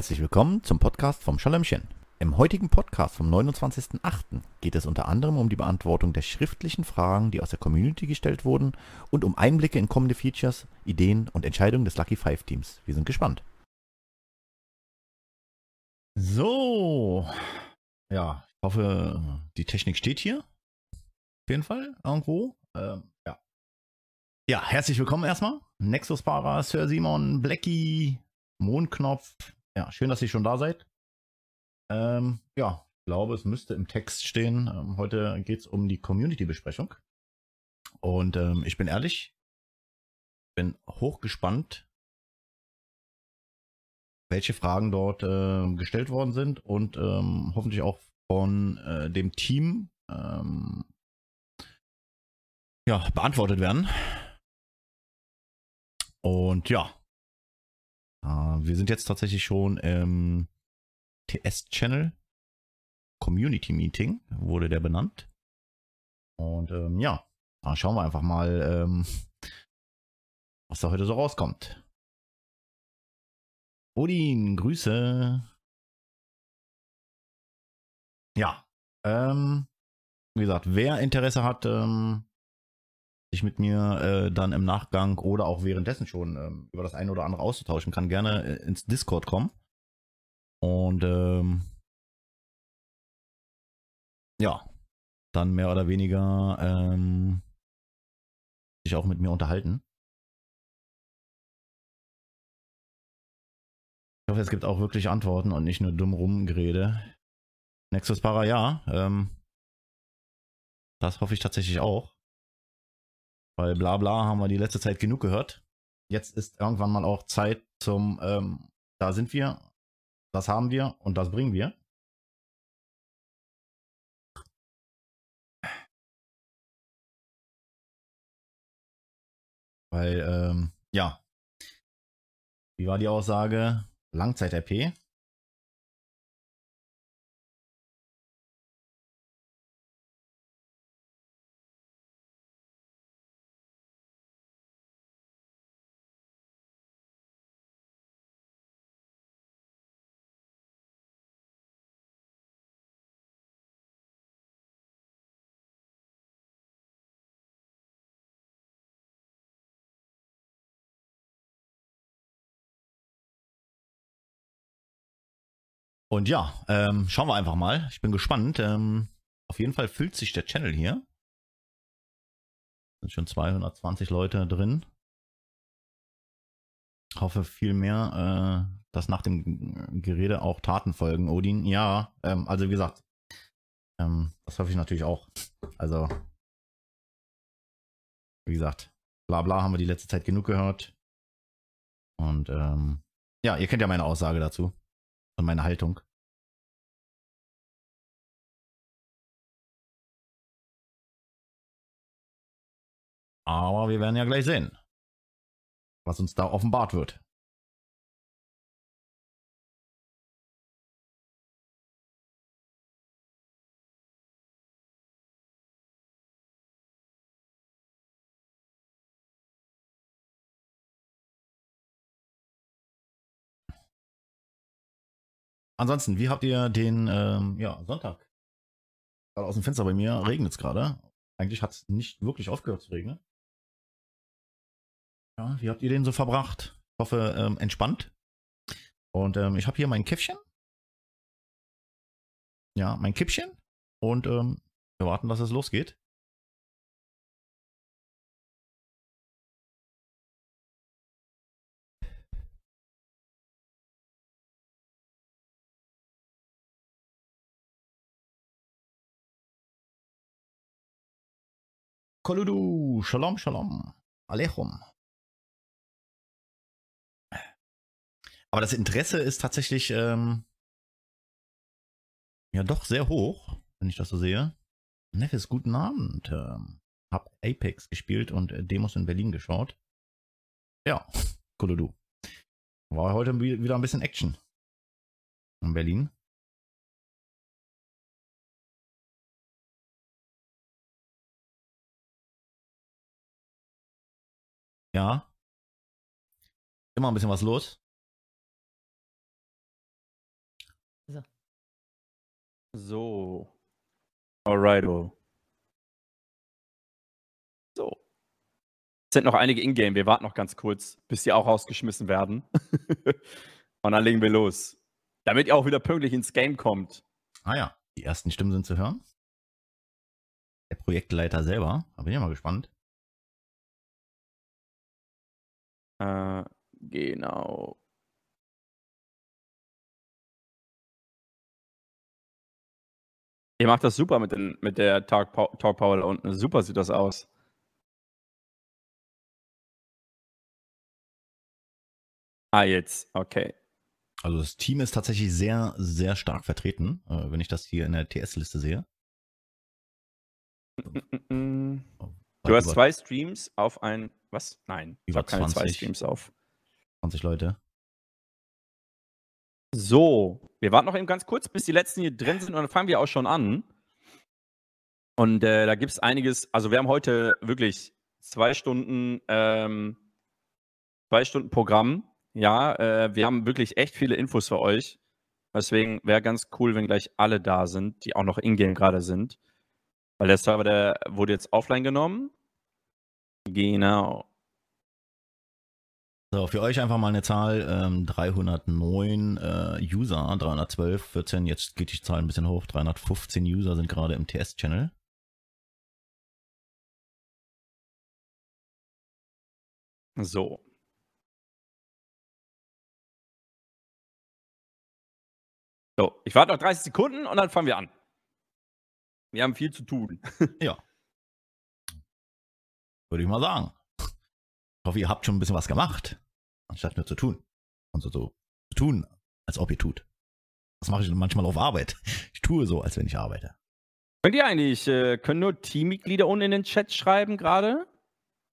Herzlich willkommen zum Podcast vom Schalömchen. Im heutigen Podcast vom 29.08. geht es unter anderem um die Beantwortung der schriftlichen Fragen, die aus der Community gestellt wurden und um Einblicke in kommende Features, Ideen und Entscheidungen des Lucky Five Teams. Wir sind gespannt. So, ja, ich hoffe, die Technik steht hier. Auf jeden Fall, irgendwo. Ähm, ja. Ja, herzlich willkommen erstmal. Nexus-Fahrer, Sir Simon, Blackie, Mondknopf. Ja, schön, dass ihr schon da seid. Ähm, ja, ich glaube, es müsste im Text stehen. Ähm, heute geht es um die Community-Besprechung. Und ähm, ich bin ehrlich, bin hochgespannt, welche Fragen dort äh, gestellt worden sind und ähm, hoffentlich auch von äh, dem Team ähm, ja, beantwortet werden. Und ja, äh, wir sind jetzt tatsächlich schon im TS-Channel. Community Meeting wurde der benannt. Und ähm, ja, schauen wir einfach mal, ähm, was da heute so rauskommt. Odin, Grüße. Ja, ähm, wie gesagt, wer Interesse hat, ähm, sich mit mir äh, dann im Nachgang oder auch währenddessen schon ähm, über das eine oder andere auszutauschen, kann gerne äh, ins Discord kommen. Und ähm, ja, dann mehr oder weniger ähm, sich auch mit mir unterhalten. Ich hoffe, es gibt auch wirklich Antworten und nicht nur dumm rumgerede. Nexus Para, ja. Ähm, das hoffe ich tatsächlich auch. Weil bla bla haben wir die letzte Zeit genug gehört. Jetzt ist irgendwann mal auch Zeit zum, ähm, da sind wir, das haben wir und das bringen wir. Weil, ähm, ja, wie war die Aussage? Langzeit-RP. Und ja, ähm, schauen wir einfach mal. Ich bin gespannt. Ähm, auf jeden Fall füllt sich der Channel hier. Sind schon 220 Leute drin. Hoffe viel mehr, äh, dass nach dem Gerede auch Taten folgen. Odin, ja, ähm, also wie gesagt, ähm, das hoffe ich natürlich auch. Also, wie gesagt, bla bla haben wir die letzte Zeit genug gehört. Und ähm, ja, ihr kennt ja meine Aussage dazu und meine Haltung. Aber wir werden ja gleich sehen, was uns da offenbart wird. Ansonsten, wie habt ihr den ähm, ja, Sonntag? Gerade aus dem Fenster bei mir regnet es gerade. Eigentlich hat es nicht wirklich aufgehört zu regnen. Ja, wie habt ihr den so verbracht? Ich hoffe, ähm, entspannt. Und ähm, ich habe hier mein Käffchen. Ja, mein Kippchen. Und ähm, wir warten, dass es losgeht. Koludu, Shalom, Shalom, Alechum. Aber das Interesse ist tatsächlich ähm, ja doch sehr hoch, wenn ich das so sehe. Neffes, guten Abend. Ähm, hab Apex gespielt und äh, Demos in Berlin geschaut. Ja, Kolodu. War heute wieder ein bisschen Action in Berlin. Ja. Immer ein bisschen was los. So. So. Alrighto. So. Es sind noch einige Ingame. Wir warten noch ganz kurz, bis die auch rausgeschmissen werden. Und dann legen wir los. Damit ihr auch wieder pünktlich ins Game kommt. Ah ja, die ersten Stimmen sind zu hören. Der Projektleiter selber. Da bin ich mal gespannt. Äh, genau. Ihr macht das super mit, den, mit der Talk, Talk Power da unten. Super sieht das aus. Ah, jetzt. Okay. Also das Team ist tatsächlich sehr, sehr stark vertreten, äh, wenn ich das hier in der TS-Liste sehe. Du hast zwei Streams auf ein. Was? Nein. Ich habe keine 20, zwei Streams auf. 20 Leute. So, wir warten noch eben ganz kurz, bis die letzten hier drin sind und dann fangen wir auch schon an. Und äh, da gibt es einiges. Also, wir haben heute wirklich zwei Stunden, ähm, zwei Stunden Programm. Ja, äh, wir haben wirklich echt viele Infos für euch. Deswegen wäre ganz cool, wenn gleich alle da sind, die auch noch in-game gerade sind. Weil der Server, der wurde jetzt offline genommen. Genau. So, für euch einfach mal eine Zahl, ähm, 309 äh, User, 312, 14, jetzt geht die Zahl ein bisschen hoch, 315 User sind gerade im TS-Channel. So. So, ich warte noch 30 Sekunden und dann fangen wir an. Wir haben viel zu tun. ja. Würde ich mal sagen. Ich hoffe, ihr habt schon ein bisschen was gemacht, anstatt nur zu tun. Und so, so zu tun, als ob ihr tut. Das mache ich manchmal auf Arbeit. Ich tue so, als wenn ich arbeite. Könnt ihr eigentlich, äh, können nur Teammitglieder unten in den Chat schreiben gerade?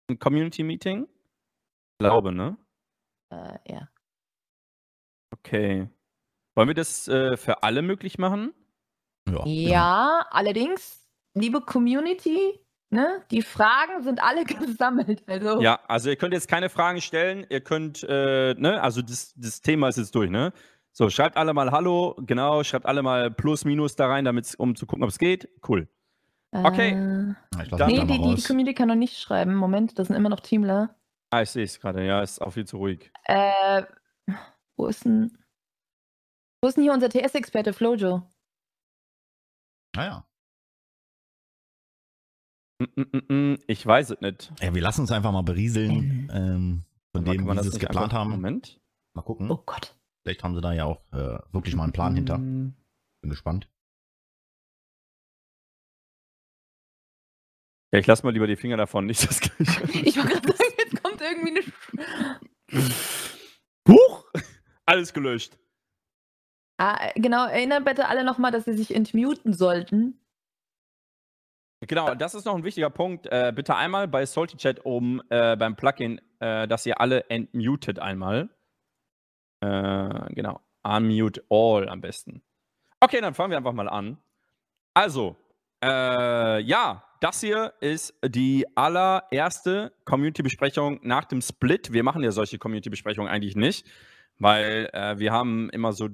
Ein Community-Meeting? Ich glaube, ne? Äh, ja. Okay. Wollen wir das äh, für alle möglich machen? Ja, ja, allerdings, liebe Community, Ne? Die Fragen sind alle gesammelt. Also. Ja, also ihr könnt jetzt keine Fragen stellen. Ihr könnt, äh, ne, also das, das Thema ist jetzt durch, ne? So, schreibt alle mal Hallo, genau, schreibt alle mal Plus, Minus da rein, damit um zu gucken, ob es geht. Cool. Okay. Äh, nee, die, die, die, Community kann noch nicht schreiben. Moment, das sind immer noch Teamler. Ah, ich sehe es gerade. Ja, ist auch viel zu ruhig. Äh, wo ist denn. Wo ist denn hier unser TS-Experte, Flojo? Naja. Ah, Mm, mm, mm, ich weiß es nicht. Ja, wir lassen uns einfach mal berieseln ähm, von dem, wie sie es geplant haben. Moment. Mal gucken. Oh Gott. Vielleicht haben sie da ja auch äh, wirklich mal einen Plan hinter. Bin gespannt. Ja, ich lasse mal lieber die Finger davon, nicht das gleiche. ich wollte gerade sagen, jetzt kommt irgendwie eine. Huch! Alles gelöscht. Ah, genau, erinnert bitte alle nochmal, dass sie sich entmuten sollten. Genau, das ist noch ein wichtiger Punkt. Äh, bitte einmal bei Salty Chat oben äh, beim Plugin, äh, dass ihr alle entmutet einmal. Äh, genau, unmute all am besten. Okay, dann fangen wir einfach mal an. Also, äh, ja, das hier ist die allererste Community-Besprechung nach dem Split. Wir machen ja solche Community-Besprechungen eigentlich nicht, weil äh, wir haben immer so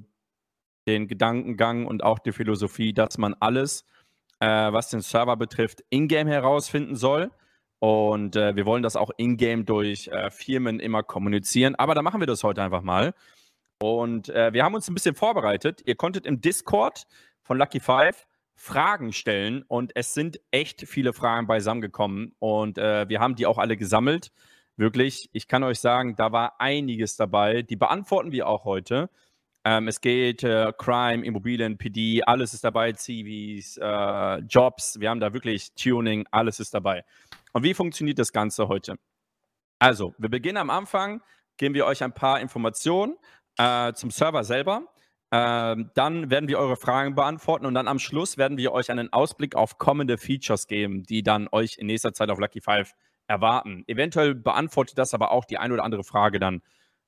den Gedankengang und auch die Philosophie, dass man alles äh, was den Server betrifft, in-game herausfinden soll. Und äh, wir wollen das auch in-game durch äh, Firmen immer kommunizieren. Aber da machen wir das heute einfach mal. Und äh, wir haben uns ein bisschen vorbereitet. Ihr konntet im Discord von Lucky Five Fragen stellen und es sind echt viele Fragen beisammengekommen. Und äh, wir haben die auch alle gesammelt. Wirklich, ich kann euch sagen, da war einiges dabei. Die beantworten wir auch heute. Ähm, es geht äh, Crime, Immobilien, PD, alles ist dabei, CVs, äh, Jobs, wir haben da wirklich Tuning, alles ist dabei. Und wie funktioniert das Ganze heute? Also, wir beginnen am Anfang, geben wir euch ein paar Informationen äh, zum Server selber. Ähm, dann werden wir eure Fragen beantworten und dann am Schluss werden wir euch einen Ausblick auf kommende Features geben, die dann euch in nächster Zeit auf Lucky Five erwarten. Eventuell beantwortet das aber auch die ein oder andere Frage dann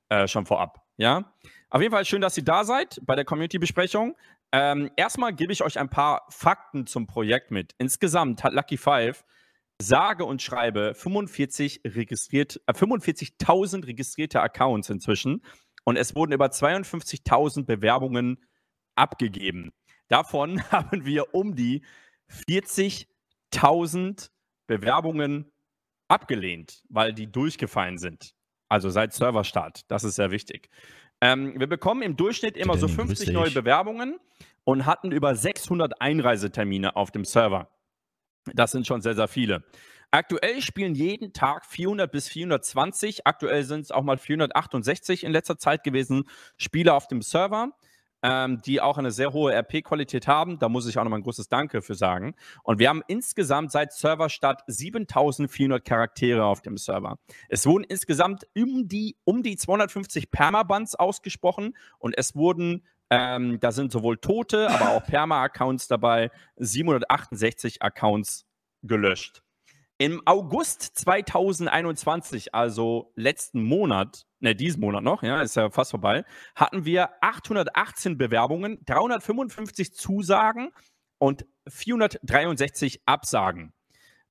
äh, schon vorab. Ja, auf jeden Fall schön, dass ihr da seid bei der Community-Besprechung. Ähm, erstmal gebe ich euch ein paar Fakten zum Projekt mit. Insgesamt hat Lucky Five sage und schreibe 45 registriert, äh, 45.000 registrierte Accounts inzwischen und es wurden über 52.000 Bewerbungen abgegeben. Davon haben wir um die 40.000 Bewerbungen abgelehnt, weil die durchgefallen sind. Also seit Serverstart. Das ist sehr wichtig. Ähm, wir bekommen im Durchschnitt immer so 50 neue Bewerbungen und hatten über 600 Einreisetermine auf dem Server. Das sind schon sehr, sehr viele. Aktuell spielen jeden Tag 400 bis 420, aktuell sind es auch mal 468 in letzter Zeit gewesen, Spieler auf dem Server ähm, die auch eine sehr hohe RP-Qualität haben. Da muss ich auch nochmal ein großes Danke für sagen. Und wir haben insgesamt seit Serverstart 7400 Charaktere auf dem Server. Es wurden insgesamt um die, um die 250 Permabands ausgesprochen und es wurden ähm, da sind sowohl tote, aber auch Perma-Accounts dabei, 768 Accounts gelöscht. Im August 2021, also letzten Monat, ne, diesen Monat noch, ja, ist ja fast vorbei, hatten wir 818 Bewerbungen, 355 Zusagen und 463 Absagen.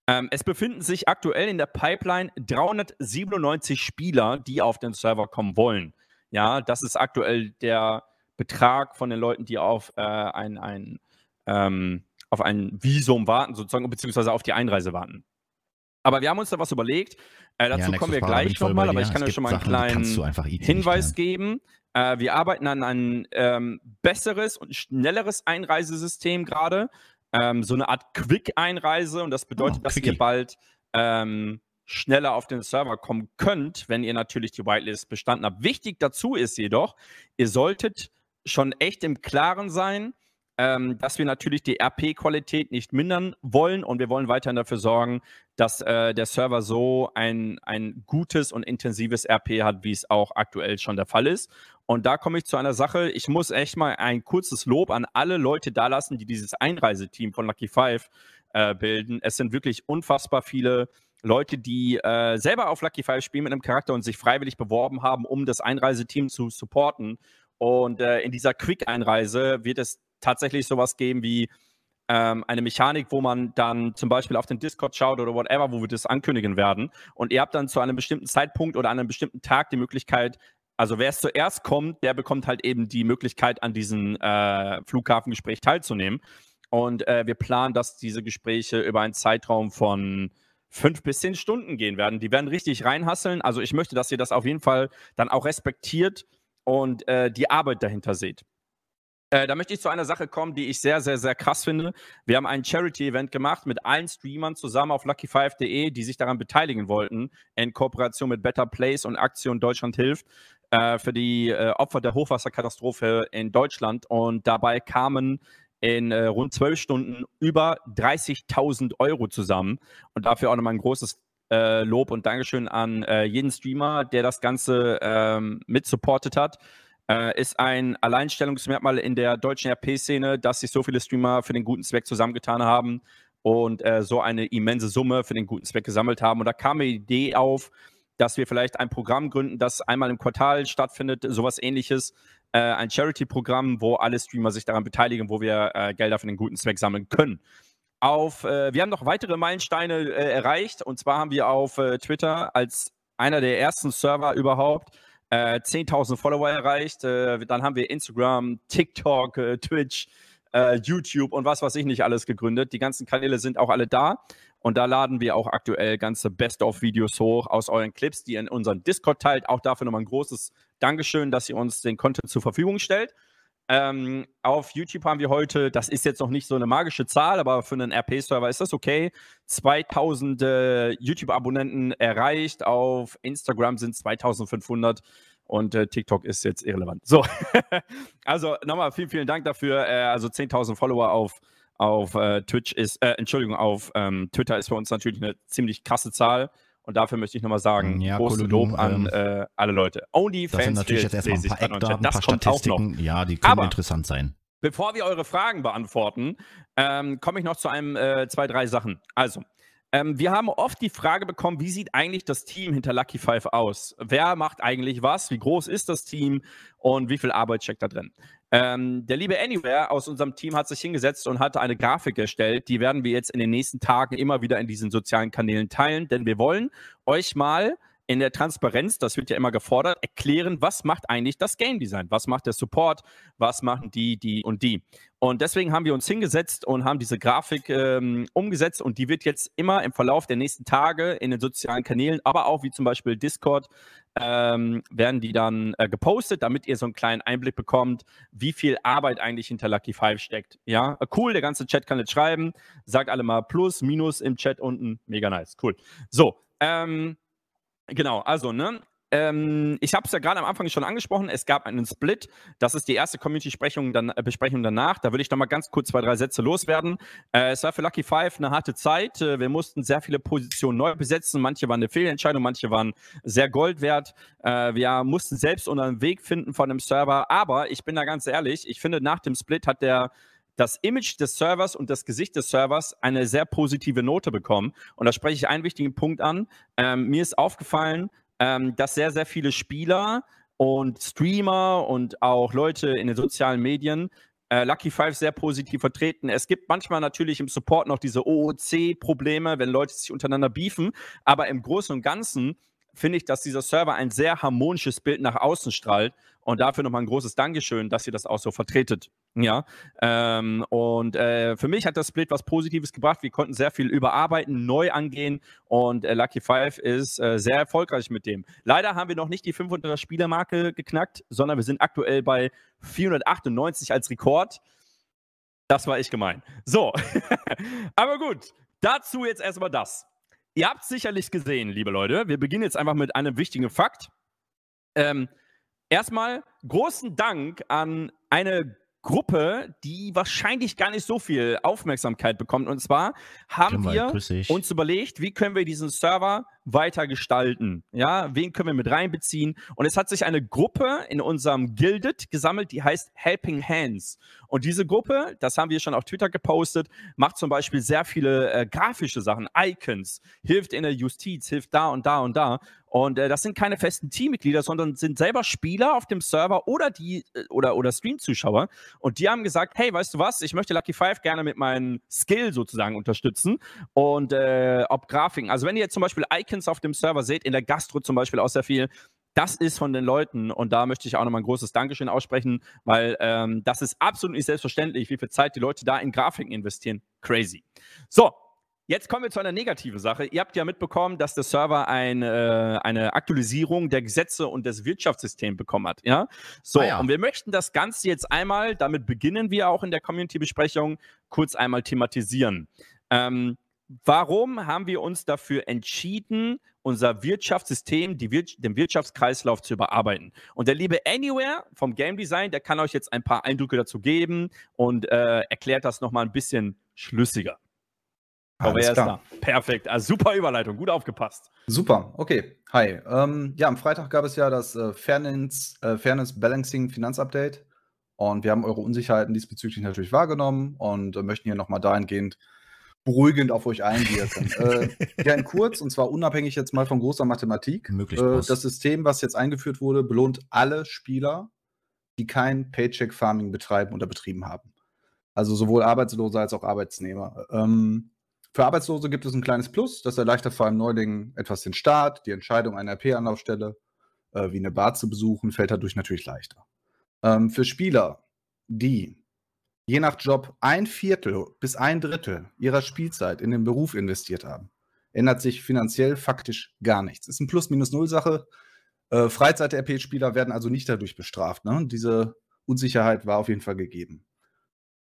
Ähm, es befinden sich aktuell in der Pipeline 397 Spieler, die auf den Server kommen wollen. Ja, das ist aktuell der Betrag von den Leuten, die auf äh, ein, ein ähm, auf ein Visum warten, sozusagen, beziehungsweise auf die Einreise warten. Aber wir haben uns da was überlegt. Äh, dazu ja, kommen wir gleich nochmal, aber ich kann euch schon mal einen Sachen, kleinen Hinweis geben. Äh, wir arbeiten an ein ähm, besseres und schnelleres Einreisesystem gerade. Ähm, so eine Art Quick-Einreise und das bedeutet, oh, dass ihr bald ähm, schneller auf den Server kommen könnt, wenn ihr natürlich die Whitelist bestanden habt. Wichtig dazu ist jedoch, ihr solltet schon echt im Klaren sein, ähm, dass wir natürlich die RP-Qualität nicht mindern wollen und wir wollen weiterhin dafür sorgen, dass äh, der Server so ein, ein gutes und intensives RP hat, wie es auch aktuell schon der Fall ist. Und da komme ich zu einer Sache. Ich muss echt mal ein kurzes Lob an alle Leute dalassen, die dieses Einreiseteam von Lucky Five äh, bilden. Es sind wirklich unfassbar viele Leute, die äh, selber auf Lucky Five spielen mit einem Charakter und sich freiwillig beworben haben, um das Einreiseteam zu supporten. Und äh, in dieser Quick-Einreise wird es tatsächlich sowas geben wie ähm, eine Mechanik, wo man dann zum Beispiel auf den Discord schaut oder whatever, wo wir das ankündigen werden. Und ihr habt dann zu einem bestimmten Zeitpunkt oder an einem bestimmten Tag die Möglichkeit, also wer es zuerst kommt, der bekommt halt eben die Möglichkeit, an diesem äh, Flughafengespräch teilzunehmen. Und äh, wir planen, dass diese Gespräche über einen Zeitraum von fünf bis zehn Stunden gehen werden. Die werden richtig reinhasseln. Also ich möchte, dass ihr das auf jeden Fall dann auch respektiert und äh, die Arbeit dahinter seht. Äh, da möchte ich zu einer Sache kommen, die ich sehr, sehr, sehr krass finde. Wir haben ein Charity-Event gemacht mit allen Streamern zusammen auf lucky5.de, die sich daran beteiligen wollten, in Kooperation mit Better Place und Aktion Deutschland hilft, äh, für die äh, Opfer der Hochwasserkatastrophe in Deutschland. Und dabei kamen in äh, rund zwölf Stunden über 30.000 Euro zusammen. Und dafür auch nochmal ein großes äh, Lob und Dankeschön an jeden Streamer, der das Ganze ähm, mit supportet hat. Äh, ist ein Alleinstellungsmerkmal in der deutschen RP-Szene, dass sich so viele Streamer für den guten Zweck zusammengetan haben und äh, so eine immense Summe für den guten Zweck gesammelt haben. Und da kam die Idee auf, dass wir vielleicht ein Programm gründen, das einmal im Quartal stattfindet, sowas ähnliches. Äh, ein Charity-Programm, wo alle Streamer sich daran beteiligen, wo wir äh, Gelder für den guten Zweck sammeln können. Auf, äh, wir haben noch weitere Meilensteine äh, erreicht und zwar haben wir auf Twitter als einer der ersten Server überhaupt äh, 10.000 Follower erreicht. Äh, dann haben wir Instagram, TikTok, äh, Twitch, äh, YouTube und was weiß ich nicht alles gegründet. Die ganzen Kanäle sind auch alle da. Und da laden wir auch aktuell ganze Best-of-Videos hoch aus euren Clips, die ihr in unseren Discord teilt. Auch dafür nochmal ein großes Dankeschön, dass ihr uns den Content zur Verfügung stellt. Ähm, auf YouTube haben wir heute, das ist jetzt noch nicht so eine magische Zahl, aber für einen RP-Server ist das okay. 2000 äh, YouTube-Abonnenten erreicht. Auf Instagram sind 2500 und äh, TikTok ist jetzt irrelevant. So, also nochmal vielen, vielen Dank dafür. Äh, also 10.000 Follower auf, auf äh, Twitch ist, äh, Entschuldigung, auf ähm, Twitter ist für uns natürlich eine ziemlich krasse Zahl. Und dafür möchte ich nochmal sagen, ja, großes Lob an ähm, äh, alle Leute. Only Das sind natürlich jetzt erstmal ein paar Eckdaten, ein paar Statistiken. Ja, die können Aber interessant sein. Bevor wir eure Fragen beantworten, ähm, komme ich noch zu einem, äh, zwei, drei Sachen. Also, ähm, wir haben oft die Frage bekommen, wie sieht eigentlich das Team hinter Lucky Five aus? Wer macht eigentlich was? Wie groß ist das Team? Und wie viel Arbeit steckt da drin? Ähm, der liebe Anywhere aus unserem Team hat sich hingesetzt und hat eine Grafik erstellt. Die werden wir jetzt in den nächsten Tagen immer wieder in diesen sozialen Kanälen teilen, denn wir wollen euch mal in der Transparenz, das wird ja immer gefordert, erklären, was macht eigentlich das Game Design, was macht der Support, was machen die, die und die. Und deswegen haben wir uns hingesetzt und haben diese Grafik ähm, umgesetzt und die wird jetzt immer im Verlauf der nächsten Tage in den sozialen Kanälen, aber auch wie zum Beispiel Discord, ähm, werden die dann äh, gepostet, damit ihr so einen kleinen Einblick bekommt, wie viel Arbeit eigentlich hinter Lucky Five steckt. Ja, cool, der ganze Chat kann jetzt schreiben. Sagt alle mal Plus, Minus im Chat unten. Mega nice, cool. So, ähm, genau, also, ne? Ähm, ich habe es ja gerade am Anfang schon angesprochen, es gab einen Split. Das ist die erste Community-Besprechung dann, äh, danach. Da will ich noch mal ganz kurz zwei, drei Sätze loswerden. Äh, es war für Lucky Five eine harte Zeit. Äh, wir mussten sehr viele Positionen neu besetzen. Manche waren eine Fehlentscheidung, manche waren sehr Gold wert. Äh, wir mussten selbst unseren Weg finden von dem Server. Aber ich bin da ganz ehrlich, ich finde, nach dem Split hat der das Image des Servers und das Gesicht des Servers eine sehr positive Note bekommen. Und da spreche ich einen wichtigen Punkt an. Ähm, mir ist aufgefallen, ähm, dass sehr, sehr viele Spieler und Streamer und auch Leute in den sozialen Medien äh, Lucky Five sehr positiv vertreten. Es gibt manchmal natürlich im Support noch diese OOC-Probleme, wenn Leute sich untereinander beefen, aber im Großen und Ganzen finde ich, dass dieser Server ein sehr harmonisches Bild nach außen strahlt. Und dafür nochmal ein großes Dankeschön, dass ihr das auch so vertretet. Ja. Ähm, und äh, für mich hat das Split was Positives gebracht. Wir konnten sehr viel überarbeiten, neu angehen und äh, Lucky Five ist äh, sehr erfolgreich mit dem. Leider haben wir noch nicht die 500er Spielermarke geknackt, sondern wir sind aktuell bei 498 als Rekord. Das war echt gemein. So. Aber gut. Dazu jetzt erstmal das. Ihr habt sicherlich gesehen, liebe Leute, wir beginnen jetzt einfach mit einem wichtigen Fakt. Ähm, erstmal großen Dank an eine Gruppe, die wahrscheinlich gar nicht so viel Aufmerksamkeit bekommt. Und zwar haben wir uns überlegt, wie können wir diesen Server weiter gestalten? Ja, wen können wir mit reinbeziehen? Und es hat sich eine Gruppe in unserem Gilded gesammelt, die heißt Helping Hands. Und diese Gruppe, das haben wir schon auf Twitter gepostet, macht zum Beispiel sehr viele äh, grafische Sachen, Icons, hilft in der Justiz, hilft da und da und da. Und äh, das sind keine festen Teammitglieder, sondern sind selber Spieler auf dem Server oder die äh, oder, oder Stream-Zuschauer. Und die haben gesagt, hey, weißt du was, ich möchte Lucky Five gerne mit meinem Skill sozusagen unterstützen. Und äh, ob Grafiken, also wenn ihr jetzt zum Beispiel Icons Icons auf dem Server seht, in der Gastro zum Beispiel auch sehr viel. Das ist von den Leuten und da möchte ich auch nochmal ein großes Dankeschön aussprechen, weil ähm, das ist absolut nicht selbstverständlich, wie viel Zeit die Leute da in Grafiken investieren. Crazy. So, Jetzt kommen wir zu einer negativen Sache. Ihr habt ja mitbekommen, dass der Server ein, äh, eine Aktualisierung der Gesetze und des Wirtschaftssystems bekommen hat. Ja? So, ah ja. und wir möchten das Ganze jetzt einmal, damit beginnen wir auch in der Community-Besprechung, kurz einmal thematisieren. Ähm, warum haben wir uns dafür entschieden, unser Wirtschaftssystem, Wir den Wirtschaftskreislauf zu überarbeiten? Und der liebe Anywhere vom Game Design, der kann euch jetzt ein paar Eindrücke dazu geben und äh, erklärt das nochmal ein bisschen schlüssiger. Aber er ist da. Perfekt. Also super Überleitung. Gut aufgepasst. Super. Okay. Hi. Ähm, ja, am Freitag gab es ja das äh, Fairness, äh, Fairness Balancing Finanzupdate. Und wir haben eure Unsicherheiten diesbezüglich natürlich wahrgenommen und äh, möchten hier nochmal dahingehend beruhigend auf euch einwirken. äh, ja, in kurz, und zwar unabhängig jetzt mal von großer Mathematik. Möglich, äh, das System, was jetzt eingeführt wurde, belohnt alle Spieler, die kein Paycheck-Farming betreiben oder betrieben haben. Also sowohl Arbeitslose als auch Arbeitsnehmer. Ähm, für Arbeitslose gibt es ein kleines Plus, das erleichtert vor allem Neulingen etwas den Start. Die Entscheidung einer RP-Anlaufstelle, äh, wie eine Bar zu besuchen, fällt dadurch natürlich leichter. Ähm, für Spieler, die je nach Job ein Viertel bis ein Drittel ihrer Spielzeit in den Beruf investiert haben, ändert sich finanziell faktisch gar nichts. Ist eine Plus-Minus-Null-Sache. Äh, Freizeit-RP-Spieler werden also nicht dadurch bestraft. Ne? Diese Unsicherheit war auf jeden Fall gegeben.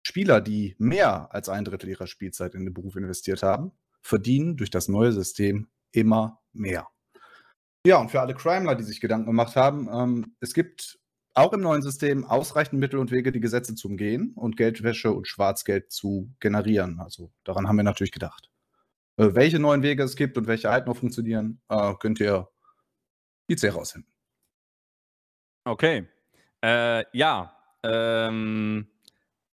Spieler, die mehr als ein Drittel ihrer Spielzeit in den Beruf investiert haben, verdienen durch das neue System immer mehr. Ja, und für alle Crimeler, die sich Gedanken gemacht haben, ähm, es gibt auch im neuen System ausreichend Mittel und Wege, die Gesetze zu umgehen und Geldwäsche und Schwarzgeld zu generieren. Also daran haben wir natürlich gedacht. Äh, welche neuen Wege es gibt und welche halt noch funktionieren, äh, könnt ihr jetzt herausfinden. Okay. Äh, ja. Ähm,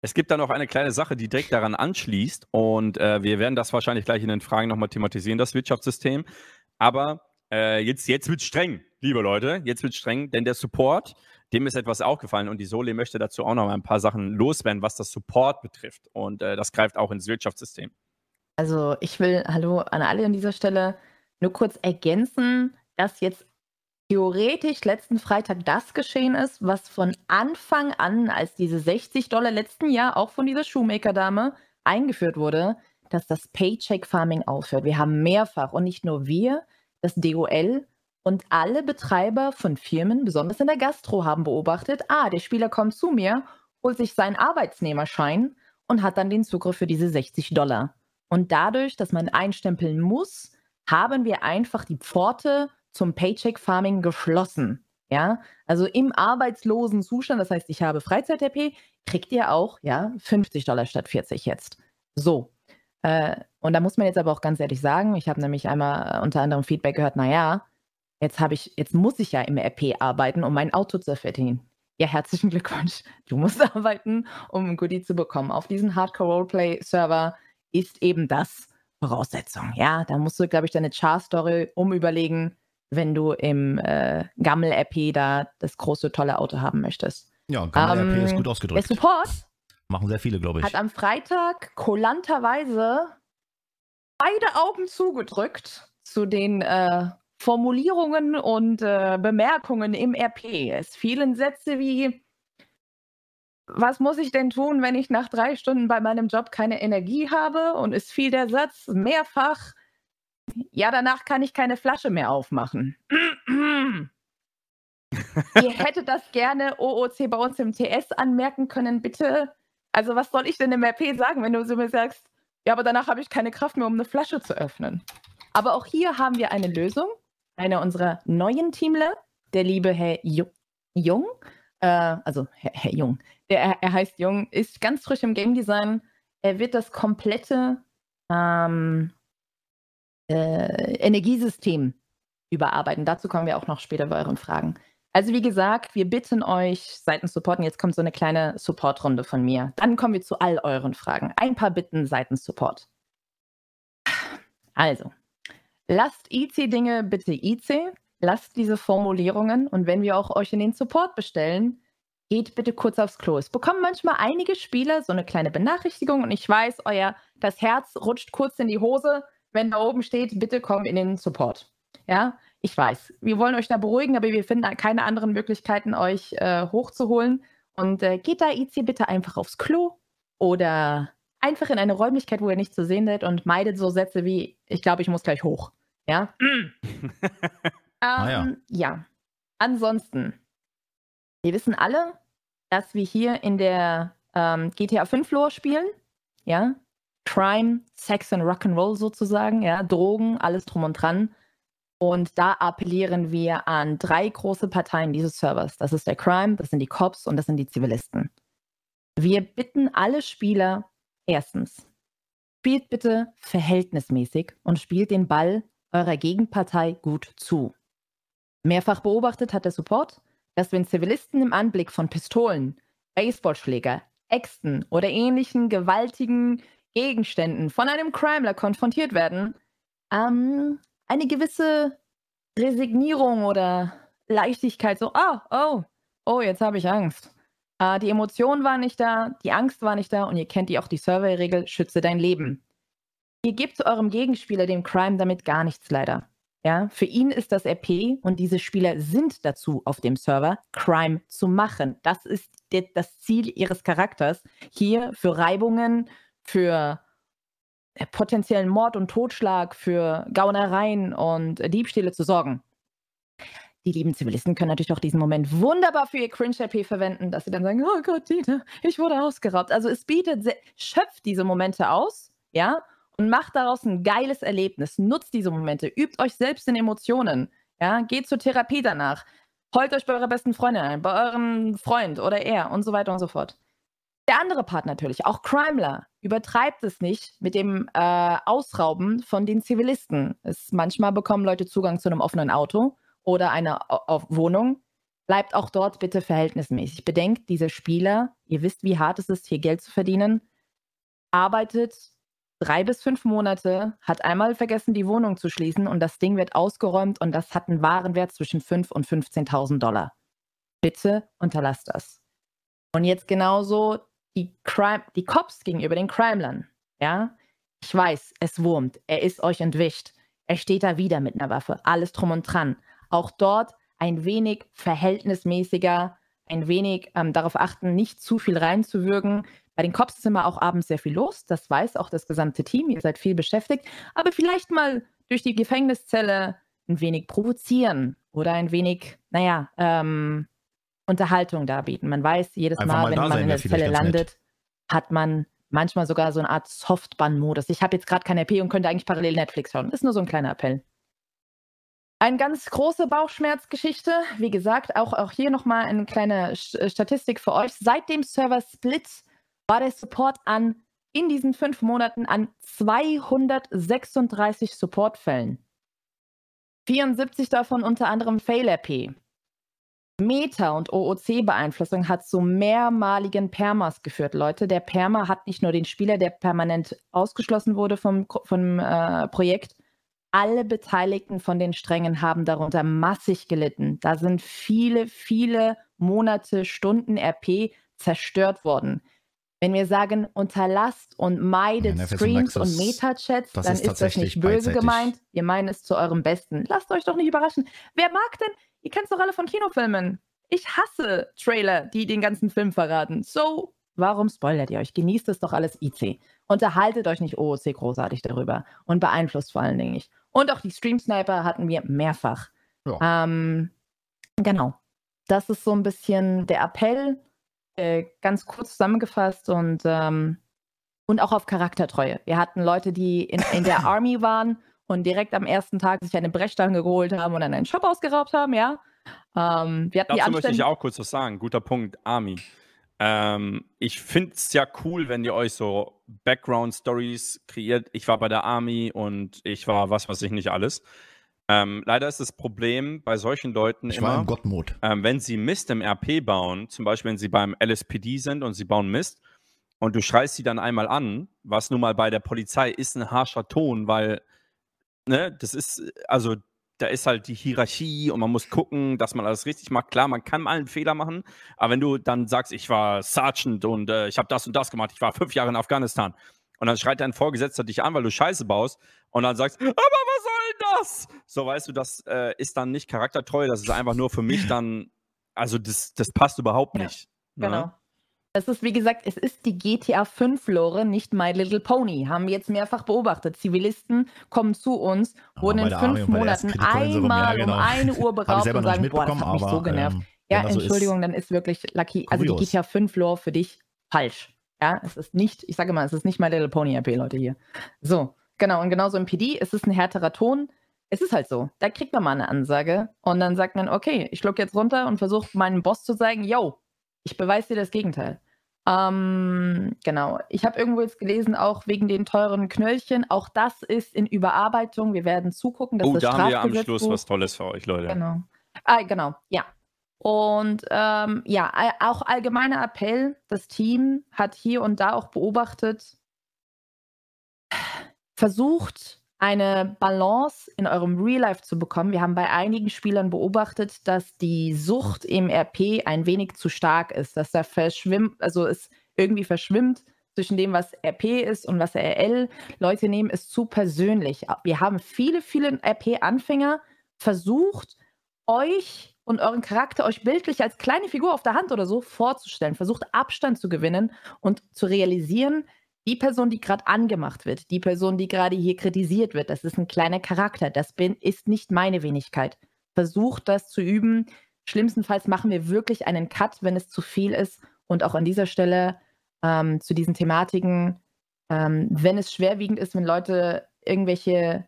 es gibt da noch eine kleine Sache, die direkt daran anschließt und äh, wir werden das wahrscheinlich gleich in den Fragen nochmal thematisieren, das Wirtschaftssystem. Aber äh, jetzt, jetzt wird es streng, liebe Leute. Jetzt wird es streng, denn der Support dem ist etwas aufgefallen und die Sole möchte dazu auch noch ein paar Sachen loswerden, was das Support betrifft. Und äh, das greift auch ins Wirtschaftssystem. Also ich will, hallo an alle an dieser Stelle, nur kurz ergänzen. dass jetzt theoretisch letzten Freitag das geschehen ist, was von Anfang an, als diese 60 Dollar letzten Jahr auch von dieser Shoemaker-Dame eingeführt wurde, dass das Paycheck-Farming aufhört. Wir haben mehrfach und nicht nur wir, das DOL und alle Betreiber von Firmen, besonders in der Gastro, haben beobachtet, ah, der Spieler kommt zu mir, holt sich seinen Arbeitsnehmerschein und hat dann den Zugriff für diese 60 Dollar. Und dadurch, dass man einstempeln muss, haben wir einfach die Pforte zum Paycheck Farming geschlossen. Ja, also im arbeitslosen Zustand, das heißt, ich habe Freizeit-RP, kriegt ihr auch, ja, 50 Dollar statt 40 jetzt. So. Äh, und da muss man jetzt aber auch ganz ehrlich sagen, ich habe nämlich einmal unter anderem Feedback gehört, naja, jetzt habe ich, jetzt muss ich ja im RP arbeiten, um mein Auto zu verdienen. Ja, herzlichen Glückwunsch. Du musst arbeiten, um ein Goodie zu bekommen. Auf diesen Hardcore-Roleplay-Server ist eben das Voraussetzung. Ja, da musst du, glaube ich, deine Char-Story umüberlegen, wenn du im äh, Gammel-RP da das große, tolle Auto haben möchtest. Ja, Gammel-RP ähm, ist gut ausgedrückt. Der Support Machen sehr viele, glaube ich. Hat am Freitag kulanterweise beide Augen zugedrückt zu den äh, Formulierungen und äh, Bemerkungen im RP. Es fielen Sätze wie, was muss ich denn tun, wenn ich nach drei Stunden bei meinem Job keine Energie habe? Und es fiel der Satz mehrfach, ja, danach kann ich keine Flasche mehr aufmachen. Ihr hättet das gerne OOC bei uns im TS anmerken können, bitte. Also, was soll ich denn im RP sagen, wenn du so mir sagst, ja, aber danach habe ich keine Kraft mehr, um eine Flasche zu öffnen. Aber auch hier haben wir eine Lösung. Einer unserer neuen Teamler, der liebe Herr Jung, äh, also Herr, Herr Jung, der, er heißt Jung, ist ganz frisch im Game Design. Er wird das komplette ähm, äh, Energiesystem überarbeiten. Dazu kommen wir auch noch später bei euren Fragen. Also wie gesagt, wir bitten euch seitens Support, und jetzt kommt so eine kleine Support-Runde von mir. Dann kommen wir zu all euren Fragen. Ein paar Bitten seitens Support. Also, lasst IC-Dinge bitte IC, lasst diese Formulierungen und wenn wir auch euch in den Support bestellen, geht bitte kurz aufs Klo. Es bekommen manchmal einige Spieler so eine kleine Benachrichtigung und ich weiß, euer das Herz rutscht kurz in die Hose, wenn da oben steht, bitte komm in den Support. Ja, ich weiß, wir wollen euch da beruhigen, aber wir finden keine anderen Möglichkeiten, euch äh, hochzuholen. Und äh, geht da IC bitte einfach aufs Klo oder einfach in eine Räumlichkeit, wo ihr nicht zu sehen seid und meidet so Sätze wie, ich glaube, ich muss gleich hoch. Ja. ähm, ah, ja. ja. Ansonsten, wir wissen alle, dass wir hier in der ähm, GTA 5 Lore spielen. Ja. Crime, Sex und Rock'n'Roll sozusagen, ja, Drogen, alles drum und dran. Und da appellieren wir an drei große Parteien dieses Servers. Das ist der Crime, das sind die Cops und das sind die Zivilisten. Wir bitten alle Spieler, erstens, spielt bitte verhältnismäßig und spielt den Ball eurer Gegenpartei gut zu. Mehrfach beobachtet hat der Support, dass wenn Zivilisten im Anblick von Pistolen, Baseballschläger, Äxten oder ähnlichen gewaltigen Gegenständen von einem Crimeler konfrontiert werden, ähm, eine gewisse Resignierung oder Leichtigkeit, so, oh, oh, oh, jetzt habe ich Angst. Äh, die Emotion war nicht da, die Angst war nicht da und ihr kennt die auch die Survey-Regel, schütze dein Leben. Ihr gebt eurem Gegenspieler, dem Crime, damit gar nichts leider. Ja, für ihn ist das RP und diese Spieler sind dazu auf dem Server, Crime zu machen. Das ist das Ziel ihres Charakters, hier für Reibungen, für äh, potenziellen Mord und Totschlag, für Gaunereien und Diebstähle zu sorgen. Die lieben Zivilisten können natürlich auch diesen Moment wunderbar für ihr Cringe-RP verwenden, dass sie dann sagen, oh Gott, Dieter, ich wurde ausgeraubt. Also es bietet, schöpft diese Momente aus, ja, und macht daraus ein geiles Erlebnis. Nutzt diese Momente, übt euch selbst in Emotionen, ja, geht zur Therapie danach, heult euch bei eurer besten Freundin ein, bei eurem Freund oder er und so weiter und so fort. Der andere Part natürlich, auch Crimler, übertreibt es nicht mit dem äh, Ausrauben von den Zivilisten. Es, manchmal bekommen Leute Zugang zu einem offenen Auto oder einer Wohnung. Bleibt auch dort bitte verhältnismäßig. Bedenkt, diese Spieler, ihr wisst, wie hart es ist, hier Geld zu verdienen, arbeitet drei bis fünf Monate, hat einmal vergessen, die Wohnung zu schließen und das Ding wird ausgeräumt und das hat einen Warenwert zwischen 5.000 und 15.000 Dollar. Bitte unterlasst das. Und jetzt genauso die, Crime, die Cops gegenüber den Crimelern, ja, ich weiß, es wurmt, er ist euch entwischt. Er steht da wieder mit einer Waffe, alles drum und dran. Auch dort ein wenig verhältnismäßiger, ein wenig ähm, darauf achten, nicht zu viel reinzuwürgen. Bei den Cops ist immer auch abends sehr viel los. Das weiß auch das gesamte Team. Ihr seid viel beschäftigt. Aber vielleicht mal durch die Gefängniszelle ein wenig provozieren oder ein wenig, naja, ähm, Unterhaltung darbieten. Man weiß jedes Einfach Mal, mal wenn man sein in der Zelle landet, hat man manchmal sogar so eine Art Softban-Modus. Ich habe jetzt gerade kein RP und könnte eigentlich parallel Netflix schauen. Ist nur so ein kleiner Appell. Eine ganz große Bauchschmerzgeschichte. Wie gesagt, auch, auch hier nochmal eine kleine äh, Statistik für euch. Seit dem Server Split war der Support an in diesen fünf Monaten an 236 Supportfällen. 74 davon unter anderem Fail-RP. Meta- und OOC-Beeinflussung hat zu mehrmaligen Permas geführt, Leute. Der Perma hat nicht nur den Spieler, der permanent ausgeschlossen wurde vom, vom äh, Projekt, alle Beteiligten von den Strängen haben darunter massig gelitten. Da sind viele, viele Monate, Stunden RP zerstört worden. Wenn wir sagen, unterlasst und meidet Ja, Nefes und Streams und Nexus, Meta-Chats, dann ist ist das nicht böse beidseitig. gemeint. Wir meinen es zu eurem Besten. Lasst euch doch nicht überraschen. Wer mag denn, ihr kennt es doch alle von Kinofilmen. Ich hasse Trailer, die den ganzen Film verraten. So, warum spoilert ihr euch? Genießt es doch alles IC. Unterhaltet euch nicht OOC großartig darüber und beeinflusst vor allen Dingen nicht. Und auch die Stream Sniper hatten wir mehrfach. Ja. Ähm, genau. Das ist so ein bisschen der Appell, äh, ganz kurz zusammengefasst und, ähm, und auch auf Charaktertreue. Wir hatten Leute, die in, in der Army waren und direkt am ersten Tag sich eine Brechstange geholt haben und dann einen Shop ausgeraubt haben, ja. Ähm, wir hatten die Dazu möchte ich auch kurz was sagen. Guter Punkt, Army. Ähm, ich finde es ja cool, wenn ihr euch so Background-Stories kreiert. Ich war bei der Army und ich war was weiß ich nicht alles. Ähm, leider ist das Problem bei solchen Leuten Ich war immer, im Gottmod. ähm, wenn sie Mist im RP bauen, zum Beispiel wenn sie beim LSPD sind und sie bauen Mist und du schreist sie dann einmal an, was nun mal bei der Polizei ist ein harscher Ton, weil, ne, das ist, also da ist halt die Hierarchie und man muss gucken, dass man alles richtig macht. Klar, man kann mal einen Fehler machen, aber wenn du dann sagst, ich war Sergeant und äh, ich habe das und das gemacht, ich war fünf Jahre in Afghanistan und dann schreit dein Vorgesetzter dich an, weil du Scheiße baust und dann sagst, aber was soll denn das? So, weißt du, das äh, ist dann nicht charaktertreu, das ist einfach nur für mich dann, also das, das passt überhaupt Ja, nicht. ne? Es ist, wie gesagt, es ist die GTA 5 Lore, nicht My Little Pony. Haben wir jetzt mehrfach beobachtet. Zivilisten kommen zu uns, wurden in fünf ersten Monaten Insurum, ja, einmal genau. um eine Uhr beraubt und sagen, boah, das hat mich aber so genervt. ähm, Ja, das so Entschuldigung, dann ist wirklich Lucky, also die Kurios. GTA 5 Lore für dich falsch. Ja, es ist nicht, ich sage mal, es ist nicht My Little Pony RP, Leute, hier. So, genau, und genauso im PD, es ist ein härterer Ton. Es ist halt so. Da kriegt man mal eine Ansage und dann sagt man, okay, ich schluck jetzt runter und versuche meinem Boss zu sagen, yo, ich beweise dir das Gegenteil. Ähm, genau. Ich habe irgendwo jetzt gelesen, auch wegen den teuren Knöllchen. Auch das ist in Überarbeitung. Wir werden zugucken, dass Oh, das da haben wir am Schluss was Tolles für euch, Leute. Genau. Ah, genau, ja. Und ähm, ja, auch allgemeiner Appell, das Team hat hier und da auch beobachtet, versucht eine Balance in eurem Real Life zu bekommen. Wir haben bei einigen Spielern beobachtet, dass die Sucht im RP ein wenig zu stark ist, dass da verschwimmt, also es irgendwie verschwimmt zwischen dem, was RP ist und was RL. Leute nehmen es zu persönlich. Wir haben viele, viele RP-Anfänger versucht, euch und euren Charakter euch bildlich als kleine Figur auf der Hand oder so vorzustellen, versucht Abstand zu gewinnen und zu realisieren, die Person, die gerade angemacht wird, die Person, die gerade hier kritisiert wird, das ist ein kleiner Charakter, das bin, ist nicht meine Wenigkeit. Versucht das zu üben. Schlimmstenfalls machen wir wirklich einen Cut, wenn es zu viel ist. Und auch an dieser Stelle ähm, zu diesen Thematiken, ähm, wenn es schwerwiegend ist, wenn Leute irgendwelche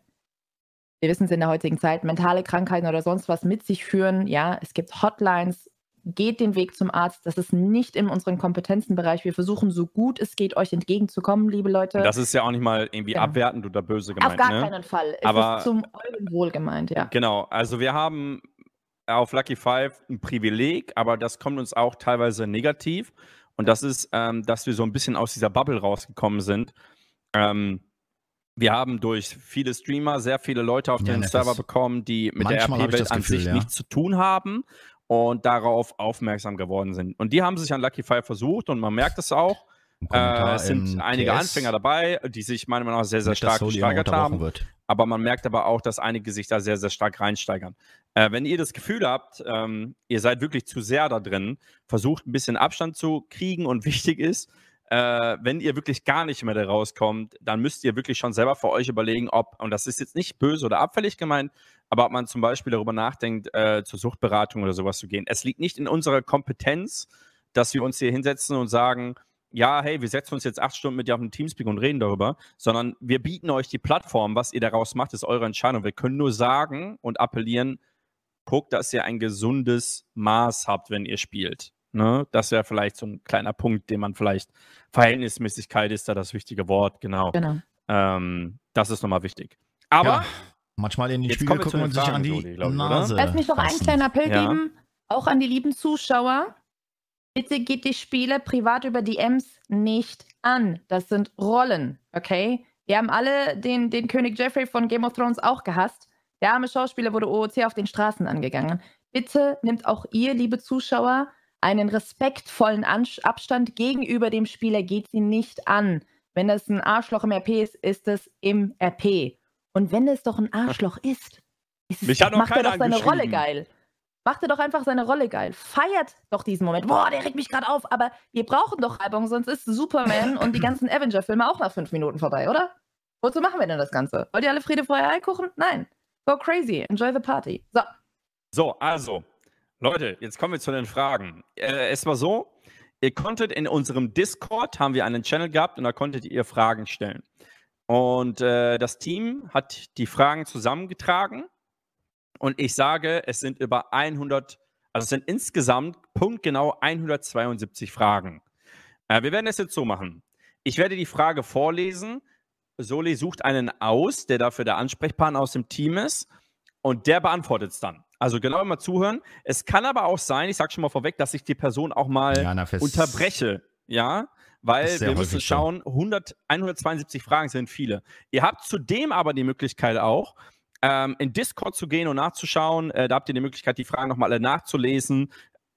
wir wissen es in der heutigen Zeit, mentale Krankheiten oder sonst was mit sich führen. Ja, es gibt Hotlines. Geht den Weg zum Arzt. Das ist nicht in unserem Kompetenzenbereich. Wir versuchen, so gut es geht, euch entgegenzukommen, liebe Leute. Das ist ja auch nicht mal irgendwie Genau. abwertend oder böse Auf gemeint. gar ne? keinen Fall. Es Aber- ist zum euren Wohl gemeint, ja. Genau, also wir haben auf Lucky Five ein Privileg, aber das kommt uns auch teilweise negativ. Und das ist, ähm, dass wir so ein bisschen aus dieser Bubble rausgekommen sind. Ähm, wir haben durch viele Streamer sehr viele Leute auf Ja, den Server bekommen, die mit der manchmal RP-Welt an Gefühl, sich ja. nichts zu tun haben und darauf aufmerksam geworden sind. Und die haben sich an Lucky Five versucht und man merkt es auch. Äh, es sind einige TS, Anfänger dabei, die sich meiner Meinung nach sehr, sehr stark gesteigert haben. Wird. Aber man merkt aber auch, dass einige sich da sehr, sehr stark reinsteigern. Äh, wenn ihr das Gefühl habt, ähm, ihr seid wirklich zu sehr da drin, versucht ein bisschen Abstand zu kriegen und wichtig ist, äh, wenn ihr wirklich gar nicht mehr da rauskommt, dann müsst ihr wirklich schon selber für euch überlegen, ob, und das ist jetzt nicht böse oder abfällig gemeint, aber ob man zum Beispiel darüber nachdenkt, äh, zur Suchtberatung oder sowas zu gehen. Es liegt nicht in unserer Kompetenz, dass wir uns hier hinsetzen und sagen, ja, hey, wir setzen uns jetzt acht Stunden mit dir auf den Teamspeak und reden darüber, sondern wir bieten euch die Plattform, was ihr daraus macht, ist eure Entscheidung. Wir können nur sagen und appellieren, guckt, dass ihr ein gesundes Maß habt, wenn ihr spielt. Ne? Das wäre vielleicht so ein kleiner Punkt, den man vielleicht, Verhältnismäßigkeit ist da das wichtige Wort, genau. genau. Ähm, das ist nochmal wichtig. Aber ja, manchmal in die Spiegel gucken und sich an die Jodi, Nase. Lass mich noch einen kleinen Appell ja. geben, auch an die lieben Zuschauer. Bitte geht die Spiele privat über DMs nicht an. Das sind Rollen, okay? Wir haben alle den, den König Jeffrey von Game of Thrones auch gehasst. Der arme Schauspieler wurde OOC auf den Straßen angegangen. Bitte nimmt auch ihr, liebe Zuschauer, einen respektvollen Abstand gegenüber dem Spieler. Geht sie nicht an. Wenn das ein Arschloch im RP ist, ist es im RP. Und wenn es doch ein Arschloch ist, ist es, macht er doch seine Rolle geil. Macht er doch einfach seine Rolle geil. Feiert doch diesen Moment. Boah, der regt mich gerade auf. Aber wir brauchen doch Reibung, sonst ist Superman und die ganzen Avenger-Filme auch nach fünf Minuten vorbei, oder? Wozu machen wir denn das Ganze? Wollt ihr alle Friede, vorher Eierkuchen? Nein. Go crazy. Enjoy the party. So. So, also. Leute, jetzt kommen wir zu den Fragen. Äh, es war so, ihr konntet in unserem Discord, haben wir einen Channel gehabt und da konntet ihr Fragen stellen. Und äh, das Team hat die Fragen zusammengetragen und ich sage, es sind über 100, also es sind insgesamt punktgenau 172 Fragen. Äh, wir werden es jetzt so machen. Ich werde die Frage vorlesen. Soli sucht einen aus, der dafür der Ansprechpartner aus dem Team ist. Und der beantwortet es dann. Also genau immer zuhören. Es kann aber auch sein, ich sage schon mal vorweg, dass ich die Person auch mal ja, unterbreche. Ja, weil wir müssen schauen, 100, 172 Fragen sind viele. Ihr habt zudem aber die Möglichkeit auch, ähm, in Discord zu gehen und nachzuschauen. Äh, da habt ihr die Möglichkeit, die Fragen nochmal alle nachzulesen.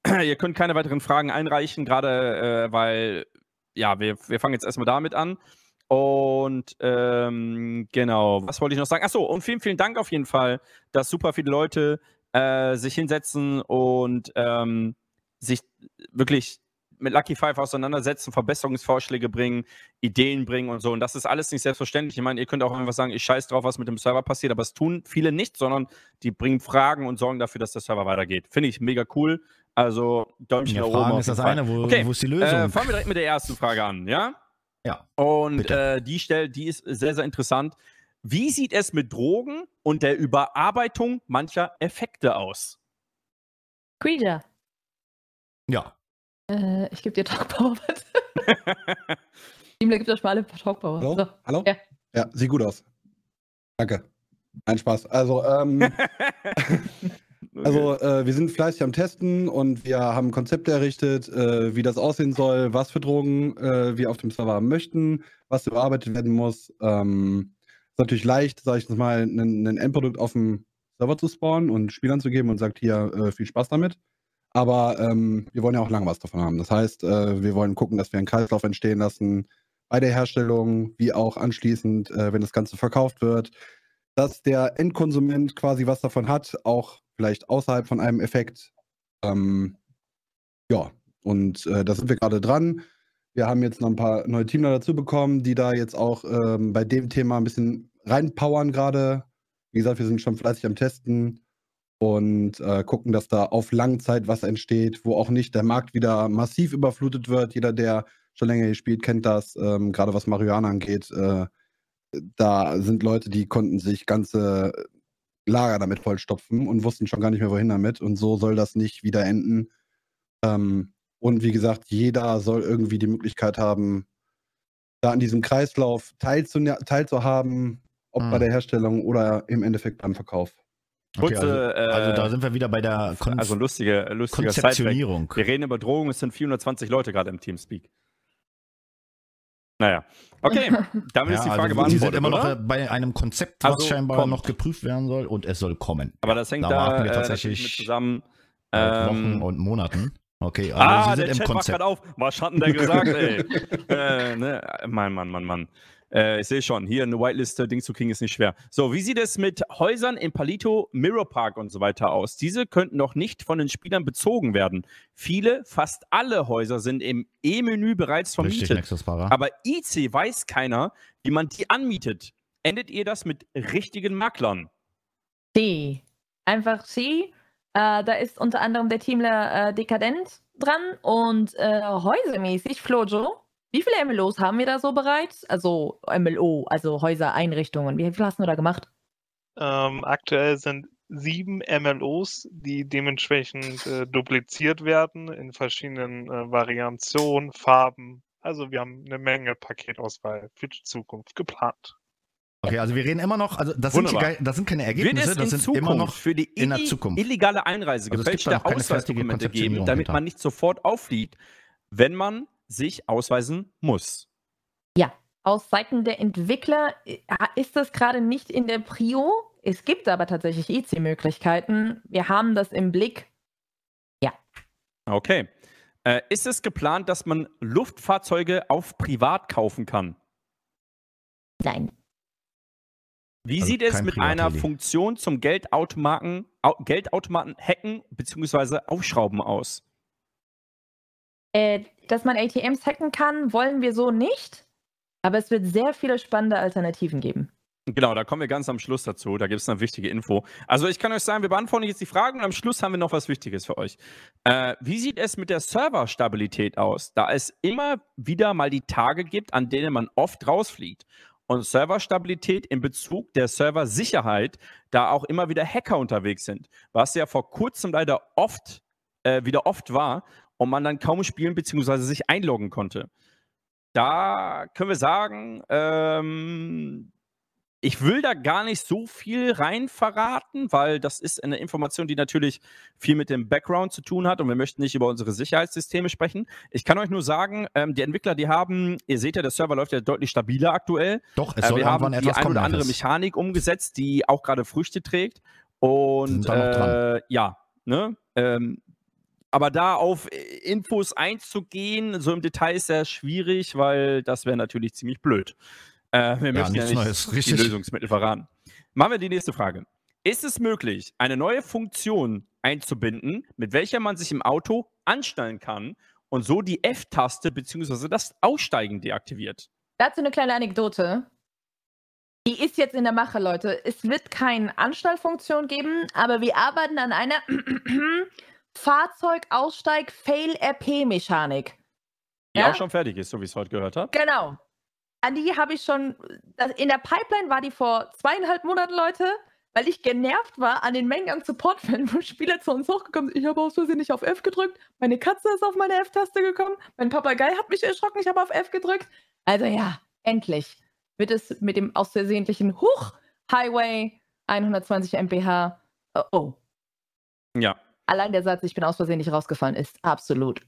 ihr könnt keine weiteren Fragen einreichen, gerade äh, weil, ja, wir, wir fangen jetzt erstmal damit an. Und ähm, genau, was wollte ich noch sagen? Achso, und vielen, vielen Dank auf jeden Fall, dass super viele Leute äh, sich hinsetzen und ähm, sich wirklich mit Lucky Five auseinandersetzen, Verbesserungsvorschläge bringen, Ideen bringen und so. Und das ist alles nicht selbstverständlich. Ich meine, ihr könnt auch einfach sagen, ich scheiß drauf, was mit dem Server passiert, aber es tun viele nicht, sondern die bringen Fragen und sorgen dafür, dass der Server weitergeht. Finde ich mega cool. Also Däumchen ja, oben. ist das Fall. eine, wo, okay. wo ist die Lösung? Äh, fangen wir direkt mit der ersten Frage an, ja? Ja. Und äh, die stellt, die ist sehr, sehr interessant. Wie sieht es mit Drogen und der Überarbeitung mancher Effekte aus? Creature. Ja. Äh, ich gebe dir Talkpower. Teamler gibt euch mal alle Talkpower. Hallo? So. Hallo? Ja. ja, sieht gut aus. Danke. Ein Spaß. Also, ähm, also äh, wir sind fleißig am Testen und wir haben Konzepte errichtet, äh, wie das aussehen soll, was für Drogen äh, wir auf dem Server haben möchten, was überarbeitet werden muss. Ähm, ist natürlich leicht, sage ich mal, ein Endprodukt auf dem Server zu spawnen und Spielern zu geben und sagt hier äh, viel Spaß damit. Aber ähm, wir wollen ja auch lange was davon haben. Das heißt, äh, wir wollen gucken, dass wir einen Kreislauf entstehen lassen bei der Herstellung, wie auch anschließend, äh, wenn das Ganze verkauft wird, dass der Endkonsument quasi was davon hat, auch vielleicht außerhalb von einem Effekt. Ähm, ja, und äh, da sind wir gerade dran. Wir haben jetzt noch ein paar neue Teamler dazu bekommen, die da jetzt auch ähm, bei dem Thema ein bisschen reinpowern gerade. Wie gesagt, wir sind schon fleißig am Testen und äh, gucken, dass da auf Langzeit was entsteht, wo auch nicht der Markt wieder massiv überflutet wird. Jeder, der schon länger hier spielt, kennt das, ähm, gerade was Marihuana angeht. Äh, da sind Leute, die konnten sich ganze Lager damit vollstopfen und wussten schon gar nicht mehr, wohin damit. Und so soll das nicht wieder enden. Ähm, und wie gesagt, jeder soll irgendwie die Möglichkeit haben, da an diesem Kreislauf teilzuhaben, ob mhm. bei der Herstellung oder im Endeffekt beim Verkauf. Okay, also, also, da sind wir wieder bei der Kon also lustige, lustige Konzeptionierung. Wir reden über Drogen, es sind 420 Leute gerade im Teamspeak. Naja. Okay, damit ja, ist die Frage also beantwortet. Sie sind immer oder? noch bei einem Konzept, was also scheinbar kommt. noch geprüft werden soll und es soll kommen. Aber das hängt da, da wir äh, tatsächlich mit zusammen. Ähm, Wochen und Monaten. Okay, ah, also Sie der sind im Chat macht Konzept. gerade auf. Was hat denn der gesagt, ey? äh, ne? Mann, Mann, Mann, Mann. Äh, ich sehe schon, hier eine Whiteliste, Ding zu kriegen ist nicht schwer. So, wie sieht es mit Häusern in Palito, Mirror Park und so weiter aus? Diese könnten noch nicht von den Spielern bezogen werden. Viele, fast alle Häuser sind im E-Menü bereits Richtig, vermietet. Para. Aber IC weiß keiner, wie man die anmietet. Endet ihr das mit richtigen Maklern? C. Einfach C. Äh, da ist unter anderem der Teamler äh, Dekadent dran und äh, häusermäßig, Flojo. Wie viele MLOs haben wir da so bereits? Also MLO, also Häusereinrichtungen. Wie viel hast du da gemacht? Ähm, aktuell sind sieben MLOs, die dementsprechend äh, dupliziert werden in verschiedenen äh, Variationen, Farben. Also wir haben eine Menge Paketauswahl für die Zukunft geplant. Okay, also wir reden immer noch, also das sind, gar- das sind keine Ergebnisse, das in sind Zukunft immer noch für die in der Zukunft. illegale Einreise Also es gibt da gefälschte fertige Ausweisdokumente geben, damit hinter. man nicht sofort auffliegt, wenn man sich ausweisen muss? Aus Seiten der Entwickler äh, ist das gerade nicht in der Prio. Es gibt aber tatsächlich EC-Möglichkeiten. Wir haben das im Blick. Okay. Äh, ist es geplant, dass man Luftfahrzeuge auf privat kaufen kann? Nein. Wie Also sieht es mit einer. Funktion zum Geldautomaten, Au Geldautomaten hacken bzw. aufschrauben aus? Äh, dass man ATMs hacken kann, wollen wir so nicht. Aber es wird sehr viele spannende Alternativen geben. Genau, da kommen wir ganz am Schluss dazu. Da gibt es eine wichtige Info. Also ich kann euch sagen, wir beantworten jetzt die Fragen und am Schluss haben wir noch was Wichtiges für euch. Äh, wie sieht es mit der Serverstabilität aus? Da es immer wieder mal die Tage gibt, an denen man oft rausfliegt. Und Serverstabilität in Bezug der Serversicherheit, da auch immer wieder Hacker unterwegs sind. Was ja vor kurzem leider oft, äh, wieder oft war und man dann kaum spielen bzw. sich einloggen konnte. Da können wir sagen, ähm, ich will da gar nicht so viel rein verraten, weil das ist eine Information, die natürlich viel mit dem Background zu tun hat und wir möchten nicht über unsere Sicherheitssysteme sprechen. Ich kann euch nur sagen, ähm, die Entwickler, die haben, ihr seht ja, der Server läuft ja deutlich stabiler aktuell. Doch, es Äh, soll wir haben irgendwann die etwas ein kommen. oder andere. Mechanik umgesetzt, die auch gerade Früchte trägt. Und äh, ja, ne? Ähm, aber da auf äh, Infos einzugehen, so im Detail ist sehr schwierig, weil das wäre natürlich ziemlich blöd. Äh, wir möchten ja nicht Neues, die richtig. Lösungsmittel verraten. Machen wir die nächste Frage. Ist es möglich, eine neue Funktion einzubinden, mit welcher man sich im Auto anstellen kann und so die F-Taste bzw. das Aussteigen deaktiviert? Dazu eine kleine Anekdote. Die ist jetzt in der Mache, Leute. Es wird keine Anstallfunktion geben, aber wir arbeiten an einer Fahrzeugaussteig-Fail-RP-Mechanik. Die Ja? auch schon fertig ist, so wie ich es heute gehört habe. Genau. An die habe ich schon. In der Pipeline war die vor zweieinhalb Monaten, Leute, weil ich genervt war an den Mengen an Support-Fällen, wo Spieler zu uns hochgekommen sind. Ich habe aus Versehen nicht auf F gedrückt. Meine Katze ist auf meine F-Taste gekommen. Mein Papagei hat mich erschrocken. Ich habe auf F gedrückt. Also ja, endlich wird es mit dem aus versehentlichen Huch Highway 120 mph. Oh, oh. Ja. Allein der Satz, ich bin aus Versehen nicht rausgefallen, ist absolut.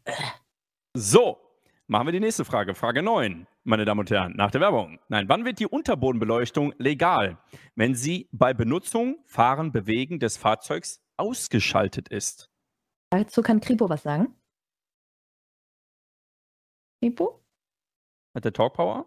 So, machen wir die nächste Frage. Frage 9, meine Damen und Herren, nach der Werbung. Nein, wann wird die Unterbodenbeleuchtung legal? Wenn sie bei Benutzung, Fahren, Bewegen des Fahrzeugs ausgeschaltet ist. Dazu kann Kripo was sagen. Kripo? Hat der Talk Power?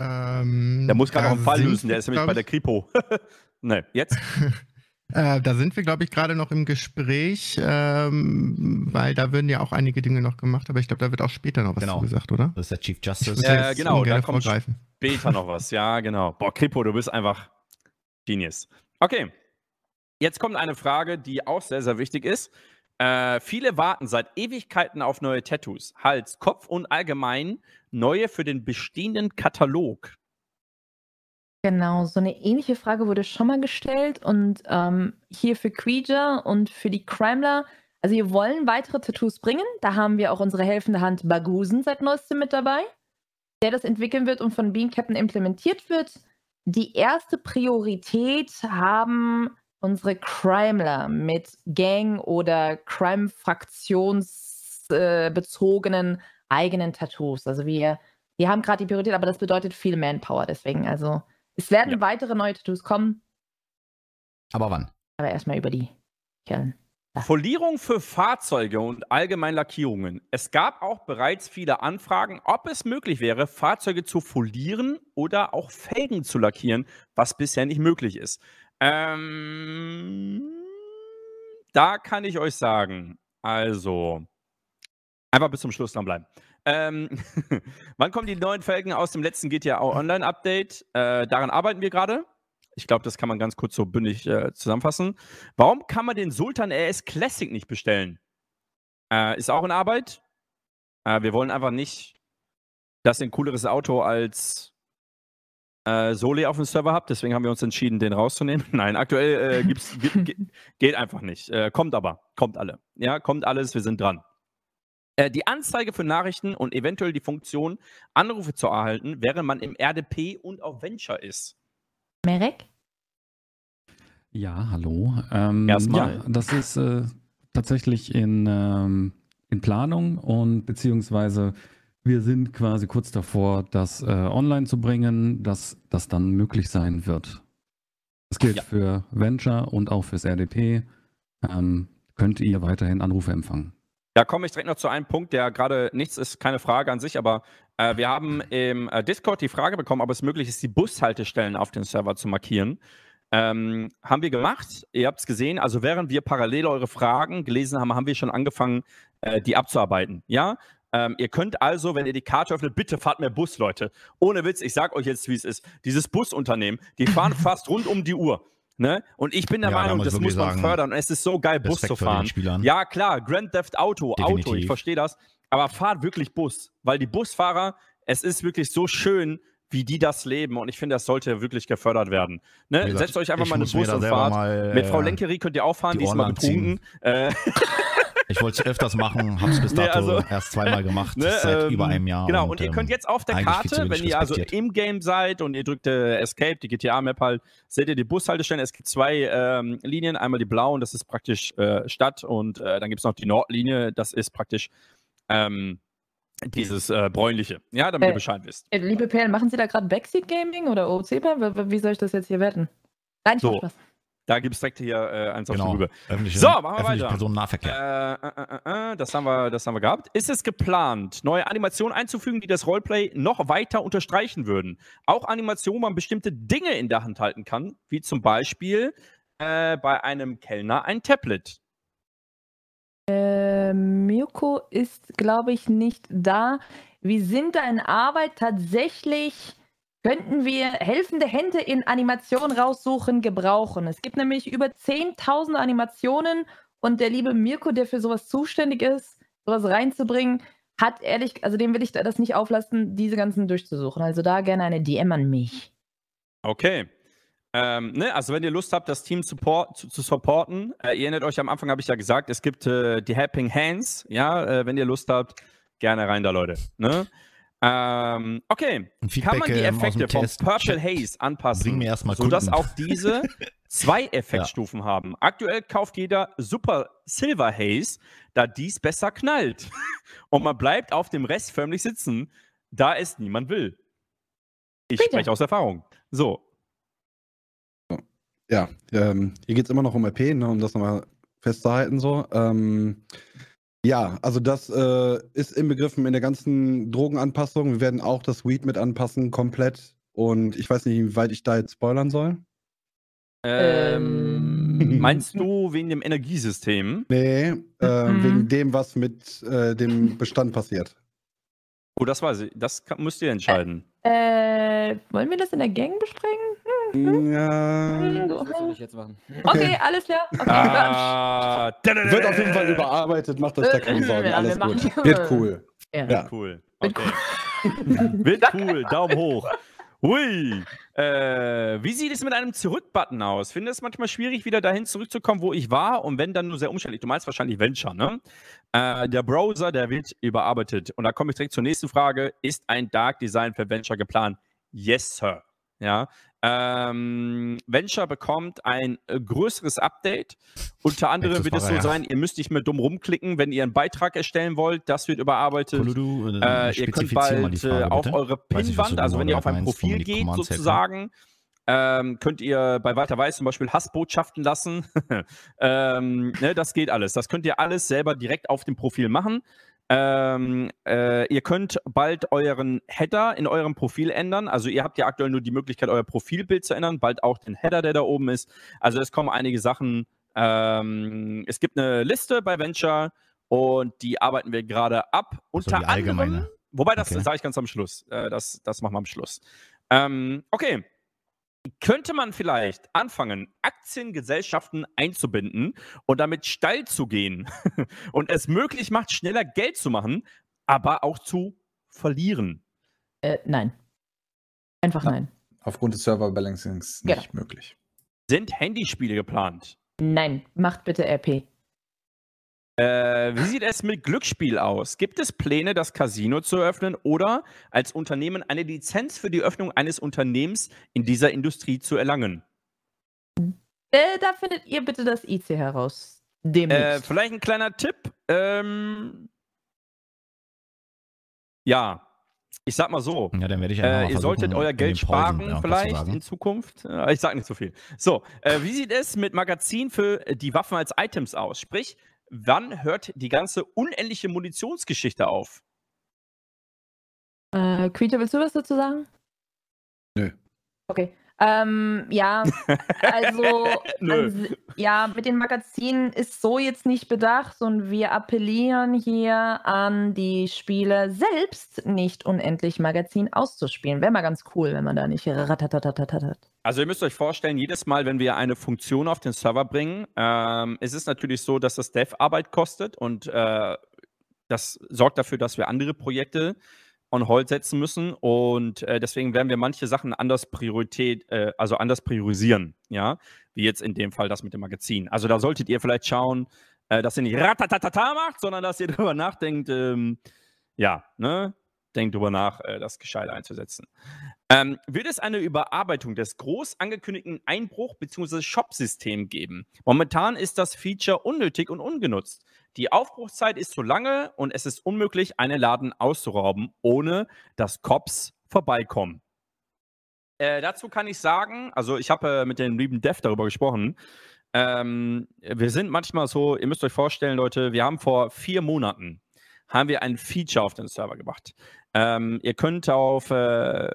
Ähm, Der muss gerade noch einen Fall lösen, der ist nämlich bei der Kripo. ne, jetzt? Äh, da sind wir, glaube ich, gerade noch im Gespräch, ähm, weil da würden ja auch einige Dinge noch gemacht, aber ich glaube, da wird auch später noch was Genau. gesagt, oder? Das ist der Chief Justice. Äh, jetzt genau, da kommt- vorgreifen. Später noch was, ja, genau. Boah, Kripo, du bist einfach Genius. Okay, jetzt kommt eine Frage, die auch sehr, sehr wichtig ist. Äh, viele warten seit Ewigkeiten auf neue Tattoos. Hals, Kopf und allgemein neue für den bestehenden Katalog. Genau, so eine ähnliche Frage wurde schon mal gestellt und ähm, hier für Creature und für die Crimler. Also wir wollen weitere Tattoos bringen. Da haben wir auch unsere helfende Hand Bagusen seit neuestem mit dabei, der das entwickeln wird und von Bean Captain implementiert wird. Die erste Priorität haben unsere Crimler mit Gang- oder Crime-fraktionsbezogenen eigenen Tattoos. Also wir, wir haben gerade die Priorität, aber das bedeutet viel Manpower deswegen. Also es werden Ja. weitere neue Tattoos kommen, Aber wann? aber erstmal über die Kerlen. Folierung für Fahrzeuge und allgemein Lackierungen. Es gab auch bereits viele Anfragen, ob es möglich wäre, Fahrzeuge zu folieren oder auch Felgen zu lackieren, was bisher nicht möglich ist. Ähm, da kann ich euch sagen, also einfach bis zum Schluss dranbleiben. Ähm, wann kommen die neuen Felgen aus dem letzten GTA Online Update? Äh, daran arbeiten wir gerade. Ich glaube, das kann man ganz kurz so bündig äh, zusammenfassen. Warum kann man den Sultan RS Classic nicht bestellen? Äh, ist auch in Arbeit. Äh, wir wollen einfach nicht, dass ihr ein cooleres Auto als äh, Soli auf dem Server habt. Deswegen haben wir uns entschieden, den rauszunehmen. Nein, aktuell äh, gibt's, geht, einfach nicht. Äh, kommt aber. Kommt alle. Ja, kommt alles. Wir sind dran. Äh, die Anzeige für Nachrichten und eventuell die Funktion, Anrufe zu erhalten, während man im RDP und auf Venture ist. Merek? Ja, hallo. Ähm, Erstmal. Ja, das ist äh, tatsächlich in, ähm, in Planung und beziehungsweise wir sind quasi kurz davor, das äh, online zu bringen, dass das dann möglich sein wird. Das gilt Ja. für Venture und auch fürs RDP. Ähm, könnt ihr weiterhin Anrufe empfangen. Da komme ich direkt noch zu einem Punkt, der gerade nichts ist, keine Frage an sich, aber äh, wir haben im äh, Discord die Frage bekommen, ob es möglich ist, die Bushaltestellen auf dem Server zu markieren. Ähm, haben wir gemacht, ihr habt es gesehen, also während wir parallel eure Fragen gelesen haben, haben wir schon angefangen, äh, die abzuarbeiten. Ja? Ähm, ihr könnt also, wenn ihr die Karte öffnet, bitte fahrt mehr Bus, Leute. Ohne Witz, ich sag euch jetzt, wie es ist. Dieses Busunternehmen, die fahren fast rund um die Uhr. Ne? Und ich bin der Ja, da Meinung, ich das muss man sagen, fördern. Und es ist so geil, Bus Respekt zu vor den fahren. Ja, klar, Grand Theft Auto, Auto, ich Definitiv. verstehe das. Aber fahrt wirklich Bus, weil die Busfahrer, es ist wirklich so schön, wie die das leben. Und ich finde, das sollte wirklich gefördert werden. Ne? gesagt, Setzt euch einfach mal mir Bus da und fahrt. mal, Mit Frau äh, Lenkerie könnt ihr auch fahren, die die ist mal betrunken. Äh, Ich wollte es öfters machen, hab's bis Nee, dato also- erst zweimal gemacht, Ne, seit ähm, über einem Jahr. Genau, und, ihr ähm, könnt jetzt auf der Karte, wenn ihr also im Game seid und ihr drückt äh, Escape, die GTA-Map halt, seht ihr die Bushaltestellen. Es gibt zwei ähm, Linien, einmal die blauen, das ist praktisch äh, Stadt und äh, dann gibt es noch die Nordlinie, das ist praktisch ähm, dieses äh, bräunliche. Ja, damit Äh, ihr Bescheid wisst. Äh, Liebe Perlen, machen Sie da gerade Backseat Gaming oder OC? Wie soll ich das jetzt hier werten? Nein, ich So. Spaß. Da gibt es direkt hier äh, eins Genau. auf die Rübe. Öffentliche, So, machen wir öffentliche weiter. Personennahverkehr. Äh, äh, äh, äh, das, haben wir, das haben wir gehabt. Ist es geplant, neue Animationen einzufügen, die das Roleplay noch weiter unterstreichen würden? Auch Animationen, wo man bestimmte Dinge in der Hand halten kann, wie zum Beispiel äh, bei einem Kellner ein Tablet. Äh, Mirko ist, glaube ich, nicht da. Wir sind da in Arbeit. Tatsächlich könnten wir helfende Hände in Animationen raussuchen, gebrauchen. Es gibt nämlich über 10.000 Animationen und der liebe Mirko, der für sowas zuständig ist, sowas reinzubringen, hat ehrlich, also dem will ich das nicht auflassen, diese ganzen durchzusuchen. Also da gerne eine DM an mich. Okay. Ähm, ne, also wenn ihr Lust habt, das Team support, zu, zu supporten, äh, ihr erinnert euch, am Anfang habe ich ja gesagt, es gibt äh, die Helping Hands, ja, äh, wenn ihr Lust habt, gerne rein da, Leute. Ne? Ähm, okay, kann man die ähm, Effekte vom Test. Purple Haze anpassen, Bring mir erst mal sodass Kunden. auch diese zwei Effektstufen haben. Aktuell kauft jeder Super Silver Haze, da dies besser knallt. Und man bleibt auf dem Rest förmlich sitzen, da es niemand will. Ich Bitte. spreche aus Erfahrung. So, Ja, ähm, hier geht es immer noch um RP, ne, um das nochmal festzuhalten. So. Ähm, ja, also das äh, ist inbegriffen in der ganzen Drogenanpassung. Wir werden auch das Weed mit anpassen, komplett. Und ich weiß nicht, wie weit ich da jetzt spoilern soll. Ähm, meinst du wegen dem Energiesystem? Nee, äh, Mhm. wegen dem, was mit äh, dem Bestand passiert. Oh, das weiß ich. Das kann, müsst ihr entscheiden. Äh, wollen wir das in der Gang besprechen? Ja. So. Was soll ich jetzt machen? Okay, alles klar. Okay, Ah, Wird auf jeden Fall überarbeitet, macht euch da keine Sorgen. Ja, wir Alles machen- gut. Wird cool. Ja. Ja. Cool. Wird Okay. Wird cool. Daumen hoch. Hui. Äh, wie sieht es mit einem Zurück-Button aus? Finde es manchmal schwierig, wieder dahin zurückzukommen, wo ich war und wenn dann nur sehr umständlich. Du meinst wahrscheinlich Venture, ne? Äh, der Browser, der wird überarbeitet. Und da komme ich direkt zur nächsten Frage. Ist ein Dark Design für Venture geplant? Yes, Sir. Ja. Ähm, Venture bekommt ein äh, größeres Update. Unter anderem wird es so sein, ihr müsst nicht mehr dumm rumklicken, wenn ihr einen Beitrag erstellen wollt. Das wird überarbeitet. Koludu, Äh, ihr könnt bald Frage, äh, auf eure Pinnwand, du also wenn ihr genau auf ein Profil geht, sozusagen, ähm, könnt ihr bei Walter Weiß zum Beispiel Hassbotschaften lassen. ähm, ne, das geht alles. Das könnt ihr alles selber direkt auf dem Profil machen. Ähm, äh, ihr könnt bald euren Header in eurem Profil ändern. Also ihr habt ja aktuell nur die Möglichkeit, euer Profilbild zu ändern, bald auch den Header, der da oben ist. Also es kommen einige Sachen. Ähm, es gibt eine Liste bei Venture und die arbeiten wir gerade ab. Unter allgemeine. anderem, wobei das Okay. sage ich ganz am Schluss. Äh, das, das machen wir am Schluss. Ähm, okay. Könnte man vielleicht anfangen, Aktiengesellschaften einzubinden und damit steil zu gehen und es möglich macht, schneller Geld zu machen, aber auch zu verlieren? Äh, nein. Einfach Ja. nein. Aufgrund des Server-Balancings Genau. nicht möglich. Sind Handyspiele geplant? Nein. Macht bitte RP. Äh, wie sieht es mit Glücksspiel aus? Gibt es Pläne, das Casino zu eröffnen oder als Unternehmen eine Lizenz für die Öffnung eines Unternehmens in dieser Industrie zu erlangen? Äh, da findet ihr bitte das IC heraus. Äh, vielleicht ein kleiner Tipp. Ähm, ja, ich sag mal so. Ja, dann werde ich Äh, ihr solltet euer Geld sparen, vielleicht in Zukunft. Äh, ich sag nicht so viel. So, äh, wie sieht es mit Magazin für die Waffen als Items aus? Sprich, wann hört die ganze unendliche Munitionsgeschichte auf? Äh, Quita, willst du was dazu sagen? Nö. Okay. Ähm, ja, also an ja, mit den Magazinen ist so jetzt nicht bedacht und wir appellieren hier an die Spieler selbst nicht unendlich Magazin auszuspielen. Wäre mal ganz cool, wenn man da nicht ratatatatat. Also ihr müsst euch vorstellen, jedes Mal, wenn wir eine Funktion auf den Server bringen, ähm, es ist natürlich so, dass das Dev Arbeit kostet und äh, das sorgt dafür, dass wir andere Projekte on hold setzen müssen und äh, deswegen werden wir manche Sachen anders Priorität, äh, also anders priorisieren, ja, wie jetzt in dem Fall das mit dem Magazin. Also da solltet ihr vielleicht schauen, äh, dass ihr nicht ratatatata macht, sondern dass ihr darüber nachdenkt, ähm, ja, ne, denkt drüber nach, äh, das gescheit einzusetzen. Ähm, wird es eine Überarbeitung des groß angekündigten Einbruch- bzw. Shop-Systems geben? Momentan ist das Feature unnötig und ungenutzt. Die Aufbruchszeit ist zu lange und es ist unmöglich, einen Laden auszurauben, ohne dass Cops vorbeikommen. Äh, dazu kann ich sagen, also ich habe äh, mit dem lieben Dev darüber gesprochen. Ähm, wir sind manchmal so, ihr müsst euch vorstellen, Leute, wir haben vor vier Monaten haben wir ein Feature auf den Server gemacht. Ähm, ihr könnt auf äh,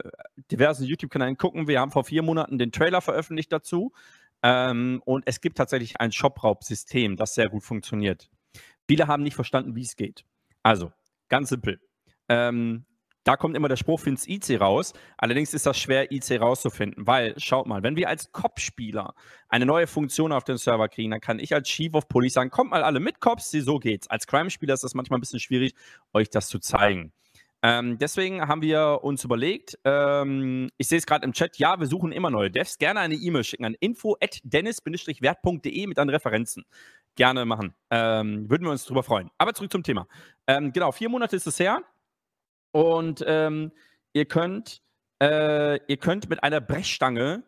diversen YouTube-Kanälen gucken. Wir haben vor vier Monaten den Trailer veröffentlicht dazu. Ähm, und es gibt tatsächlich ein Shop-Raub-System, das sehr gut funktioniert. Viele haben nicht verstanden, wie es geht. Also, ganz simpel. Ähm, da kommt immer der Spruch, find's IC raus. Allerdings ist das schwer, IC rauszufinden, weil, schaut mal, wenn wir als Cop-Spieler eine neue Funktion auf den Server kriegen, dann kann ich als Chief of Police sagen, kommt mal alle mit Cops, so geht's. Als Crime-Spieler ist das manchmal ein bisschen schwierig, euch das zu zeigen. Ähm, deswegen haben wir uns überlegt, ähm, ich sehe es gerade im Chat, ja, wir suchen immer neue Devs. Gerne eine E-Mail schicken an info.dennis-wert.de mit an Referenzen. Gerne machen. Ähm, würden wir uns drüber freuen. Aber zurück zum Thema. Ähm, genau, vier Monate ist es her. Und ähm, ihr könnt, äh, ihr könnt mit einer Brechstange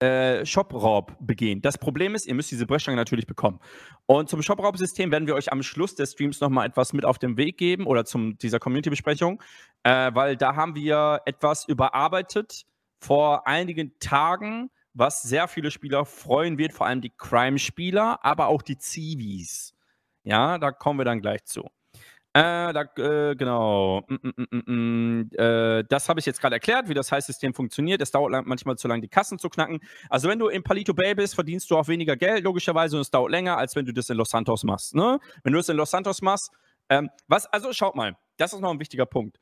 äh, Shopraub begehen. Das Problem ist, ihr müsst diese Brechstange natürlich bekommen. Und zum Shopraub-System werden wir euch am Schluss des Streams nochmal etwas mit auf den Weg geben oder zum dieser Community-Besprechung, äh, weil da haben wir etwas überarbeitet vor einigen Tagen, was sehr viele Spieler freuen wird, vor allem die Crime-Spieler, aber auch die Zivis. Ja, da kommen wir dann gleich zu. Äh, da, äh, genau. Mm, mm, mm, mm, äh, das habe ich jetzt gerade erklärt, wie das Heißsystem funktioniert. Es dauert lang, manchmal zu lange, die Kassen zu knacken. Also, wenn du in Palito Bay bist, verdienst du auch weniger Geld, logischerweise, und es dauert länger, als wenn du das in Los Santos machst. Ne? Wenn du das in Los Santos machst, ähm, was, also schaut mal, das ist noch ein wichtiger Punkt.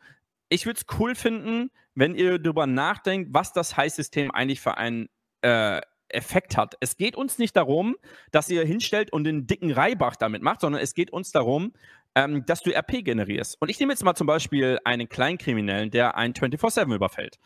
Ich würde es cool finden, wenn ihr darüber nachdenkt, was das Heißsystem eigentlich für einen äh, Effekt hat. Es geht uns nicht darum, dass ihr hinstellt und den dicken Reibach damit macht, sondern es geht uns darum, ähm, dass du RP generierst. Und ich nehme jetzt mal zum Beispiel einen Kleinkriminellen, der einen 24-7 überfällt.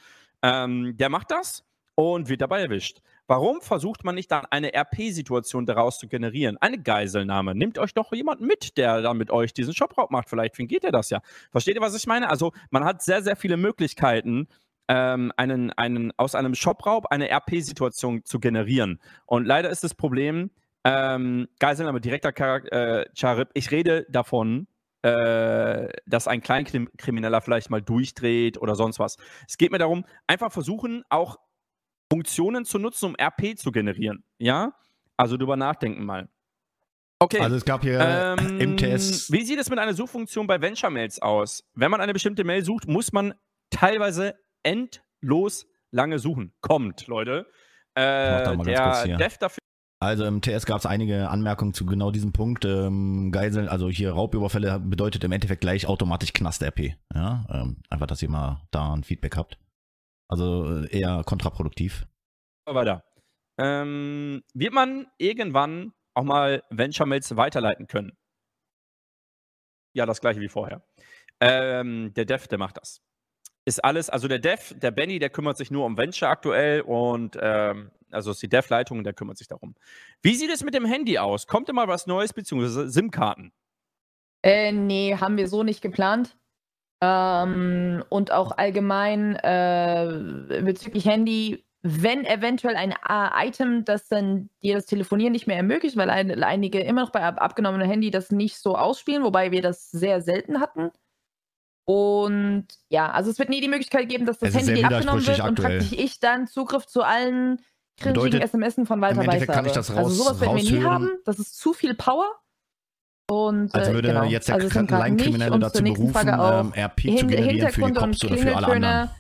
Ähm, der macht das und wird dabei erwischt. Warum versucht man nicht dann eine RP-Situation daraus zu generieren? Eine Geiselnahme. Nehmt euch doch jemanden mit, der dann mit euch diesen Shopraub macht. Vielleicht fingiert er das ja. Versteht ihr, was ich meine? Also man hat sehr, sehr viele Möglichkeiten, ähm, einen, einen, aus einem Shopraub eine RP-Situation zu generieren. Und leider ist das Problem, ähm, Geiselnahme, direkter Charak äh, Charib, ich rede davon, äh, dass ein Kleinkrimineller vielleicht mal durchdreht oder sonst was. Es geht mir darum, einfach versuchen, auch Funktionen zu nutzen, um RP zu generieren. Ja? Also drüber nachdenken mal. Okay. Also es gab hier Ähm, im TS. Wie sieht es mit einer Suchfunktion bei Venture-Mails aus? Wenn man eine bestimmte Mail sucht, muss man teilweise endlos lange suchen. Kommt, Leute. Äh, der. Dev dafür Also im TS gab es einige Anmerkungen zu genau diesem Punkt. Ähm, Geiseln, also hier Raubüberfälle bedeutet im Endeffekt gleich automatisch Knast-RP. Ja, ähm, einfach, dass ihr mal da ein Feedback habt. Also äh, eher kontraproduktiv. weiter. Ähm, wird man irgendwann auch mal Venture-Mails weiterleiten können? Ja, das gleiche wie vorher. Ähm, der Dev, der macht das. Ist alles, also der Dev, der Benny, der kümmert sich nur um Venture aktuell und ähm, also ist die Dev-Leitung und der kümmert sich darum. Wie sieht es mit dem Handy aus? Kommt immer was Neues, beziehungsweise SIM-Karten? Äh, nee, haben wir so nicht geplant. Ähm, und auch allgemein äh, bezüglich Handy, wenn eventuell ein äh, Item, das dann dir das Telefonieren nicht mehr ermöglicht, weil ein, einige immer noch bei ab abgenommenem Handy das nicht so ausspielen, wobei wir das sehr selten hatten. Und ja, also es wird nie die Möglichkeit geben, dass das Es Handy abgenommen wird widersprüchlich und aktuell. praktisch ich dann Zugriff zu allen cringigen Bedeutet, SMSen von Walter Weiß Endeffekt kann ich habe. das also raus- sowas werden wir nie haben. Das ist zu viel Power. Und, Also würde genau. jetzt der also. Kleinkriminelle Und dazu zur nächsten berufen, Frage auch. ähm, RP zu Hin generieren für die Cops oder für alle anderen. Klingeltöne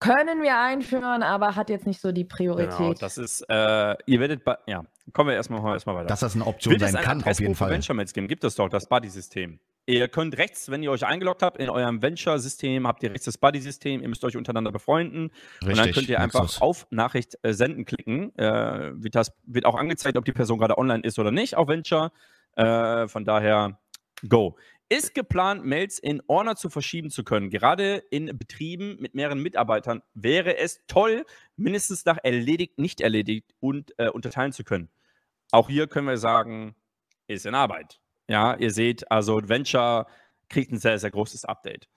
können wir einführen, aber hat jetzt nicht so die Priorität. Genau, das ist, äh, ihr werdet, bei, ja, kommen wir erstmal, erstmal weiter. Dass das eine Option Wird es sein ein kann, auf jeden Fall. Venture-Mails geben? Gibt es doch, das Buddy-System. Ihr könnt rechts, wenn ihr euch eingeloggt habt, in eurem Venture-System, habt ihr rechts das Buddy-System, ihr müsst euch untereinander befreunden und dann könnt ihr einfach Nexus. auf Nachricht äh, senden klicken. Äh, wird, das, wird auch angezeigt, ob die Person gerade online ist oder nicht auf Venture. Äh, von daher, go. Ist geplant, Mails in Ordner zu verschieben zu können. Gerade in Betrieben mit mehreren Mitarbeitern wäre es toll, mindestens nach erledigt, nicht erledigt und äh, unterteilen zu können. Auch hier können wir sagen, ist in Arbeit. Ja, ihr seht, also Venture kriegt ein sehr, sehr großes Update.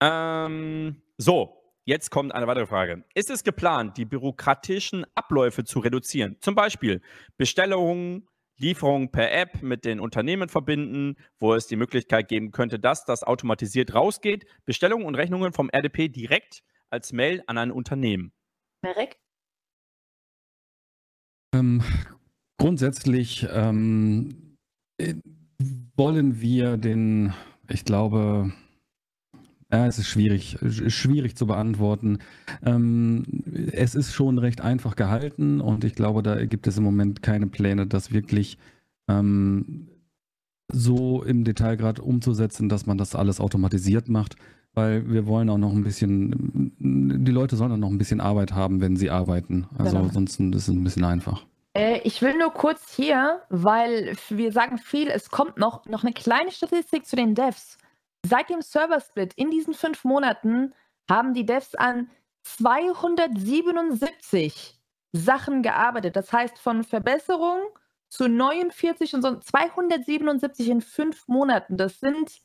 Ähm, so, jetzt kommt eine weitere Frage. Ist es geplant, die bürokratischen Abläufe zu reduzieren? Zum Beispiel Bestellungen, Lieferungen per App mit den Unternehmen verbinden, wo es die Möglichkeit geben könnte, dass das automatisiert rausgeht. Bestellungen und Rechnungen vom RDP direkt als Mail an ein Unternehmen. Merek? Ähm, grundsätzlich ähm, äh, wollen wir den, ich glaube, ja, es ist schwierig, sch- schwierig zu beantworten. Ähm, es ist schon recht einfach gehalten und ich glaube, da gibt es im Moment keine Pläne, das wirklich ähm, so im Detail gerade umzusetzen, dass man das alles automatisiert macht, weil wir wollen auch noch ein bisschen, die Leute sollen auch noch ein bisschen Arbeit haben, wenn sie arbeiten. Also Genau. sonst ist es ein bisschen einfach. Äh, ich will nur kurz hier, weil wir sagen viel, es kommt noch, noch eine kleine Statistik zu den Devs. Seit dem Server-Split in diesen fünf Monaten haben die Devs an 277 Sachen gearbeitet. Das heißt, von Verbesserung zu 49 und so 277 in fünf Monaten. Das sind,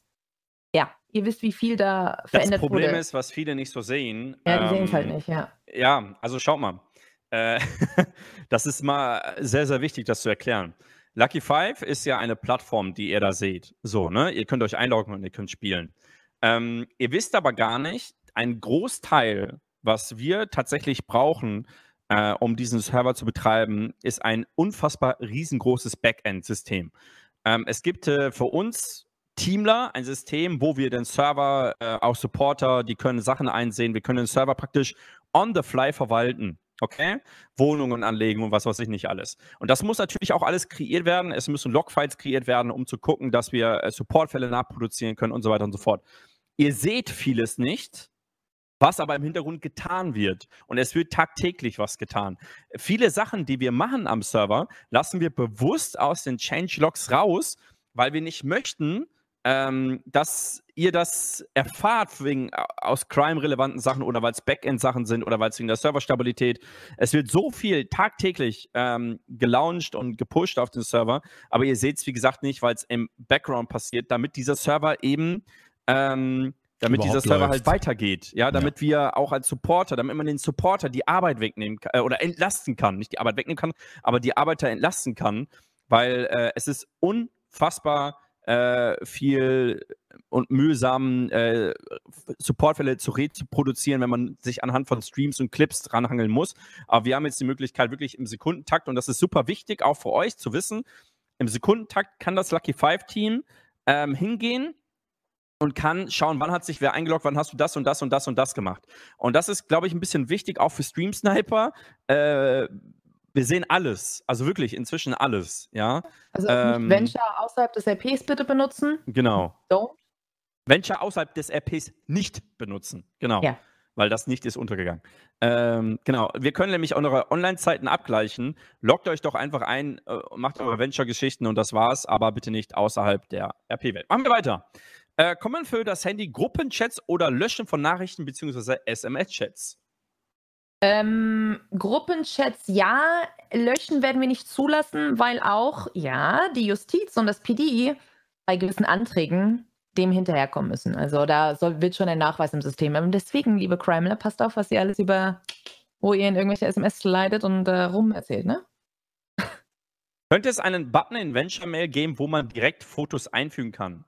ja, ihr wisst, wie viel da Das verändert Problem wurde. ist, was viele nicht so sehen. ja, die sehen es halt ähm, nicht, ja. Ja, also schaut mal. Äh, das ist mal sehr, sehr wichtig, das zu erklären. Lucky Five ist ja eine Plattform, die ihr da seht. So, ne? Ihr könnt euch einloggen und ihr könnt spielen. Ähm, ihr wisst aber gar nicht, ein Großteil, was wir tatsächlich brauchen, äh, um diesen Server zu betreiben, ist ein unfassbar riesengroßes Backend-System. Ähm, es gibt äh, für uns Teamler, ein System, wo wir den Server, äh, auch Supporter, die können Sachen einsehen. Wir können den Server praktisch on the fly verwalten. Okay? Wohnungen anlegen und was weiß ich nicht alles. Und das muss natürlich auch alles kreiert werden. Es müssen Logfiles kreiert werden, um zu gucken, dass wir äh, Supportfälle nachproduzieren können und so weiter und so fort. Ihr seht vieles nicht, was aber im Hintergrund getan wird. Und es wird tagtäglich was getan. Viele Sachen, die wir machen am Server, lassen wir bewusst aus den Changelogs raus, weil wir nicht möchten, ähm, dass ihr das erfahrt wegen äh, aus Crime-relevanten Sachen oder weil es Backend-Sachen sind oder weil es wegen der Serverstabilität. Es wird so viel tagtäglich ähm, gelauncht und gepusht auf den Server, aber ihr seht es, wie gesagt, nicht, weil es im Background passiert, damit dieser Server eben ähm, damit dieser Server läuft. halt weitergeht, ja, damit wir auch als Supporter, damit man den Supporter die Arbeit wegnehmen kann, äh, oder entlasten kann, nicht die Arbeit wegnehmen kann, aber die Arbeiter entlasten kann, weil äh, es ist unfassbar äh, viel und mühsam äh, Supportfälle zu reproduzieren, wenn man sich anhand von Streams und Clips dranhangeln muss. Aber wir haben jetzt die Möglichkeit, wirklich im Sekundentakt, und das ist super wichtig, auch für euch zu wissen, im Sekundentakt kann das Lucky Five Team ähm, hingehen und kann schauen, wann hat sich wer eingeloggt, wann hast du das und das und das und das gemacht. Und das ist, glaube ich, ein bisschen wichtig, auch für Stream Sniper. Äh, wir sehen alles, also wirklich inzwischen alles, ja. Also Ähm, nicht Venture außerhalb des RPs bitte benutzen. Genau. Don't. Venture außerhalb des RPs nicht benutzen. Genau. Ja. Weil das nicht ist untergegangen. Ähm, genau. Wir können nämlich eure Online-Zeiten abgleichen. Loggt euch doch einfach ein, äh, macht eure Venture-Geschichten und das war's, aber bitte nicht außerhalb der RP-Welt. Machen wir weiter. Äh, kommen für das Handy Gruppenchats oder Löschen von Nachrichten bzw. SMS-Chats. Ähm, Gruppenchats ja, löschen werden wir nicht zulassen, weil auch, ja, die Justiz und das PD bei gewissen Anträgen dem hinterherkommen müssen. Also da soll, wird schon ein Nachweis im System. Und deswegen, liebe Crimeler, passt auf, was ihr alles über, wo ihr in irgendwelche SMS leidet und äh, rum erzählt, ne? Könnte es einen Button in Venture Mail geben, wo man direkt Fotos einfügen kann?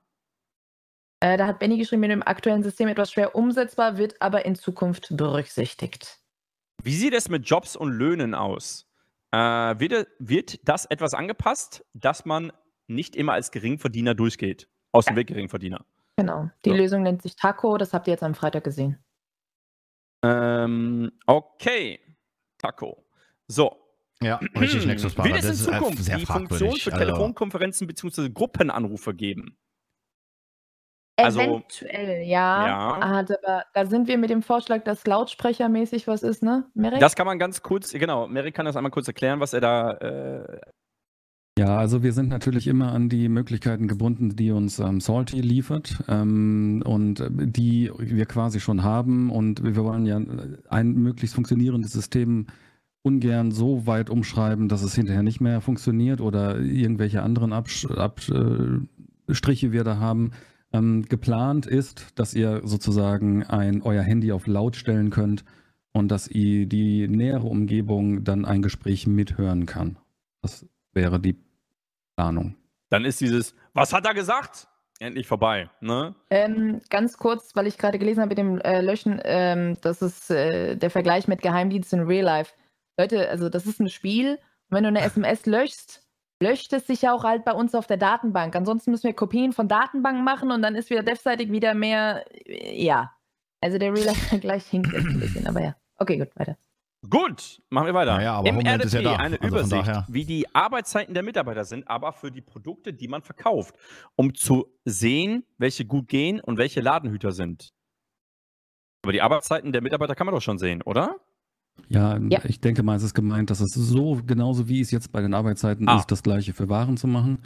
Äh, da hat Benny geschrieben, mit dem aktuellen System etwas schwer umsetzbar, wird aber in Zukunft berücksichtigt. Wie sieht es mit Jobs und Löhnen aus? Äh, wird, wird das etwas angepasst, dass man nicht immer als Geringverdiener durchgeht? Aus dem Ja. Weg Geringverdiener. Genau. Die So. Lösung nennt sich Taco, das habt ihr jetzt am Freitag gesehen. Ähm, okay. Taco. So. Ja, richtig, Nexus Partner. Wird es in Zukunft die Funktion für Also, Telefonkonferenzen bzw. Gruppenanrufe geben? Also- Eventuell, ja. Ja. Hat aber, da sind wir mit dem Vorschlag, dass Lautsprechermäßig was ist, ne? Merek? Das kann man ganz kurz, genau, Mary kann das einmal kurz erklären, was er da. Äh, Ja, also wir sind natürlich immer an die Möglichkeiten gebunden, die uns ähm, Salty liefert ähm, und äh, die wir quasi schon haben. Und wir wollen ja ein möglichst funktionierendes System ungern so weit umschreiben, dass es hinterher nicht mehr funktioniert oder irgendwelche anderen Absch Abstriche wir da haben. Ähm, geplant ist, dass ihr sozusagen ein, euer Handy auf laut stellen könnt und dass ihr die nähere Umgebung dann ein Gespräch mithören kann. Das wäre die Planung. dann ist dieses, was hat er gesagt? Endlich vorbei, ne? Ähm, ganz kurz, weil ich gerade gelesen habe mit dem äh, Löschen, ähm, das ist äh, der Vergleich mit Geheimdienst in Real Life. Leute, also das ist ein Spiel. Und wenn du eine SMS löschst, löscht es sich ja auch halt bei uns auf der Datenbank. Ansonsten müssen wir Kopien von Datenbanken machen und dann ist wieder devseitig wieder mehr, äh, ja. Also der Real Life-Vergleich hinkt jetzt ein bisschen, aber ja. Okay, gut, weiter. Gut, machen wir weiter. Naja, aber Im Homeland ist RDP ja da. eine Also Übersicht, wie die Arbeitszeiten der Mitarbeiter sind, aber für die Produkte, die man verkauft, um zu sehen, welche gut gehen und welche Ladenhüter sind. Aber die Arbeitszeiten der Mitarbeiter kann man doch schon sehen, oder? Ja, Ja. ich denke mal, es ist gemeint, dass es so, genauso wie es jetzt bei den Arbeitszeiten Ah. ist, das gleiche für Waren zu machen.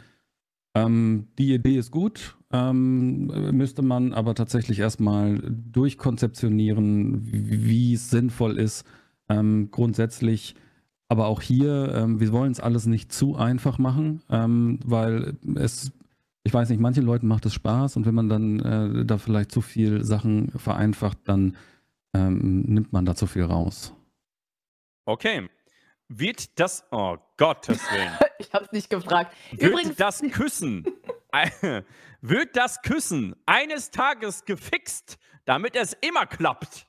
Ähm, die Idee ist gut, ähm, müsste man aber tatsächlich erstmal durchkonzeptionieren, wie wie es sinnvoll ist. Ähm, grundsätzlich, aber auch hier, ähm, wir wollen es alles nicht zu einfach machen, ähm, weil es, ich weiß nicht, manchen Leuten macht es Spaß und wenn man dann äh, da vielleicht zu viel Sachen vereinfacht, dann ähm, nimmt man da zu viel raus. Okay. Wird das, oh Gottes Willen, Ich hab's nicht gefragt. wird Übrigens, das Küssen, wird das Küssen eines Tages gefixt, damit es immer klappt?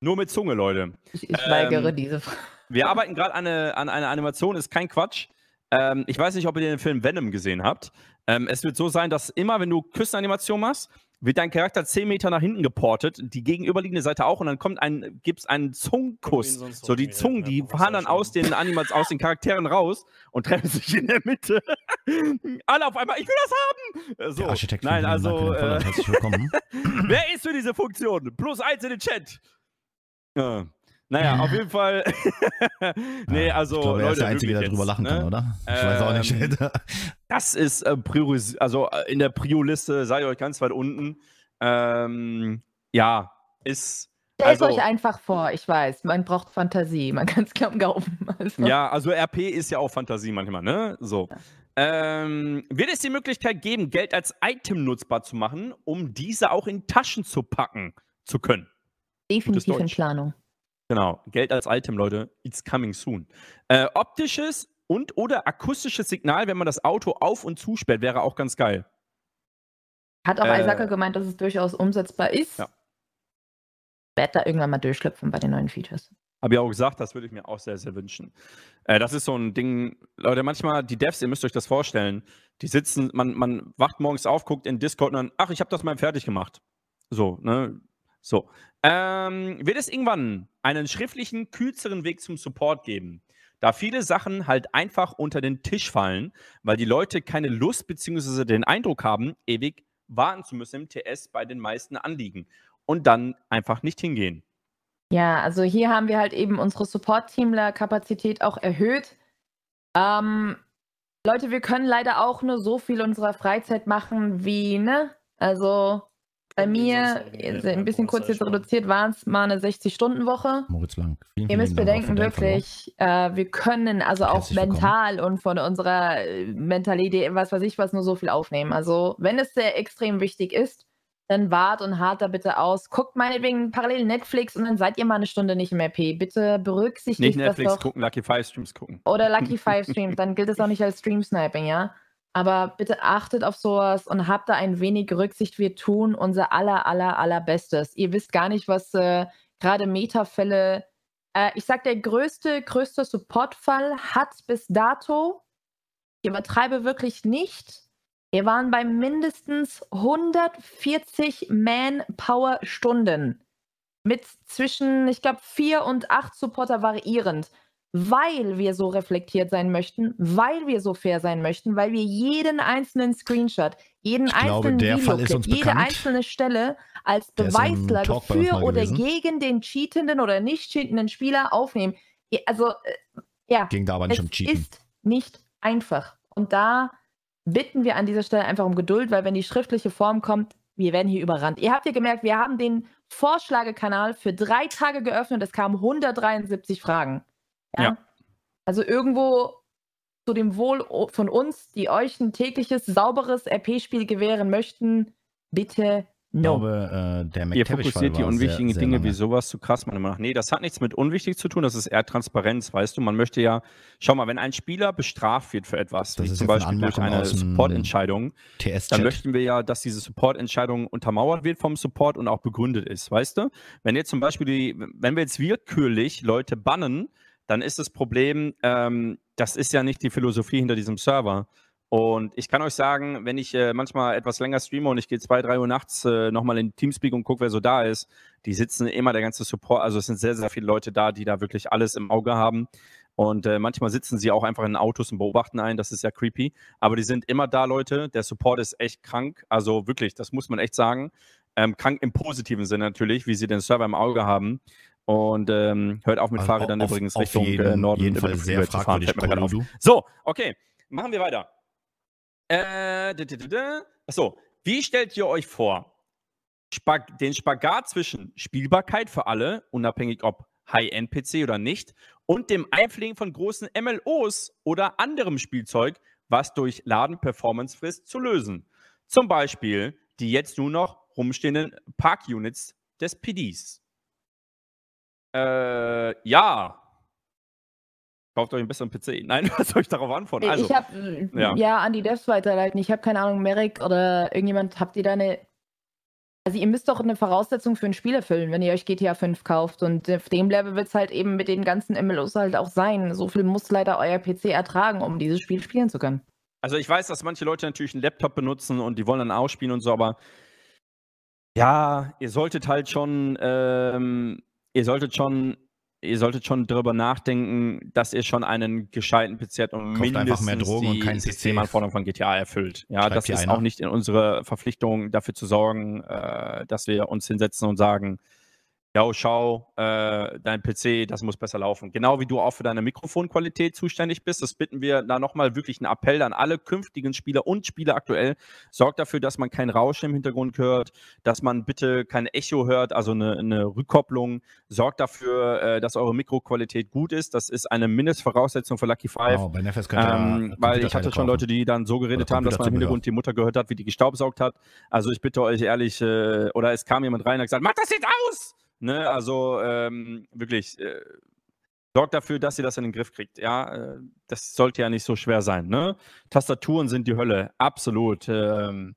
Nur mit Zunge, Leute. ich, ich weigere ähm, diese Frage. Wir arbeiten gerade an, an einer Animation, ist kein Quatsch. Ähm, ich weiß nicht, ob ihr den Film Venom gesehen habt. Ähm, es wird so sein, dass immer, wenn du Küssenanimation machst, wird dein Charakter 10 Meter nach hinten geportet, die gegenüberliegende Seite auch, und dann kommt ein, gibt's einen Zungenkuss. So die Zungen, die fahren dann aus den Animats, aus den Charakteren raus und treffen sich in der Mitte. Alle auf einmal, ich will das haben! Äh, So. Der Architekt Nein, also, äh. Wer ist für diese Funktion? Plus eins in den Chat. Ja. Naja, auf jeden Fall. nee, also. ich glaube, er ist der Einzige, der jetzt, lachen ne? kann, oder? Ich weiß auch nicht. Ähm, Das ist äh, prioris also äh, in der Prio-Liste seid ihr euch ganz weit unten. Ähm, ja, ist. Stellt also- euch einfach vor, ich weiß, man braucht Fantasie, man kann es kaum glauben. Also, Ja, also RP ist ja auch Fantasie manchmal, ne? So. Ähm, wird es die Möglichkeit geben, Geld als Item nutzbar zu machen, um diese auch in Taschen zu packen zu können? definitiv in. Planung. Genau, Geld als Item, Leute. It's coming soon. Äh, optisches und oder akustisches Signal, wenn man das Auto auf- und zusperrt, wäre auch ganz geil. Hat auch Äh, Isaac gemeint, dass es durchaus umsetzbar ist. Ja. Werd da irgendwann mal durchschlüpfen bei den neuen Features. Habe ich auch gesagt, das würde ich mir auch sehr, sehr wünschen. Äh, das ist so ein Ding, Leute, manchmal, die Devs, ihr müsst euch das vorstellen, die sitzen, man, man wacht morgens auf, guckt in Discord und dann, ach, ich habe das mal fertig gemacht. So, ne? So. Ähm, wird es irgendwann einen schriftlichen, kürzeren Weg zum Support geben? Da viele Sachen halt einfach unter den Tisch fallen, weil die Leute keine Lust bzw. den Eindruck haben, ewig warten zu müssen im TS bei den meisten Anliegen und dann einfach nicht hingehen. Ja, also hier haben wir halt eben unsere Support-Teamler-Kapazität auch erhöht. Ähm, Leute, wir können leider auch nur so viel unserer Freizeit machen wie, ne? Also bei mir, äh, ein bisschen kurz jetzt reduziert, waren es mal eine 60-Stunden-Woche. Moritz Lang. Vielen, Ihr müsst bedenken, wirklich, äh, wir können also auch Herzlich willkommen. mental und von unserer äh, Mentalität, was weiß ich was, nur so viel aufnehmen. Also, wenn es sehr extrem wichtig ist, dann wart und hart da bitte aus. Guckt meinetwegen parallel Netflix und dann seid ihr mal eine Stunde nicht im RP. Bitte berücksichtigt Nicht das Netflix doch. gucken, Lucky Five Streams gucken. Oder Lucky Five Streams, dann gilt es auch nicht als Stream Sniping, ja. Aber bitte achtet auf sowas und habt da ein wenig Rücksicht. Wir tun unser aller, aller, allerbestes. Ihr wisst gar nicht, was äh, gerade Metafälle. Äh, ich sag, der größte, größte Supportfall hat bis dato, ich übertreibe wirklich nicht, wir waren bei mindestens 140 Man-Power-Stunden. Mit zwischen, ich glaube, vier und acht Supporter variierend weil wir so reflektiert sein möchten, weil wir so fair sein möchten, weil wir jeden einzelnen Screenshot, jeden Ich glaube, einzelnen Fall Videoclip, jede bekannt. einzelne Stelle als Beweislage für oder gewesen. gegen den cheatenden oder nicht cheatenden Spieler aufnehmen. Also, äh, ja, Ging da aber nicht es um Cheaten. ist nicht einfach. Und da bitten wir an dieser Stelle einfach um Geduld, weil wenn die schriftliche Form kommt, wir werden hier überrannt. Ihr habt ja gemerkt, wir haben den Vorschlagekanal für drei Tage geöffnet. Es kamen 173 Fragen. Ja. Also irgendwo zu dem Wohl von uns, die euch ein tägliches, sauberes RP-Spiel gewähren möchten, bitte Ich no. glaube, äh, der Ihr fokussiert die unwichtigen sehr, sehr Dinge lange. wie sowas zu krass, meiner Meinung nach. Nee, das hat nichts mit unwichtig zu tun, das ist eher Transparenz, weißt du. Man möchte ja, schau mal, wenn ein Spieler bestraft wird für etwas, Das wie ist zum jetzt eine Beispiel durch eine Support-Entscheidung, dann möchten wir ja, dass diese Support-Entscheidung untermauert wird vom Support und auch begründet ist, weißt du? Wenn jetzt zum Beispiel die, wenn wir jetzt willkürlich Leute bannen, dann ist das Problem, ähm, das ist ja nicht die Philosophie hinter diesem Server. Und ich kann euch sagen, wenn ich äh, manchmal etwas länger streame und ich gehe zwei, drei Uhr nachts äh, nochmal in Teamspeak und gucke, wer so da ist, die sitzen immer der ganze Support, also es sind sehr, sehr viele Leute da, die da wirklich alles im Auge haben. Und äh, manchmal sitzen sie auch einfach in Autos und beobachten einen, das ist ja creepy. Aber die sind immer da, Leute. Der Support ist echt krank. Also wirklich, das muss man echt sagen. Ähm, krank im positiven Sinne natürlich, wie sie den Server im Auge haben. Und ähm, hört auf mit Also Fahrrädern auf- übrigens auf Richtung jeden, äh, Norden jeden Fall sehr fahren. fragwürdig. Paolo. So, okay, machen wir weiter. Äh, achso, wie stellt ihr euch vor, Spag den Spagat zwischen Spielbarkeit für alle, unabhängig ob High-End-PC oder nicht, und dem Einpflegen von großen MLOs oder anderem Spielzeug, was durch Laden-Performance frisst, zu lösen? Zum Beispiel die jetzt nur noch rumstehenden Park-Units des PDs. Äh, ja. Kauft euch einen besseren PC. Nein, was soll ich darauf antworten? Also, ich habe ja. ja. an die Devs weiterleiten. Ich habe keine Ahnung, Merrick oder irgendjemand, habt ihr da eine. Also ihr müsst doch eine Voraussetzung für ein Spiel erfüllen, wenn ihr euch GTA 5 kauft. Und auf dem Level wird es halt eben mit den ganzen MLOs halt auch sein. So viel muss leider euer PC ertragen, um dieses Spiel spielen zu können. Also ich weiß, dass manche Leute natürlich einen Laptop benutzen und die wollen dann ausspielen und so, aber ja, ihr solltet halt schon, ähm, ihr solltet schon, ihr solltet schon darüber nachdenken, dass ihr schon einen gescheiten PC habt und Kauft einfach mindestens mehr Drogen und die keinen PC. Systemanforderungen von GTA erfüllt. Ja, Schreibt das ist einer. auch nicht in unsere Verpflichtung, dafür zu sorgen, äh, dass wir uns hinsetzen und sagen, ja, schau, äh, dein PC, das muss besser laufen. Genau wie du auch für deine Mikrofonqualität zuständig bist. Das bitten wir da nochmal wirklich einen Appell an alle künftigen Spieler und Spieler aktuell. Sorgt dafür, dass man kein Rauschen im Hintergrund hört, dass man bitte kein Echo hört, also eine, eine Rückkopplung. Sorgt dafür, äh, dass eure Mikroqualität gut ist. Das ist eine Mindestvoraussetzung für Lucky Five. Genau, bei Nefes könnt ihr Ähm, weil ich hatte schon Leute, die dann so geredet haben, dass man im. Hintergrund die Mutter gehört hat, wie die gestaubsaugt hat. Also ich bitte euch ehrlich, äh, oder es kam jemand rein und hat gesagt, mach das jetzt aus! Ne, also ähm, wirklich, äh, sorgt dafür, dass ihr das in den Griff kriegt. Ja, äh, das sollte ja nicht so schwer sein. Ne? Tastaturen sind die Hölle, absolut. Ähm,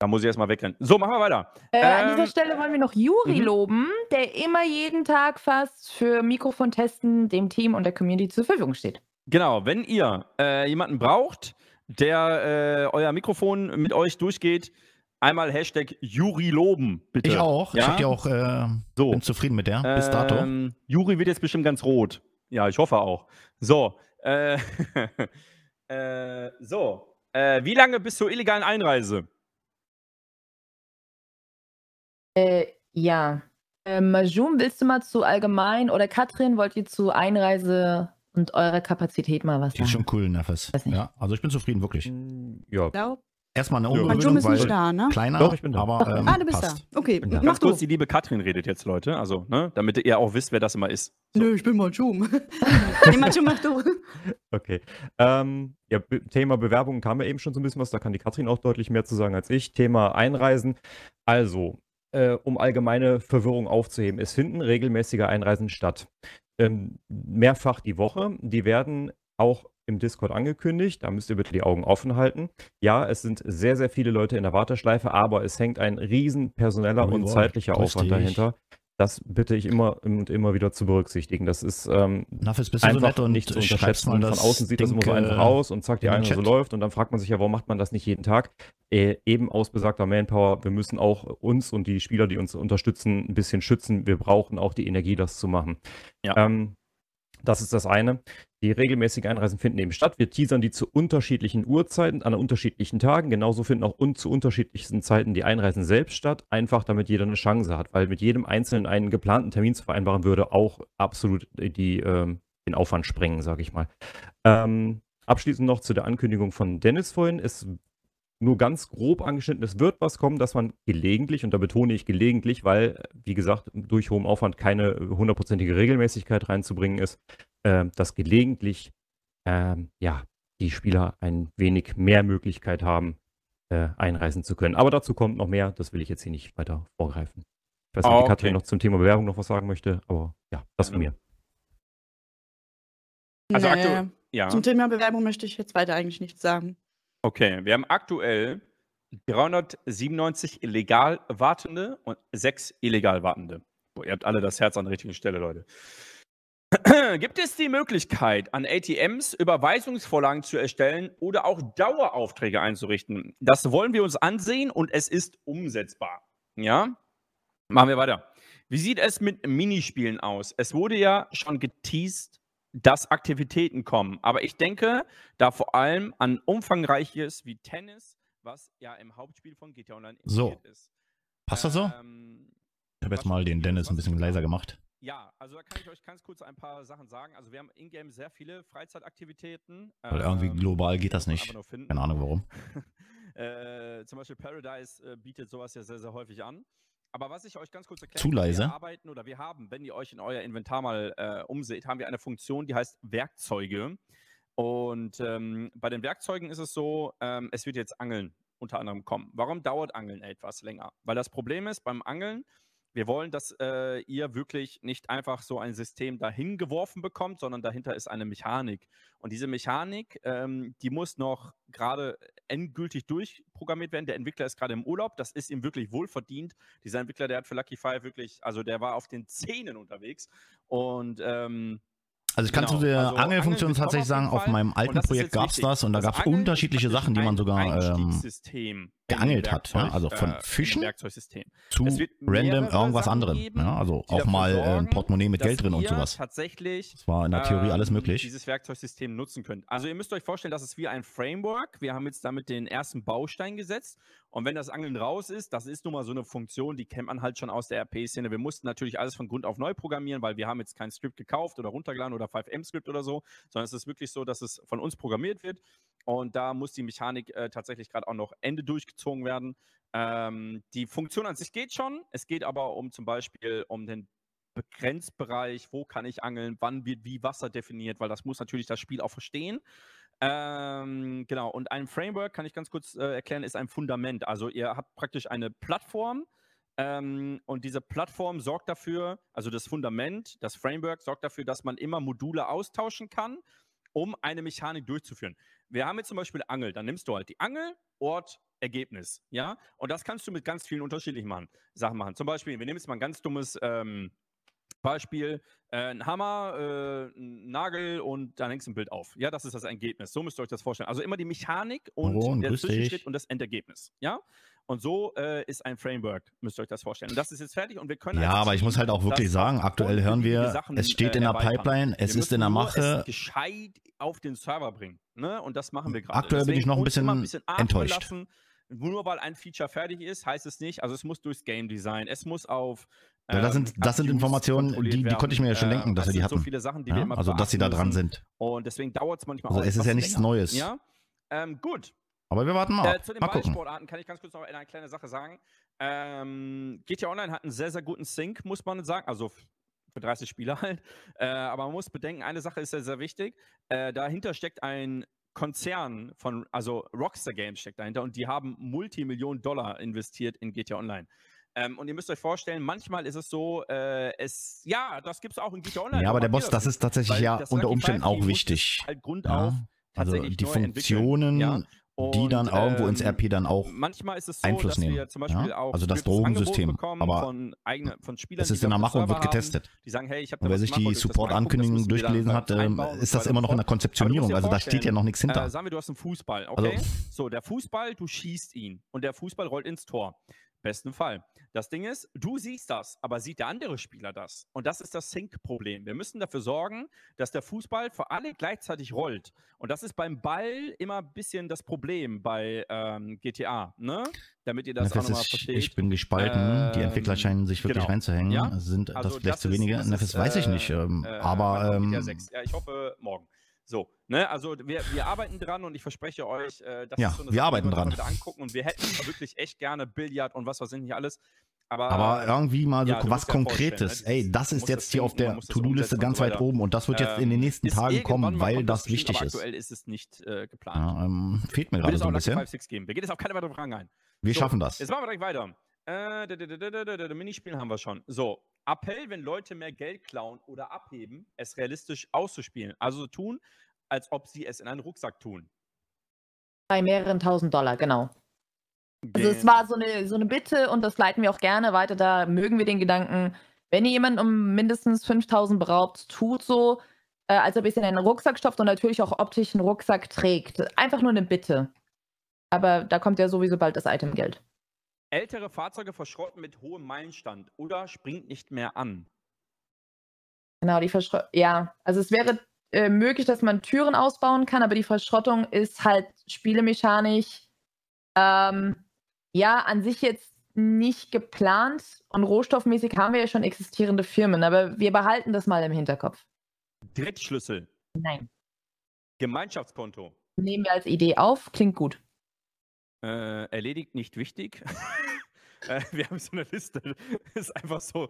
Da muss ich erstmal wegrennen. So, machen wir weiter. Äh, an dieser Ähm, Stelle wollen wir noch Juri mhm. loben, der immer jeden Tag fast für Mikrofontesten dem Team und der Community zur Verfügung steht. Genau, wenn ihr äh, jemanden braucht, der äh, euer Mikrofon mit euch durchgeht, einmal Hashtag Juri loben, bitte. Ich auch. Ich Ja? hab die auch, äh, So. bin zufrieden mit der. Bis dato. Ähm, Juri wird jetzt bestimmt ganz rot. Ja, ich hoffe auch. So. Äh, äh, so. Äh, wie lange bis zur illegalen Einreise? Äh, ja. Äh, Majum, willst du mal zu allgemein oder Katrin, wollt ihr zu Einreise und eurer Kapazität mal was Die ist sagen? schon cool, Nefes. Ja, also ich bin zufrieden, wirklich. Ja. Glaub, Erstmal eine Ja. Ist nicht weil da, ne? kleiner, Doch, ich bin da. aber ähm, ah, du bist passt. da. Okay, da. mach Ganz du. kurz, die liebe Katrin redet jetzt, Leute. Also, ne, damit ihr auch wisst, wer das immer ist. So. Nö, ich bin Majum. nee, Majum, mach du. Okay. Ähm, ja, Thema Bewerbungen kam ja eben schon so ein bisschen was, da kann die Katrin auch deutlich mehr zu sagen als ich. Thema Einreisen. Also, äh, um allgemeine Verwirrung aufzuheben, es finden regelmäßige Einreisen statt. Ähm, mehrfach die Woche. Die werden auch im Discord angekündigt. Da müsst ihr bitte die Augen offen halten. Ja, es sind sehr, sehr viele Leute in der Warteschleife, aber es hängt ein riesen personeller und Rewards, zeitlicher grüß Aufwand dahinter. Das bitte ich immer und immer wieder zu berücksichtigen. Das ist ähm, Nefes, bist du so einfach nett und nicht zu unterschätzen. Und von außen sieht das immer so Ding, einfach äh, aus und zack, die eine so läuft und dann fragt man sich ja, warum macht man das nicht jeden Tag? Äh, eben aus besagter Manpower, wir müssen auch uns und die Spieler, die uns unterstützen, ein bisschen schützen. Wir brauchen auch die Energie, das zu machen. Ja. Ähm, das ist das eine. Die regelmäßigen Einreisen finden eben statt. Wir teasern die zu unterschiedlichen Uhrzeiten, an unterschiedlichen Tagen. Genauso finden auch un zu unterschiedlichsten Zeiten die Einreisen selbst statt. Einfach damit jeder eine Chance hat, weil mit jedem Einzelnen einen geplanten Termin zu vereinbaren würde auch absolut die, ähm, den Aufwand sprengen, sage ich mal. Ähm, abschließend noch zu der Ankündigung von Dennis vorhin. Es nur ganz grob angeschnitten, es wird was kommen, dass man gelegentlich, und da betone ich gelegentlich, weil, wie gesagt, durch hohen Aufwand keine hundertprozentige Regelmäßigkeit reinzubringen ist, äh, dass gelegentlich ähm, ja, die Spieler ein wenig mehr Möglichkeit haben, äh, einreisen zu können. Aber dazu kommt noch mehr, das will ich jetzt hier nicht weiter vorgreifen. Ich weiß nicht, ob die Okay. Katrin noch zum Thema Bewerbung noch was sagen möchte, aber ja, das von mir. Also nee, aktuell- Ja. Zum Thema Bewerbung möchte ich jetzt weiter eigentlich nichts sagen. Okay, wir haben aktuell 397 illegal Wartende und 6 illegal Wartende. Boah, ihr habt alle das Herz an der richtigen Stelle, Leute. Gibt es die Möglichkeit, an ATMs Überweisungsvorlagen zu erstellen oder auch Daueraufträge einzurichten? Das wollen wir uns ansehen und es ist umsetzbar. Ja? Machen wir weiter. Wie sieht es mit Minispielen aus? Es wurde ja schon geteased, dass Aktivitäten kommen. Aber ich denke da vor allem an umfangreiches wie Tennis, was ja im Hauptspiel von GTA Online So. ist. Passt das so? Ähm, Ich habe jetzt mal den Dennis ein bisschen leiser gemacht. Ja, also da kann ich euch ganz kurz ein paar Sachen sagen. Also wir haben in-game sehr viele Freizeitaktivitäten. Weil irgendwie ähm, global geht das nicht. Keine Ahnung warum. äh, zum Beispiel Paradise äh, bietet sowas ja sehr, sehr häufig an. Aber was ich euch ganz kurz erkläre, Zu leise? wir arbeiten oder wir haben, wenn ihr euch in euer Inventar mal äh, umseht, haben wir eine Funktion, die heißt Werkzeuge. Und ähm, bei den Werkzeugen ist es so, ähm, es wird jetzt Angeln unter anderem kommen. Warum dauert Angeln etwas länger? Weil das Problem ist beim Angeln, wir wollen, dass äh, ihr wirklich nicht einfach so ein System dahin geworfen bekommt, sondern dahinter ist eine Mechanik. Und diese Mechanik, ähm, die muss noch gerade endgültig durchprogrammiert werden. Der Entwickler ist gerade im Urlaub, das ist ihm wirklich wohlverdient. Dieser Entwickler, der hat für Lucky Five wirklich, also der war auf den Zähnen unterwegs. Und ähm, Also ich kann Genau, zu der also Angelfunktion tatsächlich sagen, auf meinem alten Projekt gab es das und da gab es unterschiedliche Sachen, die man ein sogar ähm, Einstiegssystem in dem geangelt hat. Ja? Also von äh, Fischen Werkzeugsystem. zu random irgendwas anderem. geben, Ja? Also auch mal äh, ein Portemonnaie mit Geld drin und sowas. Tatsächlich Das war in der Theorie alles ähm, möglich. Dieses Werkzeugsystem nutzen könnt. Also ihr müsst euch vorstellen, das ist wie ein Framework. Wir haben jetzt damit den ersten Baustein gesetzt. Und wenn das Angeln raus ist, das ist nun mal so eine Funktion, die kennt man halt schon aus der RP-Szene. Wir mussten natürlich alles von Grund auf neu programmieren, weil wir haben jetzt kein Skript gekauft oder runtergeladen oder 5M-Skript oder so, sondern es ist wirklich so, dass es von uns programmiert wird. Und da muss die Mechanik äh, tatsächlich gerade auch noch Ende durchgezogen werden. Ähm, die Funktion an sich geht schon. Es geht aber um zum Beispiel um den Grenzbereich, wo kann ich angeln, wann wird wie Wasser definiert, weil das muss natürlich das Spiel auch verstehen. Ähm, genau, und ein Framework, kann ich ganz kurz äh, erklären, ist ein Fundament. Also ihr habt praktisch eine Plattform ähm, und diese Plattform sorgt dafür, also das Fundament, das Framework sorgt dafür, dass man immer Module austauschen kann um eine Mechanik durchzuführen. Wir haben jetzt zum Beispiel Angel, dann nimmst du halt die Angel, Ort, Ergebnis, ja? Und das kannst du mit ganz vielen unterschiedlichen machen, Sachen machen. Zum Beispiel, wir nehmen jetzt mal ein ganz dummes ähm, Beispiel, äh, ein Hammer, äh, ein Nagel und dann hängst du ein Bild auf. Ja, das ist das Ergebnis. So müsst ihr euch das vorstellen. Also immer die Mechanik und Ron, der Zwischenschritt dich. und das Endergebnis. Ja? Und so äh, ist ein Framework, müsst ihr euch das vorstellen. Und das ist jetzt fertig und wir können Ja, aber ich muss halt auch wirklich sagen, aktuell hören wir, Sachen, es steht äh, in der. Pipeline, es ist in der Mache. Es gescheit auf den Server bringen. Ne? Und das machen wir gerade. Aktuell bin ich Deswegen noch ein uns immer bisschen enttäuscht. Lassen. Nur weil ein Feature fertig ist, heißt es nicht. Also es muss durchs Game Design, es muss auf. Ja, das ähm, sind, das sind Abuse Informationen, die, die konnte ich mir ja schon Äh, denken, dass das wir die hatten. so viele Sachen, die wir Ja, immer also, dass sie da dran sind. Und deswegen dauert es manchmal Also, auch es ist ja nichts länger. Neues. Ja, ähm, gut. Aber wir warten mal Äh, zu den Mal gucken. Ballsportarten kann ich ganz kurz noch eine kleine Sache sagen. Ähm, GTA Online hat einen sehr, sehr guten Sync, muss man sagen. Also für 30 Spieler halt. Äh, aber man muss bedenken, eine Sache ist sehr, sehr wichtig. Äh, dahinter steckt ein Konzern von, also Rockstar Games steckt dahinter und die haben Multimillionen Dollar investiert in GTA Online. Ähm, und ihr müsst euch vorstellen, manchmal ist es so, äh, es, ja, das gibt es auch in GTA Online. Ja, aber der Boss, das ist tatsächlich ja unter Umständen auch wichtig. Halt Grund Ja, auf Also die Funktionen, ja. Die dann irgendwo ins ähm, RP dann auch Manchmal ist es so, Einfluss dass nehmen, wir zum Beispiel ja? auch Also das Drogensystem, aber von, eigene, von Spielern, es ist in der Mache und wird Server haben, getestet. Die sagen, hey, ich habe Und wer sich die Support-Ankündigung durchgelesen hat, ähm, ist das immer noch in der Konzeptionierung. Also da steht ja noch nichts hinter. Äh, sagen wir, du hast einen Fußball, okay? Also- so, der Fußball, du schießt ihn und der Fußball rollt ins Tor. Besten Fall. Das Ding ist, du siehst das, aber sieht der andere Spieler das? Und das ist das Sync-Problem. Wir müssen dafür sorgen, dass der Fußball für alle gleichzeitig rollt. Und das ist beim Ball immer ein bisschen das Problem bei ähm, GTA, ne? Damit ihr das auch Nefes nochmal versteht. ich bin gespalten. die Ähm, Entwickler scheinen sich wirklich genau. reinzuhängen. Ja? Sind Also das vielleicht das zu ist- wenige? das Nefes ist, weiß ich äh, nicht. Ähm, äh, aber ähm, 6? Ja, ich hoffe morgen. So, ne, also wir, wir arbeiten dran und ich verspreche euch, äh, das Ja, ist so eine wir Sache, arbeiten die dran. angucken und wir hätten wirklich echt gerne Billard und was weiß ich nicht alles. Aber, aber irgendwie mal so ja, was Konkretes. ne, Ey, das ist jetzt das hier auf der To-Do-Liste ganz weit oben und das wird jetzt in den Ähm, nächsten ist Tagen kommen, weil das wichtig ist. Aktuell ist es nicht äh, geplant. Ja, ähm, fehlt mir gerade so ein bisschen. 5 6 geben. Wir gehen jetzt auf keine weitere Fragen ein. Wir So, schaffen das. Jetzt machen wir direkt weiter. Äh, Minispielen haben wir schon. So, Appell, wenn Leute mehr Geld klauen oder abheben, es realistisch auszuspielen. Also so tun, als ob sie es in einen Rucksack tun. Bei mehreren tausend Dollar, genau. Also es war so eine, so eine Bitte und das leiten wir auch gerne weiter. Da mögen wir den Gedanken, wenn ihr jemanden um mindestens 5000 beraubt, tut so, äh, als ob ihr es in einen Rucksack stopft und natürlich auch optisch einen Rucksack trägt. Einfach nur eine Bitte. Aber da kommt ja sowieso bald das Itemgeld. Ältere Fahrzeuge verschrotten mit hohem Meilenstand oder springt nicht mehr an. Genau, die Verschrottung. Ja, also es wäre äh, möglich, dass man Türen ausbauen kann, aber die Verschrottung ist halt spielemechanisch ähm, ja an sich jetzt nicht geplant und rohstoffmäßig haben wir ja schon existierende Firmen, aber wir behalten das mal im Hinterkopf. Drittschlüssel, Nein. Gemeinschaftskonto. Nehmen wir als Idee auf, klingt gut. Äh, erledigt, nicht wichtig. äh, wir haben so eine Liste. Ist einfach so.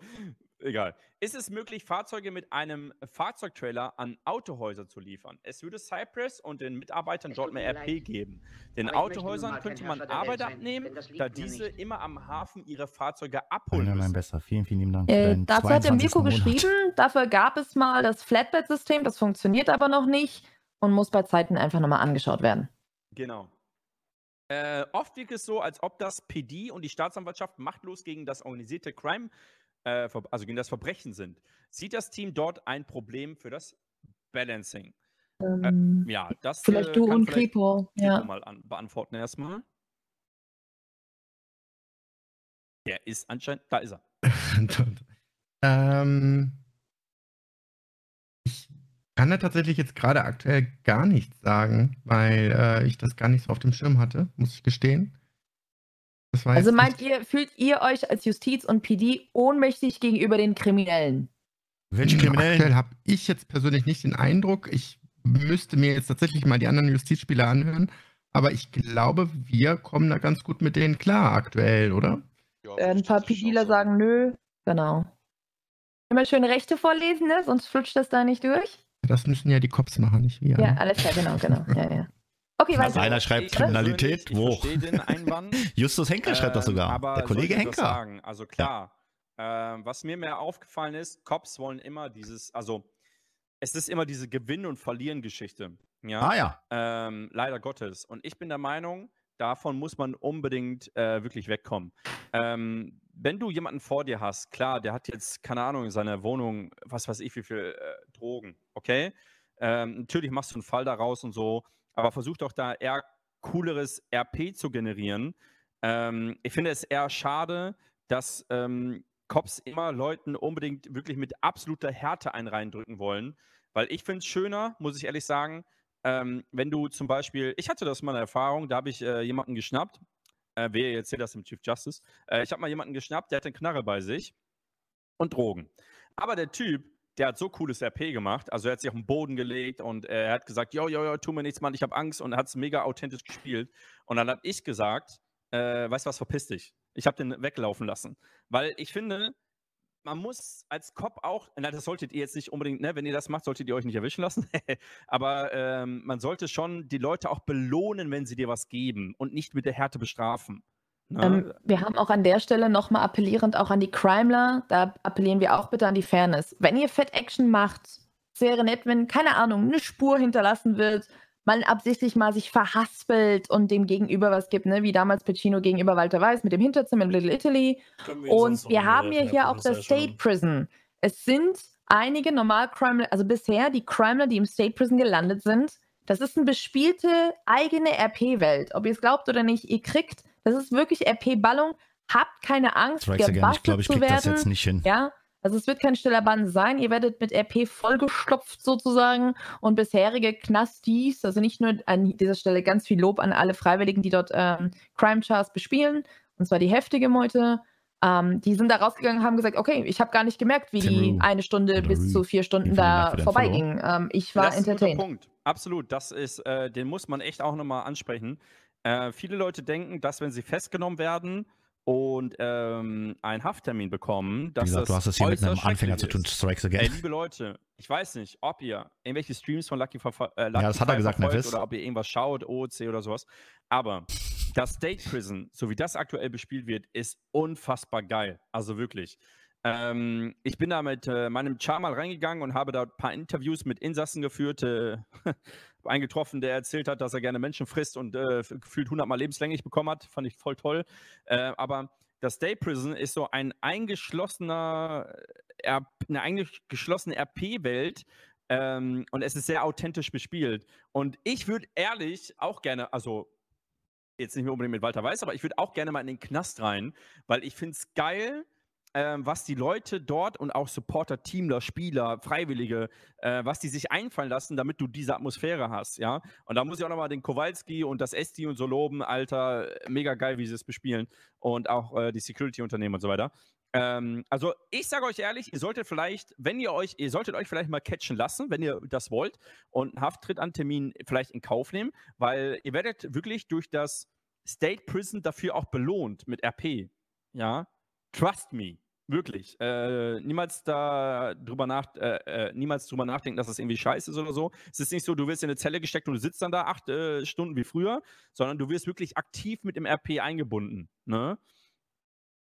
Egal. Ist es möglich, Fahrzeuge mit einem Fahrzeugtrailer an Autohäuser zu liefern? Es würde Cypress und den Mitarbeitern dort mehr RP leid. geben. Den Aber Autohäusern könnte man Arbeit sein, abnehmen, da diese nicht. immer am Hafen ihre Fahrzeuge abholen Einer mein. Besser. Vielen, vielen lieben Dank Äh, dazu hat der 22. Mirko Monat. geschrieben, dafür gab es mal das Flatbed-System, das funktioniert aber noch nicht und muss bei Zeiten einfach nochmal angeschaut werden. Genau. Äh, oft wirkt es so, als ob das PD und die Staatsanwaltschaft machtlos gegen das organisierte Crime, äh, also gegen das Verbrechen sind. Sieht das Team dort ein Problem für das Balancing? Ähm, Ja, das vielleicht äh, du und. Kripo Ja. mal an, beantworten erstmal. Der ist anscheinend, da ist er. ähm, ich kann da tatsächlich jetzt gerade aktuell gar nichts sagen, weil äh, ich das gar nicht so auf dem Schirm hatte, muss ich gestehen. Das war Also meint nicht- ihr, fühlt ihr euch als Justiz und PD ohnmächtig gegenüber den Kriminellen? Welche Hm, Kriminellen? Aktuell habe ich jetzt persönlich nicht den Eindruck. Ich müsste mir jetzt tatsächlich mal die anderen Justizspieler anhören. Aber ich glaube, wir kommen da ganz gut mit denen klar aktuell, oder? Äh, ein paar PDler sagen nö. Genau. Immer schön Rechte vorlesen, ne? sonst flutscht das da nicht durch. Das müssen ja die Cops machen, nicht wir. Ja, ne? alles klar, genau, genau. Ja, ja. Okay, Also einer schreibt Kriminalität, wo? Justus Henkel schreibt das Ähm, sogar. Aber der Kollege Henker. Sagen? Also klar, ähm, was mir mehr aufgefallen ist, Cops wollen immer dieses, also es ist immer diese Gewinn- und Verlieren-Geschichte. Ja? Ah ja. Ähm, leider Gottes. Und ich bin der Meinung, davon muss man unbedingt äh, wirklich wegkommen. Ähm, wenn du jemanden vor dir hast, klar, der hat jetzt, keine Ahnung, in seiner Wohnung, was weiß ich, wie viel äh, Drogen, okay? Ähm, natürlich machst du einen Fall daraus und so, aber versuch doch da eher cooleres RP zu generieren. Ähm, ich finde es eher schade, dass ähm, Cops immer Leuten unbedingt wirklich mit absoluter Härte einen reindrücken wollen, weil ich finde es schöner, muss ich ehrlich sagen, ähm, wenn du zum Beispiel, ich hatte das mal eine Erfahrung, da habe ich äh, jemanden geschnappt, äh, wer erzählt das im Chief Justice, äh, ich habe mal jemanden geschnappt, der hat eine Knarre bei sich und Drogen. Aber der Typ, der hat so cooles RP gemacht, also er hat sich auf den Boden gelegt und er hat gesagt, jo, jo, jo, tu mir nichts, Mann, ich habe Angst und hat es mega authentisch gespielt. Und dann habe ich gesagt, äh, weißt du was, verpiss dich. Ich habe den weglaufen lassen. Weil ich finde, man muss als Cop auch, na, das solltet ihr jetzt nicht unbedingt, ne, wenn ihr das macht, solltet ihr euch nicht erwischen lassen. Aber ähm, man sollte schon die Leute auch belohnen, wenn sie dir was geben und nicht mit der Härte bestrafen. Ne? Ähm, wir haben auch an der Stelle nochmal appellierend auch an die Crimeler, da appellieren wir auch bitte an die Fairness. Wenn ihr Fett Action macht, wäre nett, wenn, keine Ahnung, eine Spur hinterlassen wird, man absichtlich mal sich verhaspelt und dem Gegenüber was gibt, ne? wie damals Pacino gegenüber Walter Weiß mit dem Hinterzimmer in Little Italy. Und wir haben ja hier auch das State Prison. Es sind einige Normal-Crimeler, also bisher die Crimeler, die im State Prison gelandet sind. Das ist eine bespielte eigene RP-Welt. Ob ihr es glaubt oder nicht, ihr kriegt, das ist wirklich RP-Ballung. Habt keine Angst. Ich gebastelt ich zu das werden. jetzt nicht hin. Ja, also es wird kein stiller Bann sein. Ihr werdet mit RP vollgestopft sozusagen und bisherige Knastis, also nicht nur an dieser Stelle ganz viel Lob an alle Freiwilligen, die dort ähm, Crime Chars bespielen, und zwar die heftige Meute. Ähm, die sind da rausgegangen und haben gesagt, okay, ich habe gar nicht gemerkt, wie die eine Stunde oder bis Rü. zu vier Stunden da vorbeiging. Ähm, ich war das ist ein guter entertained. Punkt. Absolut, das ist, äh, den muss man echt auch nochmal ansprechen. Äh, viele Leute denken, dass wenn sie festgenommen werden und ähm, einen Hafttermin bekommen, Wie dass gesagt, das du hast es hier mit einem Anfänger zu tun. Strikes Ey, again. liebe Leute, ich weiß nicht, ob ihr irgendwelche Streams von Lucky, verfol äh, Lucky Ja, das hat er gesagt, verfolgt oder ob ihr irgendwas schaut, OOC oder sowas. Aber das State Prison, so wie das aktuell bespielt wird, ist unfassbar geil. Also wirklich. Ähm, ich bin da mit äh, meinem Char mal reingegangen und habe da ein paar Interviews mit Insassen geführt. Äh, einen getroffen, der erzählt hat, dass er gerne Menschen frisst und äh, gefühlt 100 Mal lebenslänglich bekommen hat. Fand ich voll toll. Äh, aber das State Prison ist so ein eingeschlossener, äh, eine eingeschlossene RP-Welt. Ähm, und es ist sehr authentisch bespielt. Und ich würde ehrlich auch gerne, also jetzt nicht mehr unbedingt mit Walter Weiß, aber ich würde auch gerne mal in den Knast rein, weil ich finde es geil, ähm, was die Leute dort und auch Supporter, Teamler, Spieler, Freiwillige, äh, was die sich einfallen lassen, damit du diese Atmosphäre hast, ja. Und da muss ich auch nochmal den Kowalski und das Esti und so loben, Alter, mega geil, wie sie es bespielen und auch äh, die Security-Unternehmen und so weiter. Ähm, also ich sage euch ehrlich, ihr solltet vielleicht, wenn ihr euch, ihr solltet euch vielleicht mal catchen lassen, wenn ihr das wollt und einen Hafttritt an Termin vielleicht in Kauf nehmen, weil ihr werdet wirklich durch das State Prison dafür auch belohnt mit RP. Ja, trust me. Wirklich. Äh, niemals da drüber nach, äh, äh, niemals drüber nachdenken, dass das irgendwie scheiße ist oder so. Es ist nicht so, du wirst in eine Zelle gesteckt und du sitzt dann da acht äh, Stunden wie früher, sondern du wirst wirklich aktiv mit dem RP eingebunden. Ne?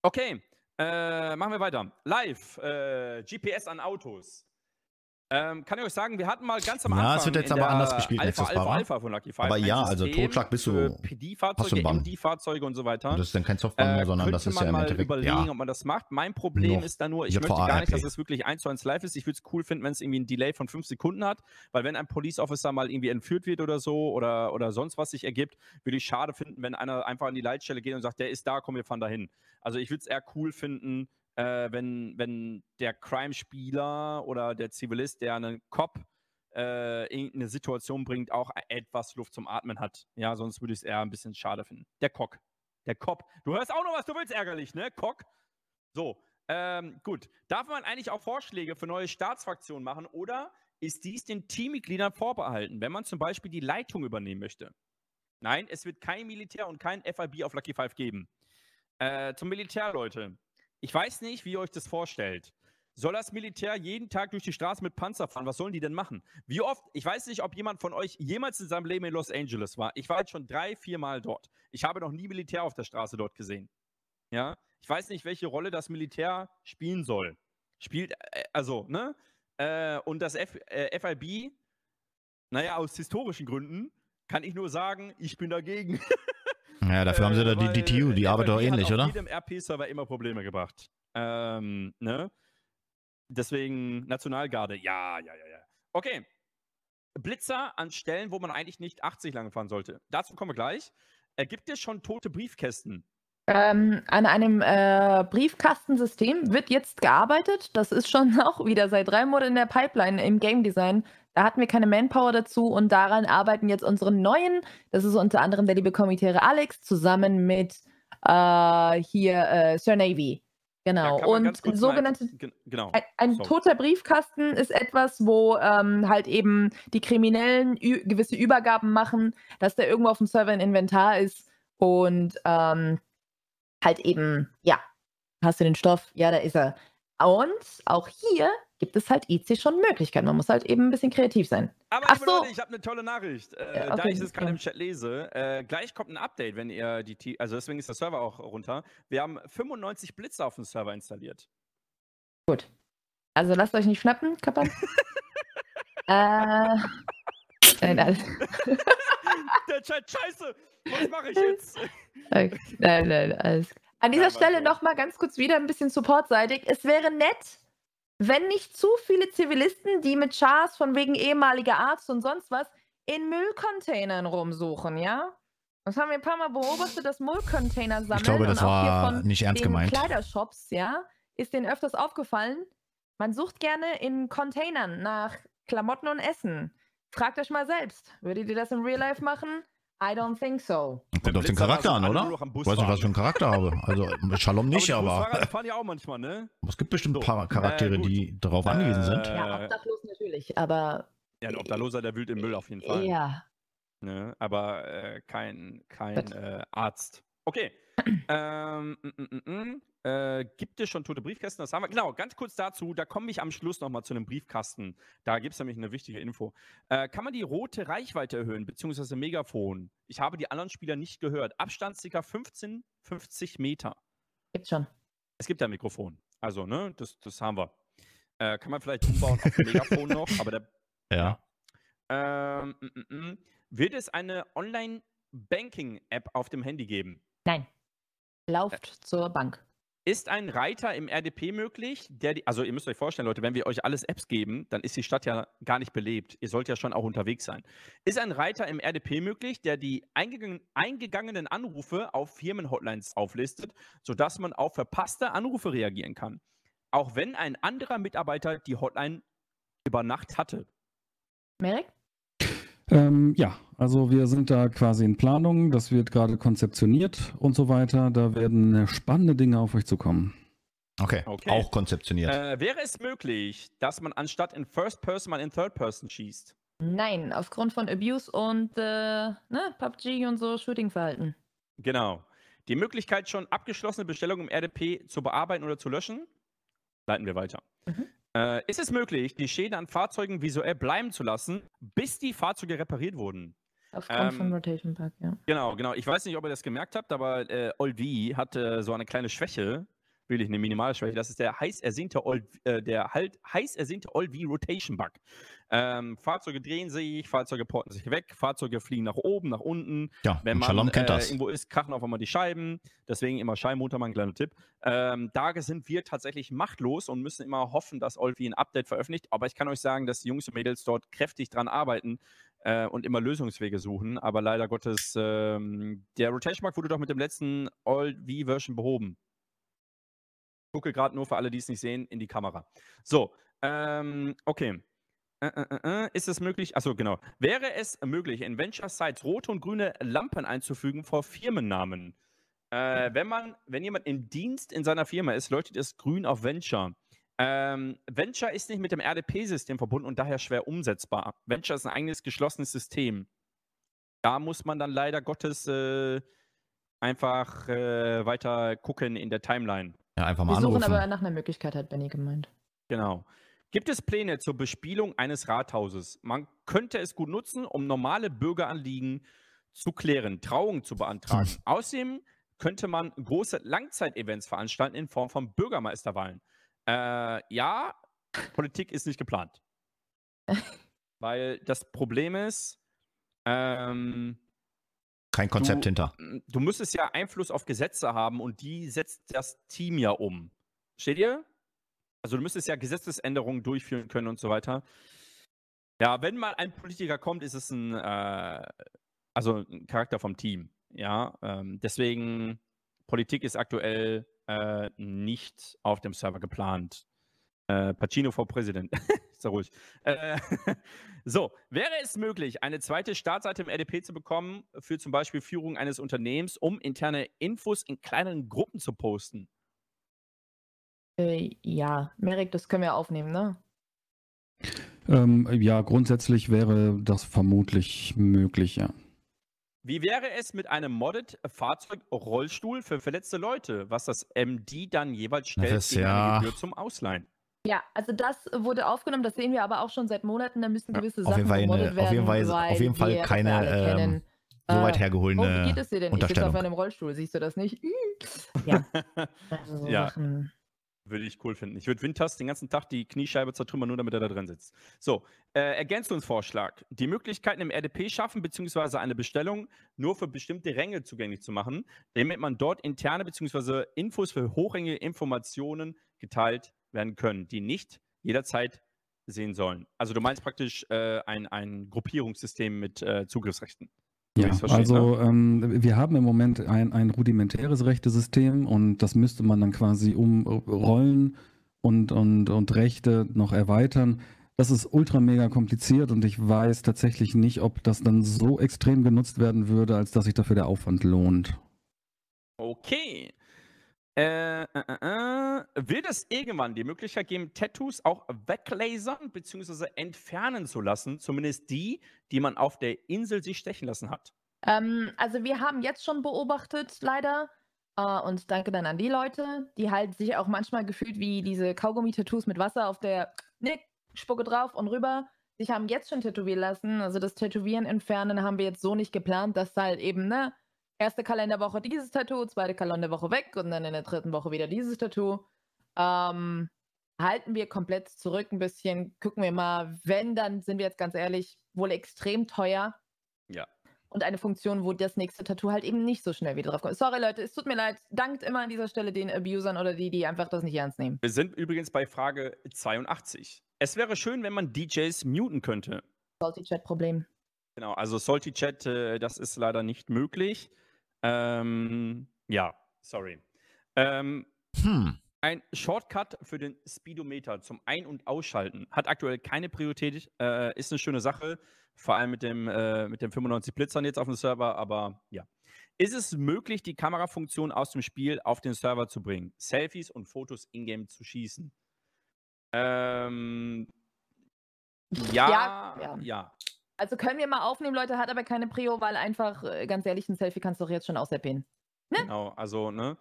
Okay, äh, machen wir weiter. Live, äh, GPS an Autos. Ähm, kann ich euch sagen, wir hatten mal ganz am Ja, Anfang es wird jetzt aber der anders gespielt, Alpha, Alpha. Alpha von Lucky Five Aber ja, also System Totschlag bist du- du PD-Fahrzeuge. MD-Fahrzeuge und so weiter. Und das ist dann kein Software mehr, Äh, sondern das könnte ist ja im Endeffekt. überlegen, Ja, ob man das macht. Mein Problem Noch ist da nur, ich JVA möchte gar nicht, dass es wirklich 1 zu 1 live ist. Ich würde es cool finden, wenn es irgendwie ein Delay von 5 Sekunden hat, weil wenn ein Police Officer mal irgendwie entführt wird oder so oder, oder sonst was sich ergibt, würde ich schade finden, wenn einer einfach an die Leitstelle geht und sagt, der ist da, komm, wir fahren dahin. Also ich würde es eher cool finden, äh, wenn, wenn der Crime-Spieler oder der Zivilist, der einen Cop äh, irgendeine Situation bringt, auch etwas Luft zum Atmen hat. Ja, sonst würde ich es eher ein bisschen schade finden. Der Cock. Der Cop. Du hörst auch noch, was du willst, ärgerlich, ne? Cock. So, ähm, gut. Darf man eigentlich auch Vorschläge für neue Staatsfraktionen machen oder ist dies den Teammitgliedern vorbehalten, wenn man zum Beispiel die Leitung übernehmen möchte? Nein, es wird kein Militär und kein FIB auf Lucky Five geben. Äh, zum Militär, Leute. Ich weiß nicht, wie ihr euch das vorstellt. Soll das Militär jeden Tag durch die Straße mit Panzer fahren? Was sollen die denn machen? Wie oft, ich weiß nicht, ob jemand von euch jemals in seinem Leben in Los Angeles war. Ich war jetzt schon drei, vier Mal dort. Ich habe noch nie Militär auf der Straße dort gesehen. Ja, ich weiß nicht, welche Rolle das Militär spielen soll. Spielt, äh, also, ne? Äh, und das F, äh, FIB, naja, aus historischen Gründen, kann ich nur sagen, ich bin dagegen. Ja, dafür haben sie da die DTU, die arbeitet doch ähnlich, oder? jedem RP-Server immer Probleme gebracht. Ähm, ne? Deswegen Nationalgarde, ja, ja, ja, ja. Okay. Blitzer an Stellen, wo man eigentlich nicht 80 lang fahren sollte. Dazu kommen wir gleich. Äh, gibt es schon tote Briefkästen? Ähm, an einem äh, Briefkastensystem wird jetzt gearbeitet. Das ist schon auch wieder seit drei Monaten in der Pipeline im Game Design. Da hatten wir keine Manpower dazu und daran arbeiten jetzt unsere neuen. Das ist unter anderem der liebe Kommitäre Alex zusammen mit äh, hier äh, Sir Navy. Genau. Ja, und mal- sogenannte Gen- Genau. ein, ein toter Briefkasten ist etwas, wo ähm, halt eben die Kriminellen gewisse Übergaben machen, dass der irgendwo auf dem Server ein Inventar ist und ähm, halt eben, ja, hast du den Stoff? Ja, da ist er. Und auch hier gibt es halt IC schon Möglichkeiten. Man muss halt eben ein bisschen kreativ sein. Aber Ach so. Leute, ich habe eine tolle Nachricht. Äh, Ja, da okay, ich es gerade im Chat lese, äh, gleich kommt ein Update, wenn ihr die, T also deswegen ist der Server auch runter. Wir haben 95 Blitze auf dem Server installiert. Gut. Also lasst euch nicht schnappen, Kappan. äh, nein, alles, der Chat, scheiße! Was mache ich jetzt? Okay. Nein, nein, alles. An dieser Nein, Stelle nochmal ganz kurz wieder ein bisschen supportseitig. Es wäre nett, wenn nicht zu viele Zivilisten, die mit Chars von wegen ehemaliger Arzt und sonst was in Müllcontainern rumsuchen, ja? Das haben wir ein paar Mal beobachtet, dass Müllcontainer sammeln. Ich glaube, das war nicht ernst den gemeint. Kleidershops, ja, ist denen öfters aufgefallen. Man sucht gerne in Containern nach Klamotten und Essen. Fragt euch mal selbst, würdet ihr das im Real Life machen? I don't think so. Kommt auf den Charakter an, oder? Bus Weiß nicht, was ich für einen Charakter habe. Also Shalom nicht, aber. die aber, fahren ja auch manchmal, ne? es gibt bestimmt ein paar Charaktere, äh, die darauf angewiesen sind. Äh, Ja, obdachlos natürlich, aber Ja, ein Obdachloser, der wühlt im Müll auf jeden Fall. ja. Ne? Aber äh, kein, äh, Arzt. Okay. Ähm, mm, mm, mm. Äh, gibt es schon tote Briefkästen? Das haben wir. Genau, ganz kurz dazu, da komme ich am Schluss nochmal zu einem Briefkasten. Da gibt es nämlich eine wichtige Info. Äh, kann man die rote Reichweite erhöhen, beziehungsweise Megafon? Ich habe die anderen Spieler nicht gehört. Abstand ca. 15, 50 Meter. Gibt's schon. Es gibt ja ein Mikrofon. Also, ne, das, das haben wir. Äh, kann man vielleicht umbauen auf Megafon noch, aber der Ja. ähm, mm, mm, mm. wird es eine Online-Banking-App auf dem Handy geben? Nein. Lauft zur Bank. Ist ein Reiter im RDP möglich, der die, also ihr müsst euch vorstellen, Leute, wenn wir euch alles Apps geben, dann ist die Stadt ja gar nicht belebt. Ihr sollt ja schon auch unterwegs sein. Ist ein Reiter im RDP möglich, der die eingegangen, eingegangenen Anrufe auf Firmenhotlines auflistet, sodass man auf verpasste Anrufe reagieren kann? Auch wenn ein anderer Mitarbeiter die Hotline über Nacht hatte. Merrick? Ähm, ja, also wir sind da quasi in Planung, das wird gerade konzeptioniert und so weiter. Da werden spannende Dinge auf euch zukommen. Okay. Okay. Auch konzeptioniert. Äh, wäre es möglich, dass man anstatt in First Person mal in Third Person schießt? Nein, aufgrund von Abuse und äh, ne, PUBG und so Shooting-Verhalten. Genau. Die Möglichkeit, schon abgeschlossene Bestellungen im RDP zu bearbeiten oder zu löschen? Leiten wir weiter. Mhm. Äh, ist es möglich, die Schäden an Fahrzeugen visuell bleiben zu lassen, bis die Fahrzeuge repariert wurden? Aufgrund Ähm, Rotation Pack, ja. Genau, genau. Ich weiß nicht, ob ihr das gemerkt habt, aber äh, Old V hat äh, so eine kleine Schwäche, wirklich eine Minimalschwäche. Das ist der heiß ersehnte Old, äh, der halt heiß ersehnte Old V Rotation Bug. Ähm, Fahrzeuge drehen sich, Fahrzeuge porten sich weg, Fahrzeuge fliegen nach oben, nach unten. ja, Wenn man Shalom kennt äh, das. irgendwo ist, krachen auf einmal die Scheiben. Deswegen immer ein kleiner Tipp. Ähm, da sind wir tatsächlich machtlos und müssen immer hoffen, dass Olvi ein Update veröffentlicht. Aber ich kann euch sagen, dass die Jungs und Mädels dort kräftig dran arbeiten äh, und immer Lösungswege suchen. Aber leider Gottes, ähm, der Rotation Mark wurde doch mit dem letzten Old-V-Version behoben. Ich gucke gerade nur für alle, die es nicht sehen, in die Kamera. So, ähm, okay. Äh, äh, äh, ist es möglich? Achso, genau. Wäre es möglich, in Venture Sites rote und grüne Lampen einzufügen vor Firmennamen? Äh, wenn man, wenn jemand im Dienst in seiner Firma ist, leuchtet es grün auf Venture. Ähm, Venture ist nicht mit dem RDP-System verbunden und daher schwer umsetzbar. Venture ist ein eigenes geschlossenes System. Da muss man dann leider Gottes äh, einfach äh, weiter gucken in der Timeline. Ja, einfach mal Wir suchen anrufen. aber nach einer Möglichkeit, hat Benny gemeint. Genau. Gibt es Pläne zur Bespielung eines Rathauses? Man könnte es gut nutzen, um normale Bürgeranliegen zu klären, Trauungen zu beantragen. Außerdem könnte man große Langzeitevents veranstalten in Form von Bürgermeisterwahlen. Äh, ja, Politik ist nicht geplant. Weil das Problem ist, ähm, Kein Konzept du, hinter. Du müsstest ja Einfluss auf Gesetze haben und die setzt das Team ja um. Steht ihr? Also du müsstest ja Gesetzesänderungen durchführen können und so weiter. Ja, wenn mal ein Politiker kommt, ist es ein, äh, also ein Charakter vom Team. Ja, ähm, deswegen Politik ist aktuell äh, nicht auf dem Server geplant. Äh, Pacino vor Präsident. ja ruhig. Äh, so, wäre es möglich, eine zweite Startseite im RDP zu bekommen für zum Beispiel Führung eines Unternehmens, um interne Infos in kleineren Gruppen zu posten? Äh, ja, Merrick, das können wir aufnehmen, ne? Ähm, ja, grundsätzlich wäre das vermutlich möglich, ja. Wie wäre es mit einem modded Fahrzeug-Rollstuhl für verletzte Leute, was das MD dann jeweils stellt Das ist gegen ja- eine Gebühr zum Ausleihen? Ja, also das wurde aufgenommen, das sehen wir aber auch schon seit Monaten, da müssen gewisse auf Sachen jeden Fall eine- gemoddet auf werden, jeden Fall- auf jeden Fall keine, ähm. So weit Äh, hergeholene Oh, wie geht es dir denn? Ich sitze auf einem Rollstuhl, siehst du das nicht? Ja. Also so Ja. Sachen. Würde ich cool finden. Ich würde Winters den ganzen Tag die Kniescheibe zertrümmern, nur damit er da drin sitzt. So, äh, Ergänzungsvorschlag. Die Möglichkeiten im RDP schaffen, beziehungsweise eine Bestellung nur für bestimmte Ränge zugänglich zu machen, damit man dort interne beziehungsweise Infos für hochrangige Informationen geteilt werden können, die nicht jederzeit sehen sollen. Also du meinst praktisch äh, ein, ein Gruppierungssystem mit äh, Zugriffsrechten. Ja, also ähm, wir haben im Moment ein, ein rudimentäres Rechtesystem und das müsste man dann quasi umrollen und, und, und Rechte noch erweitern. Das ist ultra mega kompliziert und ich weiß tatsächlich nicht, ob das dann so extrem genutzt werden würde, als dass sich dafür der Aufwand lohnt. Okay. Äh, äh, äh, äh. Wird es irgendwann die Möglichkeit geben, Tattoos auch weglasern bzw. entfernen zu lassen? Zumindest die, die man auf der Insel sich stechen lassen hat. Ähm, also wir haben jetzt schon beobachtet, leider, äh, und danke dann an die Leute, die halt sich auch manchmal gefühlt wie diese Kaugummi-Tattoos mit Wasser auf der Nick, Spucke drauf und rüber, sich haben jetzt schon tätowieren lassen. Also das Tätowieren entfernen haben wir jetzt so nicht geplant, dass halt eben, ne, erste Kalenderwoche dieses Tattoo, zweite Kalenderwoche weg und dann in der dritten Woche wieder dieses Tattoo. Ähm, halten wir komplett zurück ein bisschen, gucken wir mal, wenn, dann sind wir jetzt ganz ehrlich, wohl extrem teuer Ja. und eine Funktion, wo das nächste Tattoo halt eben nicht so schnell wieder drauf kommt. Sorry, Leute, es tut mir leid. Dankt immer an dieser Stelle den Abusern oder die, die einfach das nicht ernst nehmen. Wir sind übrigens bei Frage 82. Es wäre schön, wenn man DJs muten könnte. Salty Chat Problem. Genau, also Salty Chat, äh, das ist leider nicht möglich. Ähm, ja, sorry. Ähm, Hm. Ein Shortcut für den Speedometer zum Ein- und Ausschalten hat aktuell keine Priorität, äh, ist eine schöne Sache, vor allem mit dem, äh, mit dem 95 Blitzern jetzt auf dem Server, aber ja. Ist es möglich, die Kamerafunktion aus dem Spiel auf den Server zu bringen, Selfies und Fotos in-game zu schießen? Ähm, ja, Ja, ja, ja. Also können wir mal aufnehmen, Leute, hat aber keine Prio, weil einfach, äh, ganz ehrlich, ein Selfie kannst du doch jetzt schon auserpinnen. Genau, also, ne?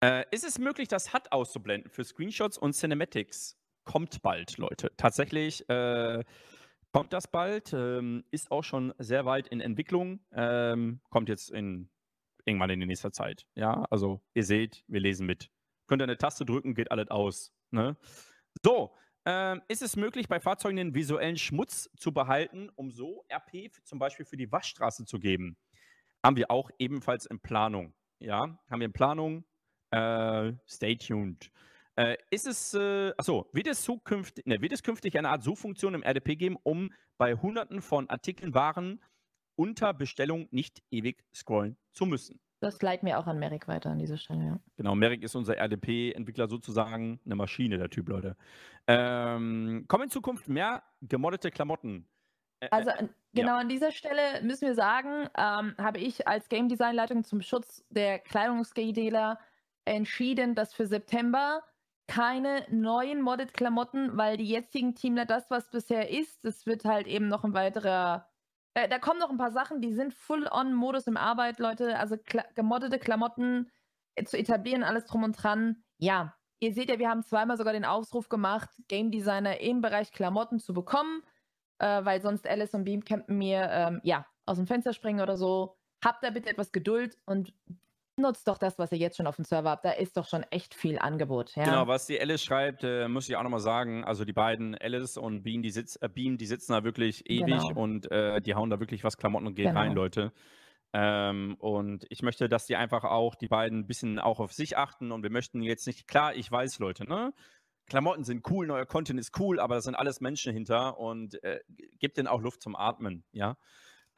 Äh, ist es möglich, das HUD auszublenden für Screenshots und Cinematics? Kommt bald, Leute. Tatsächlich äh, kommt das bald, ähm, ist auch schon sehr weit in Entwicklung, ähm, kommt jetzt in irgendwann in nächster Zeit. Ja, also ihr seht, wir lesen mit. Könnt ihr eine Taste drücken, geht alles aus. Ne? So, ähm, ist es möglich, bei Fahrzeugen den visuellen Schmutz zu behalten, um so RP zum Beispiel für die Waschstraße zu geben? Haben wir auch ebenfalls in Planung. Ja, haben wir in Planung. Äh, stay tuned. Äh, ist es, äh, achso, wird es, zukünftig, ne, wird es künftig eine Art Suchfunktion im RDP geben, um bei hunderten von Artikeln, Waren unter Bestellung nicht ewig scrollen zu müssen? Das leiten wir auch an Merrick weiter an dieser Stelle, ja. Genau, Merrick ist unser RDP-Entwickler sozusagen, eine Maschine, der Typ, Leute. Ähm, kommen in Zukunft mehr gemoddete Klamotten? Äh, Also äh, genau an dieser Stelle müssen wir sagen, ähm, habe ich als Game Design Leitung zum Schutz der Kleidungsdealer entschieden, dass für September keine neuen Modded Klamotten, weil die jetzigen Teamler das, was bisher ist, das wird halt eben noch ein weiterer. Äh, da kommen noch ein paar Sachen, die sind Full-on-Modus im Arbeit, Leute. Also kla gemoddete Klamotten äh, zu etablieren, alles drum und dran. Ja, ihr seht ja, wir haben zweimal sogar den Aufruf gemacht, Game Designer im Bereich Klamotten zu bekommen äh, weil sonst Alice und Beamcampen mir ähm, ja, aus dem Fenster springen oder so. Habt da bitte etwas Geduld und nutzt doch das, was ihr jetzt schon auf dem Server habt. Da ist doch schon echt viel Angebot. Ja? Genau, was die Alice schreibt, äh, muss ich auch nochmal sagen. Also die beiden, Alice und Bean, die, sitz, äh, Bean, die sitzen da wirklich ewig Genau. und äh, die hauen da wirklich was Klamotten und geht Genau. rein, Leute. Ähm, und ich möchte, dass die einfach auch, die beiden ein bisschen auch auf sich achten und wir möchten jetzt nicht, klar, ich weiß, Leute, ne? Klamotten sind cool, neuer Content ist cool, aber da sind alles Menschen hinter und äh, gibt denen auch Luft zum Atmen, ja.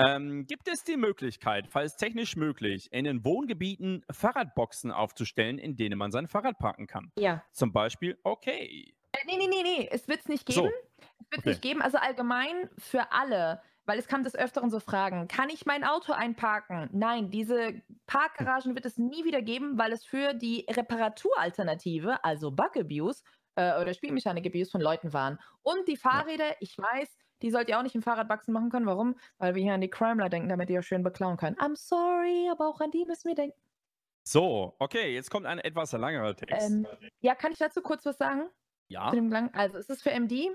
Ähm, gibt es die Möglichkeit, falls technisch möglich, in den Wohngebieten Fahrradboxen aufzustellen, in denen man sein Fahrrad parken kann? ja. Zum Beispiel, okay. Äh, nee, nee, nee, nee. Es wird es nicht So. geben. Es wird Okay. nicht geben. Also allgemein für alle. Weil es kam des Öfteren so Fragen, kann ich mein Auto einparken? Nein, diese Parkgaragen wird es nie wieder geben, weil es für die Reparaturalternative, also Bug Abuse äh, oder Spielmechanik Abuse von Leuten waren. Und die Fahrräder, ich weiß, die sollt ihr auch nicht im Fahrradboxen machen können. Warum? Weil wir hier an die Crimeler denken, damit ihr schön beklauen könnt. I'm sorry, aber auch an die müssen wir denken. So, okay, jetzt kommt ein etwas längerer Text. Ähm, ja, kann ich dazu kurz was sagen? ja. Also es ist für MD.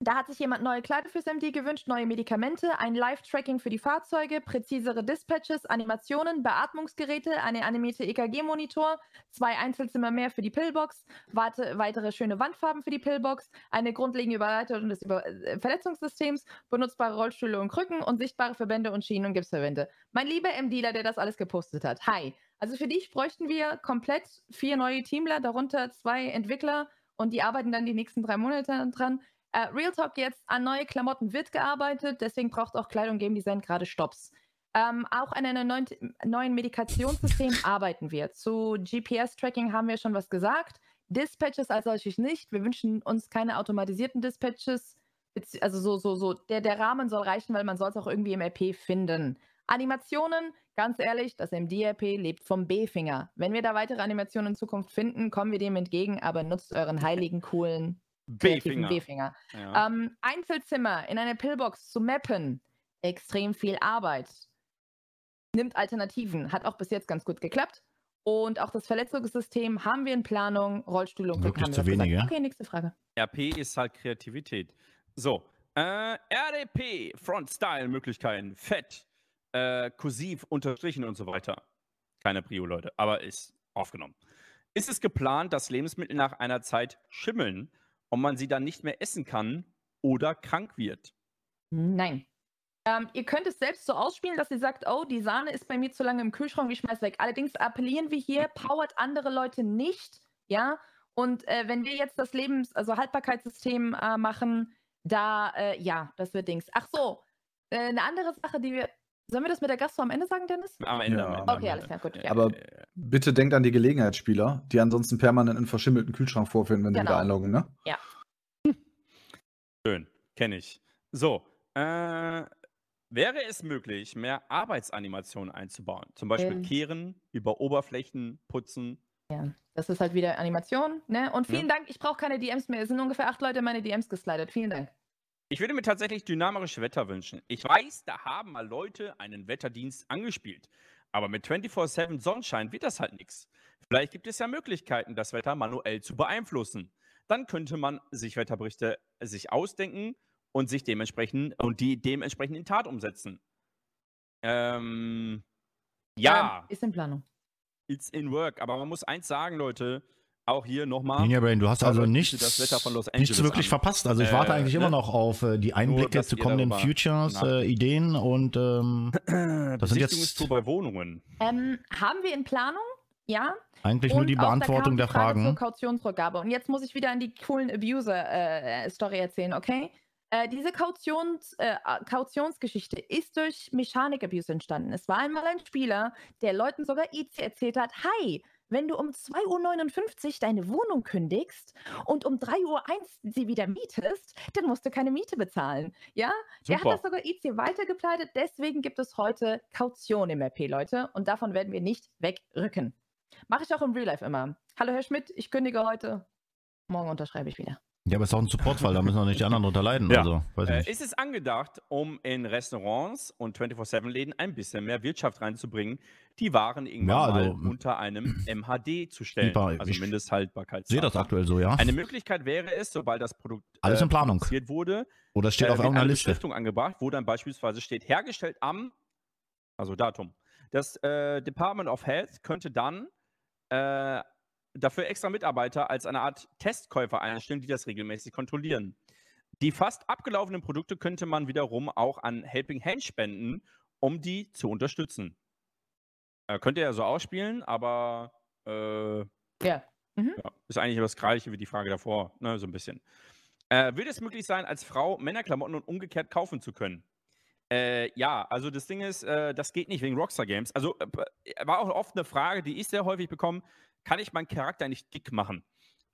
Da hat sich jemand neue Kleider fürs MD gewünscht, neue Medikamente, ein Live-Tracking für die Fahrzeuge, präzisere Dispatches, Animationen, Beatmungsgeräte, eine animierte EKG-Monitor, zwei Einzelzimmer mehr für die Pillbox, warte, weitere schöne Wandfarben für die Pillbox, eine grundlegende Überleitung des Über äh, Verletzungssystems, benutzbare Rollstühle und Krücken und sichtbare Verbände und Schienen und Gipsverbände. Mein lieber MDler, der das alles gepostet hat. Hi. Also für dich bräuchten wir komplett vier neue Teamler, darunter zwei Entwickler und die arbeiten dann die nächsten drei Monate dran. Äh, Real Talk jetzt, an neue Klamotten wird gearbeitet, deswegen braucht auch Kleidung Game Design gerade Stops. Ähm, auch an einem neuen, neuen Medikationssystem arbeiten wir. Zu GPS-Tracking haben wir schon was gesagt. Dispatches als solches nicht. Wir wünschen uns keine automatisierten Dispatches. Also so, so, so, der, der Rahmen soll reichen, weil man soll es auch irgendwie im RP finden. Animationen, ganz ehrlich, das MD-RP lebt vom B-Finger. Wenn wir da weitere Animationen in Zukunft finden, kommen wir dem entgegen, aber nutzt euren heiligen, coolen B-Finger. B-Finger. Ja. Ähm, Einzelzimmer in eine Pillbox zu mappen, extrem viel Arbeit. Nimmt Alternativen, hat auch bis jetzt ganz gut geklappt. Und auch das Verletzungssystem haben wir in Planung, Rollstühle und Wirklich zu gesagt. wenige. Okay, nächste Frage. RP ist halt Kreativität. So, äh, RDP, Front-Style-Möglichkeiten, Fett, äh, kursiv, unterstrichen und so weiter. Keine Prio, Leute, aber ist aufgenommen. Ist es geplant, dass Lebensmittel nach einer Zeit schimmeln und man sie dann nicht mehr essen kann oder krank wird? Nein. Ähm, ihr könnt es selbst so ausspielen, dass ihr sagt, oh, die Sahne ist bei mir zu lange im Kühlschrank, ich schmeiß weg. Allerdings appellieren wir hier, powert andere Leute nicht, ja. Und äh, wenn wir jetzt das Lebens-, also Haltbarkeitssystem äh, machen, da, äh, ja, das wird Dings. Ach so, äh, eine andere Sache, die wir, sollen wir das mit der Gastro am Ende sagen, Dennis? Am Ende. Ja. am Ende, Okay, alles klar, gut, ja. Aber bitte denkt an die Gelegenheitsspieler, die ansonsten permanent einen verschimmelten Kühlschrank vorfinden, wenn sie Genau. wieder einloggen, ne? Schön, kenne ich. So, äh, wäre es möglich, mehr Arbeitsanimationen einzubauen? Zum Beispiel Ähm. kehren, über Oberflächen putzen. Das ist halt wieder Animation, ne? Und vielen Dank, ich brauche keine DMs mehr. Es sind ungefähr acht Leute in meine DMs geslidet. Vielen Dank. Ich würde mir tatsächlich dynamische Wetter wünschen. Ich weiß, da haben mal Leute einen Wetterdienst angespielt. Aber mit 24-7 Sonnenschein wird das halt nichts. Vielleicht gibt es ja Möglichkeiten, das Wetter manuell zu beeinflussen. Dann könnte man sich Wetterberichte äh, sich ausdenken und sich dementsprechend und die dementsprechend in Tat umsetzen. Ähm, ja, ist in Planung. it's in work. Aber man muss eins sagen, Leute, auch hier nochmal. Ninja Brain, du hast also bitte nichts, das Wetter von Los nichts wirklich an. verpasst. Also ich Äh, warte eigentlich ne? immer noch auf äh, die Einblicke zu kommenden Futures, äh. Ideen und ähm, das sind jetzt bei Wohnungen. Ähm, haben wir in Planung? Ja. eigentlich nur Und die auch da kam Beantwortung die der Frage Zur Fragen. Kautionsrückgabe. Und jetzt muss ich wieder an die coolen Abuser-Story erzählen, okay? Äh, diese Kautions, äh, Kautionsgeschichte ist durch Mechanik-Abuse entstanden. Es war einmal ein Spieler, der Leuten sogar IC erzählt hat, hi, wenn du um 2.59 Uhr deine Wohnung kündigst und um 3.01 Uhr sie wieder mietest, dann musst du keine Miete bezahlen. Ja, der hat Super. das sogar IC weitergepleitet. Deswegen gibt es heute Kaution im RP, Leute. Und davon werden wir nicht wegrücken. Mache ich auch im Real Life immer. Hallo Herr Schmidt, ich kündige heute. Morgen unterschreibe ich wieder. Ja, aber es ist auch ein Supportfall, da müssen auch nicht die anderen drunter leiden. Ja. Also, weiß ich Äh, nicht. ist es angedacht, um in Restaurants und 24-7-Läden ein bisschen mehr Wirtschaft reinzubringen, die Waren irgendwann Ja, also, mal unter einem MHD zu stellen? Lieber, also ich Mindesthaltbarkeit. Sehe das aktuell so, ja. Eine Möglichkeit wäre es, sobald das Produkt Alles in Planung. produziert wurde, Oder steht äh, auf irgendeiner eine Liste. Beschriftung angebracht, wo dann beispielsweise steht, hergestellt am, also Datum, Das äh, Department of Health könnte dann äh, dafür extra Mitarbeiter als eine Art Testkäufer einstellen, die das regelmäßig kontrollieren. Die fast abgelaufenen Produkte könnte man wiederum auch an Helping Hand spenden, um die zu unterstützen. Äh, könnt ihr ja so ausspielen, aber äh, Ja. Mhm. ja, ist eigentlich das Gleiche wie die Frage davor, ne, so ein bisschen. Äh, wird es möglich sein, als Frau Männerklamotten und umgekehrt kaufen zu können? Äh, ja, also das Ding ist, äh, das geht nicht wegen Rockstar Games. Also äh, war auch oft eine Frage, die ich sehr häufig bekomme, kann ich meinen Charakter nicht dick machen?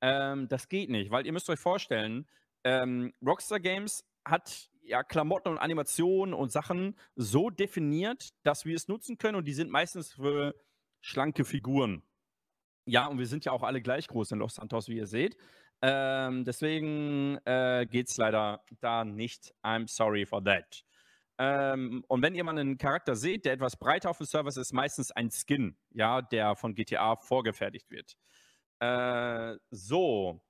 Ähm, das geht nicht, weil ihr müsst euch vorstellen, ähm, Rockstar Games hat ja Klamotten und Animationen und Sachen so definiert, dass wir es nutzen können und die sind meistens für schlanke Figuren. Ja, und wir sind ja auch alle gleich groß in Los Santos, wie ihr seht. Ähm, deswegen äh, es leider da nicht. I'm sorry for that. Ähm, und wenn ihr mal einen Charakter seht, der etwas breiter auf dem Server ist, ist meistens ein Skin, ja, der von GTA vorgefertigt wird. Äh, so.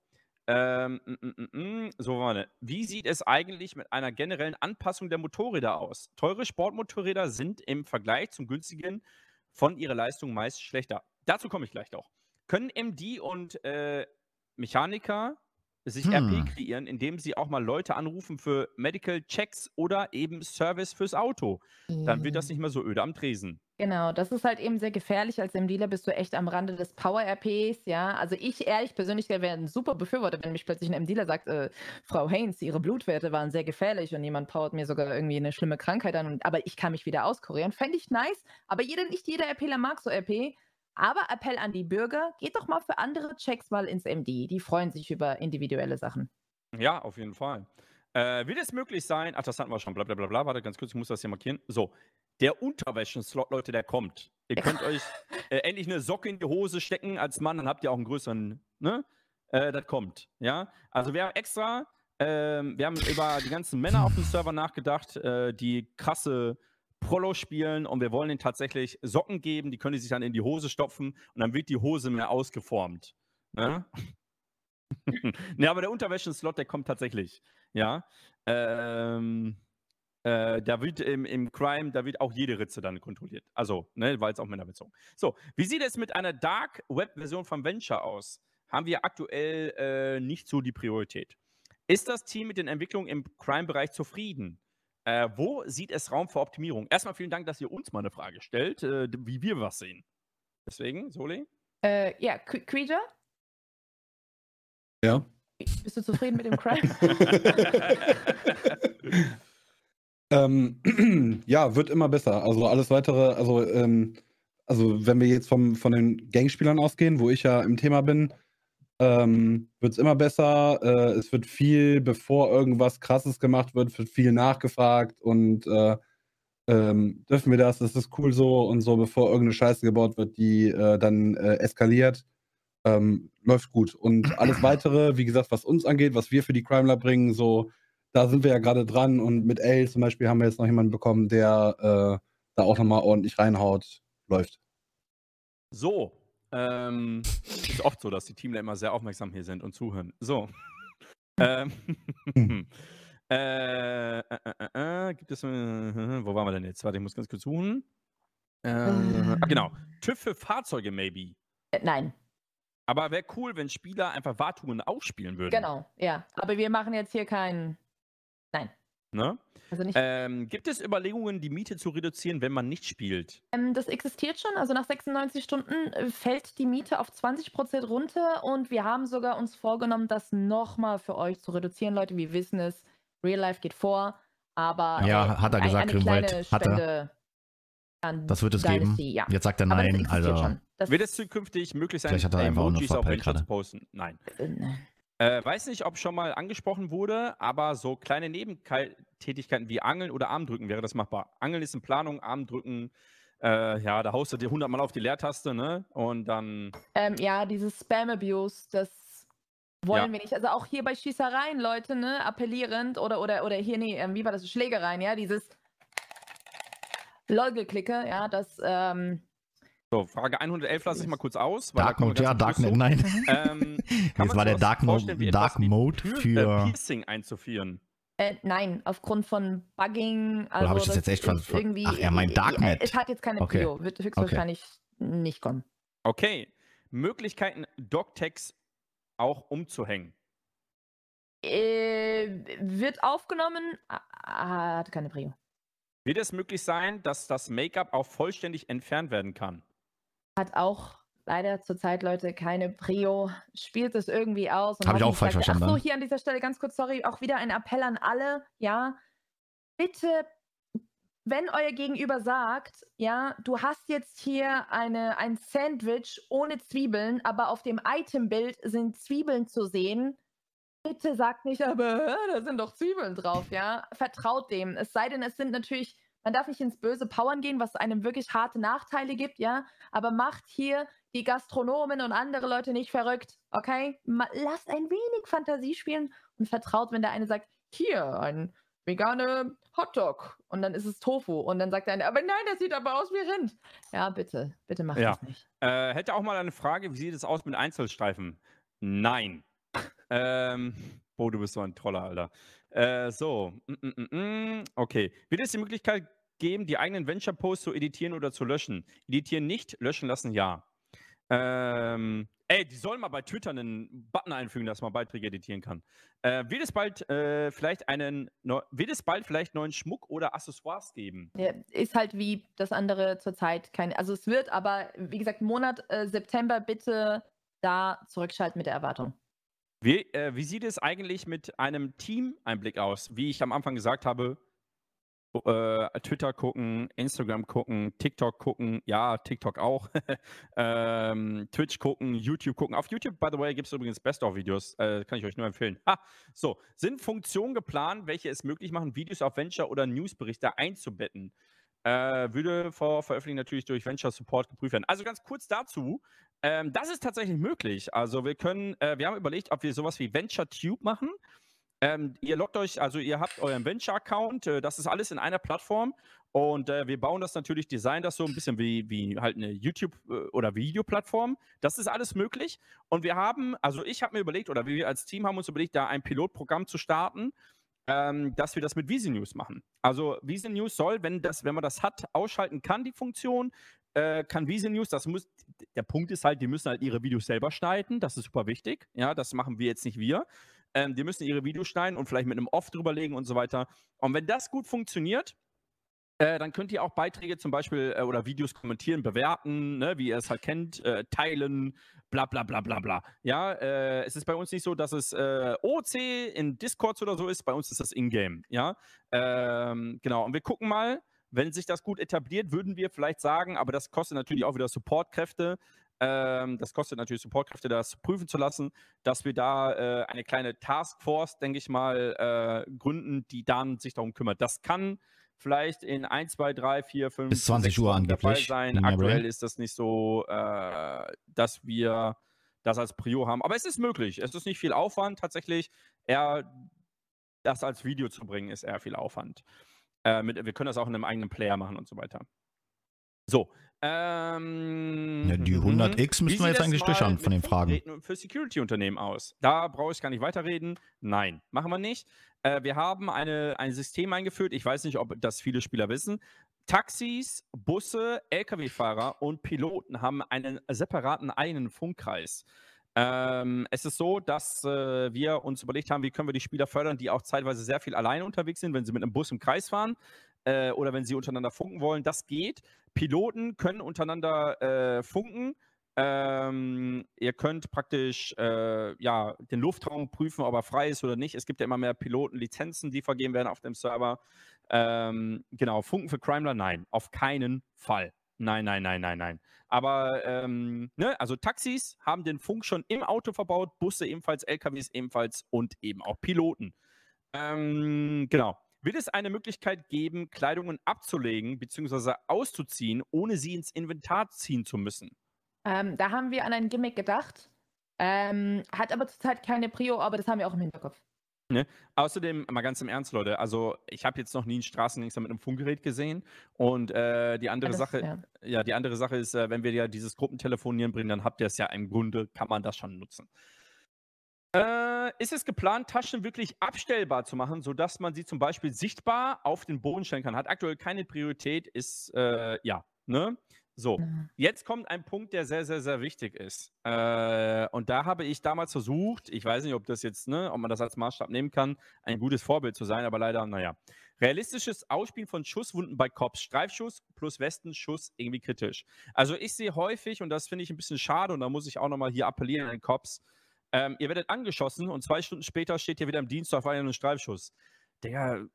Ähm, mm, mm, mm. so, warte. Wie sieht es eigentlich mit einer generellen Anpassung der Motorräder aus? Teure Sportmotorräder sind im Vergleich zum günstigen von ihrer Leistung meist schlechter. Dazu komme ich gleich noch. Können MD und äh, Mechaniker sich Hm. RP kreieren, indem sie auch mal Leute anrufen für Medical Checks oder eben Service fürs Auto? Dann wird das nicht mehr so öde am Tresen. Genau, das ist halt eben sehr gefährlich. Als im Dealer bist du echt am Rande des Power-RPs, ja. Also ich ehrlich persönlich wäre ein super Befürworter, wenn mich plötzlich ein Dealer sagt, äh, Frau Haynes, ihre Blutwerte waren sehr gefährlich und jemand powert mir sogar irgendwie eine schlimme Krankheit an, und, aber ich kann mich wieder auskurieren. Fände ich nice, aber jeder, nicht jeder RPler mag so RP. Aber Appell an die Bürger, geht doch mal für andere Checks mal ins MD. Die freuen sich über individuelle Sachen. Ja, auf jeden Fall. Äh, wird es möglich sein, ach, das hatten wir schon, bla bla bla bla, warte ganz kurz, ich muss das hier markieren. So, der Unterwäschen-Slot, Leute, der kommt. Ihr könnt euch äh, endlich eine Socke in die Hose stecken als Mann, dann habt ihr auch einen größeren, ne? Äh, das kommt, ja. Also wir haben extra, ähm, wir haben über die ganzen Männer auf dem Server nachgedacht, äh, die krasse Prolo spielen und wir wollen ihnen tatsächlich Socken geben, die können die sich dann in die Hose stopfen und dann wird die Hose mehr ausgeformt. Ne? ne, aber der Unterwäschen-Slot, der kommt tatsächlich. Ja. Ähm, äh, da wird im, im Crime, da wird auch jede Ritze dann kontrolliert. Also, ne, war jetzt auch männerbezogen. So, wie sieht es mit einer Dark Web-Version von Venture aus? Haben wir aktuell äh, nicht so die Priorität. Ist das Team mit den Entwicklungen im Crime-Bereich zufrieden? Äh, wo sieht es Raum für Optimierung? Erstmal vielen Dank, dass ihr uns mal eine Frage stellt, äh, wie wir was sehen. Deswegen, Soli? Äh, ja, Cre- Creature, Ja. bist du zufrieden mit dem Crime? Ähm, ja, wird immer besser. Also alles weitere, also, ähm, also wenn wir jetzt vom, von den Gangspielern ausgehen, wo ich ja im Thema bin, ähm, wird es immer besser. Äh, es wird viel, bevor irgendwas krasses gemacht wird, wird viel nachgefragt und äh, ähm, dürfen wir das, das ist cool so und so, bevor irgendeine Scheiße gebaut wird, die äh, dann äh, eskaliert. Ähm, läuft gut. Und alles weitere, wie gesagt, was uns angeht, was wir für die Crime Lab bringen, so, da sind wir ja gerade dran und mit L zum Beispiel haben wir jetzt noch jemanden bekommen, der äh, da auch nochmal ordentlich reinhaut. Läuft. So, ähm, ist oft so, dass die Teamler immer sehr aufmerksam hier sind und zuhören. So. ähm, äh, äh, äh, äh, gibt es, äh, wo waren wir denn jetzt? Warte, ich muss ganz kurz suchen. Äh, ah, genau. TÜV für Fahrzeuge, maybe. Äh, Nein, Aber wäre cool, wenn Spieler einfach Wartungen ausspielen würden. genau, ja. Aber wir machen jetzt hier keinen. Ne? Also nicht. Ähm, gibt es Überlegungen, die Miete zu reduzieren, wenn man nicht spielt? Ähm, das existiert schon. Also nach 96 Stunden äh, fällt die Miete auf 20% runter und wir haben sogar uns vorgenommen, das nochmal für euch zu reduzieren, Leute. Wir wissen es, Real Life geht vor, aber Ja, hat er ein- gesagt, eine kleine. Hat er. Spende an Das wird es geben. Dynasty, Ja. Jetzt sagt er Aber das nein. Also, schon. Das, Wird es zukünftig möglich sein, Vielleicht hat er einfach Emojis auf zu posten? Nein. Äh, weiß nicht, ob schon mal angesprochen wurde, aber so kleine Nebentätigkeiten wie Angeln oder Armdrücken wäre das machbar. Angeln ist in Planung, Armdrücken, äh, ja, da haust du dir 100 Mal auf die Leertaste, ne? Und dann, ähm, ja, dieses Spam-Abuse, das wollen Ja. wir nicht. Also auch hier bei Schießereien, Leute, ne, appellierend oder, oder, oder hier, nee, ähm, wie war das, Schlägereien, ja, dieses LOL-Geklicke, ja, das, ähm, so, Frage 111 lasse ich mal kurz aus. weil da Dark Mode, ja, Dark Mode, nein. Ähm, Das war der Dark Mode, Dark Mode für. Piercing einzuführen. Äh, nein, aufgrund von Bugging. Also habe ich das jetzt echt ver- irgendwie. Ach, er meint Darknet. Es hat jetzt keine Okay. Prio, wird höchstwahrscheinlich nicht kommen. Okay. Möglichkeiten, Doctext auch umzuhängen. Äh, wird aufgenommen, ah, hat keine Prio. Wird es möglich sein, dass das Make-up auch vollständig entfernt werden kann? Hat auch leider zurzeit, Leute, keine Prio. Spielt es irgendwie aus. und Hab ich auch falsch sagt- verstanden, Ach so, hier an dieser Stelle ganz kurz, sorry, auch wieder ein Appell an alle, ja. Bitte, wenn euer Gegenüber sagt, ja, du hast jetzt hier eine, ein Sandwich ohne Zwiebeln, aber auf dem Itembild sind Zwiebeln zu sehen, bitte sagt nicht, aber da sind doch Zwiebeln drauf, ja. Vertraut dem. Es sei denn, es sind natürlich, man darf nicht ins böse Powern gehen, was einem wirklich harte Nachteile gibt, ja. Aber macht hier die Gastronomen und andere Leute nicht verrückt, okay? Ma lasst ein wenig Fantasie spielen und vertraut, wenn der eine sagt, hier, ein vegane Hotdog und dann ist es Tofu und dann sagt der eine, aber nein, das sieht aber aus wie Rind. Ja, bitte, bitte macht Ja. das nicht. Äh, hätte auch mal eine Frage, wie sieht es aus mit Einzelstreifen? Nein. ähm, Bo, du bist so ein Troller, Alter. Äh, so. Mm, mm, mm. Okay. Wird es die Möglichkeit geben, die eigenen Venture-Posts zu editieren oder zu löschen? Editieren nicht, löschen lassen ja. Ähm, ey, die sollen mal bei Twitter einen Button einfügen, dass man Beiträge editieren kann. Äh, wird es bald äh, vielleicht einen wird es bald vielleicht neuen Schmuck oder Accessoires geben? Ja, ist halt wie das andere zurzeit kein, also es wird, aber wie gesagt, Monat äh, September bitte da zurückschalten mit der Erwartung. Wie, äh, wie sieht es eigentlich mit einem Team-Einblick aus? Wie ich am Anfang gesagt habe, äh, Twitter gucken, Instagram gucken, TikTok gucken, ja, TikTok auch, ähm, Twitch gucken, YouTube gucken. Auf YouTube, by the way, gibt es übrigens Best-of-Videos, äh, kann ich euch nur empfehlen. Ha, so, sind Funktionen geplant, welche es möglich machen, Videos auf Venture- oder Newsberichte einzubetten? Äh, würde vor Veröffentlichung natürlich durch Venture Support geprüft werden. Also ganz kurz dazu, ähm, das ist tatsächlich möglich. Also wir können, äh, wir haben überlegt, ob wir sowas wie Venture Tube machen. Ähm, ihr loggt euch, also ihr habt euren Venture-Account, äh, das ist alles in einer Plattform und äh, wir bauen das natürlich, design das so ein bisschen wie, wie halt eine YouTube- äh, oder Videoplattform. Das ist alles möglich und wir haben, also ich habe mir überlegt oder wir als Team haben uns überlegt, da ein Pilotprogramm zu starten, ähm, dass wir das mit Visi News machen. Also Visi News soll, wenn, das, wenn man das hat, ausschalten kann, die Funktion, äh, kann Visi News, das muss, der Punkt ist halt, die müssen halt ihre Videos selber schneiden, das ist super wichtig, ja, das machen wir jetzt nicht wir. Ähm, die müssen ihre Videos schneiden und vielleicht mit einem Off drüberlegen und so weiter. Und wenn das gut funktioniert, äh, dann könnt ihr auch Beiträge zum Beispiel äh, oder Videos kommentieren, bewerten, ne, wie ihr es halt kennt, äh, teilen, bla bla bla bla bla. Ja, äh, es ist bei uns nicht so, dass es äh, OC in Discords oder so ist, bei uns ist das Ingame. Ja, ähm, genau. Und wir gucken mal, wenn sich das gut etabliert, würden wir vielleicht sagen, aber das kostet natürlich auch wieder Supportkräfte. Ähm, das kostet natürlich Supportkräfte, das prüfen zu lassen, dass wir da äh, eine kleine Taskforce, denke ich mal, äh, gründen, die dann sich darum kümmert. Das kann vielleicht in 1, 2, 3, 4, 5, Bis 20 Uhr angeblich. sein. Ja, Aktuell ist das nicht so, äh, dass wir das als Prio haben. Aber es ist möglich. Es ist nicht viel Aufwand tatsächlich. Eher das als Video zu bringen, ist eher viel Aufwand. Äh, mit, wir können das auch in einem eigenen Player machen und so weiter. So. Ähm, Ja, die mhm. 100x Wie müssen wir jetzt eigentlich mit von den Fragen. Für Security-Unternehmen aus. Da brauche ich gar nicht weiterreden. Nein, machen wir nicht. Äh, wir haben eine, ein System eingeführt. Ich weiß nicht, ob das viele Spieler wissen. Taxis, Busse, Lkw-Fahrer und Piloten haben einen separaten eigenen Funkkreis. Ähm, es ist so, dass äh, wir uns überlegt haben, wie können wir die Spieler fördern, die auch zeitweise sehr viel alleine unterwegs sind, wenn sie mit einem Bus im Kreis fahren äh, oder wenn sie untereinander funken wollen. Das geht. Piloten können untereinander äh, funken. Ähm, ihr könnt praktisch äh, ja, den Luftraum prüfen, ob er frei ist oder nicht. Es gibt ja immer mehr Pilotenlizenzen, die vergeben werden auf dem Server. Ähm, genau, Funken für Crimeler, nein, auf keinen Fall. Nein, nein, nein, nein, nein. Aber, ähm, ne, also Taxis haben den Funk schon im Auto verbaut, Busse ebenfalls, LKWs ebenfalls und eben auch Piloten. Ähm, genau. Wird es eine Möglichkeit geben, Kleidungen abzulegen bzw. auszuziehen, ohne sie ins Inventar ziehen zu müssen? Ähm, da haben wir an ein Gimmick gedacht. Ähm, hat aber zurzeit keine Prio, aber das haben wir auch im Hinterkopf. Ne? Außerdem, mal ganz im Ernst, Leute, also ich habe jetzt noch nie einen Straßengangster mit einem Funkgerät gesehen. Und äh, die andere Ja, Sache, ja. ja. die andere Sache ist, äh, wenn wir ja dieses Gruppentelefonieren bringen, dann habt ihr es ja im Grunde, kann man das schon nutzen. Äh, ist es geplant, Taschen wirklich abstellbar zu machen, sodass man sie zum Beispiel sichtbar auf den Boden stellen kann? Hat aktuell keine Priorität, ist äh, ja, ne? So, jetzt kommt ein Punkt, der sehr, sehr, sehr wichtig ist. Äh, und da habe ich damals versucht, ich weiß nicht, ob das jetzt, ne, ob man das als Maßstab nehmen kann, ein gutes Vorbild zu sein, aber leider, naja. Realistisches Ausspielen von Schusswunden bei Cops. Streifschuss plus Westenschuss irgendwie kritisch. Also ich sehe häufig, und das finde ich ein bisschen schade, und da muss ich auch nochmal hier appellieren an Cops, ähm, ihr werdet angeschossen und zwei Stunden später steht ihr wieder im Dienst auf einen Streifschuss. Der,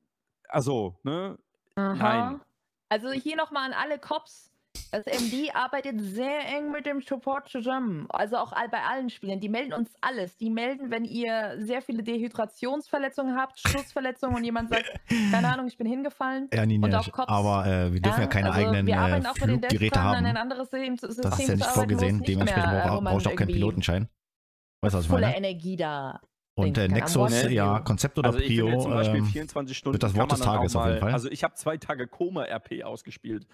also, ne? Aha. Nein. Also hier nochmal an alle Cops. Das MD arbeitet sehr eng mit dem Support zusammen. Also auch bei allen Spielern. Die melden uns alles. Die melden, wenn ihr sehr viele Dehydrationsverletzungen habt, Schussverletzungen und jemand sagt, keine Ahnung, ich bin hingefallen. Ja, nee, Und auch Cops. aber äh, wir dürfen ja, keine also eigenen wir äh, arbeiten auch Fluggeräte an ein haben. anderes System, System Das ist ja zu nicht vorgesehen. nicht Dementsprechend mehr, braucht auch keinen Pilotenschein. Weißt du, was ich Volle meine? Energie da. Und. Am Nexus, ja. Konzept oder Also ich Prio, zum Beispiel ähm, 24 Stunden wird das kann Wort man des Tages auf jeden mal- Fall. Also ich habe zwei Tage Koma-RP ausgespielt.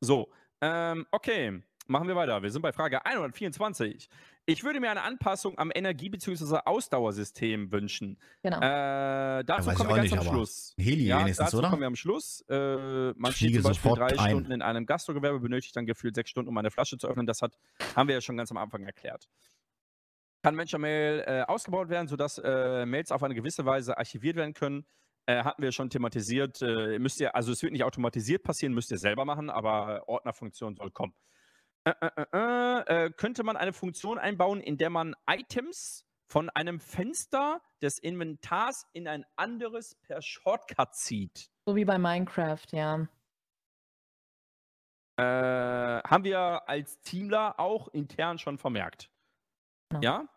So, ähm, okay, machen wir weiter. Wir sind bei Frage 124. Ich würde mir eine Anpassung am Energie- bzw. Ausdauersystem wünschen. Genau. Äh, dazu kommen wir ganz nicht, am aber Schluss. Heli ja, wenigstens, dazu oder? kommen wir am Schluss. Äh, man Fliege steht zum Beispiel sofort drei ein. Stunden in einem Gastrogewerbe, benötigt dann gefühlt sechs Stunden, um eine Flasche zu öffnen. Das hat, haben wir ja schon ganz am Anfang erklärt. Kann Menschenmail äh, ausgebaut werden, sodass äh, Mails auf eine gewisse Weise archiviert werden können. Äh, hatten wir schon thematisiert. Äh, müsst ihr, also es wird nicht automatisiert passieren, müsst ihr selber machen, aber Ordnerfunktion soll kommen. Äh, äh, äh, könnte man eine Funktion einbauen, in der man Items von einem Fenster des Inventars in ein anderes per Shortcut zieht? So wie bei Minecraft, ja. Haben wir als Teamler auch intern schon vermerkt. Genau. Ja?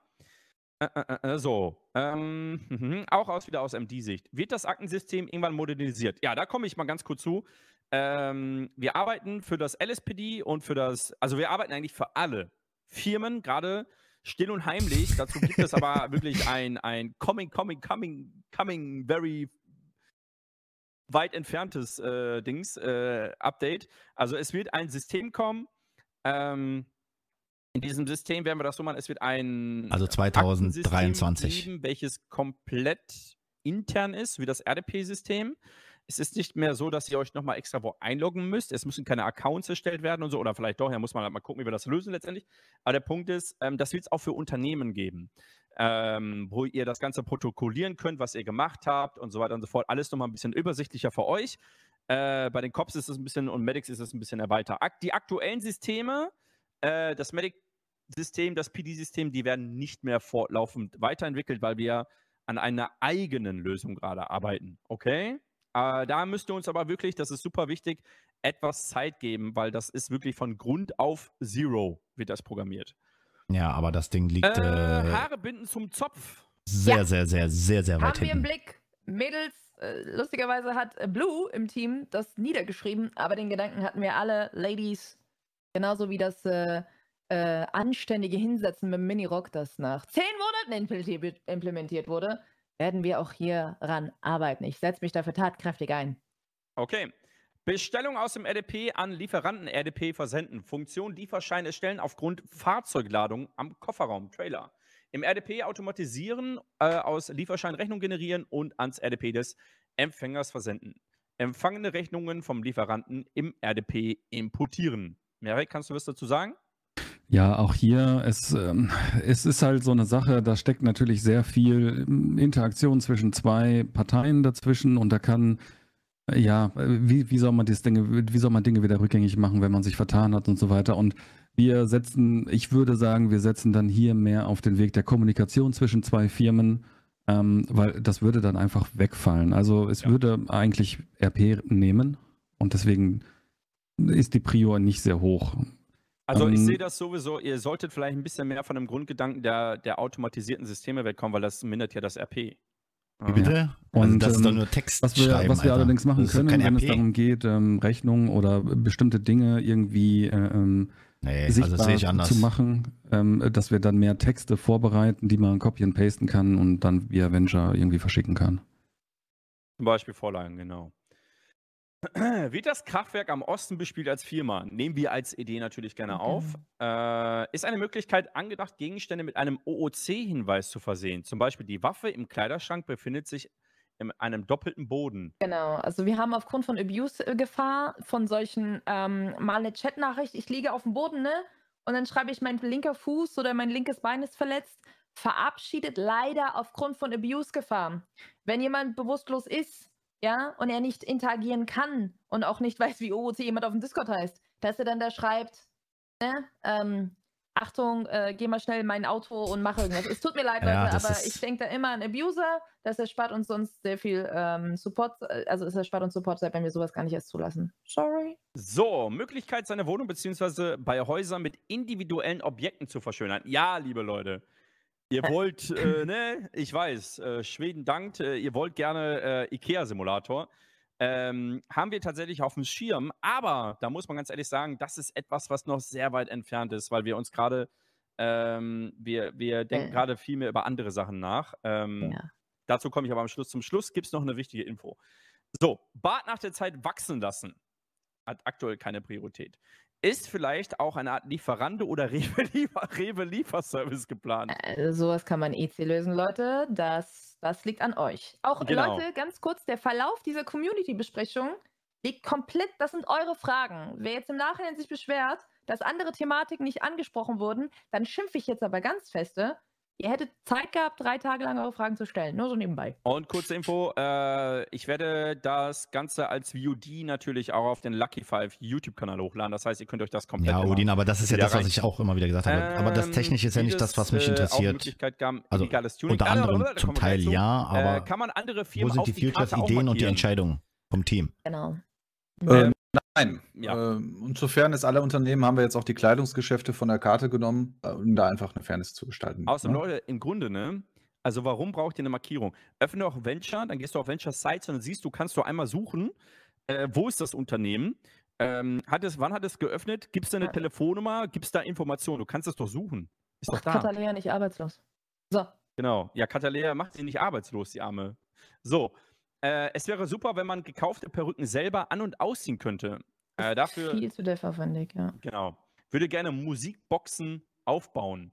Äh, äh, äh, so. Ähm, mhm, auch aus wieder aus MD-Sicht. Wird das Aktensystem irgendwann modernisiert? Ja, da komme ich mal ganz kurz zu. Ähm, wir arbeiten für das LSPD und für das, also wir arbeiten eigentlich für alle Firmen, gerade still und heimlich. Dazu gibt es aber wirklich ein, ein coming, coming, coming, coming very weit entferntes äh, Dings, äh, Update. Also es wird ein System kommen. Ähm, in diesem System werden wir das so machen, es wird ein Also Aktensystem 2023. geben, welches komplett intern ist, wie das RDP-System. Es ist nicht mehr so, dass ihr euch nochmal extra wo einloggen müsst. Es müssen keine Accounts erstellt werden und so. Oder vielleicht doch, ja, muss man halt mal gucken, wie wir das lösen letztendlich. Aber der Punkt ist, ähm, das wird es auch für Unternehmen geben, ähm, wo ihr das Ganze protokollieren könnt, was ihr gemacht habt und so weiter und so fort. Alles nochmal ein bisschen übersichtlicher für euch. Äh, bei den Cops ist es ein bisschen und Medics ist es ein bisschen erweitert. Die aktuellen Systeme, äh, das Medic-System, das PD-System, die werden nicht mehr fortlaufend weiterentwickelt, weil wir an einer eigenen Lösung gerade arbeiten. Okay? Äh, da müsst ihr uns aber wirklich, das ist super wichtig, etwas Zeit geben, weil das ist wirklich von Grund auf Zero wird das programmiert. Ja, aber das Ding liegt Äh, äh, Haare binden zum Zopf. sehr, Ja. sehr, sehr, sehr, sehr weit Haben wir im hinten. Blick. Mädels, äh, lustigerweise hat Blue im Team das niedergeschrieben, aber den Gedanken hatten wir alle, Ladies, genauso wie das äh, äh, anständige Hinsetzen mit dem Minirock, das nach zehn Monaten implementiert- wurde, werden wir auch hier ran arbeiten. Ich setze mich dafür tatkräftig ein. Okay. Bestellung aus dem RDP an Lieferanten RDP versenden. Funktion Lieferschein erstellen aufgrund Fahrzeugladung am Kofferraum, Trailer. Im RDP automatisieren, äh, aus Lieferschein Rechnung generieren und ans RDP des Empfängers versenden. Empfangene Rechnungen vom Lieferanten im RDP importieren. Merek, kannst du was dazu sagen? Ja, auch hier, es, ähm, es ist halt so eine Sache, da steckt natürlich sehr viel ähm, Interaktion zwischen zwei Parteien dazwischen und da kann, äh, ja, wie, wie, soll man das Dinge, wie soll man Dinge wieder rückgängig machen, wenn man sich vertan hat und so weiter. Und wir setzen, ich würde sagen, wir setzen dann hier mehr auf den Weg der Kommunikation zwischen zwei Firmen, ähm, weil das würde dann einfach wegfallen. Also es Ja. würde eigentlich RP nehmen und deswegen ist die Prior nicht sehr hoch. Also ich Ähm, sehe das sowieso, ihr solltet vielleicht ein bisschen mehr von dem Grundgedanken der, der automatisierten Systeme wegkommen, weil das mindert ja das RP. Wie bitte? Und, also das ist doch ähm, nur Text Was wir, was wir allerdings machen können, wenn es RP. darum geht, ähm, Rechnungen oder bestimmte Dinge irgendwie äh, ähm, Nee, also sichtbar sehe ich anders. zu machen, ähm, dass wir dann mehr Texte vorbereiten, die man copy and pasten kann und dann via Venture irgendwie verschicken kann. Zum Beispiel Vorlagen, genau. Wird das Kraftwerk am Osten bespielt als Firma? Nehmen wir als Idee natürlich gerne auf. Äh, ist eine Möglichkeit angedacht, Gegenstände mit einem OOC-Hinweis zu versehen? Zum Beispiel die Waffe im Kleiderschrank befindet sich in einem doppelten Boden. Genau, also wir haben aufgrund von Abuse-Gefahr von solchen, ähm, mal eine Chatnachricht, ich liege auf dem Boden, ne? Und dann schreibe ich, mein linker Fuß oder mein linkes Bein ist verletzt. Verabschiedet leider aufgrund von Abuse-Gefahr. Wenn jemand bewusstlos ist, ja, und er nicht interagieren kann und auch nicht weiß, wie OOC jemand auf dem Discord heißt, dass er dann da schreibt, ne, ähm, Achtung, äh, geh mal schnell in mein Auto und mach irgendwas. Es tut mir leid, Ja, Leute, aber ist- ich denke da immer an Abuser, das erspart uns sonst sehr viel ähm, Support, äh, also es erspart uns Support, wenn wir sowas gar nicht erst zulassen. Sorry. So, Möglichkeit, seine Wohnung bzw. bei Häusern mit individuellen Objekten zu verschönern. Ja, liebe Leute. Ihr wollt, äh, ne, ich weiß, äh, Schweden dankt, äh, ihr wollt gerne äh, IKEA-Simulator. Ähm, haben wir tatsächlich auf dem Schirm, aber da muss man ganz ehrlich sagen, das ist etwas, was noch sehr weit entfernt ist, weil wir uns gerade, ähm, wir, wir denken Äh. gerade viel mehr über andere Sachen nach. Ähm, Ja. Dazu komme ich aber am Schluss. Zum Schluss gibt es noch eine wichtige Info. So, Bart nach der Zeit wachsen lassen. Hat aktuell keine Priorität. Ist vielleicht auch eine Art Lieferando oder Rewe, Liefer Rewe Lieferservice geplant? Äh, sowas kann man EC lösen, Leute. Das, das liegt an euch. Auch Genau. Leute, ganz kurz, der Verlauf dieser Community-Besprechung liegt komplett, das sind eure Fragen. Wer jetzt im Nachhinein sich beschwert, dass andere Thematiken nicht angesprochen wurden, dann schimpfe ich jetzt aber ganz feste. Ihr hättet Zeit gehabt, drei Tage lang eure Fragen zu stellen. Nur so nebenbei. Und kurze Info, äh, ich werde das Ganze als VOD natürlich auch auf den Lucky Five YouTube-Kanal hochladen. Das heißt, ihr könnt euch das komplett Ja, Odin, aber das ist ja das, was ich auch immer wieder gesagt habe. aber das Ähm, Technische ist ja nicht das, was mich äh, Auch interessiert. Gab, Also. Unter anderem da zum Teil ja, aber äh, kann man andere wo Firmen sind auf die Futures-Ideen und die? Entscheidungen vom Team? Genau. Ähm, nein. Ja. Ähm, und zur Fairness aller Unternehmen haben wir jetzt auch die Kleidungsgeschäfte von der Karte genommen, äh, um da einfach eine Fairness zu gestalten. Außerdem, ne? Leute, im Grunde, ne? Also, warum braucht ihr eine Markierung? Öffne auch Venture, dann gehst du auf Venture Sites und dann siehst du, kannst du einmal suchen, äh, wo ist das Unternehmen? Ähm, hat es, wann hat es geöffnet? Gibt es da eine Ja. Telefonnummer? Gibt es da Informationen? Du kannst es doch suchen. Ist doch Macht da. Katalea nicht arbeitslos. So. Genau. Ja, Katalea macht sie nicht arbeitslos, die Arme. So. Äh, es wäre super, wenn man gekaufte Perücken selber an- und ausziehen könnte. Äh, dafür, Viel zu defaufwendig, ja. genau. Würde gerne Musikboxen aufbauen.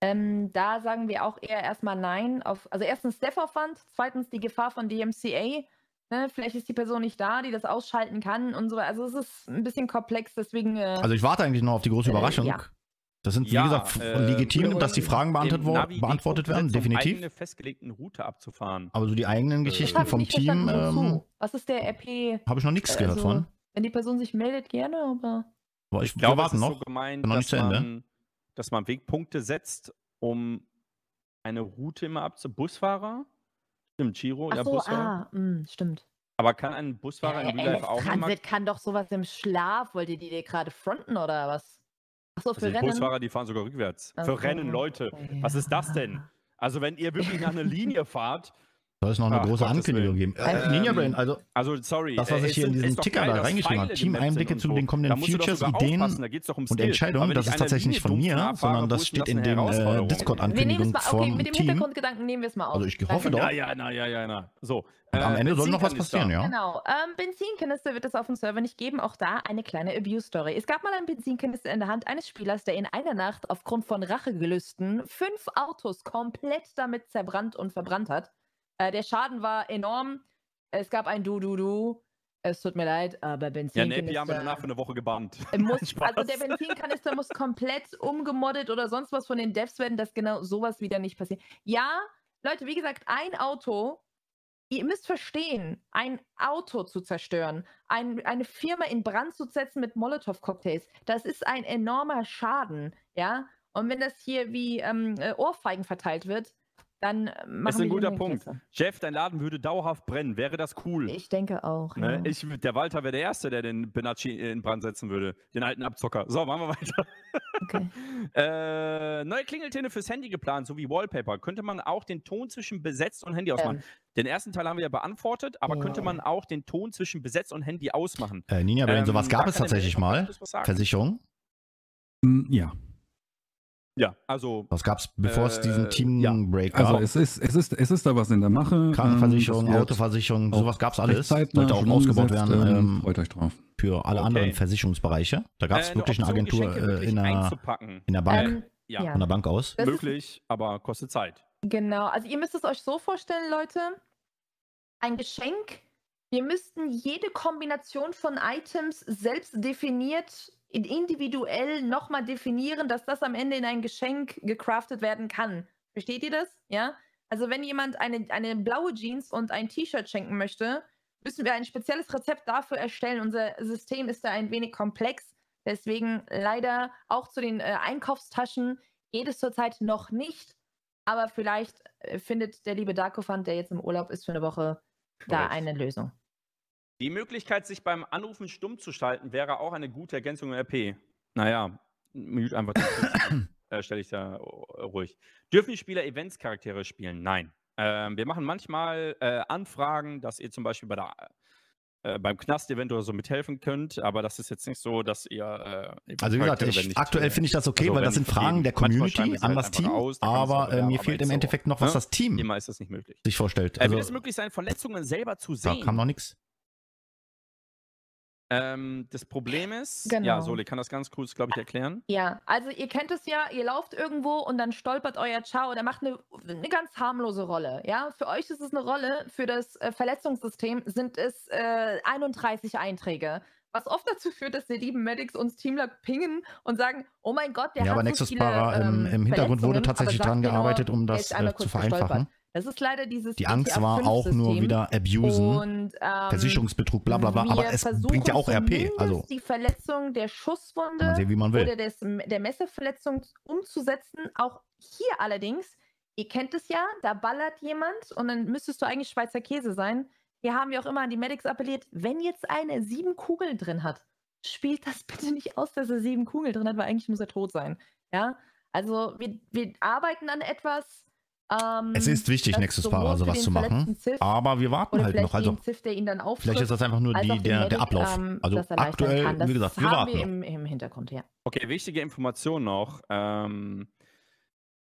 Ähm, da sagen wir auch eher erstmal Nein. Auf, also erstens Steffaufwand, zweitens die Gefahr von DMCA. Ne? Vielleicht ist die Person nicht da, die das ausschalten kann und so weiter. Also es ist ein bisschen komplex, deswegen. Äh, Also ich warte eigentlich noch auf die große Äh, Überraschung. ja. Das sind, wie Ja, gesagt, äh, legitim, dass die Fragen beantwortet, wo- Navi beantwortet werden, um definitiv. eigene festgelegten Route abzufahren. Aber so die eigenen Äh, Geschichten vom Team ähm? Was ist der RP? habe ich noch nichts gehört also, von. Wenn die Person sich meldet, gerne, aber. Aber ich, Ich glaube, wir es warten ist noch. so gemeint, noch dass nicht zu Ende. man, dass man Wegpunkte setzt, um eine Route immer abzu... Busfahrer? Stimmt, Giro, Ach ja, so, Busfahrer. ah, mh, stimmt. Aber kann ein Busfahrer in Äh, Real Life auch. Transit kann doch sowas im Schlaf. Wollt ihr die dir gerade fronten oder was? Ach so, Also für die Rennen. Busfahrer, die fahren sogar rückwärts. Ach Für Rennen, Leute. Was ist das denn? Also wenn ihr wirklich nach einer Linie fahrt, Soll es noch eine Ach, große Gottes Ankündigung Willen. geben? Äh, Ähm, Ninja Brain, also also sorry. Das, was äh, ich hier in diesem doch Ticker geil, da reingeschrieben habe, Team-Einblicke zu so. den kommenden Futures, Ideen aufpassen, da geht's doch um und. Entscheidungen, das ist tatsächlich nicht von mir, sondern das steht in den äh, Herausforderung? Wir nehmen es Discord-Ankündigungen mal, okay, vom mit dem Team. Hintergrundgedanken nehmen wir es mal auf. Also ich hoffe doch. Ja, ja, na, ja, ja, na. So. Und am äh, Ende soll noch was passieren, ja? Genau. Ähm, Benzinkanister wird es auf dem Server nicht geben. Auch da eine kleine Abuse-Story. Es gab mal einen Benzinkanister in der Hand eines Spielers, der in einer Nacht aufgrund von Rachegelüsten fünf Autos komplett damit zerbrannt und verbrannt hat. Äh, der Schaden war enorm. Es gab ein Du-Du-Du. Es tut mir leid, aber Ja, Benzinkanister... Napi haben wir danach für eine Woche gebannt. muss, also der Benzinkanister muss komplett umgemoddet oder sonst was von den Devs werden, dass genau sowas wieder nicht passiert. Ja, Leute, wie gesagt, ein Auto, ihr müsst verstehen, ein Auto zu zerstören, ein, eine Firma in Brand zu setzen mit Molotow-Cocktails, das ist ein enormer Schaden, ja. Und wenn das hier wie ähm, äh, Ohrfeigen verteilt wird, dann äh, machen ist ein wir guter Punkt. Jeff, dein Laden würde dauerhaft brennen. Wäre das cool? Ich denke auch. Ne? ja. Ich, der Walter wäre der Erste, der den Benacci in Brand setzen würde. Den alten Abzocker. So, machen wir weiter. Okay. Äh, neue Klingeltöne fürs Handy geplant, sowie Wallpaper. Könnte man auch den Ton zwischen besetzt und Handy ausmachen? Ähm, Den ersten Teil haben wir ja beantwortet, aber könnte Ja. man auch den Ton zwischen besetzt und Handy ausmachen? Äh, Ninja Brain, Ähm, sowas gab es tatsächlich mal. Versicherung. Mm, Ja. Ja, also Was gab's, bevor es diesen Äh, Team-Break gab? Also es ist, es, ist, es ist da was in der Mache. Krankenversicherung, Ähm, Autoversicherung, sowas gab's recht alles. Sollte auch schon ausgebaut werden ähm, ähm, Freut euch drauf. für alle Okay. anderen Versicherungsbereiche. Da gab es äh, wirklich eine Agentur Geschenke äh, wirklich in, der, in der Bank, Ähm, Ja, ja. von der Bank aus. Das möglich, aber kostet Zeit. Genau, also ihr müsst es euch so vorstellen, Leute. Ein Geschenk. Wir müssten jede Kombination von Items selbst definiert, in- individuell nochmal definieren, dass das am Ende in ein Geschenk gecraftet werden kann. Versteht ihr das? Ja? Also wenn jemand eine, eine blaue Jeans und ein T-Shirt schenken möchte, müssen wir ein spezielles Rezept dafür erstellen. Unser System ist da ein wenig komplex. Deswegen leider auch zu den äh, Einkaufstaschen geht es zurzeit noch nicht. Aber vielleicht äh, findet der liebe Darkofant, der jetzt im Urlaub ist für eine Woche, da eine Lösung. Die Möglichkeit, sich beim Anrufen stumm zu schalten, wäre auch eine gute Ergänzung im RP. Naja, mute einfach äh, stelle ich da äh, ruhig. Dürfen die Spieler Events-Charaktere spielen? Nein. Ähm, wir machen manchmal äh, Anfragen, dass ihr zum Beispiel bei der, äh, beim Knast-Event oder so mithelfen könnt, aber das ist jetzt nicht so, dass ihr. Äh, Also wie gesagt, ich, aktuell äh, finde ich das okay, also weil das sind Fragen der Community an halt das Team, aus, da man sich aber äh, mir fehlt im Endeffekt noch, was ne? das Team Immer ist das nicht möglich. sich vorstellt. Äh, Also wird es möglich sein, Verletzungen selber zu da sehen? kam noch nichts. Ähm, das Problem ist, Genau. ja, Soli kann das ganz kurz, glaube ich, erklären. Ja, also ihr kennt es ja, ihr lauft irgendwo und dann stolpert euer Chao oder macht eine, eine ganz harmlose Rolle. Ja, für euch ist es eine Rolle, für das äh, Verletzungssystem sind es äh, 31 Einträge. Was oft dazu führt, dass die lieben Medics uns Teamler pingen und sagen, oh mein Gott, der Ja, hat aber so Nexus viele, Para im, ähm, im Hintergrund wurde tatsächlich aber nur, gearbeitet, um das äh, zu vereinfachen. gestolpert. Das ist leider dieses Die Angst war auch nur GTA-5-System. wieder abusen, Und, ähm, Versicherungsbetrug, bla bla bla. Aber es bringt ja auch RP. Also die Verletzung der Schusswunde sehen, wie man oder des, der Messerverletzung umzusetzen. Auch hier allerdings, ihr kennt es ja, da ballert jemand und dann müsstest du eigentlich Schweizer Käse sein. Hier haben wir auch immer an die Medics appelliert, wenn jetzt eine sieben Kugeln drin hat, spielt das bitte nicht aus, dass er sieben Kugeln drin hat, weil eigentlich muss er tot sein. Ja, also wir, wir arbeiten an etwas. Ähm, Es ist wichtig, das Nexus sowohl Para für sowas den zu machen. Civ Aber wir warten halt noch. Also den Civ, der ihn dann auftrifft, vielleicht ist das einfach nur die, der, der Ablauf. ähm, Also aktuell, wie gesagt, wir warten wir im, im Hintergrund, ja. Okay, wichtige Information noch. Ähm,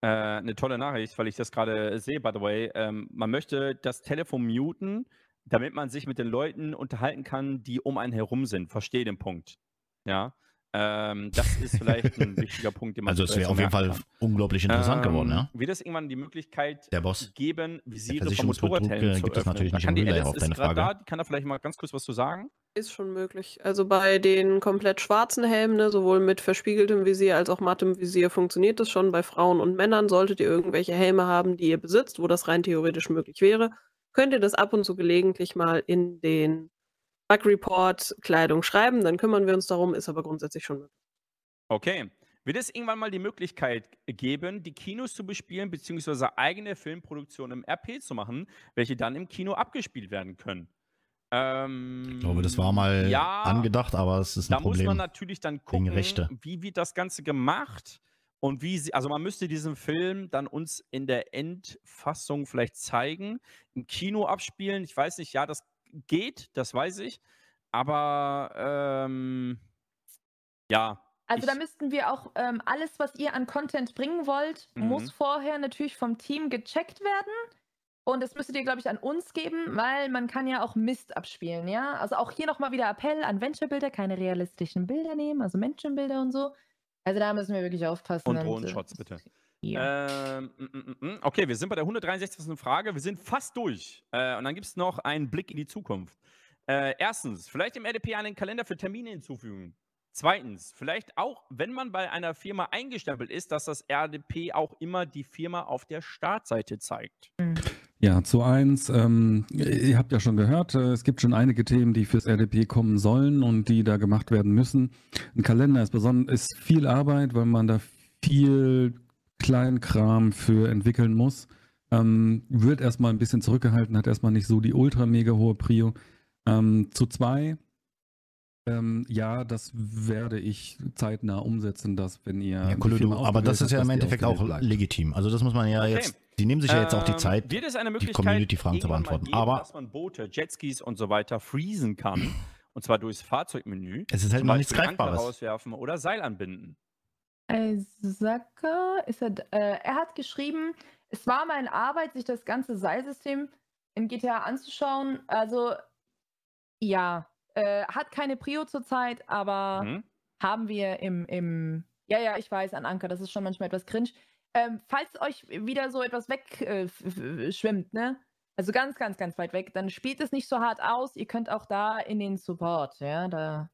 äh, eine tolle Nachricht, weil ich das gerade sehe, by the way. Ähm, man möchte das Telefon muten, damit man sich mit den Leuten unterhalten kann, die um einen herum sind. Verstehe den Punkt. Ja. Ähm, das ist vielleicht ein wichtiger Punkt, den man Also es wäre auf jeden Fall kann. unglaublich interessant Ähm, geworden, ja. Wird es irgendwann die Möglichkeit Der Boss. geben, Visiere von Motorradhelmen zu gibt es öffnen? natürlich Da nicht kann im die Alice auf ist deine gerade Frage. da, die kann da vielleicht mal ganz kurz was zu sagen. Ist schon möglich. Also bei den komplett schwarzen Helmen, ne, sowohl mit verspiegeltem Visier als auch mattem Visier, funktioniert das schon. Bei Frauen und Männern solltet ihr irgendwelche Helme haben, die ihr besitzt, wo das rein theoretisch möglich wäre, könnt ihr das ab und zu gelegentlich mal in den Bug Report Kleidung schreiben. Dann kümmern wir uns darum, ist aber grundsätzlich schon möglich. Okay. Wird es irgendwann mal die Möglichkeit geben, die Kinos zu bespielen, beziehungsweise eigene Filmproduktionen im RP zu machen, welche dann im Kino abgespielt werden können? Ähm, Ich glaube, das war mal ja, angedacht, aber es ist ein Da muss man Problem. natürlich dann gucken, wie wird das Ganze gemacht und wie sie, also man müsste diesen Film dann uns in der Endfassung vielleicht zeigen, im Kino abspielen. Ich weiß nicht, ja, das geht, das weiß ich, aber ähm, ja, Also da müssten wir auch ähm, alles, was ihr an Content bringen wollt, muss Mhm. vorher natürlich vom Team gecheckt werden. Und das müsstet ihr, glaube ich, an uns geben, weil man kann ja auch Mist abspielen, ja? Also auch hier nochmal wieder Appell an Venture-Bilder, keine realistischen Bilder nehmen, also Menschenbilder und so. Also da müssen wir wirklich aufpassen. Und äh, Drohnenshots, bitte. Ja. Ähm, mm, mm, mm. okay, wir sind bei der 163. Frage. Wir sind fast durch. Äh, und dann gibt es noch einen Blick in die Zukunft. Äh, erstens, vielleicht im RDP einen Kalender für Termine hinzufügen. Zweitens, vielleicht auch, wenn man bei einer Firma eingestempelt ist, dass das RDP auch immer die Firma auf der Startseite zeigt. Ja, zu eins, ähm, ihr habt ja schon gehört, äh, es gibt schon einige Themen, die fürs RDP kommen sollen und die da gemacht werden müssen. Ein Kalender ist, ist viel Arbeit, weil man da viel Kleinkram für entwickeln muss. Ähm, wird erstmal ein bisschen zurückgehalten, hat erstmal nicht so die ultra mega hohe Prio. Ähm, zu zwei, ähm, ja, das werde ich zeitnah umsetzen, dass wenn ihr. Ja, Firma aber das ist ja im Endeffekt auch bleibt. legitim. Also das muss man ja Okay. jetzt, die nehmen sich ja jetzt auch die Ähm, Zeit, Wird es eine die Community-Fragen zu beantworten. geben, Aber dass man Boote, Jetskis und so weiter freezen kann. und zwar durchs Fahrzeugmenü. es ist halt noch nichts Greifbares. rauswerfen oder Seil anbinden. Isaka, ist er, äh, er hat geschrieben, es war meine Arbeit, sich das ganze Seilsystem in GTA anzuschauen. Also, ja, äh, hat keine Prio zurzeit, aber Mhm. haben wir im, im, ja, ja, ich weiß, an Anker, das ist schon manchmal etwas cringe. Ähm, falls euch wieder so etwas wegschwimmt, äh, ne? Also ganz, ganz, ganz weit weg, dann spielt es nicht so hart aus. Ihr könnt auch da in den Support, ja, da.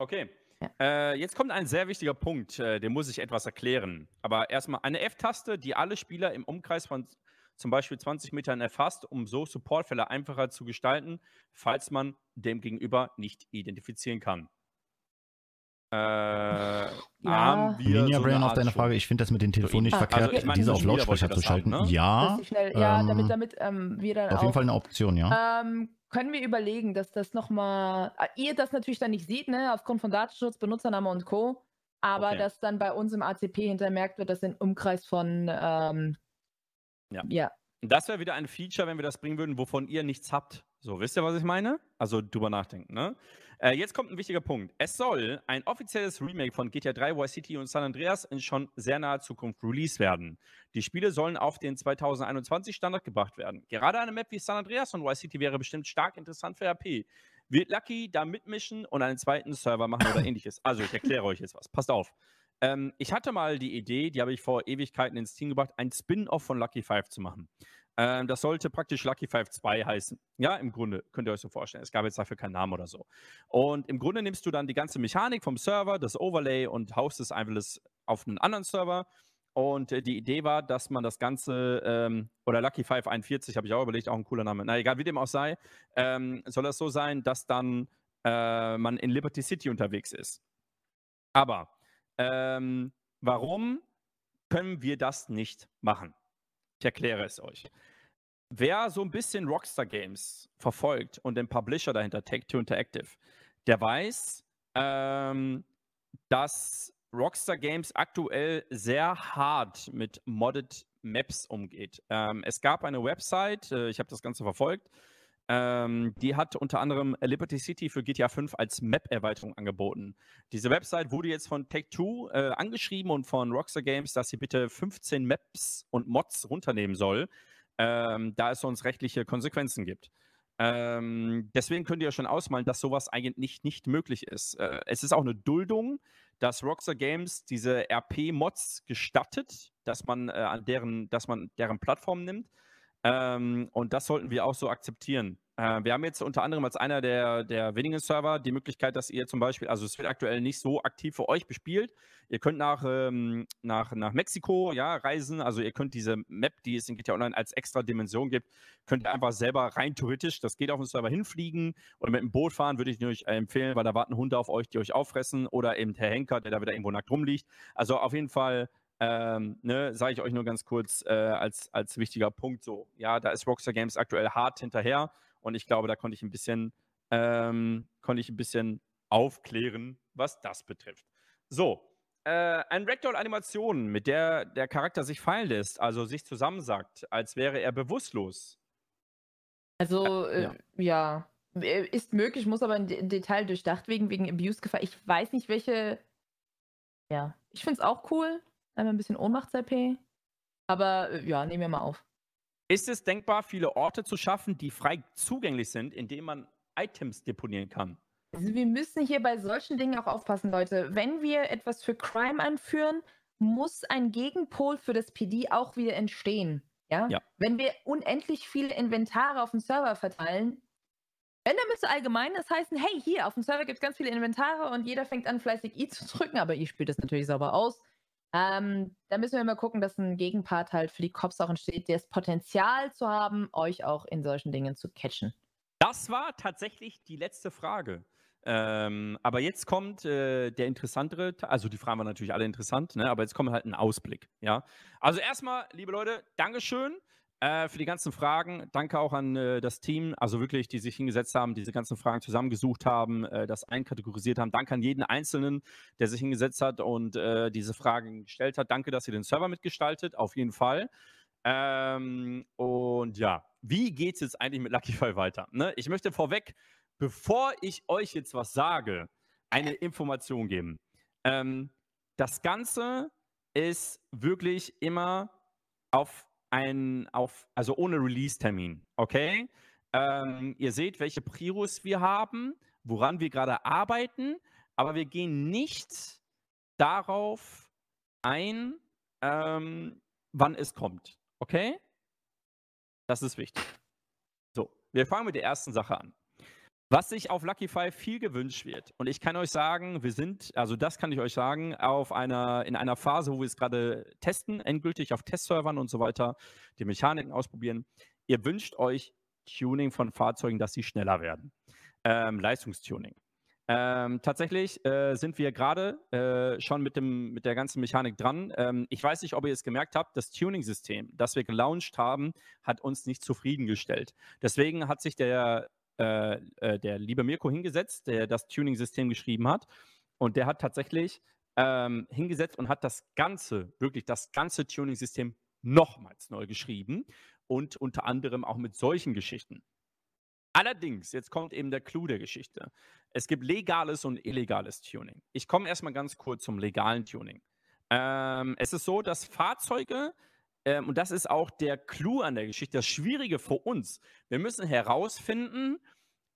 Okay. Ja. Äh, jetzt kommt ein sehr wichtiger Punkt, äh, den muss ich etwas erklären. Aber erstmal eine F-Taste, die alle Spieler im Umkreis von zum Beispiel 20 Metern erfasst, um so Supportfälle einfacher zu gestalten, falls man dem Gegenüber nicht identifizieren kann. Äh, haben wir Ninja so Brain auf deine? Frage, ich finde das mit den Telefon nicht Ah, verkehrt, also ich meine, diese auf Lautsprecher zu das haben, schalten. ne? Ja, schnell, ja, damit, ähm, damit ähm, wir dann auf auch. jeden Fall eine Option, ja. Ähm, können wir überlegen, dass das nochmal, ihr das natürlich dann nicht seht, ne, aufgrund von Datenschutz, Benutzername und Co., aber Okay. dass dann bei uns im ACP hintermerkt wird, dass im Umkreis von, ähm, Ja. ja, Das wäre wieder ein Feature, wenn wir das bringen würden, wovon ihr nichts habt. So, wisst ihr, was ich meine? Also drüber nachdenken, ne? Äh, jetzt kommt ein wichtiger Punkt. Es soll ein offizielles Remake von GTA 3, Vice City und San Andreas in schon sehr naher Zukunft released werden. Die Spiele sollen auf den 2021 Standard gebracht werden. Gerade eine Map wie San Andreas und Vice City wäre bestimmt stark interessant für RP. Wird Lucky da mitmischen und einen zweiten Server machen oder ähnliches? Also, ich erkläre euch jetzt was. Passt auf. Ähm, ich hatte mal die Idee, die habe ich vor Ewigkeiten ins Team gebracht, ein Spin-off von Lucky 5 zu machen. Ähm, das sollte praktisch Lucky 5 2 heißen. Ja, im Grunde, könnt ihr euch so vorstellen. Es gab jetzt dafür keinen Namen oder so. Und im Grunde nimmst du dann die ganze Mechanik vom Server, das Overlay und haust es einfach auf einen anderen Server. Und äh, die Idee war, dass man das Ganze, ähm, oder Lucky 541 habe ich auch überlegt, auch ein cooler Name. Na egal, wie dem auch sei, ähm, soll das so sein, dass dann äh, man in Liberty City unterwegs ist. Aber ähm, warum können wir das nicht machen? Ich erkläre es euch. Wer so ein bisschen Rockstar Games verfolgt und den Publisher dahinter, Take-Two Interactive, der weiß, ähm, dass Rockstar Games aktuell sehr hart mit Modded Maps umgeht. Ähm, es gab eine Website, äh, ich habe das Ganze verfolgt, ähm, die hat unter anderem Liberty City für GTA 5 als Map-Erweiterung angeboten. Diese Website wurde jetzt von Take-Two äh, angeschrieben und von Rockstar Games, dass sie bitte 15 Maps und Mods runternehmen soll, ähm, da es sonst rechtliche Konsequenzen gibt. Ähm, deswegen könnt ihr ja schon ausmalen, dass sowas eigentlich nicht, möglich ist. Äh, es ist auch eine Duldung, dass Rockstar Games diese RP-Mods gestattet, dass man, äh, an deren, dass man deren Plattform nimmt. Ähm, und das sollten wir auch so akzeptieren. Äh, wir haben jetzt unter anderem als einer der, der wenigen Server die Möglichkeit, dass ihr zum Beispiel, also es wird aktuell nicht so aktiv für euch bespielt. Ihr könnt nach, ähm, nach, nach Mexiko ja, reisen. Also ihr könnt diese Map, die es in GTA Online als extra Dimension gibt, könnt ihr einfach selber rein theoretisch, das geht auf den Server hinfliegen oder mit dem Boot fahren, würde ich euch empfehlen, weil da warten Hunde auf euch, die euch auffressen oder eben Herr Henker, der da wieder irgendwo nackt rumliegt. Also auf jeden Fall ähm, ne, sage ich euch nur ganz kurz äh, als, als wichtiger Punkt so. Ja, da ist Rockstar Games aktuell hart hinterher und ich glaube, da konnte ich ein bisschen, ähm, konnte ich ein bisschen aufklären, was das betrifft. So, äh, ein Ragdoll-Animation, mit der der Charakter sich fallen lässt, also sich zusammensackt, als wäre er bewusstlos. Also, ja. äh, ja. Äh, Ist möglich, muss aber im De- Detail durchdacht wegen, wegen Abuse-Gefahr. Ich weiß nicht, welche. Ja, ich finde es auch cool. Einmal ein bisschen Ohnmachts-IP. Aber äh, ja, nehmen wir mal auf. Ist es denkbar, viele Orte zu schaffen, die frei zugänglich sind, indem man Items deponieren kann? Also wir müssen hier bei solchen Dingen auch aufpassen, Leute. Wenn wir etwas für Crime anführen, muss ein Gegenpol für das PD auch wieder entstehen. Ja? Ja. Wenn wir unendlich viele Inventare auf dem Server verteilen, wenn damit so allgemein das heißen, hey, hier auf dem Server gibt es ganz viele Inventare und jeder fängt an, fleißig I zu drücken, aber ihr spielt das natürlich sauber aus. Ähm, da müssen wir mal gucken, dass ein Gegenpart halt für die Cops auch entsteht, der das Potenzial zu haben, euch auch in solchen Dingen zu catchen. Das war tatsächlich die letzte Frage. Ähm, aber jetzt kommt äh, der interessantere, Te- also die Fragen waren natürlich alle interessant, ne? aber jetzt kommt halt ein Ausblick. Ja? Also erstmal, liebe Leute, Dankeschön äh, für die ganzen Fragen. Danke auch an äh, das Team, also wirklich, die sich hingesetzt haben, diese ganzen Fragen zusammengesucht haben, äh, das einkategorisiert haben. Danke an jeden Einzelnen, der sich hingesetzt hat und äh, diese Fragen gestellt hat. Danke, dass ihr den Server mitgestaltet, auf jeden Fall. Ähm, und ja, wie geht es jetzt eigentlich mit Lucky Fall weiter? Ne? Ich möchte vorweg, bevor ich euch jetzt was sage, eine Information geben. Ähm, das Ganze ist wirklich immer auf ein, auf, also ohne Release-Termin, okay? Ähm, ihr seht, welche Prios wir haben, woran wir gerade arbeiten, aber wir gehen nicht darauf ein, ähm, wann es kommt, okay? Das ist wichtig. So, wir fangen mit der ersten Sache an. Was sich auf Lucky Five viel gewünscht wird, und ich kann euch sagen, wir sind, also das kann ich euch sagen, auf einer, in einer Phase, wo wir es gerade testen, endgültig auf Testservern und so weiter, die Mechaniken ausprobieren. Ihr wünscht euch Tuning von Fahrzeugen, dass sie schneller werden. Ähm, Leistungstuning. Ähm, tatsächlich äh, sind wir gerade äh, schon mit, dem, mit der ganzen Mechanik dran. Ähm, ich weiß nicht, ob ihr es gemerkt habt, das Tuning-System, das wir gelauncht haben, hat uns nicht zufriedengestellt. Deswegen hat sich der, äh, äh der liebe Mirko hingesetzt, der das Tuning-System geschrieben hat. Und der hat tatsächlich ähm, hingesetzt und hat das ganze, wirklich das ganze Tuning-System nochmals neu geschrieben und unter anderem auch mit solchen Geschichten. Allerdings, jetzt kommt eben der Clou der Geschichte. Es gibt legales und illegales Tuning. Ich komme erstmal ganz kurz zum legalen Tuning. Ähm, es ist so, dass Fahrzeuge, ähm, und das ist auch der Clou an der Geschichte, das Schwierige für uns, wir müssen herausfinden,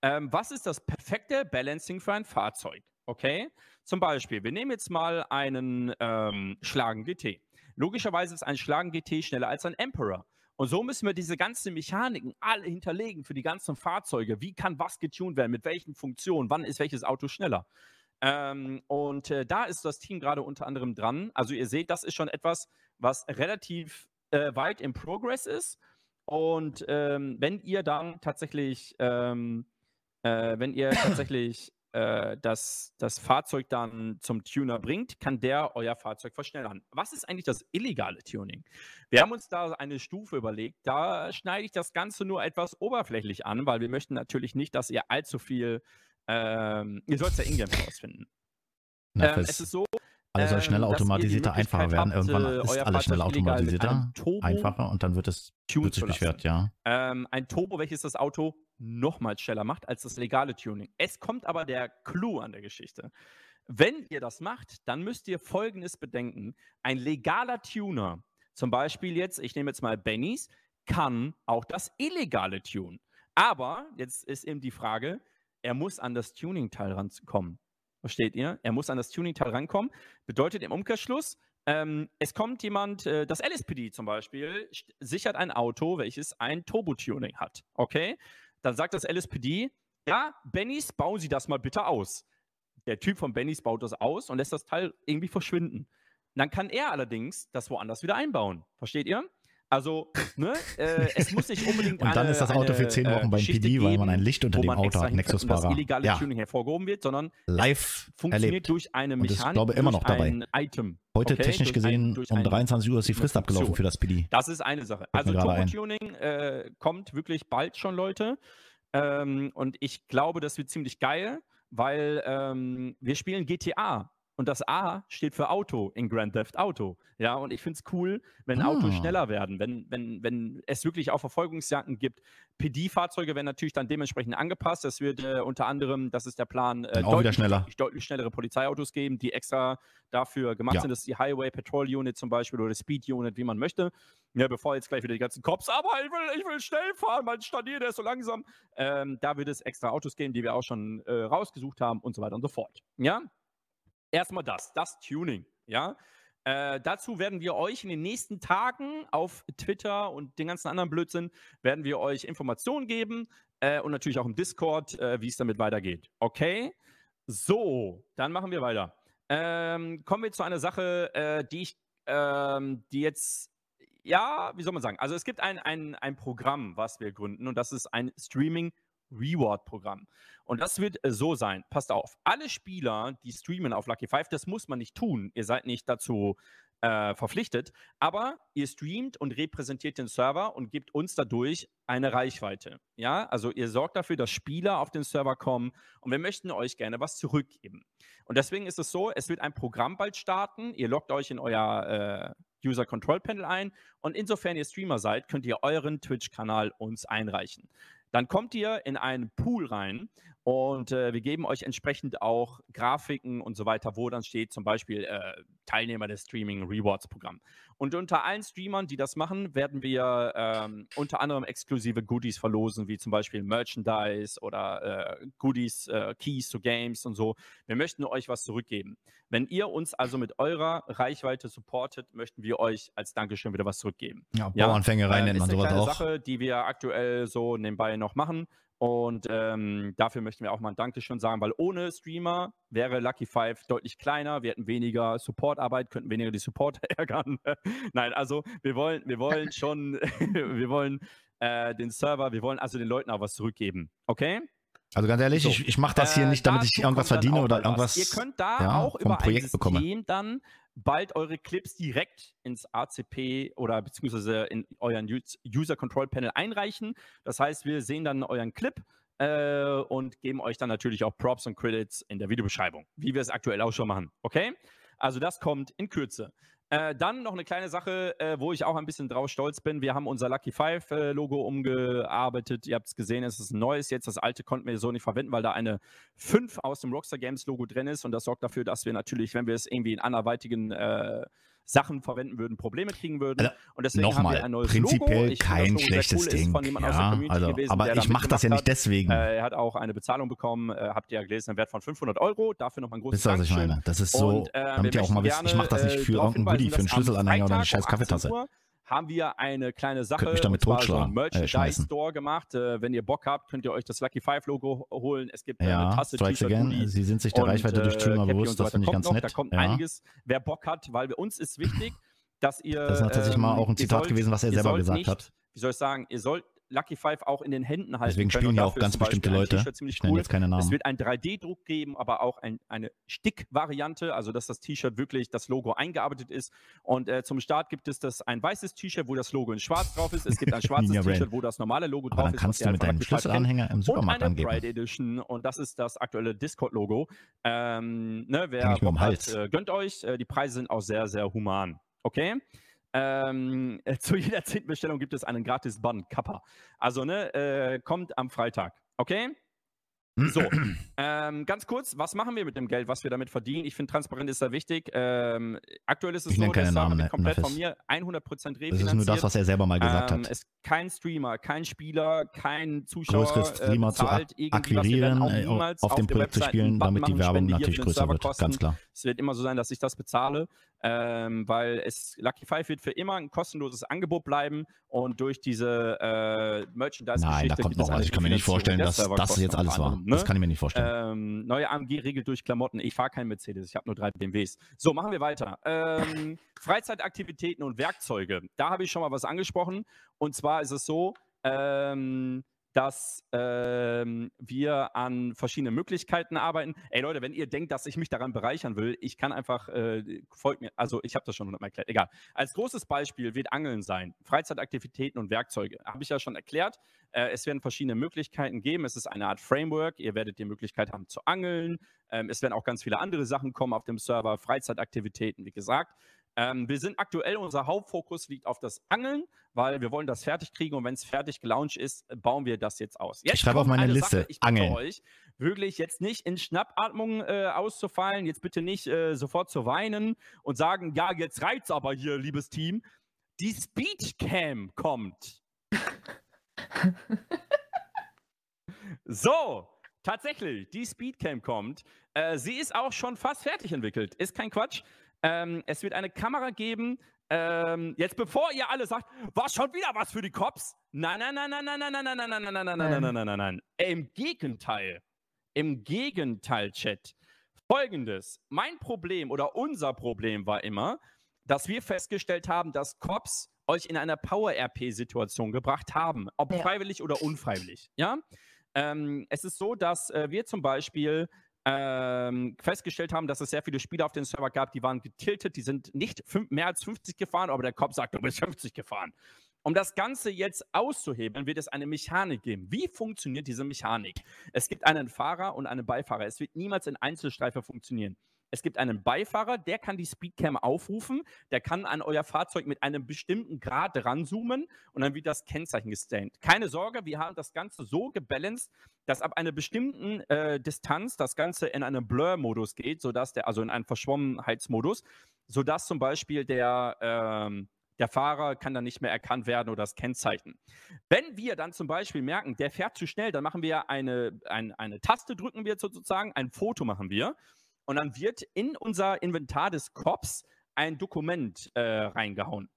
ähm, was ist das perfekte Balancing für ein Fahrzeug. Okay? Zum Beispiel, wir nehmen jetzt mal einen ähm, Schlagen GT. Logischerweise ist ein Schlagen GT schneller als ein Emperor. Und so müssen wir diese ganzen Mechaniken alle hinterlegen für die ganzen Fahrzeuge. Wie kann was getuned werden? Mit welchen Funktionen? Wann ist welches Auto schneller? Ähm, und äh, da ist das Team gerade unter anderem dran. Also ihr seht, das ist schon etwas, was relativ äh, weit im Progress ist. Und ähm, wenn ihr dann tatsächlich, ähm, äh, wenn ihr tatsächlich äh, das, das Fahrzeug dann zum Tuner bringt, kann der euer Fahrzeug verschnellern. Was ist eigentlich das illegale Tuning? Wir haben uns da eine Stufe überlegt. Da schneide ich das Ganze nur etwas oberflächlich an, weil wir möchten natürlich nicht, dass ihr allzu viel, ähm, ihr sollt es ja ingame herausfinden. Ähm, es ist so, alles soll schneller ähm, automatisierter, einfacher werden. Habt, Irgendwann äh, ist alles schneller automatisierter, einfacher und dann wird es wird sich beschwert, ja. Ähm, ein Turbo, welches das Auto nochmals schneller macht als das legale Tuning. Es kommt aber der Clou an der Geschichte. Wenn ihr das macht, dann müsst ihr Folgendes bedenken. Ein legaler Tuner, zum Beispiel jetzt, ich nehme jetzt mal Bennys, kann auch das illegale Tune. Aber jetzt ist eben die Frage, er muss an das Tuning-Teil rankommen. Versteht ihr? Er muss an das Tuning-Teil rankommen. Bedeutet im Umkehrschluss, ähm, es kommt jemand, äh, das LSPD zum Beispiel, sichert ein Auto, welches ein Turbo-Tuning hat. Okay? Dann sagt das LSPD, ja, Bennys, bauen Sie das mal bitte aus. Der Typ von Bennys baut das aus und lässt das Teil irgendwie verschwinden. Dann kann er allerdings das woanders wieder einbauen. Versteht ihr? Also, ne, äh, es muss nicht unbedingt. Und dann eine, ist das Auto eine, für zehn Wochen äh, beim Geschichte PD, weil man ein Licht unter dem Auto hat, Nexus das Fahrer. illegale Ja. Tuning hervorgehoben wird, sondern Live funktioniert erlebt. durch eine Und Mechanik, glaube ich, immer noch dabei. ein Item. Heute okay? technisch Durch gesehen ein, um ein, 23 Uhr ist die Frist abgelaufen für das PD. Das ist eine Sache. Also. Turbo-Tuning äh, kommt wirklich bald schon, Leute. Ähm, und ich glaube, das wird ziemlich geil, weil ähm, wir spielen GTA. Und das A steht für Auto in Grand Theft Auto. Ja, und ich finde es cool, wenn Ah. Autos schneller werden, wenn, wenn, wenn es wirklich auch Verfolgungsjagden gibt. PD-Fahrzeuge werden natürlich dann dementsprechend angepasst. Es wird äh, unter anderem, das ist der Plan, äh, deutlich, schneller. deutlich, schnellere Polizeiautos geben, die extra dafür gemacht Ja. sind. Das ist die Highway Patrol Unit zum Beispiel oder Speed Unit, wie man möchte. Ja, bevor jetzt gleich wieder die ganzen Cops, aber ich will, ich will schnell fahren, mein Stanier, der ist so langsam. Ähm, da wird es extra Autos geben, die wir auch schon äh, rausgesucht haben und so weiter und so fort. Ja, erstmal das, das Tuning. Ja, äh, dazu werden wir euch in den nächsten Tagen auf Twitter und den ganzen anderen Blödsinn werden wir euch Informationen geben äh, und natürlich auch im Discord, äh, wie es damit weitergeht. Okay? So, dann machen wir weiter. Ähm, kommen wir zu einer Sache, äh, die ich, ähm, die jetzt, ja, wie soll man sagen? Also es gibt ein, ein, ein Programm, was wir gründen und das ist ein Streaming Reward-Programm. Und das wird äh, so sein, passt auf, alle Spieler, die streamen auf Lucky Five, das muss man nicht tun. Ihr seid nicht dazu äh, verpflichtet, aber ihr streamt und repräsentiert den Server und gebt uns dadurch eine Reichweite. Ja, also ihr sorgt dafür, dass Spieler auf den Server kommen und wir möchten euch gerne was zurückgeben. Und deswegen ist es so, es wird ein Programm bald starten. Ihr loggt euch in euer äh, User Control Panel ein und insofern ihr Streamer seid, könnt ihr euren Twitch-Kanal uns einreichen. Dann kommt ihr in einen Pool rein und äh, wir geben euch entsprechend auch Grafiken und so weiter, wo dann steht zum Beispiel, äh, Teilnehmer des Streaming Rewards Programm. Und unter allen Streamern, die das machen, werden wir ähm, unter anderem exklusive Goodies verlosen, wie zum Beispiel Merchandise oder äh, Goodies, äh, Keys to Games und so. Wir möchten euch was zurückgeben. Wenn ihr uns also mit eurer Reichweite supportet, möchten wir euch als Dankeschön wieder was zurückgeben. Ja, Bauernfängerei ähm, nennt man ist eine sowas kleine auch. Sache, die wir aktuell so nebenbei noch machen. Und ähm, dafür möchten wir auch mal ein Dankeschön sagen, weil ohne Streamer wäre Lucky Five deutlich kleiner. Wir hätten weniger Supportarbeit, könnten weniger die Supporter ärgern. Nein, also wir wollen, wir wollen schon, wir wollen äh, den Server, wir wollen also den Leuten auch was zurückgeben. Okay? Also ganz ehrlich, So. ich, ich mache das hier Äh, nicht, damit ich irgendwas verdiene oder irgendwas was. Ihr könnt da ja, auch über ein Projekt System bekomme. dann bald eure Clips direkt ins ACP oder beziehungsweise in euren Us- User Control Panel einreichen. Das heißt, wir sehen dann euren Clip äh, und geben euch dann natürlich auch Props und Credits in der Videobeschreibung, wie wir es aktuell auch schon machen. Okay? Also das kommt in Kürze. Äh, dann noch eine kleine Sache, äh, wo ich auch ein bisschen drauf stolz bin. Wir haben unser Lucky Five äh, Logo umgearbeitet. Ihr habt es gesehen, es ist ein neues jetzt. Das alte konnten wir so nicht verwenden, weil da eine 5 aus dem Rockstar Games Logo drin ist. Und das sorgt dafür, dass wir natürlich, wenn wir es irgendwie in anderweitigen äh, Sachen verwenden würden, Probleme kriegen würden. Also, und deswegen haben wir Nochmal, ein neues prinzipiell Logo. Ich das kein schlechtes cool, Ding. Ja, also, gewesen, aber der ich mache das ja nicht hat. deswegen. Äh, er hat auch eine Bezahlung bekommen, äh, habt ihr ja gelesen, einen Wert von 500 Euro. Dafür nochmal ein großes Wisst ihr, was ich Dankeschön. meine? Das ist so, Und, äh, damit wir ihr auch mal wisst, ich mache das nicht für äh, darauf irgendeinen Goodie, für einen Schlüsselanhänger oder eine scheiß 18 Kaffeetasse. Uhr haben wir eine kleine Sache, Könnt mich damit und so totschlagen, einen äh, Merchandise schmeißen. Store gemacht. Äh, wenn ihr Bock habt, könnt ihr euch das Lucky Five Logo holen. Es gibt äh, Ja, eine Tasse, Strikes again. Sie sind sich der und, Reichweite durch äh, Streamer Cappy bewusst, so das finde ich ganz noch. nett. Da kommt Ja. einiges. Wer Bock hat, weil wir uns ist wichtig, dass ihr. Das ist tatsächlich mal auch ein Zitat gewesen, was er selber sollt gesagt nicht, hat. Wie soll ich sagen? Ihr sollt Lucky Five auch in den Händen halten. Deswegen können. spielen ja auch ganz bestimmte Leute. Ich nenne cool. jetzt keine Namen. Es wird einen 3D-Druck geben, aber auch ein, eine Stick-Variante, also dass das T-Shirt wirklich das Logo eingearbeitet ist. Und äh, zum Start gibt es das ein weißes T-Shirt, wo das Logo in schwarz drauf ist. Es gibt ein schwarzes. T-Shirt, wo das normale Logo Aber drauf dann ist. kannst was ihr du mit deinem. Schlüsselanhänger im Supermarkt und eine angeben. Pride Edition und das ist das aktuelle Discord-Logo. Ähm, ne, wer Häng ich mir um den hat, Hals. äh, gönnt euch. Äh, die Preise sind auch sehr, sehr human. Okay? Ähm, äh, zu jeder zehnten Bestellung gibt es einen gratis Bann, Kappa. Also, ne, äh, kommt am Freitag. Okay? So, ähm, ganz kurz, was machen wir mit dem Geld, was wir damit verdienen? Ich finde, transparent ist sehr wichtig. Ähm, aktuell ist es Ich so, Server Namen, ne, komplett von Nafis. mir 100% Das refinanziert. ist nur das, was er selber mal gesagt ähm, hat. Es kein Streamer, kein Spieler, kein Zuschauer Größere Streamer äh, zu bezahlt werden akquirieren, niemals auf dem Projekt zu spielen, damit die Werbung natürlich größer wird. Ganz klar. Es wird immer so sein, dass ich das bezahle, ähm, weil es Lucky Five wird für immer ein kostenloses Angebot bleiben und durch diese äh, Merchandise-Geschichte Nein, da kommt noch was. Ich kann mir nicht vorstellen, dass der das jetzt alles war. anderem, Das ne? kann ich mir nicht vorstellen. Ähm, neue AMG regelt durch Klamotten. Ich fahre keinen Mercedes, ich habe nur drei BMWs. So, machen wir weiter. Ähm, Freizeitaktivitäten und Werkzeuge. Da habe ich schon mal was angesprochen. Und zwar ist es so, ähm, dass ähm, wir an verschiedenen Möglichkeiten arbeiten. Ey Leute, wenn ihr denkt, dass ich mich daran bereichern will, ich kann einfach, äh, folgt mir, also ich habe das schon hundertmal erklärt, egal. Als großes Beispiel wird Angeln sein, Freizeitaktivitäten und Werkzeuge. Habe ich ja schon erklärt. Äh, es werden verschiedene Möglichkeiten geben. Es ist eine Art Framework. Ihr werdet die Möglichkeit haben zu angeln. Ähm, es werden auch ganz viele andere Sachen kommen auf dem Server, Freizeitaktivitäten, wie gesagt. Ähm, wir sind aktuell, unser Hauptfokus liegt auf das Angeln, weil wir wollen das fertig kriegen und wenn es fertig gelauncht ist, äh, bauen wir das jetzt aus. Jetzt Ich schreibe auf meine eine Liste, Sache, ich bitte Angeln. euch, wirklich jetzt nicht in Schnappatmung äh, auszufallen, jetzt bitte nicht äh, sofort zu weinen und sagen, ja, jetzt reicht's aber hier, liebes Team. Die Speechcam kommt. So, tatsächlich, die Speedcam kommt. Äh, sie ist auch schon fast fertig entwickelt. Ist kein Quatsch. Ähm, es wird eine Kamera geben. Ähm, jetzt bevor ihr alle sagt, war schon wieder was für die Cops? Nein, nein, nein, nein, nein, nein, nein, nein, nein, nein, nein, nein, nein, nein, nein, nein, nein, nein. Im Gegenteil. Im Gegenteil, Chat. Folgendes. Mein Problem oder unser Problem war immer, dass wir festgestellt haben, dass Cops euch in einer Power-RP-Situation gebracht haben. Ob Ja. freiwillig oder unfreiwillig. Ja? Ähm, es ist so, dass äh, wir zum Beispiel ähm, festgestellt haben, dass es sehr viele Spieler auf dem Server gab, die waren getiltet, die sind nicht mehr als 50 gefahren, aber der Cop sagt, du bist 50 gefahren. Um das Ganze jetzt auszuhebeln, wird es eine Mechanik geben. Wie funktioniert diese Mechanik? Es gibt einen Fahrer und einen Beifahrer. Es wird niemals in Einzelstreife funktionieren. Es gibt einen Beifahrer, der kann die Speedcam aufrufen, der kann an euer Fahrzeug mit einem bestimmten Grad ranzoomen und dann wird das Kennzeichen gescannt. Keine Sorge, wir haben das Ganze so gebalanced, dass ab einer bestimmten äh, Distanz das Ganze in einen Blur-Modus geht, sodass der, also in einen Verschwommenheitsmodus, sodass zum Beispiel der, ähm, der Fahrer kann dann nicht mehr erkannt werden oder das Kennzeichen. Wenn wir dann zum Beispiel merken, der fährt zu schnell, dann machen wir eine, ein, eine Taste, drücken wir sozusagen, ein Foto machen wir und dann wird in unser Inventar des Cops ein Dokument äh, reingehauen.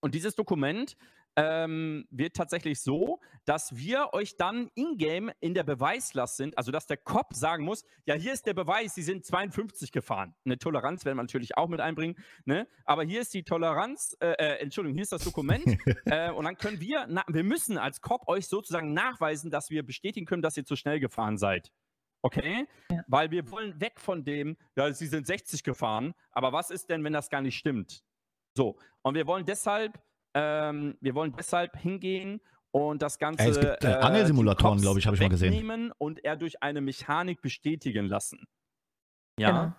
Und dieses Dokument ähm, wird tatsächlich so, dass wir euch dann in-game in der Beweislast sind, also dass der Cop sagen muss, ja, hier ist der Beweis, Sie sind 52 gefahren. Eine Toleranz werden wir natürlich auch mit einbringen, ne? aber hier ist die Toleranz, äh, äh, Entschuldigung, hier ist das Dokument äh, und dann können wir, na, wir müssen als Cop euch sozusagen nachweisen, dass wir bestätigen können, dass ihr zu schnell gefahren seid. Okay? Ja. Weil wir wollen weg von dem, ja, sie sind 60 gefahren, aber was ist denn, wenn das gar nicht stimmt? So, und wir wollen deshalb ähm, wir wollen deshalb hingehen und das Ganze. Ja, es gibt, äh, Angelsimulatoren, die glaube ich, habe ich mal gesehen. wegnehmen Und er durch eine Mechanik bestätigen lassen. Ja.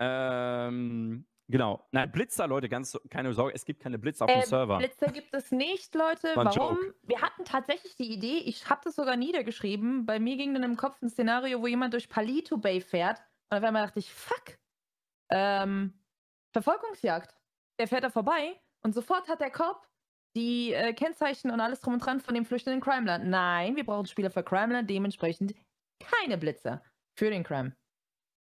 Ähm, genau. Nein, Blitzer, Leute, ganz keine Sorge, es gibt keine Blitzer auf dem Äh, Server. Blitzer gibt es nicht, Leute. War Warum? Joke. Wir hatten tatsächlich die Idee, ich habe das sogar niedergeschrieben. Bei mir ging dann im Kopf ein Szenario, wo jemand durch Palito Bay fährt. Und auf einmal dachte ich, fuck. Ähm, Verfolgungsjagd. Der fährt da vorbei und sofort hat der Cop die äh, Kennzeichen und alles drum und dran von dem flüchtenden Crimeland. Nein, wir brauchen Spieler für Crimeland, dementsprechend keine Blitzer für den Crime.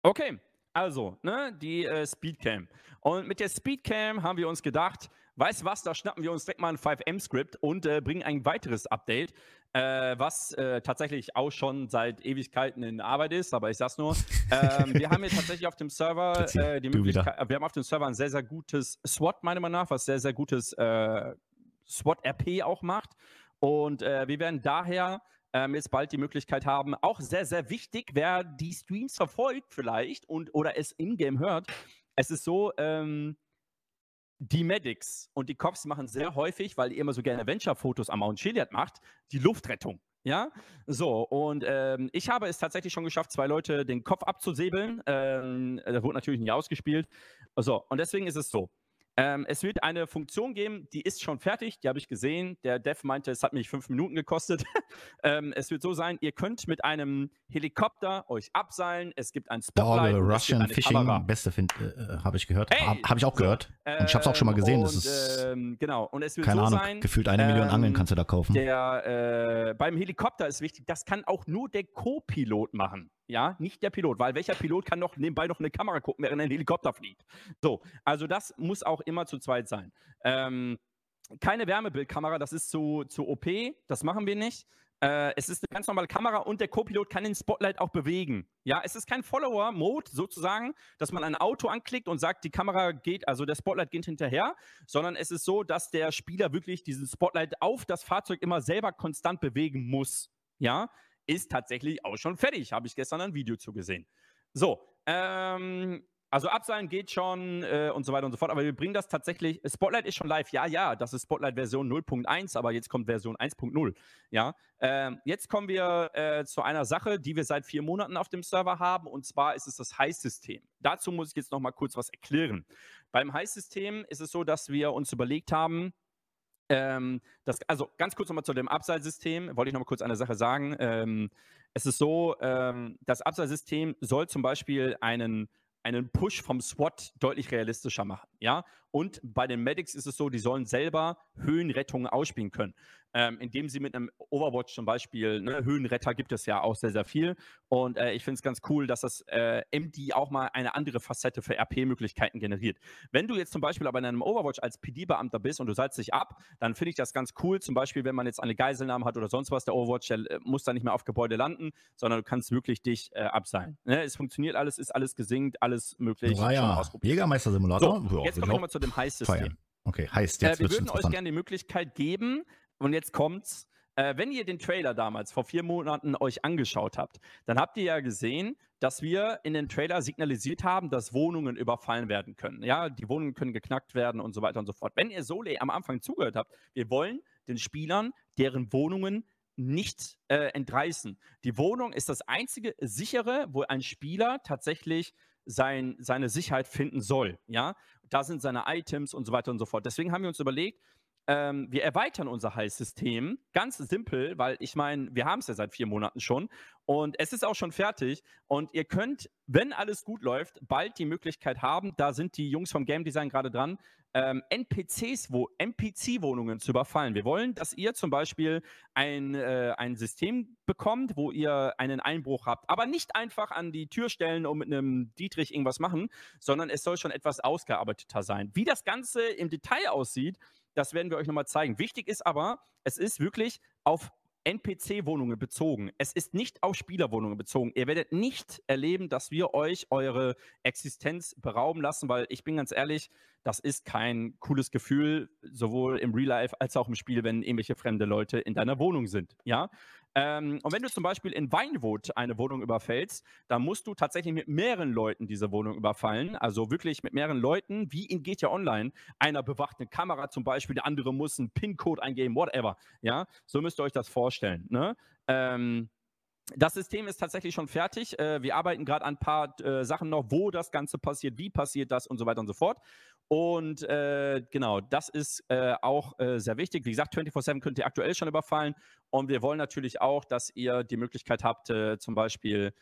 Okay, also, ne, die äh, Speedcam. Und mit der Speedcam haben wir uns gedacht, weißt du was, da schnappen wir uns direkt mal ein 5M-Skript und äh, bringen ein weiteres Update, äh, was äh, tatsächlich auch schon seit Ewigkeiten in Arbeit ist, aber ich sag's nur. ähm, wir haben hier tatsächlich auf dem Server äh, die wieder. Möglichkeit, wir haben auf dem Server ein sehr, sehr gutes SWAT, meiner Meinung nach, was sehr, sehr gutes äh, SWAT-RP auch macht. Und äh, wir werden daher ähm, jetzt bald die Möglichkeit haben, auch sehr, sehr wichtig, wer die Streams verfolgt vielleicht und oder es in-game hört. Es ist so, ähm, die Medics und die Cops machen sehr häufig, weil ihr immer so gerne Venture-Fotos am Mount Chiliad macht, die Luftrettung. Ja, so, und ähm, ich habe es tatsächlich schon geschafft, zwei Leute den Kopf abzusäbeln. Ähm, das wurde natürlich nicht ausgespielt. So, und deswegen ist es so. Ähm, es wird eine Funktion geben, die ist schon fertig, die habe ich gesehen. Der Dev meinte, es hat mich fünf Minuten gekostet. ähm, es wird so sein, ihr könnt mit einem Helikopter euch abseilen. Es gibt ein Spotlight. Es Russian Fishing, Kamera. beste Find, äh, habe ich gehört. Hey! Habe hab ich auch So, gehört. und ich habe es auch schon mal gesehen. Das und, ist, ähm, genau. Und es wird keine so Ahnung, sein, gefühlt eine Million ähm, Angeln kannst du da kaufen. der, äh, beim Helikopter ist wichtig, das kann auch nur der Co-Pilot machen. Ja, nicht der Pilot, weil welcher Pilot kann noch nebenbei noch eine Kamera gucken, während ein Helikopter fliegt? So, also das muss auch immer zu zweit sein. Ähm, keine Wärmebildkamera, das ist zu, zu OP, das machen wir nicht. Äh, es ist eine ganz normale Kamera und der Co-Pilot kann den Spotlight auch bewegen. Ja, es ist kein Follower-Mode sozusagen, dass man ein Auto anklickt und sagt, die Kamera geht, also der Spotlight geht hinterher, sondern es ist so, dass der Spieler wirklich diesen Spotlight auf das Fahrzeug immer selber konstant bewegen muss. Ja, ist tatsächlich auch schon fertig. Habe ich gestern ein Video zu gesehen. So, ähm, also Abseilen geht schon äh, und so weiter und so fort, aber wir bringen das tatsächlich. Spotlight ist schon live, ja, ja, das ist Spotlight Version 0.1, aber jetzt kommt Version 1.0. Ja, ähm, jetzt kommen wir äh, zu einer Sache, die wir seit vier Monaten auf dem Server haben, und zwar ist es das Heiß-System. Dazu muss ich jetzt noch mal kurz was erklären. Beim Heiß-System ist es so, dass wir uns überlegt haben, ähm, das, also ganz kurz nochmal zu dem Abseilsystem, wollte ich nochmal kurz eine Sache sagen. Ähm, es ist so, ähm, das Abseilsystem soll zum Beispiel einen, einen Push vom SWAT deutlich realistischer machen. Ja? Und bei den Medics ist es so, die sollen selber Höhenrettungen ausspielen können. Ähm, indem sie mit einem Overwatch zum Beispiel, ne, Höhenretter gibt es ja auch sehr, sehr viel. Und äh, ich finde es ganz cool, dass das äh, MD auch mal eine andere Facette für RP-Möglichkeiten generiert. Wenn du jetzt zum Beispiel aber in einem Overwatch als PD-Beamter bist und du seilst dich ab, dann finde ich das ganz cool. Zum Beispiel, wenn man jetzt eine Geiselnahme hat oder sonst was, der Overwatch, der äh, muss dann nicht mehr auf Gebäude landen, sondern du kannst wirklich dich äh, abseilen. Ne? Es funktioniert alles, ist alles gesinkt, alles möglich. Ja. ausprobiert. Jägermeister-Simulator. So, Ja, jetzt kommen wir nochmal zu dem Heiß-System. Okay, heißt, Äh, jetzt wir wird's würden euch gerne die Möglichkeit geben, und jetzt kommt's, äh, wenn ihr den Trailer damals vor vier Monaten euch angeschaut habt, dann habt ihr ja gesehen, dass wir in dem Trailer signalisiert haben, dass Wohnungen überfallen werden können. Ja, die Wohnungen können geknackt werden und so weiter und so fort. Wenn ihr Sole am Anfang zugehört habt, wir wollen den Spielern deren Wohnungen nicht äh, entreißen. Die Wohnung ist das einzige sichere, wo ein Spieler tatsächlich sein, seine Sicherheit finden soll. Ja, da sind seine Items und so weiter und so fort. Deswegen haben wir uns überlegt, ähm, wir erweitern unser Heilsystem. Ganz simpel, weil ich meine, wir haben es ja seit vier Monaten schon und es ist auch schon fertig. Und ihr könnt, wenn alles gut läuft, bald die Möglichkeit haben, da sind die Jungs vom Game Design gerade dran, ähm, NPCs, wo NPC-Wohnungen zu überfallen. Wir wollen, dass ihr zum Beispiel ein, äh, ein System bekommt, wo ihr einen Einbruch habt, aber nicht einfach an die Tür stellen und mit einem Dietrich irgendwas machen, sondern es soll schon etwas ausgearbeiteter sein. Wie das Ganze im Detail aussieht, das werden wir euch nochmal zeigen. Wichtig ist aber, es ist wirklich auf NPC-Wohnungen bezogen. Es ist nicht auf Spielerwohnungen bezogen. Ihr werdet nicht erleben, dass wir euch eure Existenz berauben lassen, weil ich bin ganz ehrlich, das ist kein cooles Gefühl, sowohl im Real Life als auch im Spiel, wenn irgendwelche fremde Leute in deiner Wohnung sind. Ja. Ähm, und wenn du zum Beispiel in Vinewood eine Wohnung überfällst, dann musst du tatsächlich mit mehreren Leuten diese Wohnung überfallen. Also wirklich mit mehreren Leuten, wie in GTA Online. Einer bewacht eine Kamera zum Beispiel, der andere muss einen PIN-Code eingeben, whatever. Ja, so müsst ihr euch das vorstellen. Ne? Ähm, das System ist tatsächlich schon fertig. Äh, wir arbeiten gerade an ein paar äh, Sachen noch, wo das Ganze passiert, wie passiert das und so weiter und so fort. Und äh, genau, das ist äh, auch äh, sehr wichtig. Wie gesagt, 24-7 könnt ihr aktuell schon überfallen. Und wir wollen natürlich auch, dass ihr die Möglichkeit habt, äh, zum Beispiel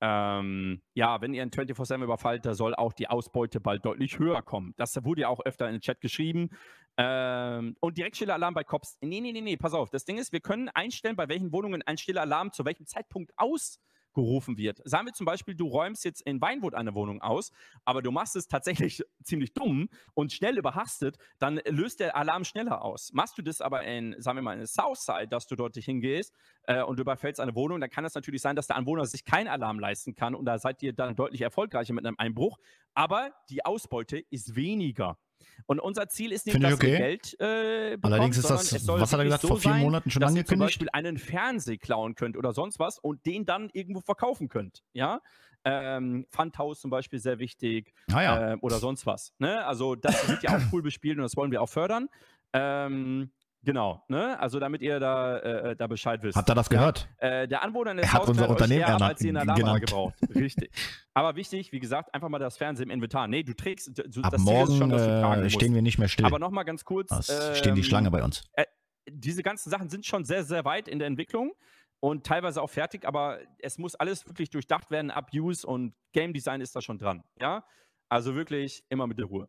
ähm, ja, wenn ihr ein 24-7 überfallt, da soll auch die Ausbeute bald deutlich höher kommen. Das wurde ja auch öfter in den Chat geschrieben. Ähm, und direkt stiller Alarm bei Cops. Nee, nee, nee, nee, pass auf. Das Ding ist, wir können einstellen, bei welchen Wohnungen ein stiller Alarm zu welchem Zeitpunkt aus gerufen wird. Sagen wir zum Beispiel, du räumst jetzt in Weinwood eine Wohnung aus, aber du machst es tatsächlich ziemlich dumm und schnell überhastet, dann löst der Alarm schneller aus. Machst du das aber in, sagen wir mal, in Southside, dass du dort hingehst äh, und du überfällst eine Wohnung, dann kann es natürlich sein, dass der Anwohner sich keinen Alarm leisten kann und da seid ihr dann deutlich erfolgreicher mit einem Einbruch, aber die Ausbeute ist weniger. Und unser Ziel ist nicht, dass ihr okay. Geld äh, bekommt, Allerdings ist das, was hat er gesagt, so vor vier sein, Monaten schon dass ihr zum angekündigt? Beispiel einen Fernseher klauen könnt oder sonst was und den dann irgendwo verkaufen könnt. Ja. Ähm, Pfandhaus zum Beispiel sehr wichtig Ah ja. äh, oder sonst was. Ne? Also das wird ja auch cool bespielt und das wollen wir auch fördern. Ähm, genau, ne? Also damit ihr da, äh, da Bescheid wisst. Habt ihr das gehört? Äh, der Anwohner in der Er hat unser Unternehmen eher ab, als ihr eine Alarmanlage genannt. gebraucht. Richtig. Aber wichtig, wie gesagt, einfach mal das Fernsehen im Inventar. Nee, du trägst, du, Ab das Ziel ist morgen schon, dass du tragen äh, stehen wir nicht mehr still. Aber nochmal ganz kurz. Es stehen die ähm, Schlange bei uns. äh, diese ganzen Sachen sind schon sehr, sehr weit in der Entwicklung und teilweise auch fertig, aber es muss alles wirklich durchdacht werden. Abuse und Game Design ist da schon dran. Ja, also wirklich immer mit der Ruhe.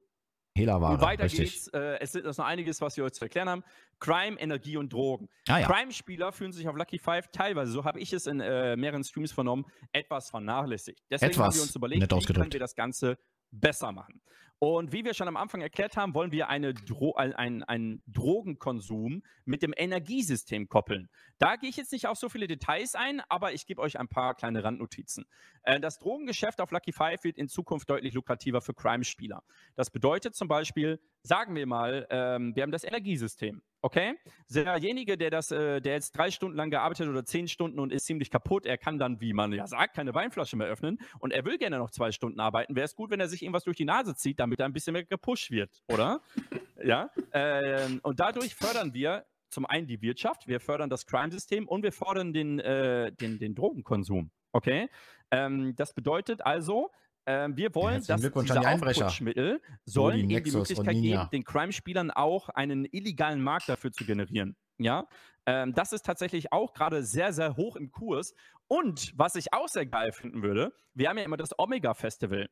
Und Hehlerware, weiter richtig. geht's. Äh, es ist noch einiges, was wir euch zu erklären haben. Crime, Energie und Drogen. Ah ja. Crime-Spieler fühlen sich auf Lucky Five teilweise, so habe ich es in äh, mehreren Streams vernommen, etwas vernachlässigt. Deswegen haben Etwas, wir uns überlegt, wie können wir das Ganze besser machen. Und wie wir schon am Anfang erklärt haben, wollen wir eine Dro ein, ein, einen Drogenkonsum mit dem Energiesystem koppeln. Da gehe ich jetzt nicht auf so viele Details ein, aber ich gebe euch ein paar kleine Randnotizen. Äh, das Drogengeschäft auf Lucky Five wird in Zukunft deutlich lukrativer für Crime-Spieler. Das bedeutet zum Beispiel, sagen wir mal, ähm, wir haben das Energiesystem. Okay? Derjenige, der das, äh, der jetzt drei Stunden lang gearbeitet oder zehn Stunden und ist ziemlich kaputt, er kann dann, wie man ja sagt, keine Weinflasche mehr öffnen und er will gerne noch zwei Stunden arbeiten. Wäre es gut, wenn er sich irgendwas durch die Nase zieht, damit er ein bisschen mehr gepusht wird, oder? ja. Ähm, und dadurch fördern wir zum einen die Wirtschaft, wir fördern das Crime-System und wir fördern den, äh, den, den Drogenkonsum. Okay? Ähm, das bedeutet also, ähm, wir wollen, Herzlichen dass diese. Aufputschmittel So, sollen die ihnen die Möglichkeit geben, den Crime-Spielern auch einen illegalen Markt dafür zu generieren. Ja, ähm, das ist tatsächlich auch gerade sehr, sehr hoch im Kurs. Und was ich auch sehr geil finden würde, wir haben ja immer das Omega Festival.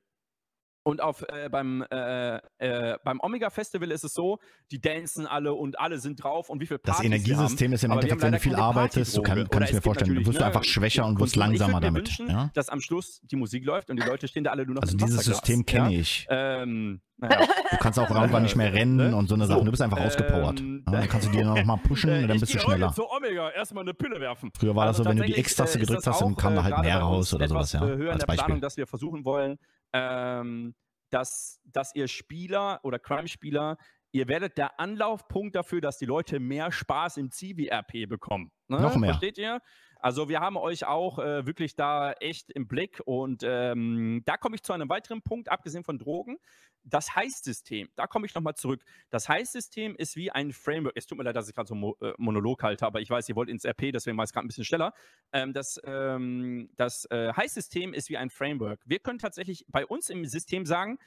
Und auf, äh, beim, äh, äh, beim Omega Festival ist es so, die dancen alle und alle sind drauf und wie viel Das Partys wir Energiesystem ist im Endeffekt, wenn du viel arbeitest, du kann, kann ich mir vorstellen, du wirst ne, einfach schwächer und wirst langsamer damit. Wünschen, Ja? dass am Schluss die Musik läuft und die Leute stehen da alle nur noch Also dieses System kenne ja? ich. Ähm, naja. Du kannst auch irgendwann nicht mehr rennen Ne? und so eine So, Sache. Du bist einfach ausgepowert. ähm, Ja, dann kannst du dir noch mal pushen Äh, und dann ich bist du schneller. Zu Omega erstmal eine Pille werfen. Früher war das Also so, wenn du die X-Taste äh, gedrückt das hast, dann kam da äh, halt mehr raus oder sowas, ja. äh, in Als der Planung, Beispiel. dass wir versuchen wollen, ähm, dass, dass ihr Spieler oder Crime-Spieler, ihr werdet der Anlaufpunkt dafür, dass die Leute mehr Spaß im Civi-RP bekommen. Ne? Noch mehr. Versteht ihr? Also wir haben euch auch äh, wirklich da echt im Blick und ähm, da komme ich zu einem weiteren Punkt, abgesehen von Drogen. Das Heißsystem, da komme ich nochmal zurück. Das Heißsystem ist wie ein Framework. Es tut mir leid, dass ich gerade so Mo äh, Monolog halte, aber ich weiß, ihr wollt ins RP, deswegen war es gerade ein bisschen schneller. Ähm, das ähm, das äh, Heißsystem ist wie ein Framework. Wir können tatsächlich bei uns im System sagen,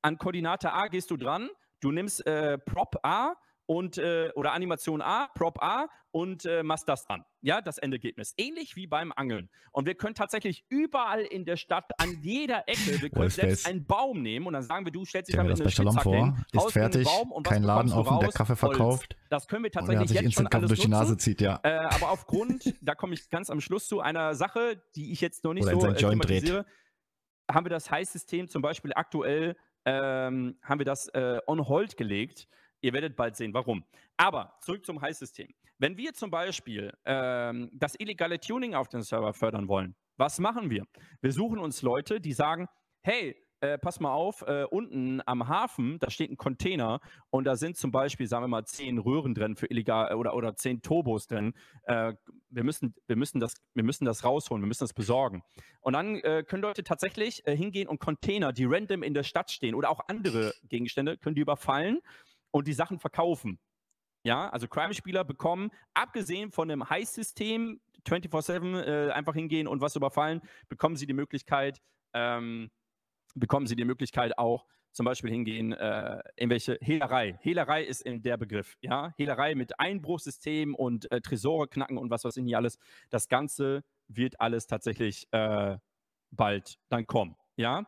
an Koordinate A gehst du dran, du nimmst äh, Prop A und äh, oder Animation A, Prop A und äh, machst das dann. Ja, das Endergebnis. Ähnlich wie beim Angeln. Und wir können tatsächlich überall in der Stadt, an jeder Ecke, wir können selbst einen Baum nehmen und dann sagen wir, du stellst dich Stell mir damit das eine bei Shalom Spitzhacke vor, hin, ist fertig, Baum und was kein Laden offen, der? Kaffee verkauft. Das können wir tatsächlich sich jetzt schon alles durch die nutzen. Nase zieht, ja. Äh, aber aufgrund, da komme ich ganz am Schluss zu einer Sache, die ich jetzt noch nicht Oder so äh, Joint dreht. thematisiere, haben wir das Heißsystem zum Beispiel aktuell, ähm, haben wir das äh, on hold gelegt. Ihr werdet bald sehen, warum. Aber zurück zum Heißsystem. Wenn wir zum Beispiel ähm, das illegale Tuning auf den Server fördern wollen, was machen wir? Wir suchen uns Leute, die sagen, hey, äh, pass mal auf, äh, unten am Hafen, da steht ein Container und da sind zum Beispiel, sagen wir mal, zehn Röhren drin für illegal oder, oder zehn Turbos drin. Äh, wir, müssen, wir, müssen das, wir müssen das rausholen, wir müssen das besorgen. Und dann äh, können Leute tatsächlich äh, hingehen und Container, die random in der Stadt stehen oder auch andere Gegenstände, können die überfallen und die Sachen verkaufen. Ja, also Crime-Spieler bekommen, abgesehen von einem Heiß-System, 24-7 äh, einfach hingehen und was überfallen, bekommen sie die Möglichkeit, ähm, bekommen sie die Möglichkeit auch zum Beispiel hingehen, äh, irgendwelche Hehlerei. Hehlerei ist in der Begriff, ja. Hehlerei mit Einbruchssystem und äh, Tresore knacken und was weiß ich nicht alles. Das Ganze wird alles tatsächlich äh, bald dann kommen, ja.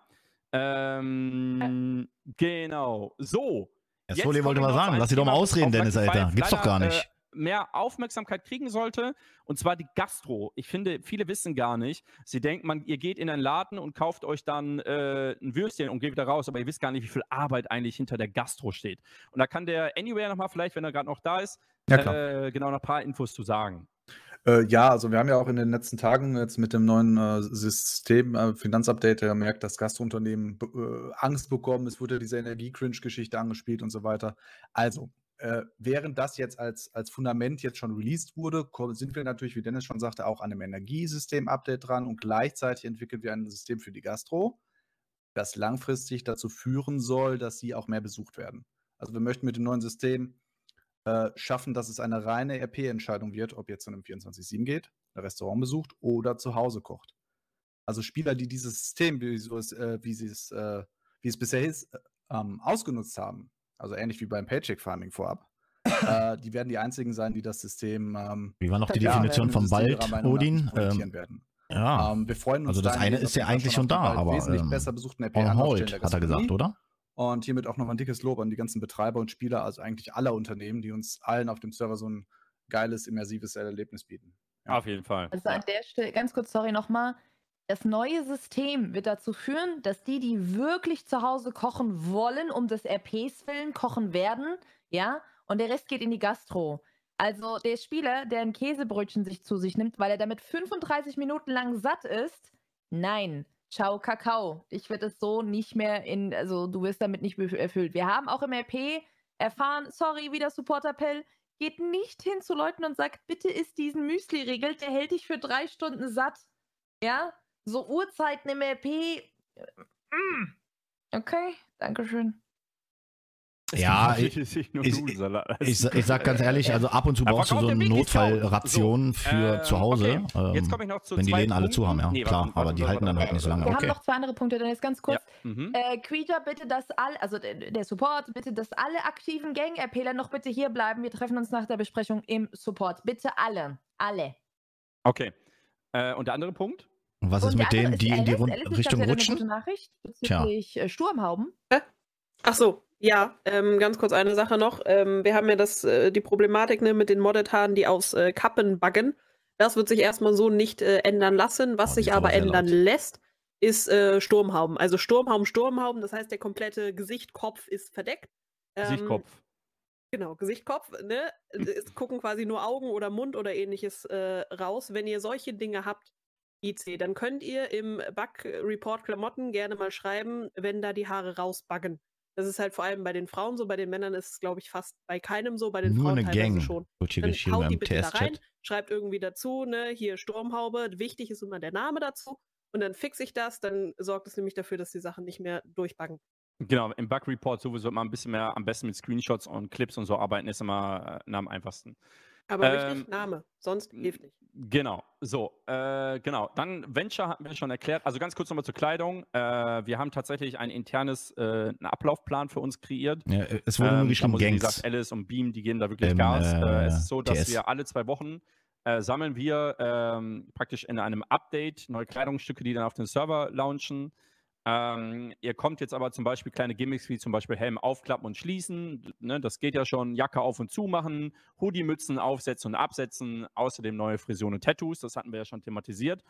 Ähm, genau. So. Ja, Jetzt Soli wollte ich mal sagen, lass sie doch mal ausreden, Dennis, Alter. Gibt's doch gar nicht. Äh, mehr Aufmerksamkeit kriegen sollte. Und zwar die Gastro. Ich finde, viele wissen gar nicht. Sie denken, man, ihr geht in einen Laden und kauft euch dann äh, ein Würstchen und geht wieder raus, aber ihr wisst gar nicht, wie viel Arbeit eigentlich hinter der Gastro steht. Und da kann der Anywhere nochmal, vielleicht, wenn er gerade noch da ist, Ja, äh, genau noch ein paar Infos zu sagen. Äh, ja, also wir haben ja auch in den letzten Tagen jetzt mit dem neuen äh, System, äh, Finanzupdate, ja gemerkt, dass Gastrounternehmen be- äh, Angst bekommen. Es wurde diese Energie-Cringe-Geschichte angespielt und so weiter. Also, äh, während das jetzt als, als Fundament jetzt schon released wurde, sind wir natürlich, wie Dennis schon sagte, auch an einem Energiesystem-Update dran und gleichzeitig entwickeln wir ein System für die Gastro, das langfristig dazu führen soll, dass sie auch mehr besucht werden. Also wir möchten mit dem neuen System äh, schaffen, dass es eine reine RP-Entscheidung wird, ob jetzt zu einem 24-7 geht, ein Restaurant besucht oder zu Hause kocht. Also Spieler, die dieses System, wie, so es, äh, wie, sie es, äh, wie es bisher ist, äh, ähm, ausgenutzt haben, also ähnlich wie beim Paycheck Farming vorab, äh, die werden die einzigen sein, die das System. Ähm, Wie war noch die Definition System Wald, Odin? Ähm, werden. ja, Ähm, wir freuen uns also das eine ist auf ja eigentlich schon da, aber wesentlich ähm, besser besuchten RP on hold, hat er gesagt, oder? Und hiermit auch nochmal ein dickes Lob an die ganzen Betreiber und Spieler, also eigentlich aller Unternehmen, die uns allen auf dem Server so ein geiles, immersives Erlebnis bieten. Ja. Auf jeden Fall. Also an der Stelle, ganz kurz, sorry nochmal. Das neue System wird dazu führen, dass die, die wirklich zu Hause kochen wollen, um des RPs willen kochen werden, ja, und der Rest geht in die Gastro. Also der Spieler, der ein Käsebrötchen sich zu sich nimmt, weil er damit 35 Minuten lang satt ist, nein. Ciao, Kakao. Ich werde es so nicht mehr in, also du wirst damit nicht erfüllt. Wir haben auch im RP erfahren, sorry, wieder Support-Appell, geht nicht hin zu Leuten und sagt, bitte isst diesen Müsli-Riegel, der hält dich für drei Stunden satt. Ja? So Uhrzeiten im RP. äh, mm. Okay, Dankeschön. Ja, ich, ich, ich- ich, sa- ich sag ganz ehrlich, also ab und zu brauchst du so eine Notfallration für ähm, zu Hause. okay. Jetzt ähm, komme ich noch zu wenn die Läden alle zu haben, ja, klar, warte, aber die warte, halten dann halt nicht so lange. Wir Okay. haben noch zwei andere Punkte, dann jetzt ganz kurz. Ja. Mhm. Äh, Quita, bitte, dass alle, also der, der Support, bitte, dass alle aktiven Gang-RPler noch bitte hier bleiben. Wir treffen uns nach der Besprechung im Support. Bitte alle. Alle. Okay. Äh, und der andere Punkt? Und was ist mit denen, die in die Richtung rutschen? Eine gute Nachricht bezüglich äh, Sturmhauben. Ach so, ja, ähm, ganz kurz eine Sache noch. Ähm, wir haben ja das, äh, die Problematik ne, mit den Modded-Haaren, die aus äh, Kappen buggen. Das wird sich erstmal so nicht äh, ändern lassen. Was Oh, sich aber ändern laut. lässt, ist äh, Sturmhauben. Also Sturmhauben, Sturmhauben, das heißt, der komplette Gesicht, Kopf ist verdeckt. Ähm, Gesichtkopf. Genau, Gesicht, Kopf, ne? Es gucken quasi nur Augen oder Mund oder ähnliches äh, raus. Wenn ihr solche Dinge habt, IC, dann könnt ihr im Bug-Report Klamotten gerne mal schreiben, wenn da die Haare rausbuggen. Das ist halt vor allem bei den Frauen so, bei den Männern ist es, glaube ich, fast bei keinem so, bei den Nur Frauen eine teilweise Gang, schon. wird hier Dann geschrieben haut die bitte da rein, schreibt irgendwie dazu, ne, hier Sturmhaube, wichtig ist immer der Name dazu. Und dann fixe ich das, dann sorgt es nämlich dafür, dass die Sachen nicht mehr durchbuggen. Genau, im Bug Report sowieso immer ein bisschen mehr, am besten mit Screenshots und Clips und so arbeiten, ist immer äh, am einfachsten. Aber Ähm, richtig Name, sonst hilft nicht. Genau, so, äh, genau. Dann Venture hatten wir schon erklärt. Also ganz kurz nochmal zur Kleidung. Äh, wir haben tatsächlich ein internes äh, einen Ablaufplan für uns kreiert. Ja, es wurde nur Ähm, geschrieben ich, wie Gangs. gesagt, Alice und Beam, die geben da wirklich Ähm, Gas. äh, Äh, es ist so, dass TS. wir alle zwei Wochen äh, sammeln wir ähm, praktisch in einem Update neue Kleidungsstücke, die dann auf den Server launchen. Ähm, ihr kommt jetzt aber zum Beispiel kleine Gimmicks wie zum Beispiel Helm aufklappen und schließen. Ne, das geht ja schon. Jacke auf und zu machen, Hoodie-Mützen aufsetzen und absetzen. Außerdem neue Frisuren und Tattoos. Das hatten wir ja schon thematisiert.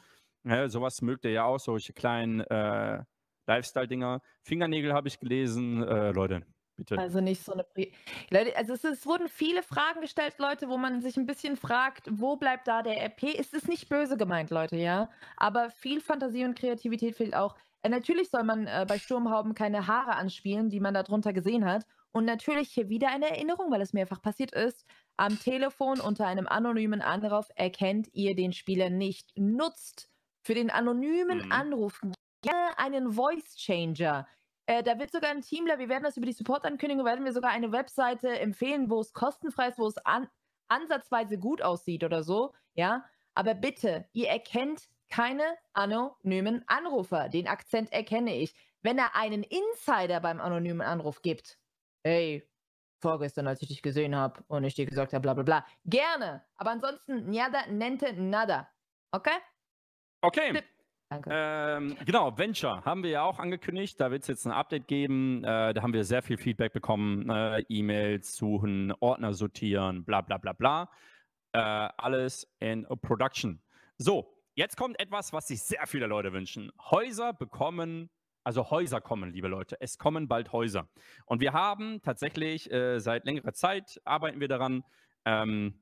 Ja, sowas mögt ihr ja auch, solche kleinen äh, Lifestyle-Dinger. Fingernägel habe ich gelesen. Äh, Leute, bitte. Also nicht so eine. Pri Leute, also es, es wurden viele Fragen gestellt, Leute, wo man sich ein bisschen fragt, wo bleibt da der RP? Es ist nicht böse gemeint, Leute, ja. Aber viel Fantasie und Kreativität fehlt auch. Äh, natürlich soll man äh, bei Sturmhauben keine Haare anspielen, die man darunter gesehen hat. Und natürlich hier wieder eine Erinnerung, weil es mehrfach passiert ist. Am Telefon unter einem anonymen Anruf erkennt ihr den Spieler nicht. Nutzt für den anonymen Mhm. Anruf gerne einen Voice Changer. Äh, da wird sogar ein Teamler, wir werden das über die Support-Ankündigung, werden wir sogar eine Webseite empfehlen, wo es kostenfrei ist, wo es an, ansatzweise gut aussieht oder so, ja. Aber bitte, ihr erkennt keine anonymen Anrufer. Den Akzent erkenne ich. Wenn er einen Insider beim anonymen Anruf gibt, hey, vorgestern, als ich dich gesehen habe und ich dir gesagt habe, bla bla bla, gerne. Aber ansonsten, nada, nente, nada. Okay? Okay. Tipp. Danke. Ähm, genau, Venture haben wir ja auch angekündigt. Da wird es jetzt ein Update geben. Äh, da haben wir sehr viel Feedback bekommen. Äh, E-Mails suchen, Ordner sortieren, bla bla bla bla. Äh, alles in Production. So, jetzt kommt etwas, was sich sehr viele Leute wünschen. Häuser bekommen, also Häuser kommen, liebe Leute. Es kommen bald Häuser. Und wir haben tatsächlich äh, seit längerer Zeit arbeiten wir daran. Ähm,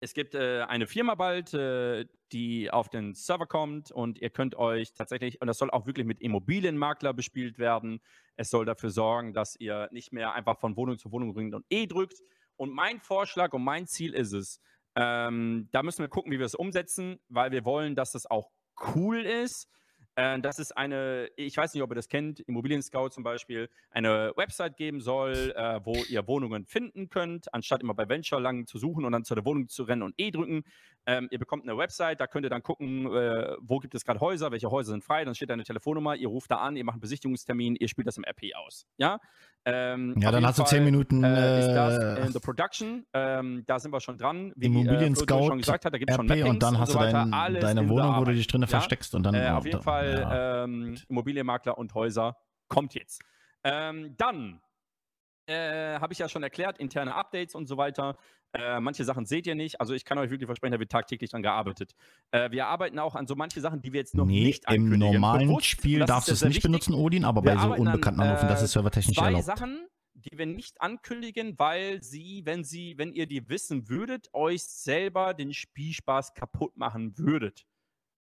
es gibt äh, eine Firma bald, äh, die auf den Server kommt und ihr könnt euch tatsächlich, und das soll auch wirklich mit Immobilienmakler bespielt werden. Es soll dafür sorgen, dass ihr nicht mehr einfach von Wohnung zu Wohnung ringt und E drückt. Und mein Vorschlag und mein Ziel ist es, ähm, da müssen wir gucken, wie wir es umsetzen, weil wir wollen, dass das auch cool ist. Äh, das ist eine, ich weiß nicht, ob ihr das kennt, Immobilien Scout zum Beispiel, eine Website geben soll, äh, wo ihr Wohnungen finden könnt, anstatt immer bei Venture lang zu suchen und dann zu der Wohnung zu rennen und E drücken. Ähm, ihr bekommt eine Website, da könnt ihr dann gucken, äh, wo gibt es gerade Häuser, welche Häuser sind frei, dann steht da eine Telefonnummer, ihr ruft da an, ihr macht einen Besichtigungstermin, ihr spielt das im RP aus. Ja, ähm, Ja, dann hast du zehn Minuten, Äh, ist äh, das in the production, ähm, da sind wir schon dran. Wie Immobilien äh, Flo Scout, schon gesagt hat, da gibt es schon Mappings und dann hast so du dein, deine Wohnung, wo du dich drinnen Ja? versteckst und dann. Äh, auf jeden Fall ja. ähm, Immobilienmakler und Häuser kommt jetzt. Ähm, dann äh, habe ich ja schon erklärt, interne Updates und so weiter. Äh, manche Sachen seht ihr nicht. Also ich kann euch wirklich versprechen, da wird tagtäglich dran gearbeitet. Äh, wir arbeiten auch an so manche Sachen, die wir jetzt noch nee, nicht im ankündigen. normalen Bewusst, Spiel darfst du es nicht wichtig. benutzen, Odin, aber Wir bei so arbeiten an, unbekannten Anrufen, das äh, ist servertechnisch zwei erlaubt. Sachen, die wir nicht ankündigen, weil sie, wenn sie, wenn ihr die wissen würdet, euch selber den Spielspaß kaputt machen würdet.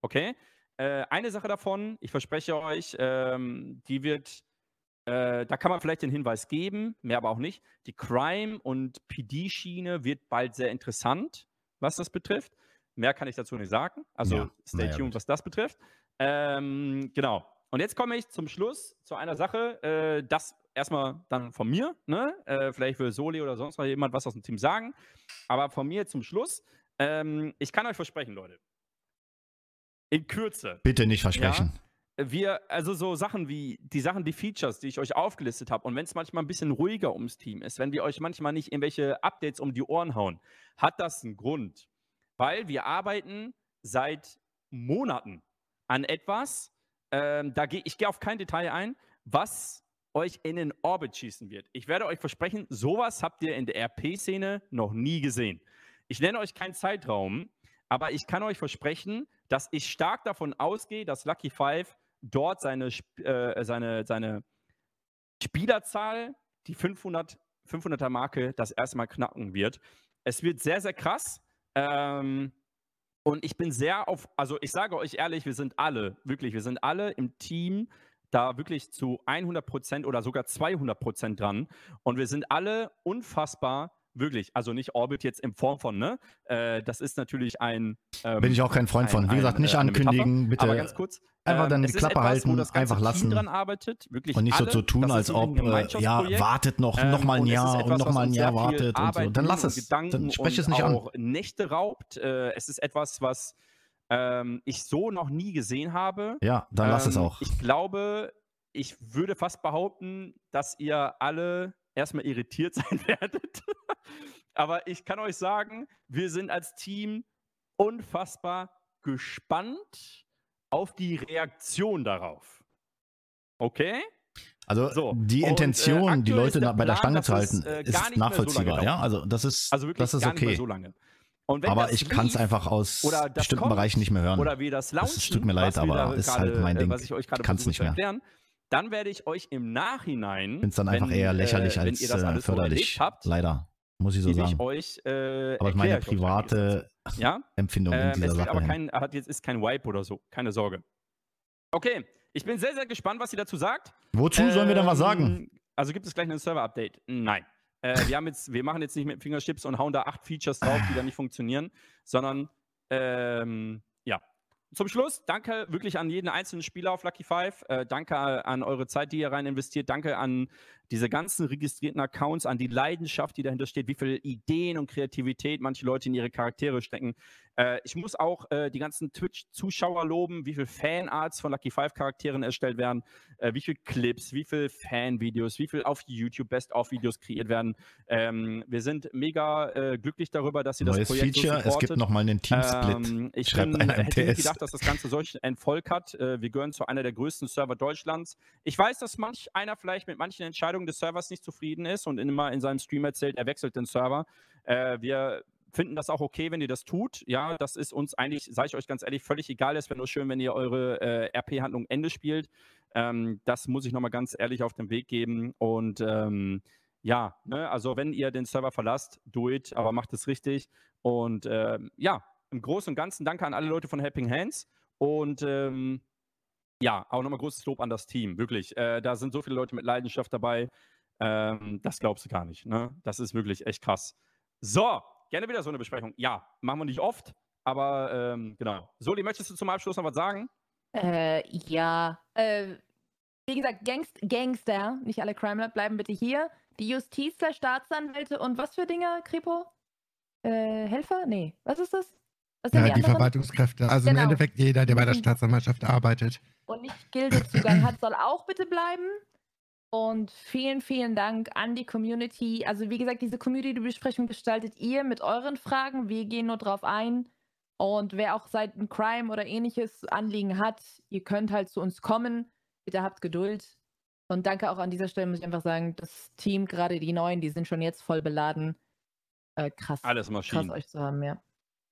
Okay? Äh, eine Sache davon, ich verspreche euch, ähm, die wird, äh, da kann man vielleicht den Hinweis geben, mehr aber auch nicht. Die Crime- und PD-Schiene wird bald sehr interessant, was das betrifft. Mehr kann ich dazu nicht sagen. Also Ja, stay tuned, gut. was das betrifft. Ähm, genau. Und jetzt komme ich zum Schluss zu einer Sache, äh, das erstmal dann von mir, ne? Äh, vielleicht will Soli oder sonst noch jemand was aus dem Team sagen. Aber von mir zum Schluss. Ähm, ich kann euch versprechen, Leute. In Kürze. Bitte nicht versprechen. Wir, also so Sachen wie die Sachen, die Features, die ich euch aufgelistet habe, und wenn es manchmal ein bisschen ruhiger ums Team ist, wenn wir euch manchmal nicht irgendwelche Updates um die Ohren hauen, hat das einen Grund. Weil wir arbeiten seit Monaten an etwas, ähm, da geh, ich gehe auf kein Detail ein, was euch in den Orbit schießen wird. Ich werde euch versprechen, sowas habt ihr in der RP-Szene noch nie gesehen. Ich nenne euch keinen Zeitraum, aber ich kann euch versprechen, dass ich stark davon ausgehe, dass Lucky Five dort seine, äh, seine, seine Spielerzahl, die 500, 500er Marke, das erste Mal knacken wird. Es wird sehr, sehr krass. Ähm, und ich bin sehr auf, also ich sage euch ehrlich, wir sind alle, wirklich, wir sind alle im Team da wirklich zu 100% oder sogar 200% dran. Und wir sind alle unfassbar wirklich. Also nicht Orbit jetzt in Form von, ne? Äh, das ist natürlich ein. Ähm, Bin ich auch kein Freund ein- von. Wie ein, gesagt, nicht äh, eine ankündigen, Metapher. Aber bitte ganz kurz. einfach ähm, dann die es ist Klappe etwas, halten, einfach Team lassen. arbeitet, Und nicht so alle. zu tun, als ein ob, äh, ja, wartet noch, Ähm, noch mal ein Jahr etwas, und noch mal ein Jahr wartet und so. Dann lass es. Dann sprech es nicht an. auch Nächte raubt. Äh, es ist etwas, was ähm, ich so noch nie gesehen habe. Ja, dann lass es Ähm, auch. Ich glaube, ich würde fast behaupten, dass ihr alle erstmal irritiert sein werdet. Aber ich kann euch sagen, wir sind als Team unfassbar gespannt auf die Reaktion darauf. Okay? Also So, die und, äh, Intention, die ist Leute der na- bei der Plan, Stange zu es, halten, äh, ist mehr so lange nachvollziehbar. dauert. ja, also das ist, Also das ist mehr okay. so Aber ich kann es einfach aus bestimmten kommt, Bereichen nicht mehr hören. Oder wir das launchen, Das tut mir leid, aber ist halt mein äh, Ding. Was ich euch gerade Kann's versuche nicht mehr. erklären. Dann werde ich euch im Nachhinein, Finde es dann einfach wenn, eher lächerlich äh, wenn als ihr das äh, alles so förderlich. erlebt habt, Leider, muss ich so sagen. ich euch, äh, aber meine private ja? Empfindung in Ähm, dieser es Sache aber kein, hat jetzt ist kein Wipe oder so, keine Sorge. Okay, ich bin sehr, sehr gespannt, was sie dazu sagt. Wozu sollen wir denn was sagen? Ähm, Also gibt es gleich ein Server-Update? Nein. Äh, wir, haben jetzt, wir machen jetzt nicht mit Fingerschips und hauen da acht Features drauf, die da nicht funktionieren, sondern ähm. Zum Schluss, danke wirklich an jeden einzelnen Spieler auf Lucky Five. Äh, danke an eure Zeit, die ihr rein investiert. Danke an diese ganzen registrierten Accounts, an die Leidenschaft, die dahinter steht, wie viel Ideen und Kreativität manche Leute in ihre Charaktere stecken. Äh, ich muss auch äh, die ganzen Twitch-Zuschauer loben, wie viel Fanarts von Lucky Five Charakteren erstellt werden, äh, wie viel Clips, wie viel Fanvideos, wie viel auf YouTube Best-of-Videos kreiert werden. Ähm, wir sind mega äh, glücklich darüber, dass Neues das Projekt Feature, so es gibt nochmal einen Teamsplit. Ähm, ich bin, im hätte nicht gedacht, dass das Ganze solch einen Volk hat. Äh, wir gehören zu einer der größten Server Deutschlands. Ich weiß, dass manch einer vielleicht mit manchen Entscheidungen des Servers nicht zufrieden ist und immer in seinem Stream erzählt, er wechselt den Server. Äh, wir finden das auch okay, wenn ihr das tut. Ja, das ist uns eigentlich, sage ich euch ganz ehrlich, völlig egal. Es wäre nur schön, wenn ihr eure äh, RP-Handlung Ende spielt. Ähm, das muss ich nochmal ganz ehrlich auf den Weg geben. Und ähm, ja, ne, also wenn ihr den Server verlasst, do it, aber macht es richtig. Und ähm, ja, im Großen und Ganzen danke an alle Leute von Helping Hands. Und ähm, ja, auch nochmal großes Lob an das Team, wirklich. Äh, da sind so viele Leute mit Leidenschaft dabei. Ähm, das glaubst du gar nicht. Ne? Das ist wirklich echt krass. So, gerne wieder so eine Besprechung. Ja, machen wir nicht oft, aber ähm, genau. Soli, möchtest du zum Abschluss noch was sagen? Äh, ja. Äh, wie gesagt, Gangst Gangster, nicht alle Crime Lab, bleiben bitte hier. Die Justizler, Staatsanwälte und was für Dinge, Kripo? Äh, Helfer? Nee. Was ist das? Ja, die die? Verwaltungskräfte. Also im Genau. Endeffekt jeder, der bei der Mhm. Staatsanwaltschaft arbeitet. Und nicht Gildezugang hat, soll auch bitte bleiben. Und vielen, vielen Dank an die Community. Also wie gesagt, diese Community-Besprechung gestaltet ihr mit euren Fragen. Wir gehen nur drauf ein. Und wer auch Seiten Crime oder ähnliches Anliegen hat, ihr könnt halt zu uns kommen. Bitte habt Geduld. Und danke auch an dieser Stelle, muss ich einfach sagen, das Team, gerade die Neuen, die sind schon jetzt voll beladen. Äh, krass. Alles Maschinen. Krass euch zu haben, ja.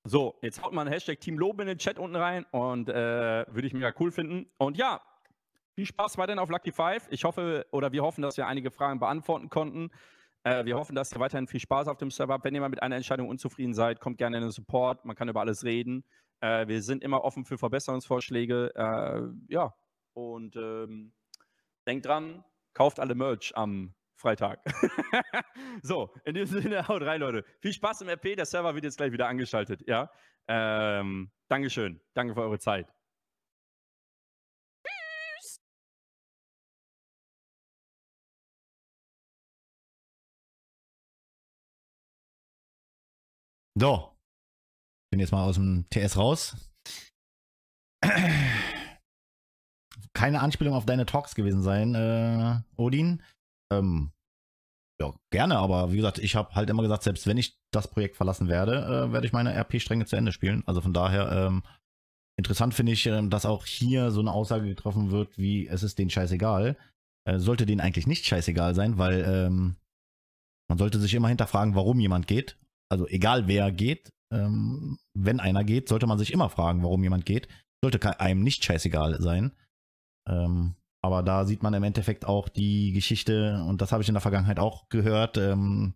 So, jetzt haut mal ein Hashtag Team Lob in den Chat unten rein und äh, würde ich mega cool finden. Und ja, viel Spaß weiterhin auf Lucky Five. Ich hoffe, oder wir hoffen, dass wir einige Fragen beantworten konnten. Äh, wir hoffen, dass ihr weiterhin viel Spaß auf dem Server habt. Wenn ihr mal mit einer Entscheidung unzufrieden seid, kommt gerne in den Support. Man kann über alles reden. Äh, wir sind immer offen für Verbesserungsvorschläge. Äh, ja, und ähm, denkt dran, kauft alle Merch am Freitag. so, in diesem Sinne, haut rein, Leute. Viel Spaß im RP. Der Server wird jetzt gleich wieder angeschaltet. Ja, ähm, Dankeschön. Danke für eure Zeit. So. Bin jetzt mal aus dem TS raus. Keine Anspielung auf deine Talks gewesen sein, äh, Odin. Ähm, ja, gerne, aber wie gesagt, ich habe halt immer gesagt, selbst wenn ich das Projekt verlassen werde, äh, werde ich meine RP-Stränge zu Ende spielen. Also von daher, ähm, interessant finde ich, ähm, dass auch hier so eine Aussage getroffen wird, wie es ist denen scheißegal. Äh, sollte denen eigentlich nicht scheißegal sein, weil ähm, man sollte sich immer hinterfragen, warum jemand geht. Also egal wer geht, ähm, wenn einer geht, sollte man sich immer fragen, warum jemand geht. Sollte einem nicht scheißegal sein. Ähm, aber da sieht man im Endeffekt auch die Geschichte, und das habe ich in der Vergangenheit auch gehört. Ähm,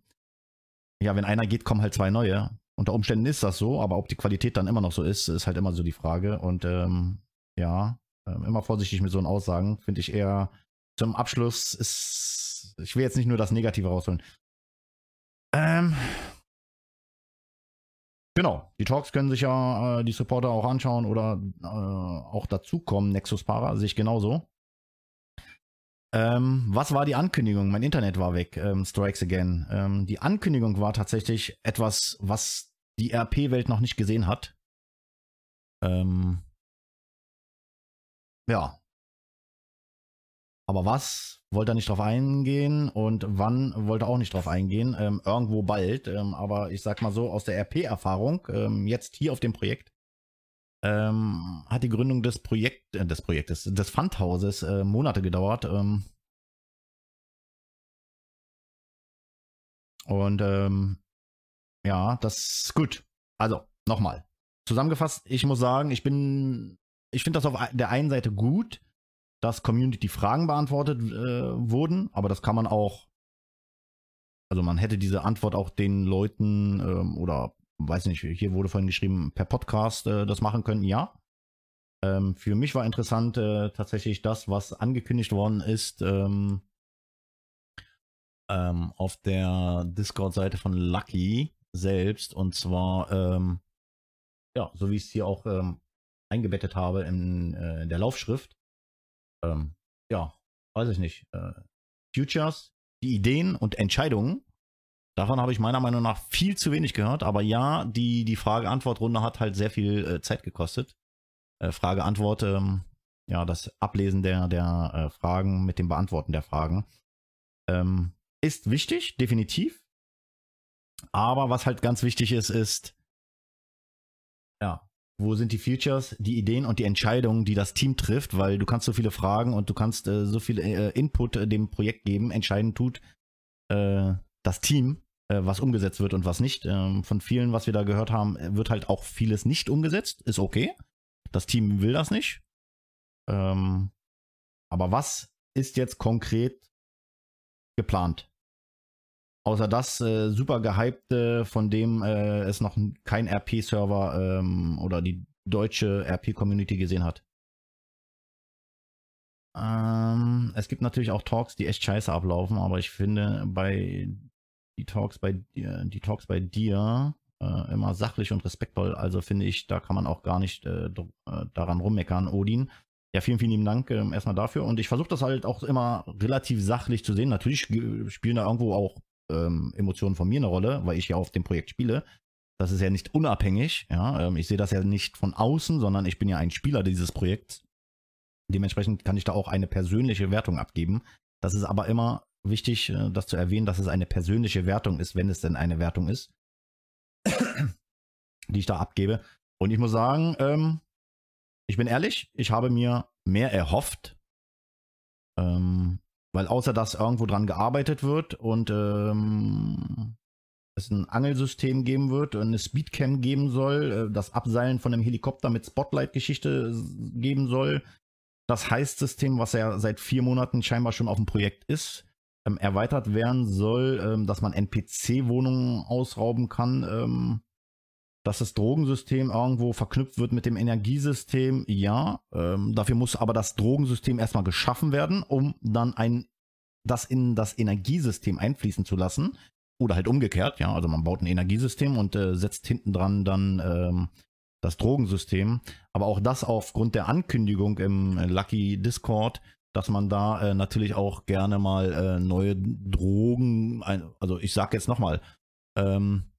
ja, wenn einer geht, kommen halt zwei neue. Unter Umständen ist das so, aber ob die Qualität dann immer noch so ist, ist halt immer so die Frage. Und ähm, ja, ähm, immer vorsichtig mit so einen Aussagen, finde ich eher zum Abschluss ist, ich will jetzt nicht nur das Negative rausholen. Ähm, genau, die Talks können sich ja äh, die Supporter auch anschauen oder äh, auch dazukommen. Nexus Para sehe ich genauso. Ähm, was war die Ankündigung? Mein Internet war weg. Ähm, Strikes Again. Ähm, die Ankündigung war tatsächlich etwas, was die RP-Welt noch nicht gesehen hat. Ähm, ja. Aber was wollte er nicht drauf eingehen und wann wollte er auch nicht drauf eingehen? Ähm, irgendwo bald. Ähm, aber ich sag mal so, aus der RP-Erfahrung, jetzt hier auf dem Projekt, ähm, hat die Gründung des, Projekt, äh, des Projektes, des Fundhauses äh, Monate gedauert. Ähm, und ähm, ja, das ist gut. Also, nochmal. Zusammengefasst, ich muss sagen, ich bin, ich finde das auf der einen Seite gut, dass Community-Fragen beantwortet äh, wurden, aber das kann man auch, also man hätte diese Antwort auch den Leuten ähm, oder weiß nicht, hier wurde vorhin geschrieben, per Podcast äh, das machen können, ja. Ähm, für mich war interessant äh, tatsächlich das, was angekündigt worden ist ähm, ähm auf der Discord-Seite von Lucky selbst. Und zwar, ähm, ja, so wie ich es hier auch ähm, eingebettet habe in, äh, in der Laufschrift. ja, weiß ich nicht. Äh, Futures, die Ideen und Entscheidungen Davon habe ich meiner Meinung nach viel zu wenig gehört, aber ja, die, die Frage-Antwort-Runde hat halt sehr viel äh, Zeit gekostet. Äh, Frage-Antwort, ähm, ja, das Ablesen der, der äh, Fragen mit dem Beantworten der Fragen ähm, ist wichtig, definitiv. Aber was halt ganz wichtig ist, ist, ja, wo sind die Features, die Ideen und die Entscheidungen, die das Team trifft, weil du kannst so viele Fragen und du kannst äh, so viel äh, Input äh, dem Projekt geben. Entscheidend tut das Team was umgesetzt wird und was nicht. Ähm, von vielen, was wir da gehört haben, wird halt auch vieles nicht umgesetzt. Ist okay. Das Team will das nicht. Ähm, aber was ist jetzt konkret geplant? Außer das äh, super gehypte, von dem äh, es noch kein RP-Server ähm, oder die deutsche RP-Community gesehen hat. Ähm, es gibt natürlich auch Talks, die echt scheiße ablaufen, aber ich finde, bei die Talks bei dir, die Talks bei dir äh, immer sachlich und respektvoll. Also finde ich, da kann man auch gar nicht äh, äh daran rummeckern, Odin. Ja, vielen, vielen lieben Dank äh, erstmal dafür. Und ich versuche das halt auch immer relativ sachlich zu sehen. Natürlich spielen da irgendwo auch ähm, Emotionen von mir eine Rolle, weil ich ja auf dem Projekt spiele. Das ist ja nicht unabhängig. Ja, ähm, ich sehe das ja nicht von außen, sondern ich bin ja ein Spieler dieses Projekts. Dementsprechend kann ich da auch eine persönliche Wertung abgeben. Das ist aber immer wichtig, äh, das zu erwähnen, dass es eine persönliche Wertung ist, wenn es denn eine Wertung ist, die ich da abgebe. Und ich muss sagen, ähm, ich bin ehrlich, ich habe mir mehr erhofft, ähm, weil außer dass irgendwo dran gearbeitet wird und ähm, es ein Angelsystem geben wird und eine Speedcam geben soll, äh, das Abseilen von einem Helikopter mit Spotlight-Geschichte geben soll, das Heist-System, was ja seit vier Monaten scheinbar schon auf dem Projekt ist, ähm, erweitert werden soll, ähm, dass man NPC-Wohnungen ausrauben kann, ähm, dass das Drogensystem irgendwo verknüpft wird mit dem Energiesystem, ja. Ähm, dafür muss aber das Drogensystem erstmal geschaffen werden, um dann ein, das in das Energiesystem einfließen zu lassen. Oder halt umgekehrt, ja. Also man baut ein Energiesystem und äh, setzt hinten dran dann ähm, das Drogensystem. Aber auch das aufgrund der Ankündigung im Lucky Discord dass man da äh, natürlich auch gerne mal äh, neue Drogen, ein, also ich sage jetzt nochmal, ähm,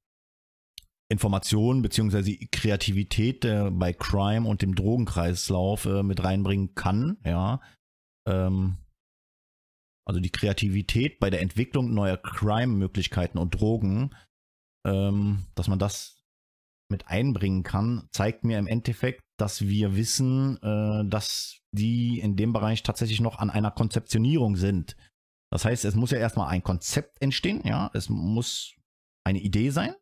Informationen bzw. Kreativität äh, bei Crime und dem Drogenkreislauf äh, mit reinbringen kann, ja. Ähm, also die Kreativität bei der Entwicklung neuer Crime-Möglichkeiten und Drogen, ähm, dass man das mit einbringen kann, zeigt mir im Endeffekt, dass wir wissen, äh, dass die in dem Bereich tatsächlich noch an einer Konzeptionierung sind. Das heißt, es muss ja erstmal ein Konzept entstehen, ja, es muss eine Idee sein.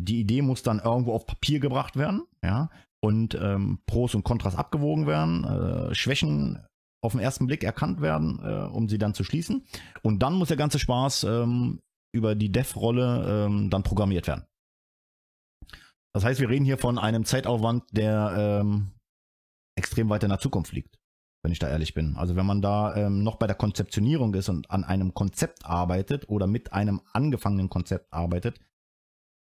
Die Idee muss dann irgendwo auf Papier gebracht werden, ja, und ähm, Pros und Kontras abgewogen werden, äh, Schwächen auf den ersten Blick erkannt werden, äh, um sie dann zu schließen. Und dann muss der ganze Spaß ähm, über die Dev-Rolle ähm, dann programmiert werden. Das heißt, wir reden hier von einem Zeitaufwand, der ähm, extrem weit in der Zukunft liegt. Wenn ich da ehrlich bin. Also wenn man da ähm, noch bei der Konzeptionierung ist und an einem Konzept arbeitet oder mit einem angefangenen Konzept arbeitet,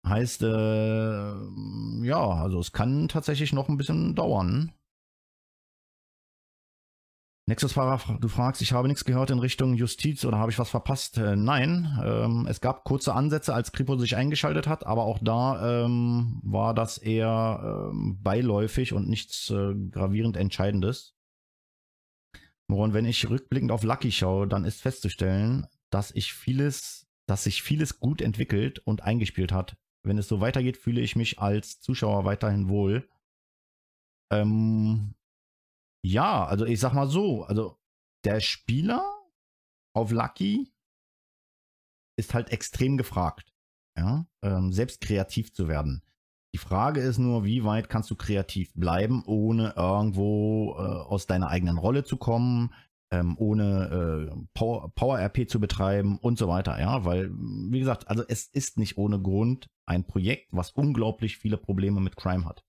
heißt, äh, ja, also es kann tatsächlich noch ein bisschen dauern. Nächstes Fahrer, du fragst, ich habe nichts gehört in Richtung Justiz oder habe ich was verpasst? Äh, nein, ähm, es gab kurze Ansätze, als Kripo sich eingeschaltet hat, aber auch da ähm, war das eher ähm, beiläufig und nichts äh, gravierend Entscheidendes. Moron, wenn ich rückblickend auf Lucky schaue, dann ist festzustellen, dass ich vieles, dass sich vieles gut entwickelt und eingespielt hat. Wenn es so weitergeht, fühle ich mich als Zuschauer weiterhin wohl. Ähm, ja, also ich sag mal so, also der Spieler auf Lucky ist halt extrem gefragt, ja, ähm, selbst kreativ zu werden. Die Frage ist nur, wie weit kannst du kreativ bleiben, ohne irgendwo äh, aus deiner eigenen Rolle zu kommen, ähm, ohne äh, Power, Power RP zu betreiben und so weiter, ja, weil, wie gesagt, also es ist nicht ohne Grund ein Projekt, was unglaublich viele Probleme mit Crime hat.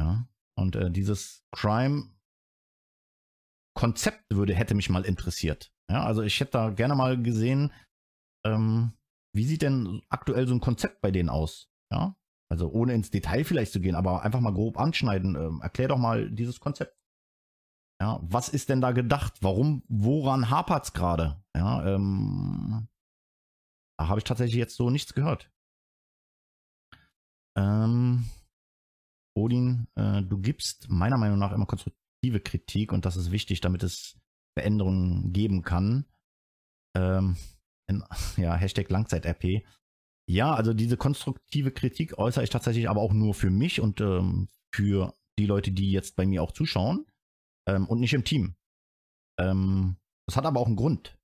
Ja, und äh, dieses Crime Konzept würde, hätte mich mal interessiert. Ja, also ich hätte da gerne mal gesehen, ähm, wie sieht denn aktuell so ein Konzept bei denen aus? Ja, also ohne ins Detail vielleicht zu gehen, aber einfach mal grob anschneiden. Ähm, erklär doch mal dieses Konzept. Ja, was ist denn da gedacht? Warum, woran hapert es gerade? Ja, ähm, da habe ich tatsächlich jetzt so nichts gehört. Ähm, Odin, äh, du gibst meiner Meinung nach immer konstruktiv konstruktive Kritik und das ist wichtig, damit es Veränderungen geben kann. Ähm, in, ja, Hashtag Langzeit-RP. Ja, also diese konstruktive Kritik äußere ich tatsächlich aber auch nur für mich und ähm, für die Leute, die jetzt bei mir auch zuschauen ähm, und nicht im Team. Ähm, das hat aber auch einen Grund,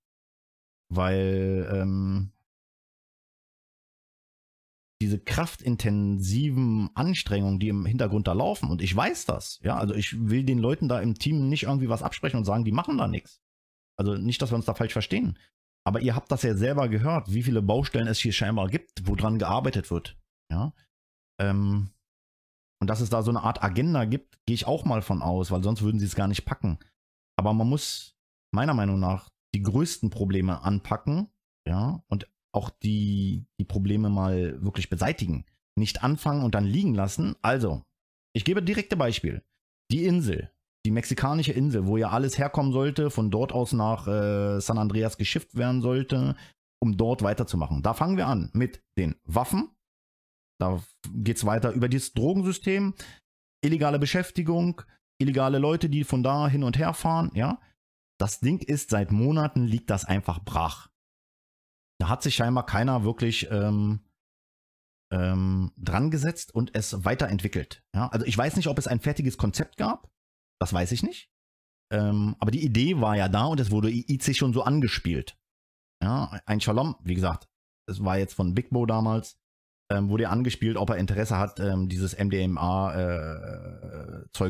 weil ähm, diese kraftintensiven Anstrengungen, die im Hintergrund da laufen, und ich weiß das, ja, also ich will den Leuten da im Team nicht irgendwie was absprechen und sagen, die machen da nichts. Also nicht, dass wir uns da falsch verstehen. Aber ihr habt das ja selber gehört, wie viele Baustellen es hier scheinbar gibt, woran gearbeitet wird. Ja. Ähm, und dass es da so eine Art Agenda gibt, gehe ich auch mal von aus, weil sonst würden sie es gar nicht packen. Aber man muss meiner Meinung nach die größten Probleme anpacken, ja, und auch die, die Probleme mal wirklich beseitigen. Nicht anfangen und dann liegen lassen. Also, ich gebe direkte Beispiel. Die Insel, die mexikanische Insel, wo ja alles herkommen sollte, von dort aus nach äh, San Andreas geschifft werden sollte, um dort weiterzumachen. Da fangen wir an mit den Waffen. Da geht es weiter über das Drogensystem, illegale Beschäftigung, illegale Leute, die von da hin und her fahren, ja. Das Ding ist, seit Monaten liegt das einfach brach da hat sich scheinbar keiner wirklich ähm, ähm, dran gesetzt und es weiterentwickelt. Ja? Also ich weiß nicht, ob es ein fertiges Konzept gab. Das weiß ich nicht. Ähm, aber die Idee war ja da und es wurde IC schon so angespielt. Ja, ein Shalom, wie gesagt, es war jetzt von Big Bo damals, ähm, wurde ja angespielt, ob er Interesse hat, ähm, dieses MDMA-Zeug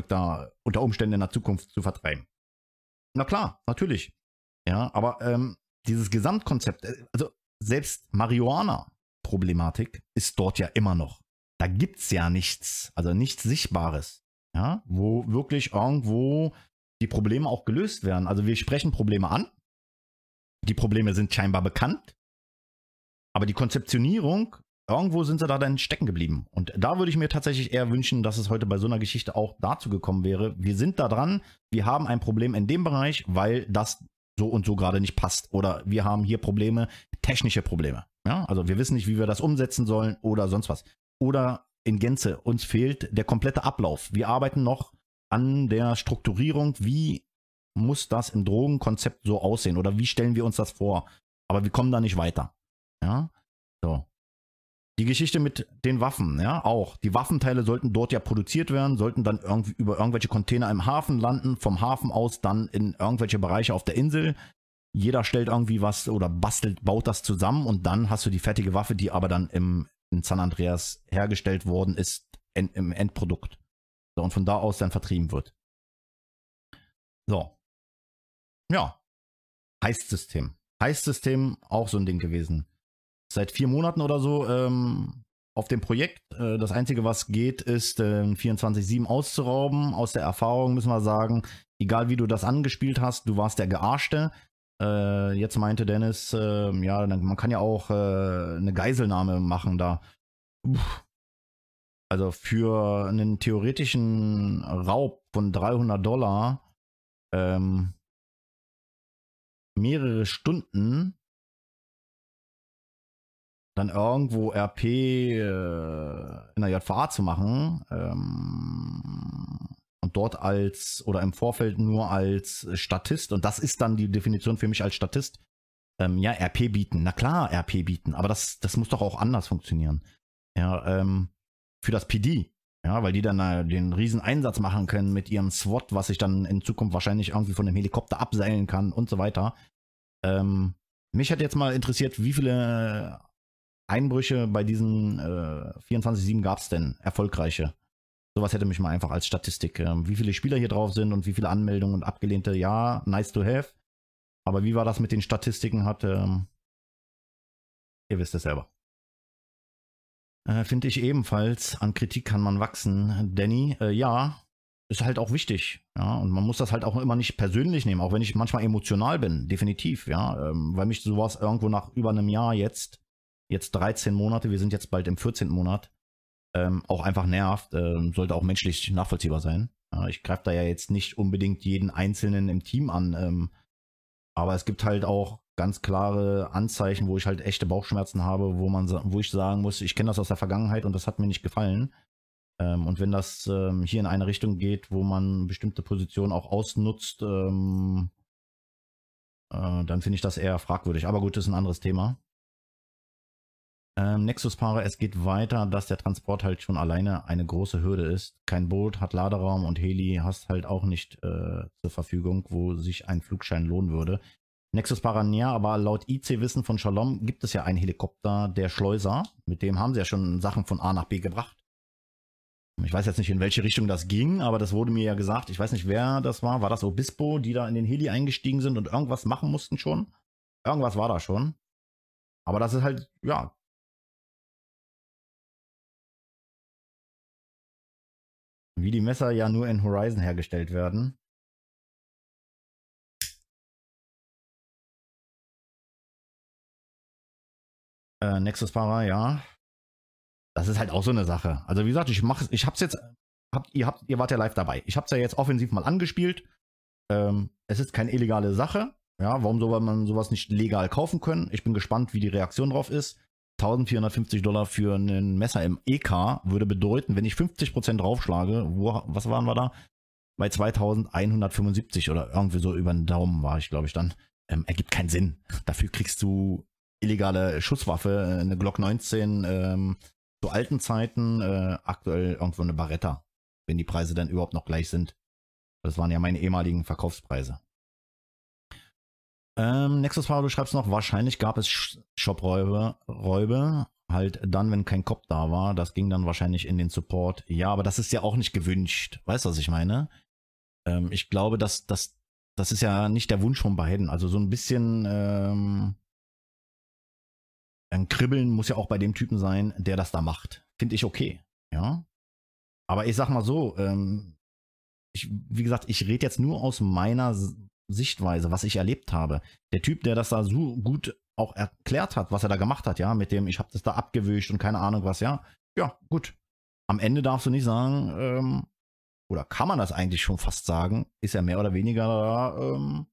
äh, da unter Umständen in der Zukunft zu vertreiben. Na klar, natürlich. Ja, aber ähm, dieses Gesamtkonzept, äh, also selbst Marihuana-Problematik ist dort ja immer noch. Da gibt es ja nichts, also nichts Sichtbares, ja, wo wirklich irgendwo die Probleme auch gelöst werden. Also wir sprechen Probleme an. Die Probleme sind scheinbar bekannt. Aber die Konzeptionierung, irgendwo sind sie da dann stecken geblieben. Und da würde ich mir tatsächlich eher wünschen, dass es heute bei so einer Geschichte auch dazu gekommen wäre. Wir sind da dran, wir haben ein Problem in dem Bereich, weil das so und so gerade nicht passt. Oder wir haben hier Probleme, technische Probleme. Ja, also wir wissen nicht, wie wir das umsetzen sollen oder sonst was. Oder in Gänze, uns fehlt der komplette Ablauf. Wir arbeiten noch an der Strukturierung, wie muss das im Drogenkonzept so aussehen oder wie stellen wir uns das vor? Aber wir kommen da nicht weiter. Ja, so. Die Geschichte mit den Waffen, ja, auch. Die Waffenteile sollten dort ja produziert werden, sollten dann irgendwie über irgendwelche Container im Hafen landen, vom Hafen aus dann in irgendwelche Bereiche auf der Insel. Jeder stellt irgendwie was oder bastelt, baut das zusammen und dann hast du die fertige Waffe, die aber dann im, in San Andreas hergestellt worden ist, in, im Endprodukt. So, und von da aus dann vertrieben wird. So. Ja. Heistsystem. Heistsystem, auch so ein Ding gewesen seit vier Monaten oder so ähm, auf dem Projekt. Äh, das Einzige, was geht, ist äh, 24-7 auszurauben. Aus der Erfahrung müssen wir sagen, egal wie du das angespielt hast, du warst der Gearschte. Äh, jetzt meinte Dennis, äh, ja, man kann ja auch äh, eine Geiselnahme machen da. Uff. Also für einen theoretischen Raub von 300 Dollar ähm, mehrere Stunden dann irgendwo RP äh, in der JVA zu machen ähm, und dort als oder im Vorfeld nur als Statist, und das ist dann die Definition für mich als Statist, ähm, ja, RP bieten. Na klar, RP bieten, aber das, das muss doch auch anders funktionieren. Ja, ähm, für das PD. Ja, weil die dann äh, den riesen Einsatz machen können mit ihrem SWAT, was sich dann in Zukunft wahrscheinlich irgendwie von dem Helikopter abseilen kann und so weiter. Ähm, mich hat jetzt mal interessiert, wie viele Einbrüche bei diesen äh, 24-7 gab es denn? Erfolgreiche. Sowas hätte mich mal einfach als Statistik. Ähm, wie viele Spieler hier drauf sind und wie viele Anmeldungen und abgelehnte, ja, nice to have. Aber wie war das mit den Statistiken? Hat, ähm, ihr wisst es selber. Äh, Finde ich ebenfalls, an Kritik kann man wachsen. Danny, äh, ja, ist halt auch wichtig. Ja, und man muss das halt auch immer nicht persönlich nehmen, auch wenn ich manchmal emotional bin, definitiv, ja, ähm, weil mich sowas irgendwo nach über einem Jahr jetzt, jetzt 13 Monate, wir sind jetzt bald im 14. Monat, ähm, auch einfach nervt, äh, sollte auch menschlich nachvollziehbar sein. Ja, ich greife da ja jetzt nicht unbedingt jeden Einzelnen im Team an, ähm, aber es gibt halt auch ganz klare Anzeichen, wo ich halt echte Bauchschmerzen habe, wo man, wo ich sagen muss, ich kenne das aus der Vergangenheit und das hat mir nicht gefallen. Ähm, und wenn das ähm, hier in eine Richtung geht, wo man bestimmte Positionen auch ausnutzt, ähm, äh, dann finde ich das eher fragwürdig. Aber gut, das ist ein anderes Thema. Ähm, Nexus-Paare, es geht weiter, dass der Transport halt schon alleine eine große Hürde ist. Kein Boot hat Laderaum und Heli hast halt auch nicht äh, zur Verfügung, wo sich ein Flugschein lohnen würde. Nexus Parania, aber laut IC-Wissen von Shalom gibt es ja einen Helikopter, der Schleuser. Mit dem haben sie ja schon Sachen von A nach B gebracht. Ich weiß jetzt nicht, in welche Richtung das ging, aber das wurde mir ja gesagt. Ich weiß nicht, wer das war. War das Obispo, die da in den Heli eingestiegen sind und irgendwas machen mussten schon? Irgendwas war da schon. Aber das ist halt, ja. Wie die Messer ja nur in Horizon hergestellt werden. Äh, Nexus-Fahrer, ja. Das ist halt auch so eine Sache. Also wie gesagt, ich mache ich hab's jetzt, habt, ihr, habt, ihr wart ja live dabei. Ich hab's ja jetzt offensiv mal angespielt. Ähm, es ist keine illegale Sache. Ja, warum soll man sowas nicht legal kaufen können? Ich bin gespannt, wie die Reaktion drauf ist. 1450 Dollar für ein Messer im EK würde bedeuten, wenn ich 50% draufschlage, wo, was waren wir da? Bei 2175 oder irgendwie so über den Daumen war ich, glaube ich, dann. Ähm, ergibt keinen Sinn. Dafür kriegst du illegale Schusswaffe, äh, eine Glock 19 ähm, zu alten Zeiten, äh, aktuell irgendwo eine Barretta, wenn die Preise dann überhaupt noch gleich sind. Das waren ja meine ehemaligen Verkaufspreise. Ähm, Nexus du schreibst noch, wahrscheinlich gab es Shop-Räube, Räube, halt dann, wenn kein Cop da war. Das ging dann wahrscheinlich in den Support. Ja, aber das ist ja auch nicht gewünscht. Weißt du, was ich meine? Ähm, ich glaube, dass das, das ist ja nicht der Wunsch von beiden. Also so ein bisschen ähm, ein Kribbeln muss ja auch bei dem Typen sein, der das da macht. Finde ich okay. Ja. Aber ich sag mal so, ähm, ich, wie gesagt, ich rede jetzt nur aus meiner Sichtweise, was ich erlebt habe. Der Typ, der das da so gut auch erklärt hat, was er da gemacht hat, ja, mit dem, ich habe das da abgewischt und keine Ahnung was, ja. Ja, gut. Am Ende darfst du nicht sagen, ähm, oder kann man das eigentlich schon fast sagen, ist er mehr oder weniger ähm,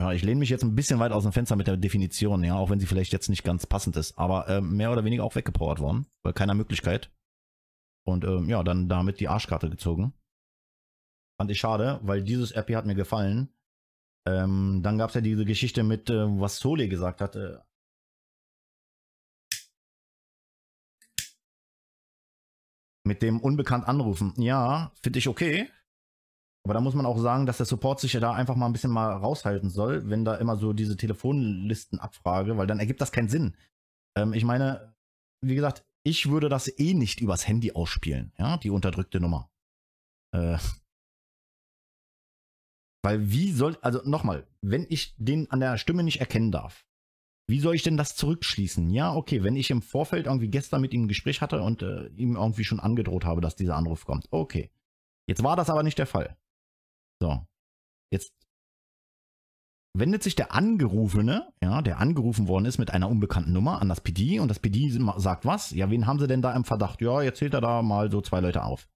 ja, ich lehne mich jetzt ein bisschen weit aus dem Fenster mit der Definition, ja, auch wenn sie vielleicht jetzt nicht ganz passend ist, aber äh, mehr oder weniger auch weggepowert worden, bei keiner Möglichkeit. Und ähm, ja, dann damit die Arschkarte gezogen. Fand ich schade, weil dieses RP hat mir gefallen. Ähm, dann gab es ja diese Geschichte mit, äh, was Sole gesagt hat. Äh, mit dem unbekannt anrufen. Ja, finde ich okay. Aber da muss man auch sagen, dass der Support sich ja da einfach mal ein bisschen mal raushalten soll, wenn da immer so diese Telefonlisten abfrage, weil dann ergibt das keinen Sinn. Ähm, ich meine, wie gesagt, ich würde das eh nicht übers Handy ausspielen, ja, die unterdrückte Nummer. Äh, weil wie soll, also nochmal, wenn ich den an der Stimme nicht erkennen darf, Wie soll ich denn das zurückschließen? Ja, okay, wenn ich im Vorfeld irgendwie gestern mit ihm ein Gespräch hatte und äh, ihm irgendwie schon angedroht habe, dass dieser Anruf kommt. Okay. Jetzt war das aber nicht der Fall. So. Jetzt wendet sich der Angerufene, ja, der angerufen worden ist mit einer unbekannten Nummer an das PD und das PD sagt was? Ja, wen haben sie denn da im Verdacht? Ja, jetzt zählt er da mal so zwei Leute auf.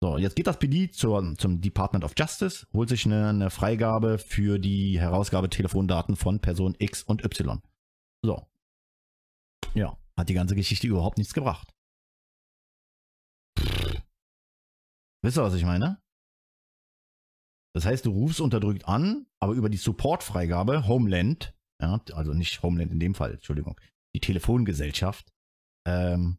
So, jetzt geht das PD zur, zum Department of Justice, holt sich eine, eine Freigabe für die Herausgabe Telefondaten von Person X und Y. So. Ja, hat die ganze Geschichte überhaupt nichts gebracht. Pff. Wisst ihr, was ich meine? Das heißt, du rufst unterdrückt an, aber über die Support-Freigabe Homeland, ja, also nicht Homeland in dem Fall, Entschuldigung, die Telefongesellschaft, ähm,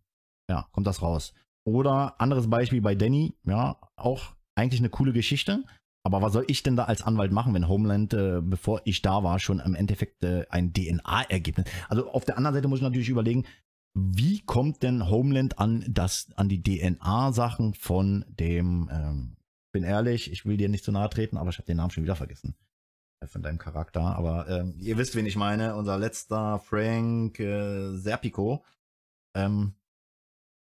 ja, kommt das raus. Oder anderes Beispiel bei Danny, ja, auch eigentlich eine coole Geschichte. Aber was soll ich denn da als Anwalt machen, wenn Homeland, äh, bevor ich da war, schon im Endeffekt äh, ein DNA-Ergebnis? Also auf der anderen Seite muss ich natürlich überlegen, wie kommt denn Homeland an das, an die DNA-Sachen von dem, ähm, bin ehrlich, ich will dir nicht zu nahe treten, aber ich habe den Namen schon wieder vergessen. Äh, von deinem Charakter. Aber ähm, ihr wisst, wen ich meine. Unser letzter Frank äh, Serpico. Ähm,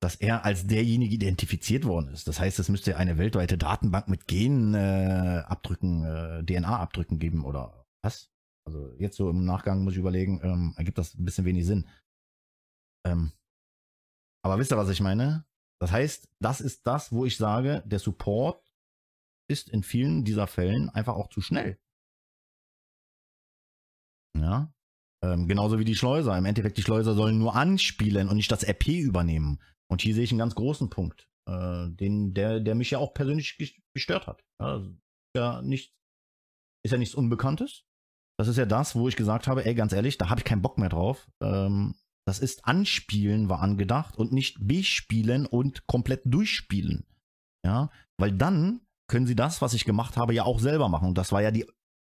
dass er als derjenige identifiziert worden ist. Das heißt, es müsste eine weltweite Datenbank mit Genabdrücken, äh, äh, DNA-Abdrücken geben oder was? Also jetzt so im Nachgang muss ich überlegen, ähm, ergibt das ein bisschen wenig Sinn. Ähm, aber wisst ihr, was ich meine? Das heißt, das ist das, wo ich sage, der Support ist in vielen dieser Fällen einfach auch zu schnell. Ja. Ähm, genauso wie die Schleuser. Im Endeffekt, die Schleuser sollen nur anspielen und nicht das RP übernehmen. Und hier sehe ich einen ganz großen Punkt, äh, den, der, der mich ja auch persönlich gestört hat. Ja, ja nicht, ist ja nichts Unbekanntes. Das ist ja das, wo ich gesagt habe, ey, ganz ehrlich, da habe ich keinen Bock mehr drauf. Ähm, das ist Anspielen war angedacht und nicht bespielen und komplett durchspielen. Ja, weil dann können sie das, was ich gemacht habe, ja auch selber machen. Und das war ja die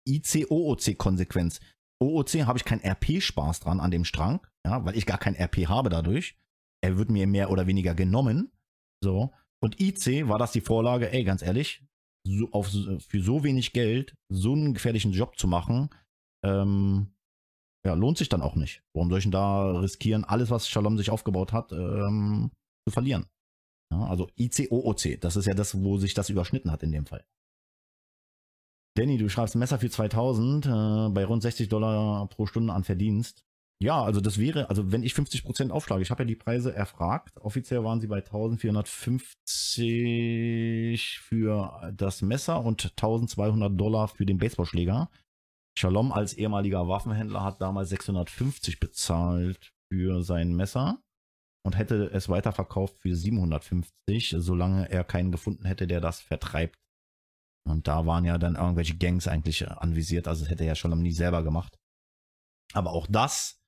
IC-OOC-Konsequenz. OOC habe ich keinen RP-Spaß dran an dem Strang, ja, weil ich gar kein RP habe dadurch er wird mir mehr oder weniger genommen. So. Und IC war das die Vorlage, ey, ganz ehrlich, so auf, für so wenig Geld so einen gefährlichen Job zu machen, ähm, ja, lohnt sich dann auch nicht. Warum soll ich denn da riskieren, alles, was Shalom sich aufgebaut hat, ähm, zu verlieren? Ja, also ICOOC, das ist ja das, wo sich das überschnitten hat in dem Fall. Danny, du schreibst Messer für 2000 äh, bei rund 60 Dollar pro Stunde an Verdienst. Ja, also das wäre, also wenn ich 50% aufschlage, ich habe ja die Preise erfragt, offiziell waren sie bei 1450 für das Messer und 1200 Dollar für den Baseballschläger. Shalom als ehemaliger Waffenhändler hat damals 650 bezahlt für sein Messer und hätte es weiterverkauft für 750, solange er keinen gefunden hätte, der das vertreibt. Und da waren ja dann irgendwelche Gangs eigentlich anvisiert, also das hätte er ja Shalom nie selber gemacht. Aber auch das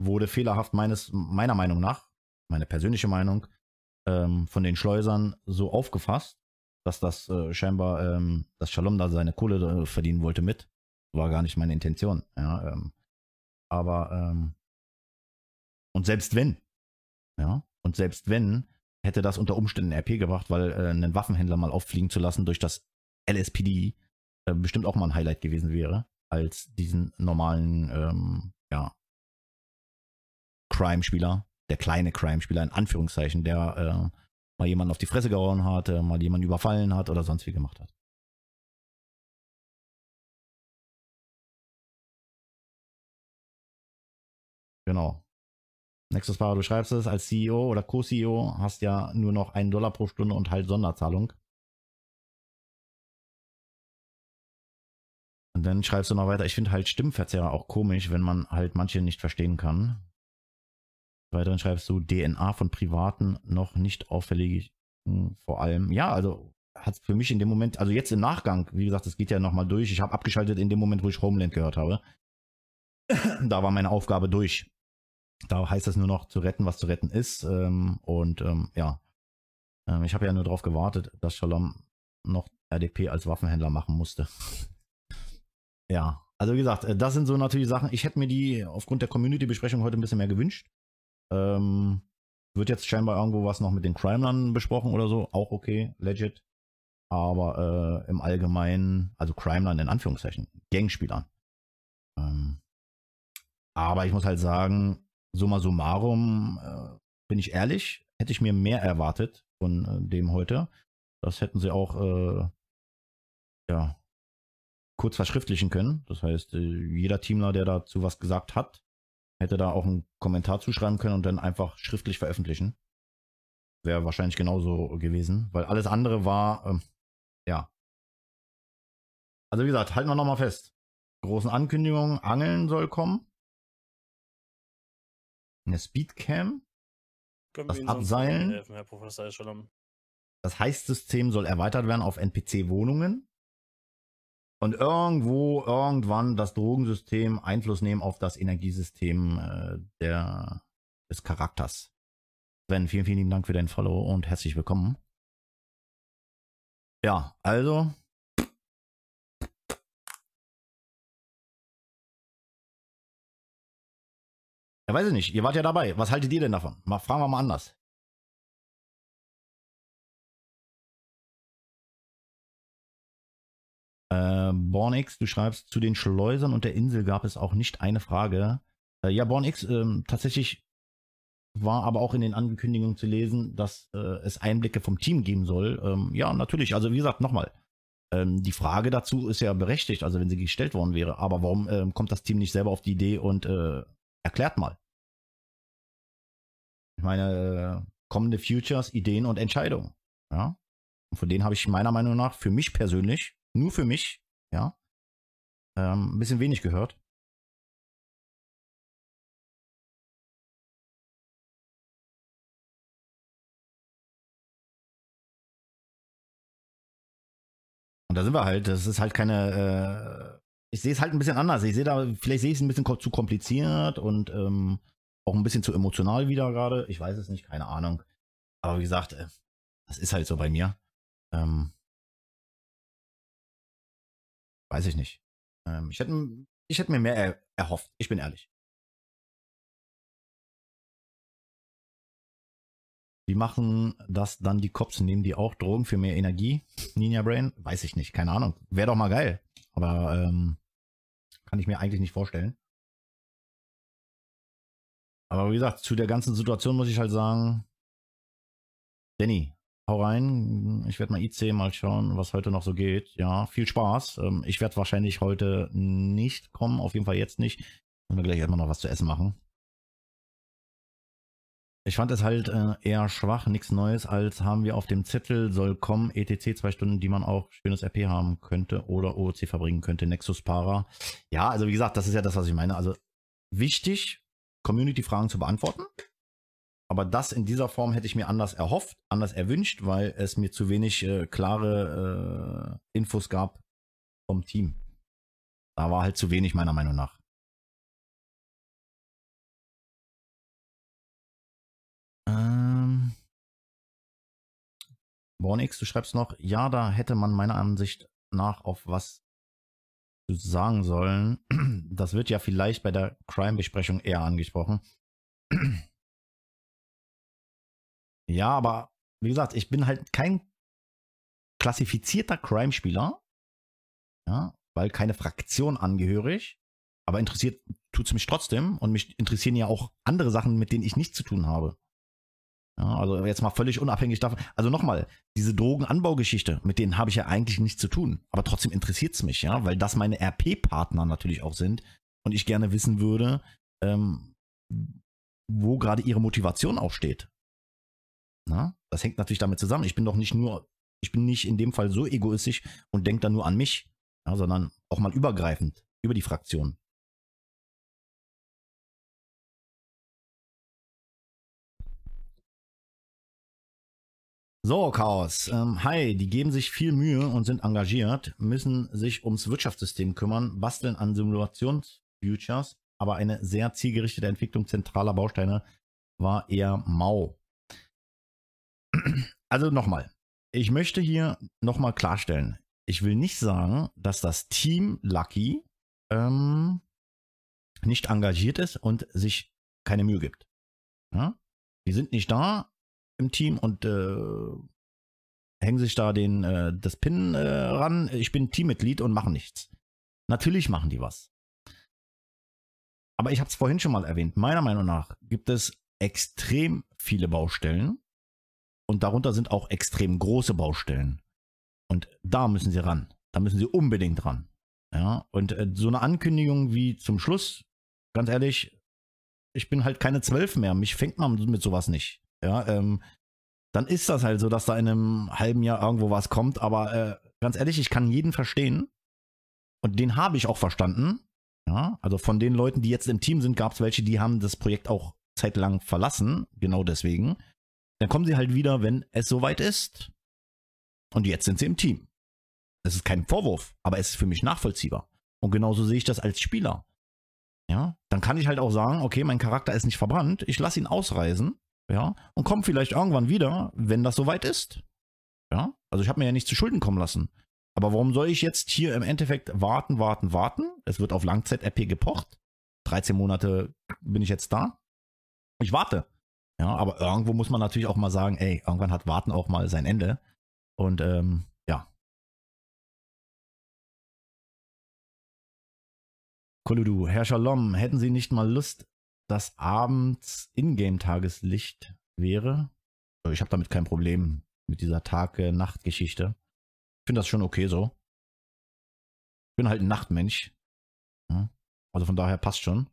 wurde fehlerhaft meines, meiner Meinung nach, meine persönliche Meinung, ähm, von den Schleusern so aufgefasst, dass das äh, scheinbar, ähm, dass Shalom da seine Kohle äh, verdienen wollte mit. War gar nicht meine Intention. Ja, ähm, aber ähm, und selbst wenn, ja, und selbst wenn, hätte das unter Umständen RP gebracht, weil äh, einen Waffenhändler mal auffliegen zu lassen durch das LSPD äh, bestimmt auch mal ein Highlight gewesen wäre, als diesen normalen, ähm, ja, Crime-Spieler, der kleine Crime-Spieler in Anführungszeichen, der äh, mal jemanden auf die Fresse gehauen hat, äh, mal jemanden überfallen hat oder sonst wie gemacht hat. Genau. Nexus Fahrer, du schreibst es, als CEO oder Co-CEO hast ja nur noch einen Dollar pro Stunde und halt Sonderzahlung. Und dann schreibst du noch weiter, ich finde halt Stimmverzerrer auch komisch, wenn man halt manche nicht verstehen kann. Weiterhin schreibst du DNA von Privaten noch nicht auffällig, hm, vor allem. Ja, also hat für mich in dem Moment, also jetzt im Nachgang, wie gesagt, es geht ja nochmal durch. Ich habe abgeschaltet in dem Moment, wo ich Homeland gehört habe. da war meine Aufgabe durch. Da heißt es nur noch zu retten, was zu retten ist. Ähm, und ähm, ja, ähm, ich habe ja nur darauf gewartet, dass Shalom noch RDP als Waffenhändler machen musste. ja, also wie gesagt, äh, das sind so natürlich Sachen. Ich hätte mir die aufgrund der Community-Besprechung heute ein bisschen mehr gewünscht. Ähm, wird jetzt scheinbar irgendwo was noch mit den Crimelern besprochen oder so. Auch okay, legit. Aber äh, im Allgemeinen, also Crimelern in Anführungszeichen, Gangspielern. Ähm, Aber ich muss halt sagen, summa summarum, äh, bin ich ehrlich, hätte ich mir mehr erwartet von äh, dem heute. Das hätten sie auch äh, ja, kurz verschriftlichen können. Das heißt, äh, jeder Teamler, der dazu was gesagt hat, hätte da auch einen Kommentar zuschreiben können und dann einfach schriftlich veröffentlichen. Wäre wahrscheinlich genauso gewesen, weil alles andere war, ähm, ja. Also wie gesagt, halten wir nochmal fest. Großen Ankündigungen, Angeln soll kommen. Eine Speedcam. Können Das Abseilen? helfen? Das Heißsystem soll erweitert werden auf NPC-Wohnungen. Und irgendwo, irgendwann das Drogensystem Einfluss nehmen auf das Energiesystem äh, der, des Charakters. Sven, vielen, vielen lieben Dank für dein Follow und herzlich willkommen. Ja, also. Ja, weiß ich nicht. Ihr wart ja dabei. Was haltet ihr denn davon? Mal, fragen wir mal anders. Äh, Bornix, du schreibst, zu den Schleusern und der Insel gab es auch nicht eine Frage. Äh, ja, Bornix, ähm, tatsächlich war aber auch in den Ankündigungen zu lesen, dass äh, es Einblicke vom Team geben soll. Ähm, ja, natürlich. Also wie gesagt, nochmal. Ähm, die Frage dazu ist ja berechtigt, also wenn sie gestellt worden wäre. Aber warum ähm, kommt das Team nicht selber auf die Idee und äh, erklärt mal? Ich meine, äh, kommende Futures, Ideen und Entscheidungen. Ja. Und von denen habe ich meiner Meinung nach für mich persönlich, nur für mich, ja, ähm, ein bisschen wenig gehört. Und da sind wir halt, das ist halt keine, äh, ich sehe es halt ein bisschen anders. Ich sehe da, vielleicht sehe ich es ein bisschen zu kompliziert und ähm, auch ein bisschen zu emotional wieder gerade. Ich weiß es nicht, keine Ahnung. Aber wie gesagt, äh, das ist halt so bei mir. Ähm, weiß ich nicht. Ähm, ich, hätte, ich hätte mir mehr er, erhofft. Ich bin ehrlich. Wie machen das dann die Cops? Nehmen die auch Drogen für mehr Energie? Ninja Brain? Weiß ich nicht, keine Ahnung. Wäre doch mal geil. Aber ähm, kann ich mir eigentlich nicht vorstellen. Aber wie gesagt, zu der ganzen Situation muss ich halt sagen, Danny, hau rein. Ich werde mal IC mal schauen, was heute noch so geht. Ja, viel Spaß. Ähm, ich werde wahrscheinlich heute nicht kommen, auf jeden Fall jetzt nicht. Und wir gleich erstmal noch was zu essen machen. Ich fand es halt äh, eher schwach, nichts Neues, als haben wir auf dem Zettel, soll kommen, ETC zwei Stunden, die man auch schönes RP haben könnte oder OOC verbringen könnte, Nexus Para. Ja, also wie gesagt, das ist ja das, was ich meine. Also wichtig, Community-Fragen zu beantworten. Aber das in dieser Form hätte ich mir anders erhofft, anders erwünscht, weil es mir zu wenig äh, klare äh, Infos gab vom Team. Da war halt zu wenig meiner Meinung nach. Ähm. Bornix, du schreibst noch, ja, da hätte man meiner Ansicht nach auf was zu sagen sollen. Das wird ja vielleicht bei der Crime-Besprechung eher angesprochen. Ja, aber wie gesagt, ich bin halt kein klassifizierter Crime-Spieler. Ja, weil keine Fraktion angehörig. Aber interessiert tut es mich trotzdem. Und mich interessieren ja auch andere Sachen, mit denen ich nichts zu tun habe. Ja, also jetzt mal völlig unabhängig davon. Also nochmal, diese Drogenanbaugeschichte, mit denen habe ich ja eigentlich nichts zu tun. Aber trotzdem interessiert es mich, ja, weil das meine RP-Partner natürlich auch sind. Und ich gerne wissen würde, ähm, wo gerade ihre Motivation auch steht. Na, das hängt natürlich damit zusammen. Ich bin doch nicht nur, ich bin nicht in dem Fall so egoistisch und denke dann nur an mich, ja, sondern auch mal übergreifend, über die Fraktion. So, Chaos. Ähm, hi, die geben sich viel Mühe und sind engagiert, müssen sich ums Wirtschaftssystem kümmern, basteln an Simulationsfutures, aber eine sehr zielgerichtete Entwicklung zentraler Bausteine war eher mau. Also nochmal, ich möchte hier nochmal klarstellen, ich will nicht sagen, dass das Team Lucky ähm, nicht engagiert ist und sich keine Mühe gibt. Ja? Die sind nicht da im Team und äh, hängen sich da den, äh, das Pin äh, ran. Ich bin Teammitglied und machen nichts. Natürlich machen die was. Aber ich habe es vorhin schon mal erwähnt. Meiner Meinung nach gibt es extrem viele Baustellen und darunter sind auch extrem große Baustellen. Und da müssen sie ran. Da müssen sie unbedingt ran. Ja, und äh, so eine Ankündigung wie zum Schluss, ganz ehrlich, ich bin halt keine zwölf mehr. Mich fängt man mit sowas nicht. Ja, ähm, dann ist das halt so, dass da in einem halben Jahr irgendwo was kommt. Aber äh, ganz ehrlich, ich kann jeden verstehen. Und den habe ich auch verstanden. Ja, also von den Leuten, die jetzt im Team sind, gab es welche, die haben das Projekt auch zeitlang verlassen. Genau deswegen. Dann kommen sie halt wieder, wenn es soweit ist. Und jetzt sind sie im Team. Das ist kein Vorwurf, aber es ist für mich nachvollziehbar. Und genauso sehe ich das als Spieler. Ja, dann kann ich halt auch sagen, okay, mein Charakter ist nicht verbrannt, ich lasse ihn ausreisen, ja, und komme vielleicht irgendwann wieder, wenn das soweit ist. Ja, also ich habe mir ja nicht zu Schulden kommen lassen. Aber warum soll ich jetzt hier im Endeffekt warten, warten, warten? Es wird auf Langzeit-RP gepocht. 13 Monate bin ich jetzt da. Ich warte. Ja, aber irgendwo muss man natürlich auch mal sagen, ey, irgendwann hat Warten auch mal sein Ende. Und ähm, ja. Koludu, Herr Shalom, hätten Sie nicht mal Lust, dass abends Ingame-Tageslicht wäre? Ich habe damit kein Problem mit dieser Tag-Nacht-Geschichte. Ich finde das schon okay so. Ich bin halt ein Nachtmensch. Also von daher passt schon.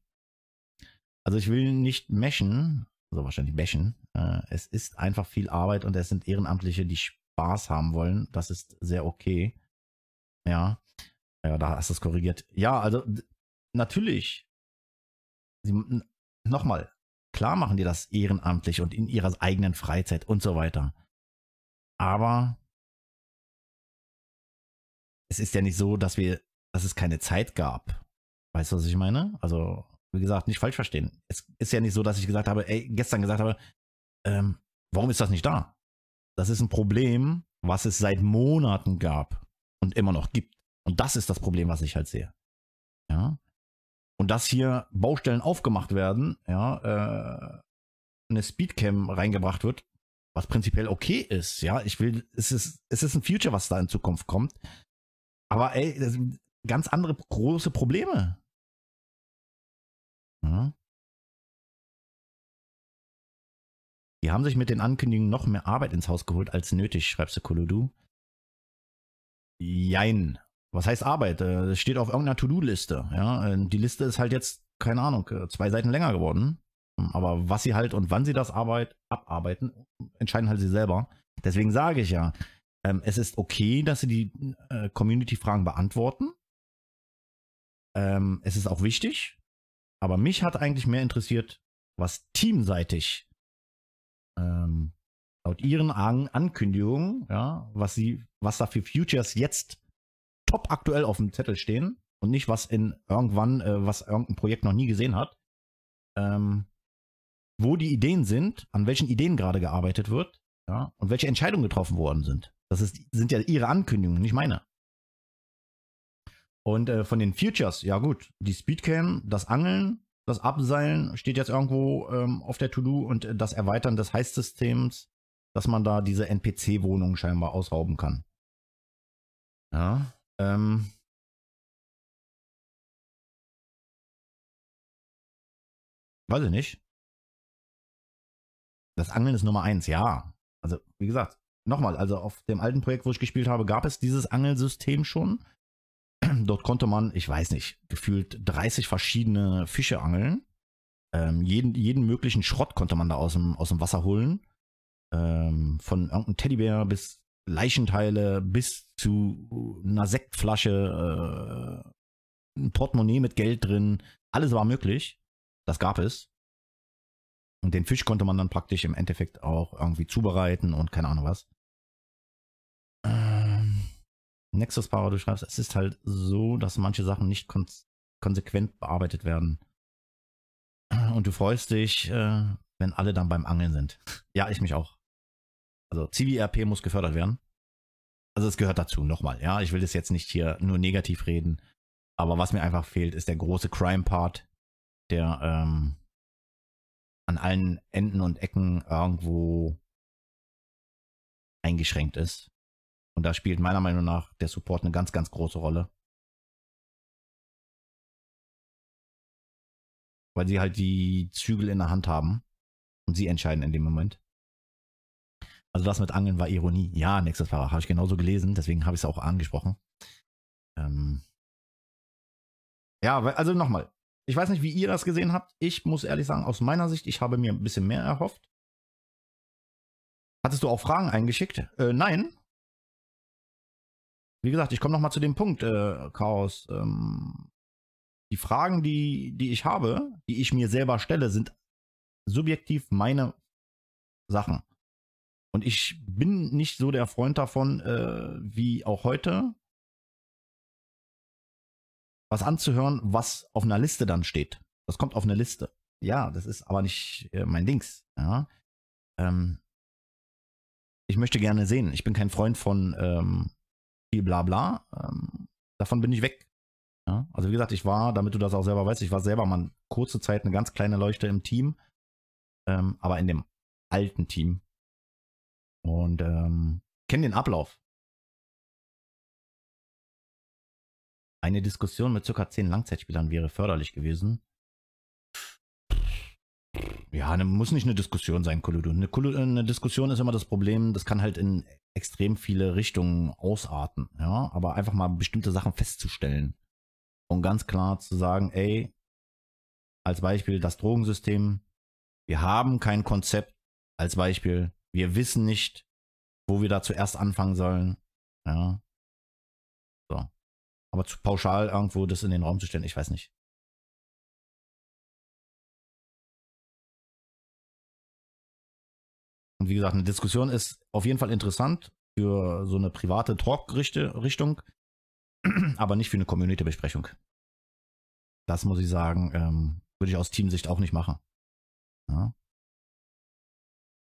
Also ich will nicht meschen, also wahrscheinlich bashen. Äh, es ist einfach viel Arbeit und es sind Ehrenamtliche, die Spaß haben wollen. Das ist sehr okay. Ja. Ja, da hast du es korrigiert. Ja, also natürlich. Nochmal, klar machen die das ehrenamtlich und in ihrer eigenen Freizeit und so weiter. Aber es ist ja nicht so, dass wir, dass es keine Zeit gab. Weißt du, was ich meine? Also, wie gesagt, nicht falsch verstehen. Es ist ja nicht so, dass ich gesagt habe, ey, gestern gesagt habe, ähm, warum ist das nicht da? Das ist ein Problem, was es seit Monaten gab und immer noch gibt. Und das ist das Problem, was ich halt sehe. Ja. Und dass hier Baustellen aufgemacht werden, ja, äh, eine Speedcam reingebracht wird, was prinzipiell okay ist, ja. Ich will, es ist, es ist ein Future, was da in Zukunft kommt. Aber ey, das sind ganz andere große Probleme. Ja. Die haben sich mit den Ankündigungen noch mehr Arbeit ins Haus geholt als nötig, schreibst du Kolodu. Jein. Was heißt Arbeit? Äh, Das steht auf irgendeiner To-Do-Liste. Ja, Äh, die Liste ist halt jetzt, keine Ahnung, äh, zwei Seiten länger geworden. Aber was sie halt und wann sie das Arbeit abarbeiten, entscheiden halt sie selber. Deswegen sage ich ja, ähm, es ist okay, dass sie die äh, Community-Fragen beantworten. Ähm, es ist auch wichtig. Aber mich hat eigentlich mehr interessiert, was teamseitig ähm, laut ihren An Ankündigungen, ja, was sie, was da für Futures jetzt top aktuell auf dem Zettel stehen und nicht was in irgendwann, äh, was irgendein Projekt noch nie gesehen hat, ähm, wo die Ideen sind, an welchen Ideen gerade gearbeitet wird, ja, und welche Entscheidungen getroffen worden sind. Das ist, sind ja ihre Ankündigungen, nicht meine. Und äh, von den Futures, ja gut, die Speedcam, das Angeln, das Abseilen steht jetzt irgendwo ähm, auf der To-Do und äh, das Erweitern des Heizsystems, dass man da diese NPC-Wohnungen scheinbar ausrauben kann. Ja, ähm. Weiß ich nicht. Das Angeln ist Nummer eins, ja. Also, wie gesagt, nochmal, also auf dem alten Projekt, wo ich gespielt habe, gab es dieses Angelsystem schon. Dort konnte man, ich weiß nicht, gefühlt 30 verschiedene Fische angeln. Ähm, jeden, jeden möglichen Schrott konnte man da aus dem, aus dem Wasser holen. Ähm, von irgendeinem Teddybär bis Leichenteile bis zu einer Sektflasche, äh, ein Portemonnaie mit Geld drin. Alles war möglich. Das gab es. Und den Fisch konnte man dann praktisch im Endeffekt auch irgendwie zubereiten und keine Ahnung was. Nexus Power, du schreibst, es ist halt so, dass manche Sachen nicht kon konsequent bearbeitet werden. Und du freust dich, äh, wenn alle dann beim Angeln sind. Ja, ich mich auch. Also CVRP muss gefördert werden. Also es gehört dazu, nochmal. Ja, ich will das jetzt nicht hier nur negativ reden. Aber was mir einfach fehlt, ist der große Crime-Part, der ähm, an allen Enden und Ecken irgendwo eingeschränkt ist. Und da spielt meiner Meinung nach der Support eine ganz, ganz große Rolle. weil sie halt die Zügel in der Hand haben und sie entscheiden in dem Moment. Also das mit Angeln war Ironie. Ja, nächstes Fahrer habe ich genauso gelesen, deswegen habe ich es auch angesprochen. Ähm ja, also nochmal. Ich weiß nicht, wie ihr das gesehen habt. Ich muss ehrlich sagen, aus meiner Sicht, ich habe mir ein bisschen mehr erhofft. Hattest du auch Fragen eingeschickt? Äh, nein. Wie gesagt, ich komme nochmal zu dem Punkt, äh, Chaos. Ähm, die Fragen, die, die ich habe, die ich mir selber stelle, sind subjektiv meine Sachen. Und ich bin nicht so der Freund davon, äh, wie auch heute, was anzuhören, was auf einer Liste dann steht. Das kommt auf eine Liste. Ja, das ist aber nicht äh, mein Dings. Ja. Ähm, ich möchte gerne sehen. Ich bin kein Freund von ähm, viel Blabla. Ähm, davon bin ich weg. Ja. Also wie gesagt, ich war, damit du das auch selber weißt, ich war selber mal kurze Zeit eine ganz kleine Leuchte im Team, ähm, aber in dem alten Team. Und ähm, kenne den Ablauf. Eine Diskussion mit circa zehn Langzeitspielern wäre förderlich gewesen. Ja, ne, muss nicht eine Diskussion sein, Kuludu. Eine, Kulu- eine Diskussion ist immer das Problem, das kann halt in extrem viele Richtungen ausarten, ja, aber einfach mal bestimmte Sachen festzustellen und ganz klar zu sagen, ey, als Beispiel das Drogensystem, wir haben kein Konzept, als Beispiel, wir wissen nicht, wo wir da zuerst anfangen sollen, ja. So. Aber zu pauschal irgendwo das in den Raum zu stellen, ich weiß nicht. Und wie gesagt, eine Diskussion ist auf jeden Fall interessant für so eine private Talk-Richtung, aber nicht für eine Community-Besprechung. Das muss ich sagen, ähm, würde ich aus Teamsicht auch nicht machen. Ja.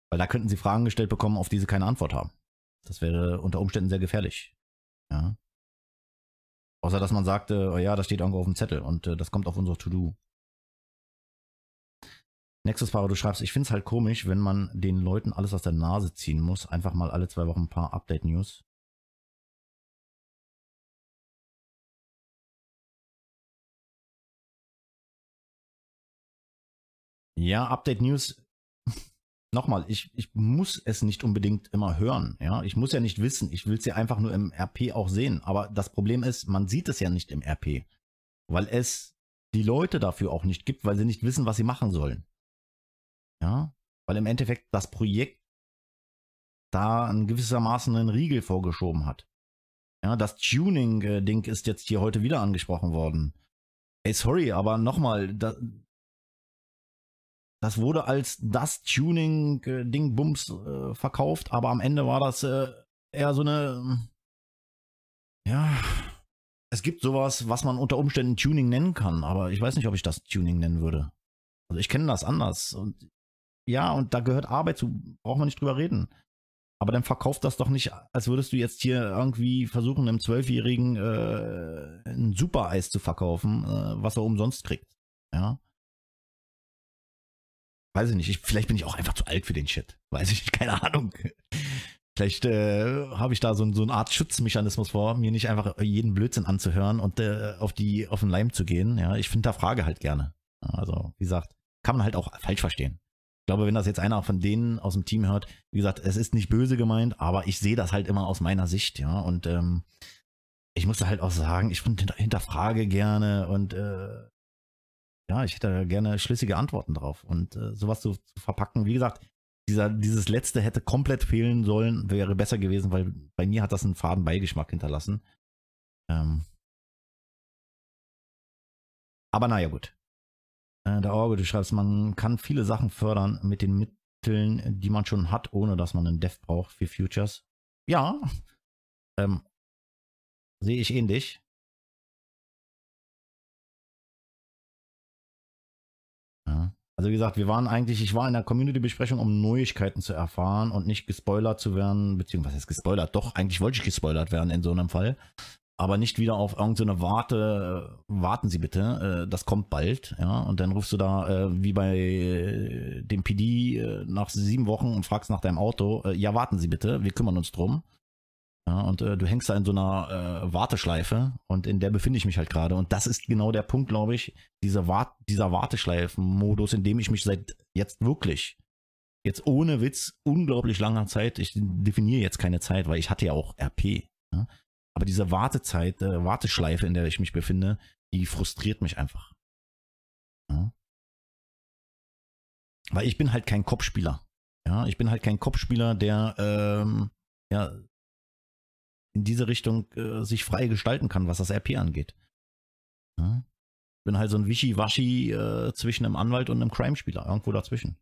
Weil da könnten sie Fragen gestellt bekommen, auf die sie keine Antwort haben. Das wäre unter Umständen sehr gefährlich. Ja. Außer dass man sagte, oh ja, das steht irgendwo auf dem Zettel und äh, das kommt auf unser To-Do. Nächstes Fahrer, du schreibst, ich finde es halt komisch, wenn man den Leuten alles aus der Nase ziehen muss. Einfach mal alle zwei Wochen ein paar Update-News. Ja, Update-News. Nochmal, ich, ich muss es nicht unbedingt immer hören. Ja, ich muss ja nicht wissen. Ich will es ja einfach nur im RP auch sehen. Aber das Problem ist, man sieht es ja nicht im RP, weil es die Leute dafür auch nicht gibt, weil sie nicht wissen, was sie machen sollen. Ja, weil im Endeffekt das Projekt da in gewissermaßen einen Riegel vorgeschoben hat. Ja, das Tuning-Ding ist jetzt hier heute wieder angesprochen worden. Ey, sorry, aber nochmal, da, das wurde als das Tuning-Ding Bums äh, verkauft, aber am Ende war das äh, eher so eine, ja, es gibt sowas, was man unter Umständen Tuning nennen kann, aber ich weiß nicht, ob ich das Tuning nennen würde. Also ich kenne das anders und ja, und da gehört Arbeit zu, braucht man nicht drüber reden. Aber dann verkauft das doch nicht, als würdest du jetzt hier irgendwie versuchen, einem Zwölfjährigen äh, ein Super-Eis zu verkaufen, äh, was er umsonst kriegt. Ja. Weiß ich nicht, ich, vielleicht bin ich auch einfach zu alt für den Shit. Weiß ich nicht, keine Ahnung. Vielleicht äh, habe ich da so, so eine Art Schutzmechanismus vor, mir nicht einfach jeden Blödsinn anzuhören und äh, auf die auf den Leim zu gehen. Ja, ich finde da Frage halt gerne. Also, wie gesagt, kann man halt auch falsch verstehen. Ich glaube, wenn das jetzt einer von denen aus dem Team hört, wie gesagt, es ist nicht böse gemeint, aber ich sehe das halt immer aus meiner Sicht, ja. Und ähm, ich muss halt auch sagen, ich hinter, hinterfrage gerne und äh, ja, ich hätte gerne schlüssige Antworten drauf. Und äh, sowas zu, zu verpacken, wie gesagt, dieser, dieses letzte hätte komplett fehlen sollen, wäre besser gewesen, weil bei mir hat das einen faden Beigeschmack hinterlassen. Ähm, aber naja, gut. Äh, der Orge, du schreibst, man kann viele Sachen fördern mit den Mitteln, die man schon hat, ohne dass man einen Dev braucht für Futures. Ja, ähm, sehe ich ähnlich. Ja. Also wie gesagt, wir waren eigentlich, ich war in der Community-Besprechung, um Neuigkeiten zu erfahren und nicht gespoilert zu werden, beziehungsweise gespoilert? Doch, eigentlich wollte ich gespoilert werden in so einem Fall. Aber nicht wieder auf irgendeine Warte, äh, warten Sie bitte, äh, das kommt bald, ja. Und dann rufst du da äh, wie bei dem PD nach sieben Wochen und fragst nach deinem Auto, ja, warten Sie bitte, wir kümmern uns drum. Ja, und du hängst da in so einer Warteschleife und in der befinde ich mich halt gerade. Und das ist genau der Punkt, glaube ich, dieser, Wart dieser Warteschleifen-Modus, in dem ich mich seit jetzt wirklich, jetzt ohne Witz, unglaublich langer Zeit, ich definiere jetzt keine Zeit, weil ich hatte ja auch RP. Ja? Aber diese Wartezeit, äh, Warteschleife, in der ich mich befinde, die frustriert mich einfach. Ja? Weil ich bin halt kein Kopfspieler. Ja, ich bin halt kein Kopfspieler, der ähm, ja in diese Richtung äh, sich frei gestalten kann, was das RP angeht. Ja? Bin halt so ein Wischiwaschi äh, zwischen einem Anwalt und einem Crime-Spieler, irgendwo dazwischen.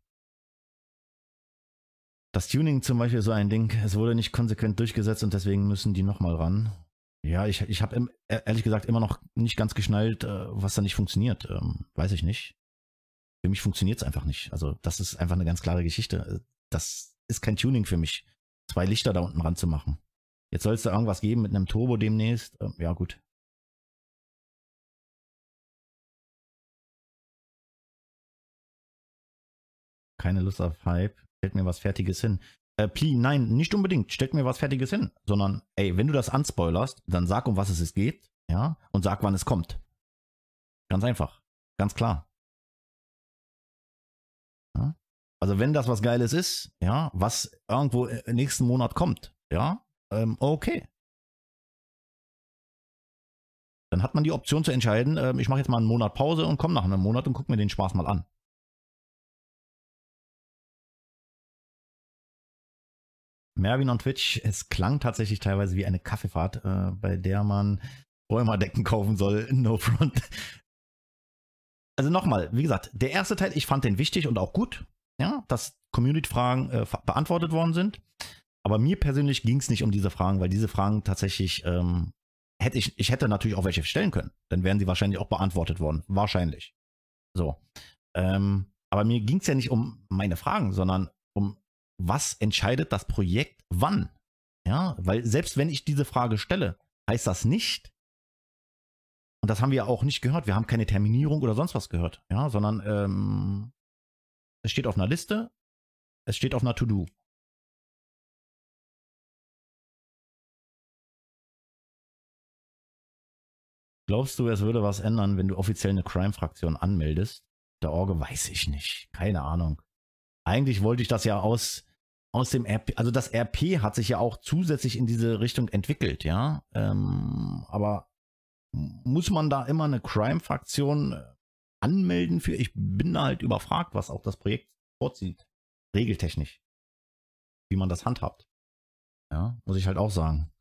Das Tuning zum Beispiel so ein Ding, es wurde nicht konsequent durchgesetzt und deswegen müssen die nochmal ran. Ja, ich, ich habe ehrlich gesagt immer noch nicht ganz geschnallt, äh, was da nicht funktioniert. Ähm, weiß ich nicht. Für mich funktioniert es einfach nicht. Also das ist einfach eine ganz klare Geschichte. Das ist kein Tuning für mich, zwei Lichter da unten ran zu machen. Jetzt soll es da irgendwas geben mit einem Turbo demnächst. Ähm, ja, gut. Keine Lust auf Hype. Stellt mir was Fertiges hin. Äh, Pli, nein, nicht unbedingt. Stellt mir was Fertiges hin. Sondern, ey, wenn du das anspoilerst, dann sag, um was es geht. Ja, und sag, wann es kommt. Ganz einfach. Ganz klar. Ja? Also wenn das was Geiles ist, ja, was irgendwo nächsten Monat kommt, ja, ähm, okay. Dann hat man die Option zu entscheiden, ähm, ich mache jetzt mal einen Monat Pause und komme nach einem Monat und gucke mir den Spaß mal an. Merwin on Twitch, es klang tatsächlich teilweise wie eine Kaffeefahrt, äh, bei der man Räumerdecken kaufen soll, no front. Also nochmal, wie gesagt, der erste Teil, ich fand den wichtig und auch gut, ja, dass Community-Fragen äh, beantwortet worden sind. Aber mir persönlich ging es nicht um diese Fragen, weil diese Fragen tatsächlich ähm, hätte ich, ich hätte natürlich auch welche stellen können. Dann wären sie wahrscheinlich auch beantwortet worden. Wahrscheinlich. So. Ähm, aber mir ging es ja nicht um meine Fragen, sondern um was entscheidet das Projekt wann? Ja, weil selbst wenn ich diese Frage stelle, heißt das nicht, und das haben wir auch nicht gehört, wir haben keine Terminierung oder sonst was gehört, ja, sondern ähm, es steht auf einer Liste, es steht auf einer To-Do. Glaubst du, es würde was ändern, wenn du offiziell eine Crime-Fraktion anmeldest? Der Orge weiß ich nicht. Keine Ahnung. Eigentlich wollte ich das ja aus, aus dem RP, also das RP hat sich ja auch zusätzlich in diese Richtung entwickelt, ja. Ähm, aber muss man da immer eine Crime-Fraktion äh, anmelden für? Ich bin da halt überfragt, was auch das Projekt vorzieht. Regeltechnisch. Wie man das handhabt. Ja, muss ich halt auch sagen.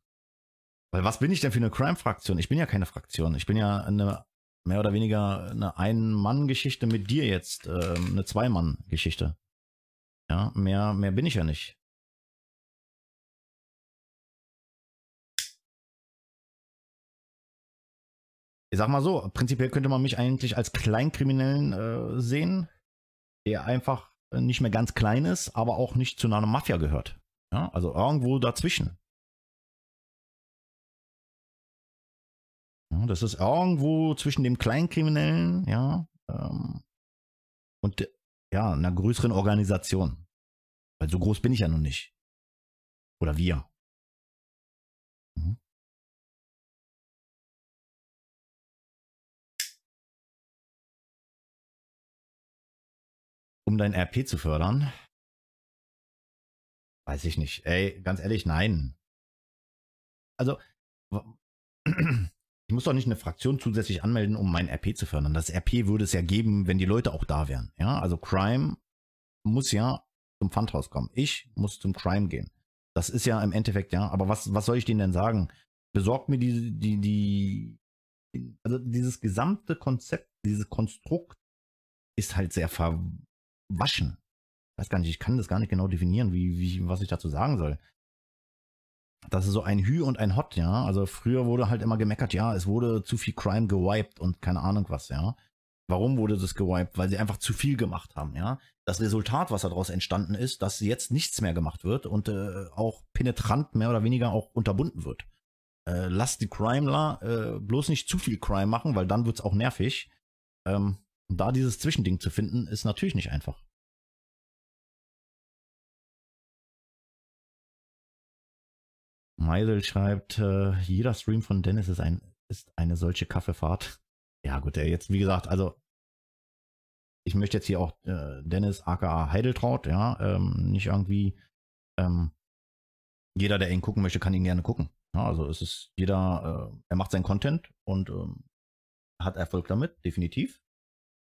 Weil was bin ich denn für eine Crime-Fraktion? Ich bin ja keine Fraktion. Ich bin ja eine mehr oder weniger eine Ein-Mann-Geschichte mit dir jetzt, äh, eine Zwei-Mann-Geschichte. Ja, mehr, mehr bin ich ja nicht. Ich sag mal so, prinzipiell könnte man mich eigentlich als Kleinkriminellen äh, sehen, der einfach nicht mehr ganz klein ist, aber auch nicht zu einer Mafia gehört. Ja, also irgendwo dazwischen. Ja, das ist irgendwo zwischen dem Kleinkriminellen, ja, ähm, und ja, einer größeren Organisation. Weil so groß bin ich ja noch nicht. Oder wir. Mhm. Um dein RP zu fördern? Weiß ich nicht. Ey, ganz ehrlich, nein. Also, ich muss doch nicht eine Fraktion zusätzlich anmelden, um mein RP zu fördern. Das RP würde es ja geben, wenn die Leute auch da wären. Ja, also Crime muss ja zum Pfandhaus kommen. Ich muss zum Crime gehen. Das ist ja im Endeffekt, ja, aber was, was soll ich denen denn sagen? Besorgt mir die, die, die, also dieses gesamte Konzept, dieses Konstrukt ist halt sehr verwaschen. Ich weiß gar nicht, ich kann das gar nicht genau definieren, wie, wie, was ich dazu sagen soll das ist so ein Hü und ein Hot, ja. Also früher wurde halt immer gemeckert, ja, es wurde zu viel Crime gewiped und keine Ahnung was, ja. Warum wurde das gewiped? Weil sie einfach zu viel gemacht haben, ja. Das Resultat, was daraus entstanden ist, dass jetzt nichts mehr gemacht wird und äh, auch penetrant mehr oder weniger auch unterbunden wird. Äh, lasst die Crimeler äh, bloß nicht zu viel Crime machen, weil dann wird's auch nervig. Ähm, da dieses Zwischending zu finden, ist natürlich nicht einfach. Meisel schreibt, äh, jeder Stream von Dennis ist, ein, ist eine solche Kaffeefahrt. Ja, gut, ey, jetzt, wie gesagt, also ich möchte jetzt hier auch äh, Dennis aka Heideltraut, ja, ähm, nicht irgendwie ähm, jeder, der ihn gucken möchte, kann ihn gerne gucken. Ja, also es ist jeder, äh, er macht seinen Content und ähm, hat Erfolg damit, definitiv.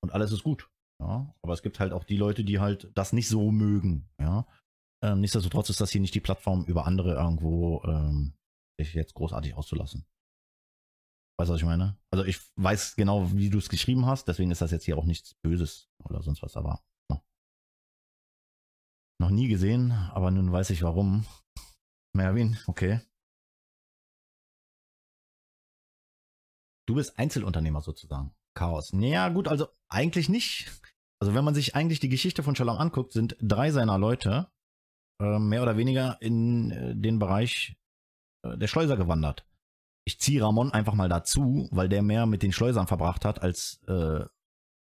Und alles ist gut. Ja, aber es gibt halt auch die Leute, die halt das nicht so mögen. Ja, ähm, nichtsdestotrotz ist das hier nicht die Plattform, über andere irgendwo ähm, sich jetzt großartig auszulassen. Weißt du, was ich meine? Also ich weiß genau, wie du es geschrieben hast, deswegen ist das jetzt hier auch nichts Böses oder sonst was, aber no. noch nie gesehen, aber nun weiß ich warum. Merwin, okay. Du bist Einzelunternehmer sozusagen. Chaos. Naja, gut, also eigentlich nicht. Also wenn man sich eigentlich die Geschichte von Shalom anguckt, sind drei seiner Leute äh, mehr oder weniger in äh, den Bereich äh, der Schleuser gewandert. Ich ziehe Ramon einfach mal dazu, weil der mehr mit den Schleusern verbracht hat als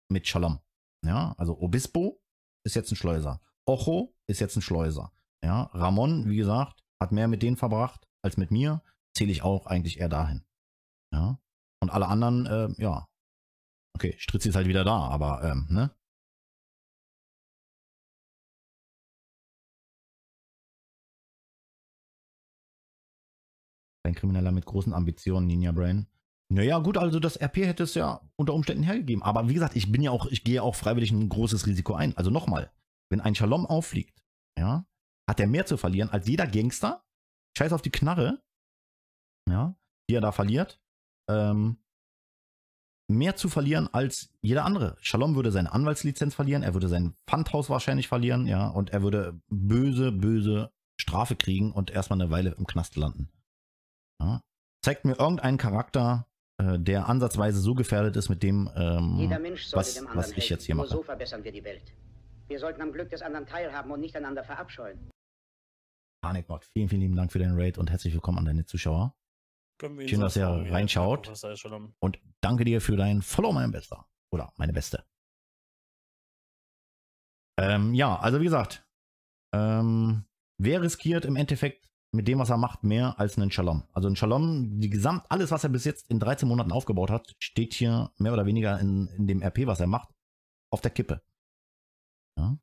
mit Shalom. Ja, also Obispo ist jetzt ein Schleuser. Ocho ist jetzt ein Schleuser. Ja, Ramon, wie gesagt, hat mehr mit denen verbracht als mit mir. Zähle ich auch eigentlich eher dahin. Ja. Und alle anderen, ja. Okay, Stritzi ist halt wieder da, aber, ähm, ne? Ein Krimineller mit großen Ambitionen, Ninja Brain. Naja, gut, also das RP hätte es ja unter Umständen hergegeben. Aber wie gesagt, ich bin ja auch, ich gehe auch freiwillig ein großes Risiko ein. Also nochmal, wenn ein Shalom auffliegt, ja, hat er mehr zu verlieren als jeder Gangster. Scheiß auf die Knarre, ja, die er da verliert. Ähm, mehr zu verlieren als jeder andere. Shalom würde seine Anwaltslizenz verlieren, er würde sein Pfandhaus wahrscheinlich verlieren, ja, und er würde böse, böse Strafe kriegen und erstmal eine Weile im Knast landen. Ja. Zeigt mir irgendeinen Charakter, äh, der ansatzweise so gefährdet ist mit dem, ähm, Jeder Mensch sollte was, dem anderen was ich jetzt hier Nur mache. so verbessern wir die Welt. Wir sollten am Glück des anderen teilhaben und nicht einander verabscheuen. Panikbot, vielen, vielen lieben Dank für deinen Raid und herzlich willkommen an deine Zuschauer. Schön, dass ihr reinschaut. Und danke dir für dein Follow, mein Bester. Oder meine Beste. Ähm, ja, also wie gesagt, ähm, wer riskiert im Endeffekt mit dem, was er macht, mehr als einen Shalom? Also ein Shalom, die Gesamt, alles, was er bis jetzt in 13 Monaten aufgebaut hat, steht hier mehr oder weniger in, in dem RP, was er macht, auf der Kippe. Ja?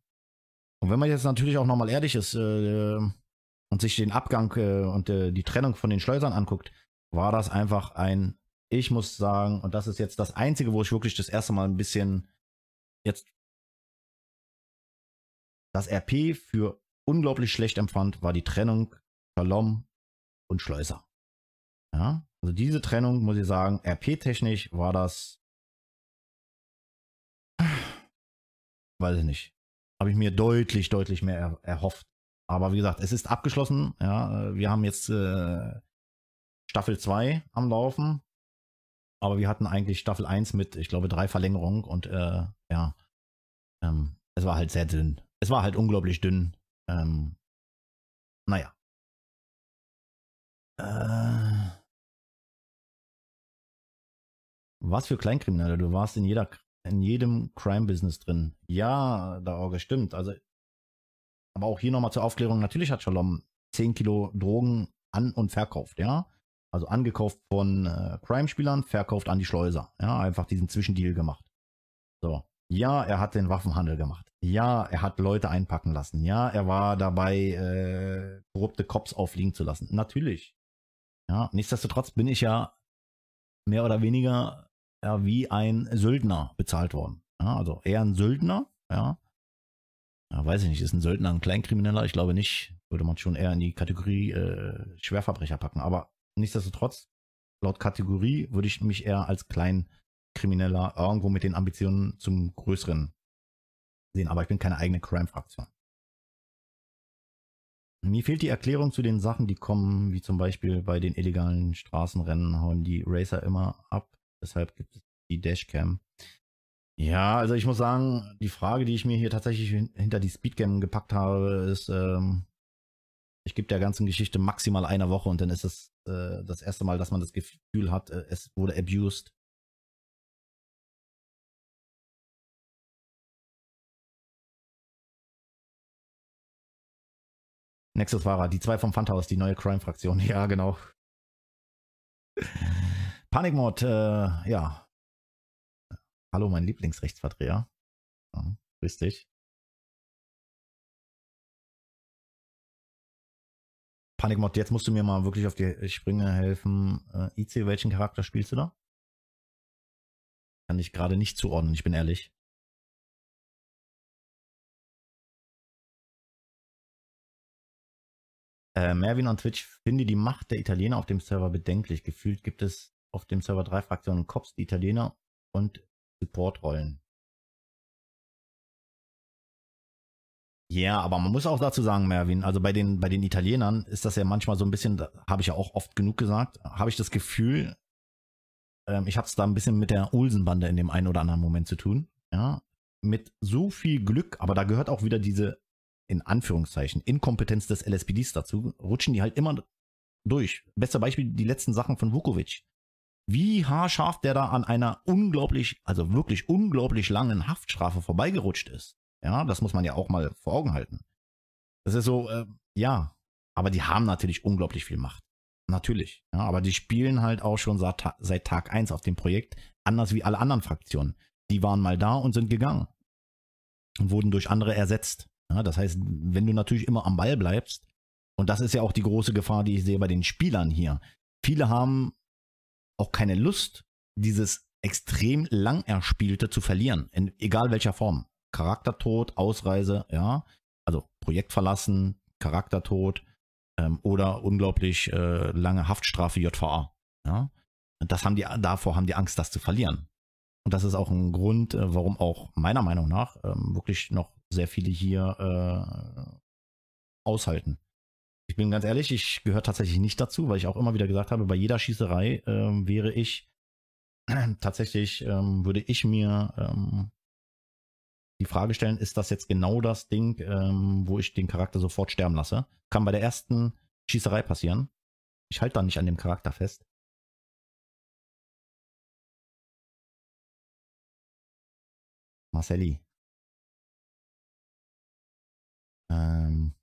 Und wenn man jetzt natürlich auch nochmal ehrlich ist äh, und sich den Abgang äh, und äh, die Trennung von den Schleusern anguckt, war das einfach ein, ich muss sagen, und das ist jetzt das Einzige, wo ich wirklich das erste Mal ein bisschen jetzt das RP für unglaublich schlecht empfand, war die Trennung Shalom und Schleuser. Ja, also diese Trennung, muss ich sagen, RP-technisch war das, weiß ich nicht, habe ich mir deutlich, deutlich mehr er, erhofft. Aber wie gesagt, es ist abgeschlossen. Ja, wir haben jetzt äh, Staffel 2 am Laufen. Aber wir hatten eigentlich Staffel 1 mit, ich glaube, drei Verlängerungen und äh, ja, ähm, es war halt sehr dünn. Es war halt unglaublich dünn. Ähm, naja. Äh, was für Kleinkriminelle? Du warst in jeder, in jedem Crime-Business drin. Ja, da auch stimmt. Also, aber auch hier nochmal zur Aufklärung. Natürlich hat Shalom 10 Kilo Drogen an- und verkauft, ja. Also angekauft von äh, Crime-Spielern, verkauft an die Schleuser. Ja, einfach diesen Zwischendeal gemacht. So. Ja, er hat den Waffenhandel gemacht. Ja, er hat Leute einpacken lassen. Ja, er war dabei, äh, korrupte Cops auffliegen zu lassen. Natürlich. Ja, nichtsdestotrotz bin ich ja mehr oder weniger ja, wie ein Söldner bezahlt worden. Ja, also eher ein Söldner, ja. ja. Weiß ich nicht, ist ein Söldner ein Kleinkrimineller? Ich glaube nicht. Würde man schon eher in die Kategorie äh, Schwerverbrecher packen. Aber nichtsdestotrotz, laut Kategorie würde ich mich eher als Kleinkrimineller irgendwo mit den Ambitionen zum Größeren sehen. Aber ich bin keine eigene Crime-Fraktion. Mir fehlt die Erklärung zu den Sachen, die kommen, wie zum Beispiel bei den illegalen Straßenrennen hauen die Racer immer ab. Deshalb gibt es die Dashcam. Ja, also ich muss sagen, die Frage, die ich mir hier tatsächlich hinter die Speedcam gepackt habe, ist, ähm, ich gebe der ganzen Geschichte maximal eine Woche und dann ist es äh, das erste Mal, dass man das Gefühl hat, äh, es wurde abused. Nexus-Fahrer, die zwei vom Pfandhaus, die neue Crime-Fraktion. Ja, genau. Panikmod, äh, ja. Hallo, mein Lieblingsrechtsverdreher. Ja, grüß dich. Panikmod, jetzt musst du mir mal wirklich auf die Sprünge helfen. Äh, IC, welchen Charakter spielst du da? Kann ich gerade nicht zuordnen, ich bin ehrlich. Äh, Mervin on Twitch finde die Macht der Italiener auf dem Server bedenklich. Gefühlt gibt es auf dem Server drei Fraktionen Cops, die Italiener und Supportrollen. Ja, aber man muss auch dazu sagen, Mervin, also bei den, bei den Italienern ist das ja manchmal so ein bisschen, habe ich ja auch oft genug gesagt, habe ich das Gefühl, ähm, ich habe es da ein bisschen mit der Olsen-Bande in dem einen oder anderen Moment zu tun. Ja, mit so viel Glück, aber da gehört auch wieder diese, in Anführungszeichen, Inkompetenz des LSPDs dazu, rutschen die halt immer durch. Beste Beispiel, die letzten Sachen von Vukovic. Wie haarscharf der da an einer unglaublich, also wirklich unglaublich langen Haftstrafe vorbeigerutscht ist. Ja, das muss man ja auch mal vor Augen halten. Das ist so, äh, ja, aber die haben natürlich unglaublich viel Macht. Natürlich. Ja, aber die spielen halt auch schon seit, seit Tag 1 auf dem Projekt, anders wie alle anderen Fraktionen. Die waren mal da und sind gegangen. Und wurden durch andere ersetzt. Ja, das heißt, wenn du natürlich immer am Ball bleibst, und das ist ja auch die große Gefahr, die ich sehe bei den Spielern hier. Viele haben auch keine Lust, dieses extrem lang erspielte zu verlieren, in egal welcher Form. Charaktertod, Ausreise, ja, also Projekt verlassen, Charaktertod ähm, oder unglaublich äh, lange Haftstrafe JVA. Ja, das haben die, davor haben die Angst, das zu verlieren. Und das ist auch ein Grund, äh, warum auch meiner Meinung nach ähm, wirklich noch sehr viele hier äh, aushalten. Ich bin ganz ehrlich, ich gehöre tatsächlich nicht dazu, weil ich auch immer wieder gesagt habe, bei jeder Schießerei ähm, wäre ich tatsächlich, ähm, würde ich mir ähm, die Frage stellen, ist das jetzt genau das Ding, ähm, wo ich den Charakter sofort sterben lasse? Kann bei der ersten Schießerei passieren. Ich halte da nicht an dem Charakter fest. Marcelli. Ähm,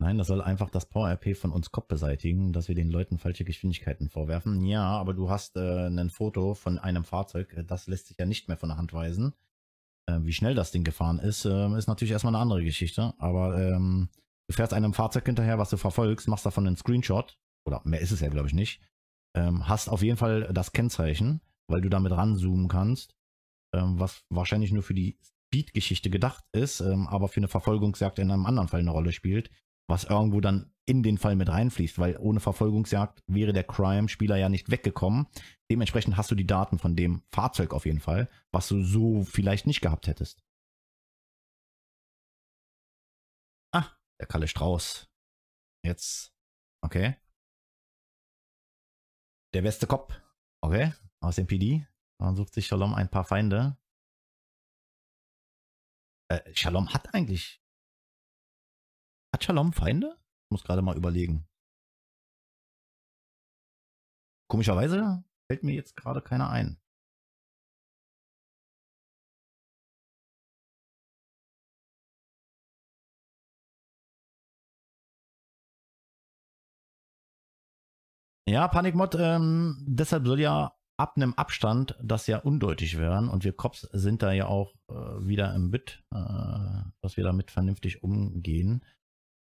Nein, das soll einfach das Power-RP von uns Kopf beseitigen, dass wir den Leuten falsche Geschwindigkeiten vorwerfen. Ja, aber du hast äh, ein Foto von einem Fahrzeug, das lässt sich ja nicht mehr von der Hand weisen. Äh, wie schnell das Ding gefahren ist, äh, ist natürlich erstmal eine andere Geschichte. Aber ähm, du fährst einem Fahrzeug hinterher, was du verfolgst, machst davon einen Screenshot, oder mehr ist es ja, glaube ich, nicht. Ähm, hast auf jeden Fall das Kennzeichen, weil du damit ranzoomen kannst, ähm, was wahrscheinlich nur für die Speed-Geschichte gedacht ist, ähm, aber für eine Verfolgungsjagd in einem anderen Fall eine Rolle spielt, was irgendwo dann in den Fall mit reinfließt, weil ohne Verfolgungsjagd wäre der Crime-Spieler ja nicht weggekommen. Dementsprechend hast du die Daten von dem Fahrzeug auf jeden Fall, was du so vielleicht nicht gehabt hättest. Ah, der Kalle Strauß. Jetzt. Okay. Der beste Kopf. Okay. Aus dem PD. Man sucht sich Shalom ein paar Feinde. Äh, Shalom hat eigentlich. Hat Shalom Feinde? muss gerade mal überlegen. Komischerweise fällt mir jetzt gerade keiner ein. Ja, Panikmod, ähm, deshalb soll ja ab einem Abstand das ja undeutlich werden und wir Cops sind da ja auch äh, wieder im Bit, äh, dass wir damit vernünftig umgehen.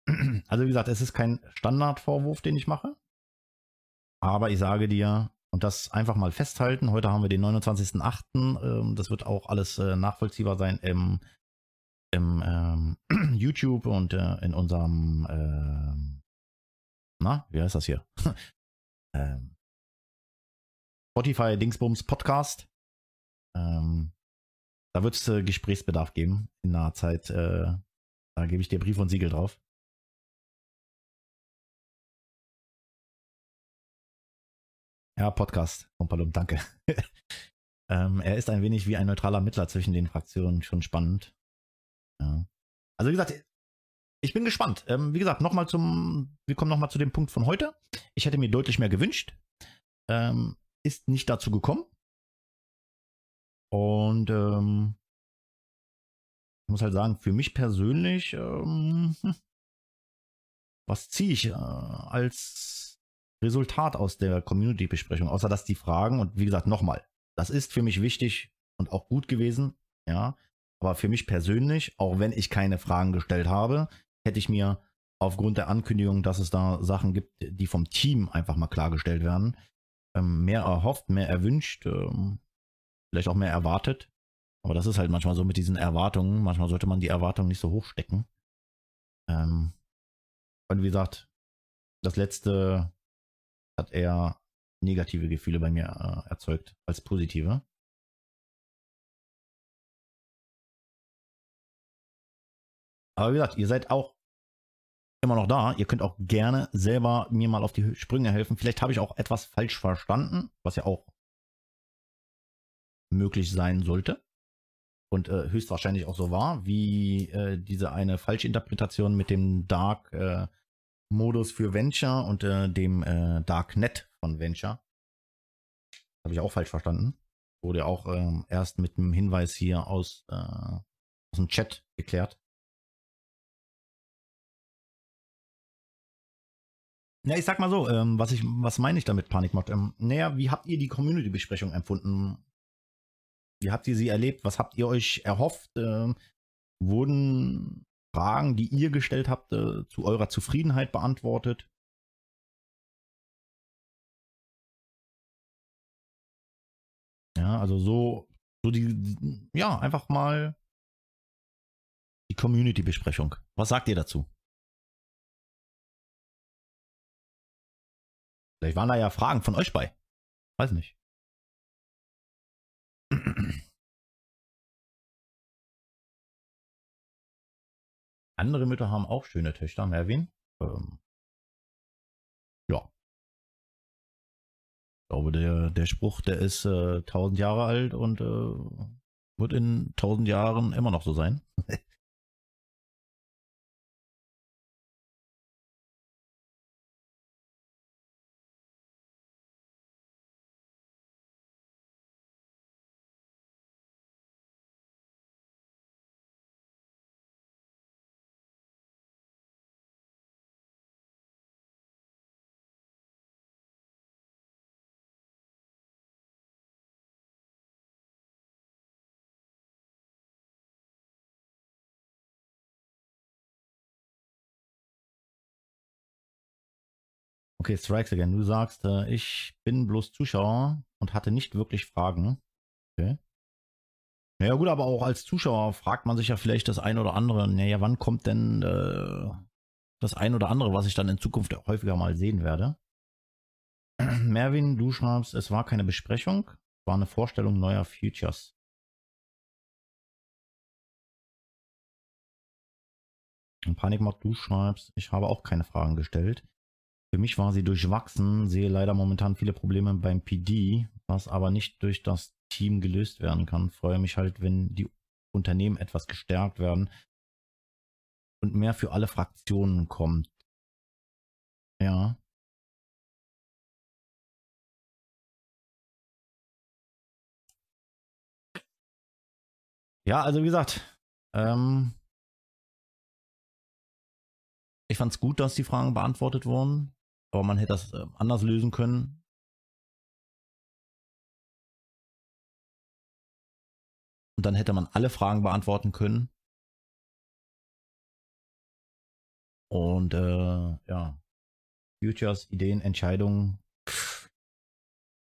Also wie gesagt, es ist kein Standardvorwurf, den ich mache. Aber ich sage dir, und das einfach mal festhalten, heute haben wir den 29.08. Ähm, das wird auch alles äh, nachvollziehbar sein im, im ähm, YouTube und äh, in unserem, äh, na, wie heißt das hier? ähm, Spotify Dingsbums Podcast. Ähm, da wird es äh, Gesprächsbedarf geben in naher Zeit. Äh, da gebe ich dir Brief und Siegel drauf. Ja, Podcast. Pompalum, danke. ähm, er ist ein wenig wie ein neutraler Mittler zwischen den Fraktionen. Schon spannend. Ja. Also wie gesagt, ich bin gespannt. Ähm, wie gesagt, nochmal zum, wir kommen nochmal zu dem Punkt von heute. Ich hätte mir deutlich mehr gewünscht. Ähm, ist nicht dazu gekommen. Und ähm, ich muss halt sagen, für mich persönlich ähm, was ziehe ich äh, als Resultat aus der Community-Besprechung, außer dass die Fragen, und wie gesagt, nochmal, das ist für mich wichtig und auch gut gewesen, ja, aber für mich persönlich, auch wenn ich keine Fragen gestellt habe, hätte ich mir aufgrund der Ankündigung, dass es da Sachen gibt, die vom Team einfach mal klargestellt werden, mehr erhofft, mehr erwünscht, ähm, vielleicht auch mehr erwartet. Aber das ist halt manchmal so mit diesen Erwartungen. Manchmal sollte man die Erwartungen nicht so hoch stecken. Ähm, und wie gesagt, das letzte hat eher negative Gefühle bei mir äh, erzeugt als positive. Aber wie gesagt, ihr seid auch immer noch da. Ihr könnt auch gerne selber mir mal auf die Sprünge helfen. Vielleicht habe ich auch etwas falsch verstanden, was ja auch möglich sein sollte. Und äh, höchstwahrscheinlich auch so war, wie äh, diese eine Falschinterpretation mit dem Dark äh, Modus für Venture und äh, dem äh, Darknet von Venture. Habe ich auch falsch verstanden. Wurde auch ähm, erst mit einem Hinweis hier aus, äh, aus dem Chat geklärt. Ja, ich sag mal so, ähm, was ich, was meine ich damit, Panikmod? Ähm, naja, wie habt ihr die Community-Besprechung empfunden? Wie habt ihr sie erlebt? Was habt ihr euch erhofft? Ähm, wurden Fragen, die ihr gestellt habt, äh, zu eurer Zufriedenheit beantwortet? Ja, also so, so die, ja, einfach mal die Community-Besprechung. Was sagt ihr dazu? Vielleicht waren da ja Fragen von euch bei. Weiß nicht. Andere Mütter haben auch schöne Töchter, Merwin. Ähm, ja. Ich glaube, der, der Spruch, der ist äh, 1000 Jahre alt und äh, wird in 1000 Jahren immer noch so sein. Okay, Strikes again. Du sagst, äh, ich bin bloß Zuschauer und hatte nicht wirklich Fragen. Okay. Naja gut, aber auch als Zuschauer fragt man sich ja vielleicht das ein oder andere, naja, wann kommt denn äh, das ein oder andere, was ich dann in Zukunft häufiger mal sehen werde. Merwin, du schreibst, es war keine Besprechung, es war eine Vorstellung neuer Futures. Und Panikmod, du schreibst, ich habe auch keine Fragen gestellt. Für mich war sie durchwachsen, sehe leider momentan viele Probleme beim PD, was aber nicht durch das Team gelöst werden kann. Freue mich halt, wenn die Unternehmen etwas gestärkt werden und mehr für alle Fraktionen kommt. Ja. Ja, also wie gesagt, ähm, ich fand es gut, dass die Fragen beantwortet wurden, aber man hätte das äh, anders lösen können. Und dann hätte man alle Fragen beantworten können. Und äh, ja, Futures, Ideen, Entscheidungen.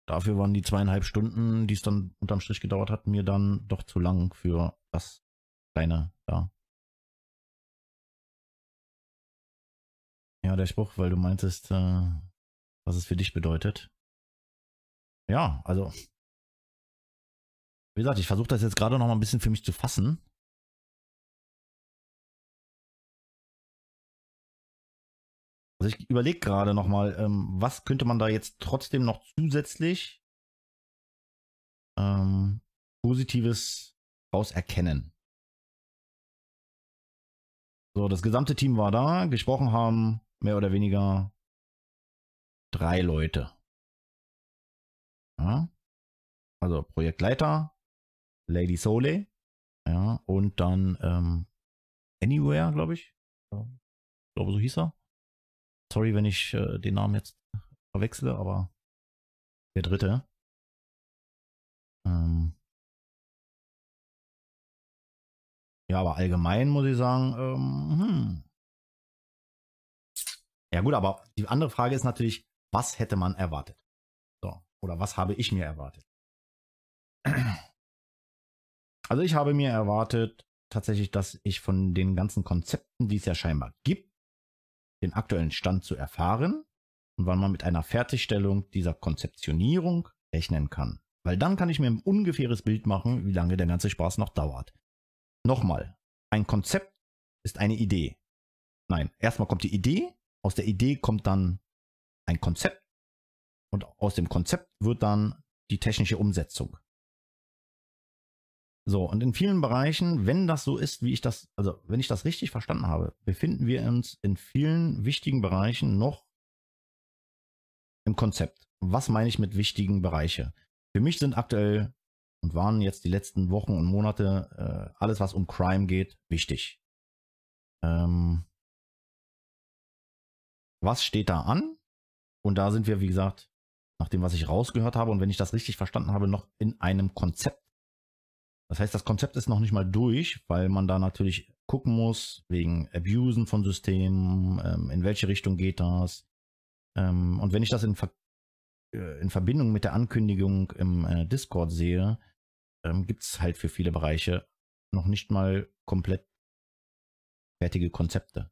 Dafür waren die zweieinhalb Stunden, die es dann unterm Strich gedauert hat, mir dann doch zu lang für das kleine da. Ja, der Spruch, weil du meintest, äh, was es für dich bedeutet. Ja, also. Wie gesagt, ich versuche das jetzt gerade noch mal ein bisschen für mich zu fassen. Also ich überlege gerade noch mal, ähm, was könnte man da jetzt trotzdem noch zusätzlich ähm, Positives raus erkennen. So, das gesamte Team war da, gesprochen haben mehr oder weniger drei Leute. Ja. Also Projektleiter, Lady Sole, ja, und dann ähm, Anywhere, glaube ich. Ich glaube, so hieß er. Sorry, wenn ich äh, den Namen jetzt verwechsle, aber der dritte. Ähm ja, aber allgemein muss ich sagen, ähm, hm. Ja gut, aber die andere Frage ist natürlich, was hätte man erwartet? So, oder was habe ich mir erwartet? Also ich habe mir erwartet tatsächlich, dass ich von den ganzen Konzepten, die es ja scheinbar gibt, den aktuellen Stand zu erfahren und wann man mit einer Fertigstellung dieser Konzeptionierung rechnen kann. Weil dann kann ich mir ein ungefähres Bild machen, wie lange der ganze Spaß noch dauert. Nochmal, ein Konzept ist eine Idee. Nein, erstmal kommt die Idee, aus der Idee kommt dann ein Konzept und aus dem Konzept wird dann die technische Umsetzung. So, und in vielen Bereichen, wenn das so ist, wie ich das, also wenn ich das richtig verstanden habe, befinden wir uns in vielen wichtigen Bereichen noch im Konzept. Was meine ich mit wichtigen Bereiche? Für mich sind aktuell und waren jetzt die letzten Wochen und Monate äh, alles, was um Crime geht, wichtig. Ähm, was steht da an? Und da sind wir, wie gesagt, nach dem, was ich rausgehört habe und wenn ich das richtig verstanden habe, noch in einem Konzept. Das heißt, das Konzept ist noch nicht mal durch, weil man da natürlich gucken muss, wegen Abusen von Systemen, ähm, in welche Richtung geht das. Ähm, und wenn ich das in, Ver äh, in Verbindung mit der Ankündigung im äh, Discord sehe, ähm, gibt es halt für viele Bereiche noch nicht mal komplett fertige Konzepte.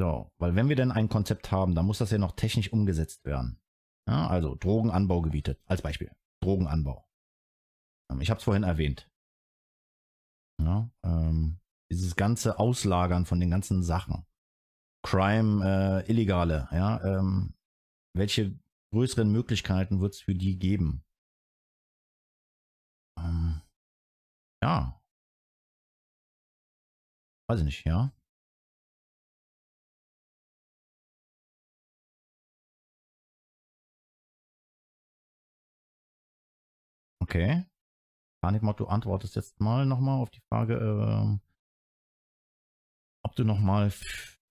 So, weil wenn wir denn ein Konzept haben, dann muss das ja noch technisch umgesetzt werden. Ja, also Drogenanbaugebiete als Beispiel. Drogenanbau. Ähm, ich habe es vorhin erwähnt. Ja, ähm, dieses ganze Auslagern von den ganzen Sachen. Crime, äh, Illegale, ja, ähm, welche größeren Möglichkeiten wird es für die geben? Ähm, ja. Weiß ich nicht, ja. Okay. Panikmod, du antwortest jetzt mal nochmal auf die Frage, äh, ob du nochmal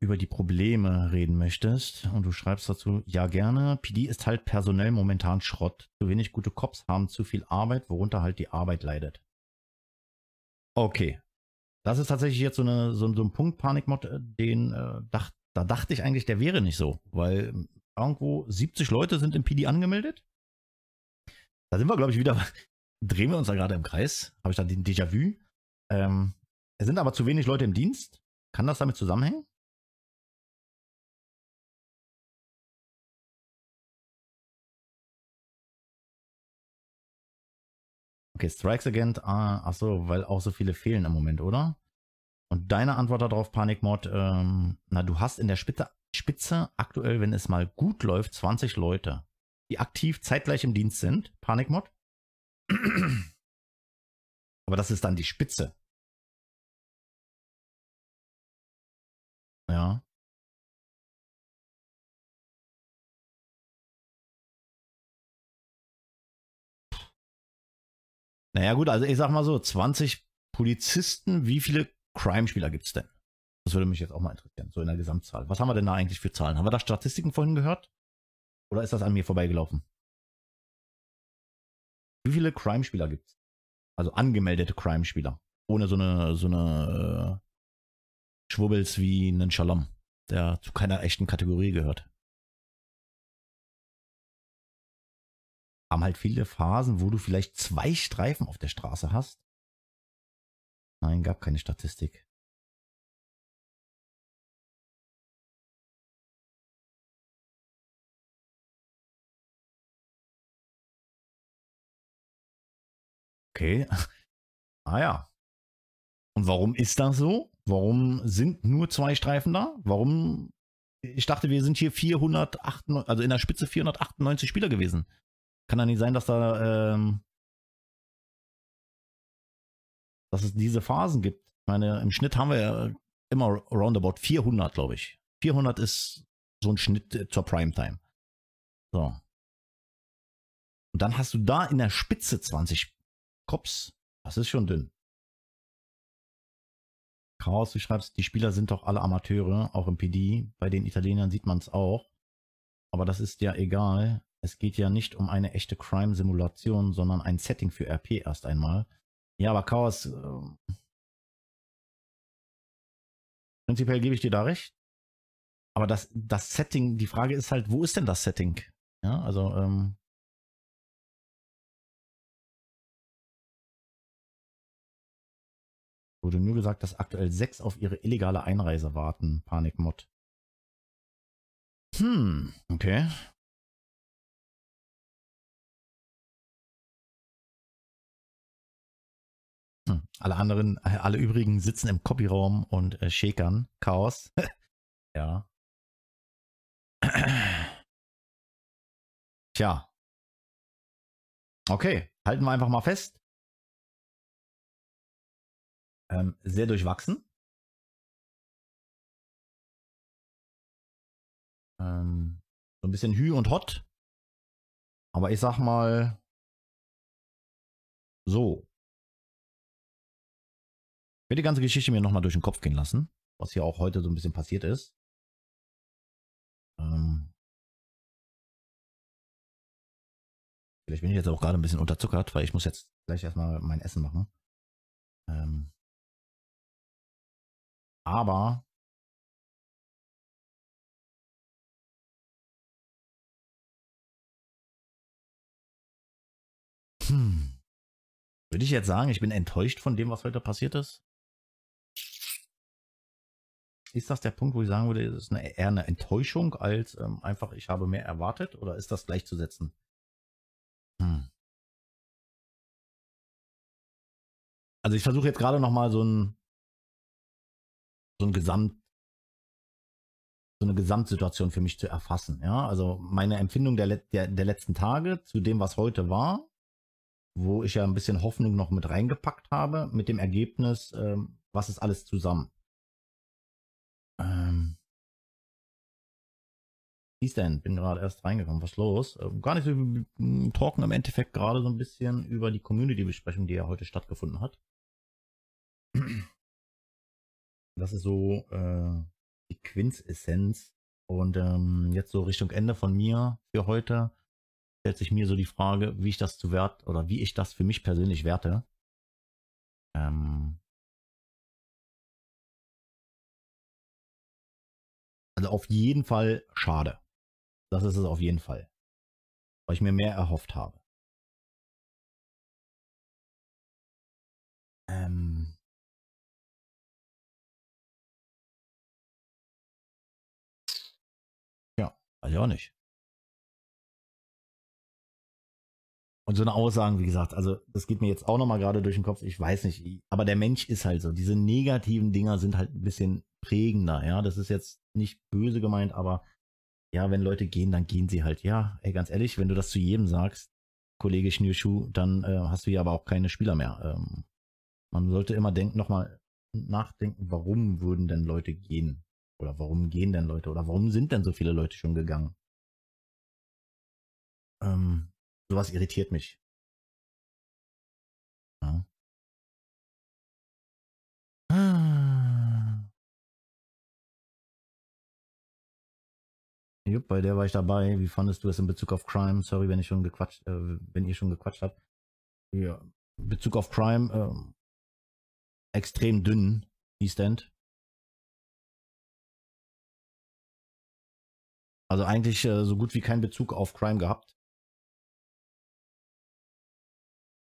über die Probleme reden möchtest. Und du schreibst dazu, ja gerne. PD ist halt personell momentan Schrott. Zu wenig gute Cops haben zu viel Arbeit, worunter halt die Arbeit leidet. Okay. Das ist tatsächlich jetzt so, eine, so, so ein Punkt, Panikmod, äh, den äh, dacht, da dachte ich eigentlich, der wäre nicht so. Weil irgendwo 70 Leute sind im PD angemeldet. Da sind wir, glaube ich, wieder drehen wir uns da gerade im Kreis. Habe ich da den Déjà-vu. Ähm, es sind aber zu wenig Leute im Dienst. Kann das damit zusammenhängen? Okay, Strikes Agent, ah, ach so, weil auch so viele fehlen im Moment, oder? Und deine Antwort darauf, Panikmod, ähm, na, du hast in der Spitze, Spitze aktuell, wenn es mal gut läuft, 20 Leute, die aktiv zeitgleich im Dienst sind, Panikmod. Aber das ist dann die Spitze. Ja. Naja gut, also ich sag mal so, 20 Polizisten, wie viele Crime-Spieler gibt es denn? Das würde mich jetzt auch mal interessieren, so in der Gesamtzahl. Was haben wir denn da eigentlich für Zahlen? Haben wir da Statistiken vorhin gehört? Oder ist das an mir vorbeigelaufen? Wie viele Crime-Spieler gibt es? Also angemeldete Crime-Spieler. Ohne so eine, so eine äh, Schwubbels wie einen Shalom, der zu keiner echten Kategorie gehört. Haben halt viele Phasen, wo du vielleicht zwei Streifen auf der Straße hast. Nein, gab keine Statistik. Okay. Ah ja. Und warum ist das so? Warum sind nur zwei Streifen da? Warum? Ich dachte, wir sind hier 498, also in der Spitze 498 Spieler gewesen. Kann da nicht sein, dass da, ähm, dass es diese Phasen gibt. Ich meine, im Schnitt haben wir ja immer roundabout 400, glaube ich. 400 ist so ein Schnitt äh, zur Primetime. So. Und dann hast du da in der Spitze 20 Cops. Das ist schon dünn. Chaos, du schreibst, die Spieler sind doch alle Amateure, auch im PD. Bei den Italienern sieht man es auch. Aber das ist ja egal. Es geht ja nicht um eine echte Crime-Simulation, sondern ein Setting für RP erst einmal. Ja, aber Chaos, äh, prinzipiell gebe ich dir da recht. Aber das, das Setting, die Frage ist halt, wo ist denn das Setting? Ja, also, ähm, wurde nur gesagt, dass aktuell sechs auf ihre illegale Einreise warten. Panikmod. Hm, okay. Hm. Alle anderen, äh, alle übrigen sitzen im Copyraum und äh, schäkern. Chaos. ja. Tja. Okay, halten wir einfach mal fest. Ähm, sehr durchwachsen. Ähm, so ein bisschen Hü und Hot. Aber ich sag mal so. Ich werde die ganze Geschichte mir nochmal durch den Kopf gehen lassen, was hier auch heute so ein bisschen passiert ist. Ähm, vielleicht bin ich jetzt auch gerade ein bisschen unterzuckert, weil ich muss jetzt gleich erstmal mein Essen machen. Ähm, aber hm, würde ich jetzt sagen, ich bin enttäuscht von dem, was heute passiert ist? Ist das der Punkt, wo ich sagen würde, es ist eine, eher eine Enttäuschung als ähm, einfach, ich habe mehr erwartet? Oder ist das gleichzusetzen? Hm. Also ich versuche jetzt gerade noch mal so ein so ein Gesamt so eine Gesamtsituation für mich zu erfassen. Ja, also meine Empfindung der, der, der letzten Tage zu dem, was heute war, wo ich ja ein bisschen Hoffnung noch mit reingepackt habe, mit dem Ergebnis, ähm, was ist alles zusammen. Ähm, wie ist denn? Bin gerade erst reingekommen. Was los? Ähm, gar nicht so wir talken im Endeffekt gerade so ein bisschen über die Community-Besprechung, die ja heute stattgefunden hat. Das ist so äh, die Quintessenz. Und ähm, jetzt so Richtung Ende von mir für heute stellt sich mir so die Frage, wie ich das zu wert oder wie ich das für mich persönlich werte. Ähm, also auf jeden Fall schade. Das ist es auf jeden Fall. Weil ich mir mehr erhofft habe. Ähm, weiß ich auch nicht. Und so eine Aussagen, wie gesagt, also das geht mir jetzt auch nochmal gerade durch den Kopf, ich weiß nicht, aber der Mensch ist halt so, diese negativen Dinger sind halt ein bisschen prägender, ja, das ist jetzt nicht böse gemeint, aber ja, wenn Leute gehen, dann gehen sie halt, ja, ey, ganz ehrlich, wenn du das zu jedem sagst, Kollege Schnürschuh, dann äh, hast du ja aber auch keine Spieler mehr. Ähm, man sollte immer denken, nochmal nachdenken, warum würden denn Leute gehen? Oder warum gehen denn Leute? Oder warum sind denn so viele Leute schon gegangen? Ähm, sowas irritiert mich. Ja. Ah. Jupp, bei der war ich dabei. Wie fandest du es in Bezug auf Crime? Sorry, wenn ich schon gequatscht, äh, wenn ihr schon gequatscht habt. Ja, in Bezug auf Crime, äh, extrem dünn, East End. Also eigentlich äh, so gut wie kein Bezug auf Crime gehabt.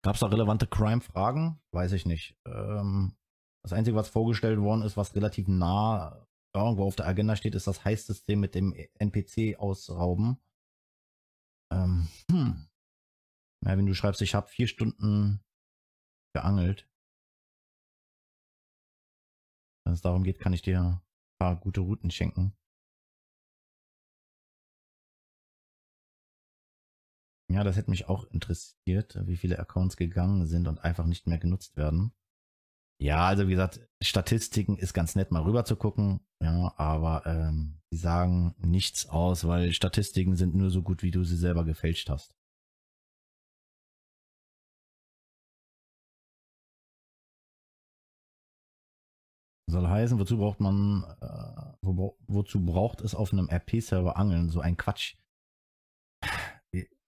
Gab es da relevante Crime-Fragen? Weiß ich nicht. Ähm, das Einzige, was vorgestellt worden ist, was relativ nah irgendwo auf der Agenda steht, ist das Heißsystem mit dem NPC ausrauben. Ähm, hm. Ja, wenn du schreibst, ich habe vier Stunden geangelt. Wenn es darum geht, kann ich dir ein paar gute Routen schenken. Ja, das hätte mich auch interessiert, wie viele Accounts gegangen sind und einfach nicht mehr genutzt werden. Ja, also wie gesagt, Statistiken ist ganz nett, mal rüber zu gucken, ja, aber ähm, die sagen nichts aus, weil Statistiken sind nur so gut, wie du sie selber gefälscht hast. Soll heißen, wozu braucht man, äh, wo, wozu braucht es auf einem RP-Server Angeln? So ein Quatsch.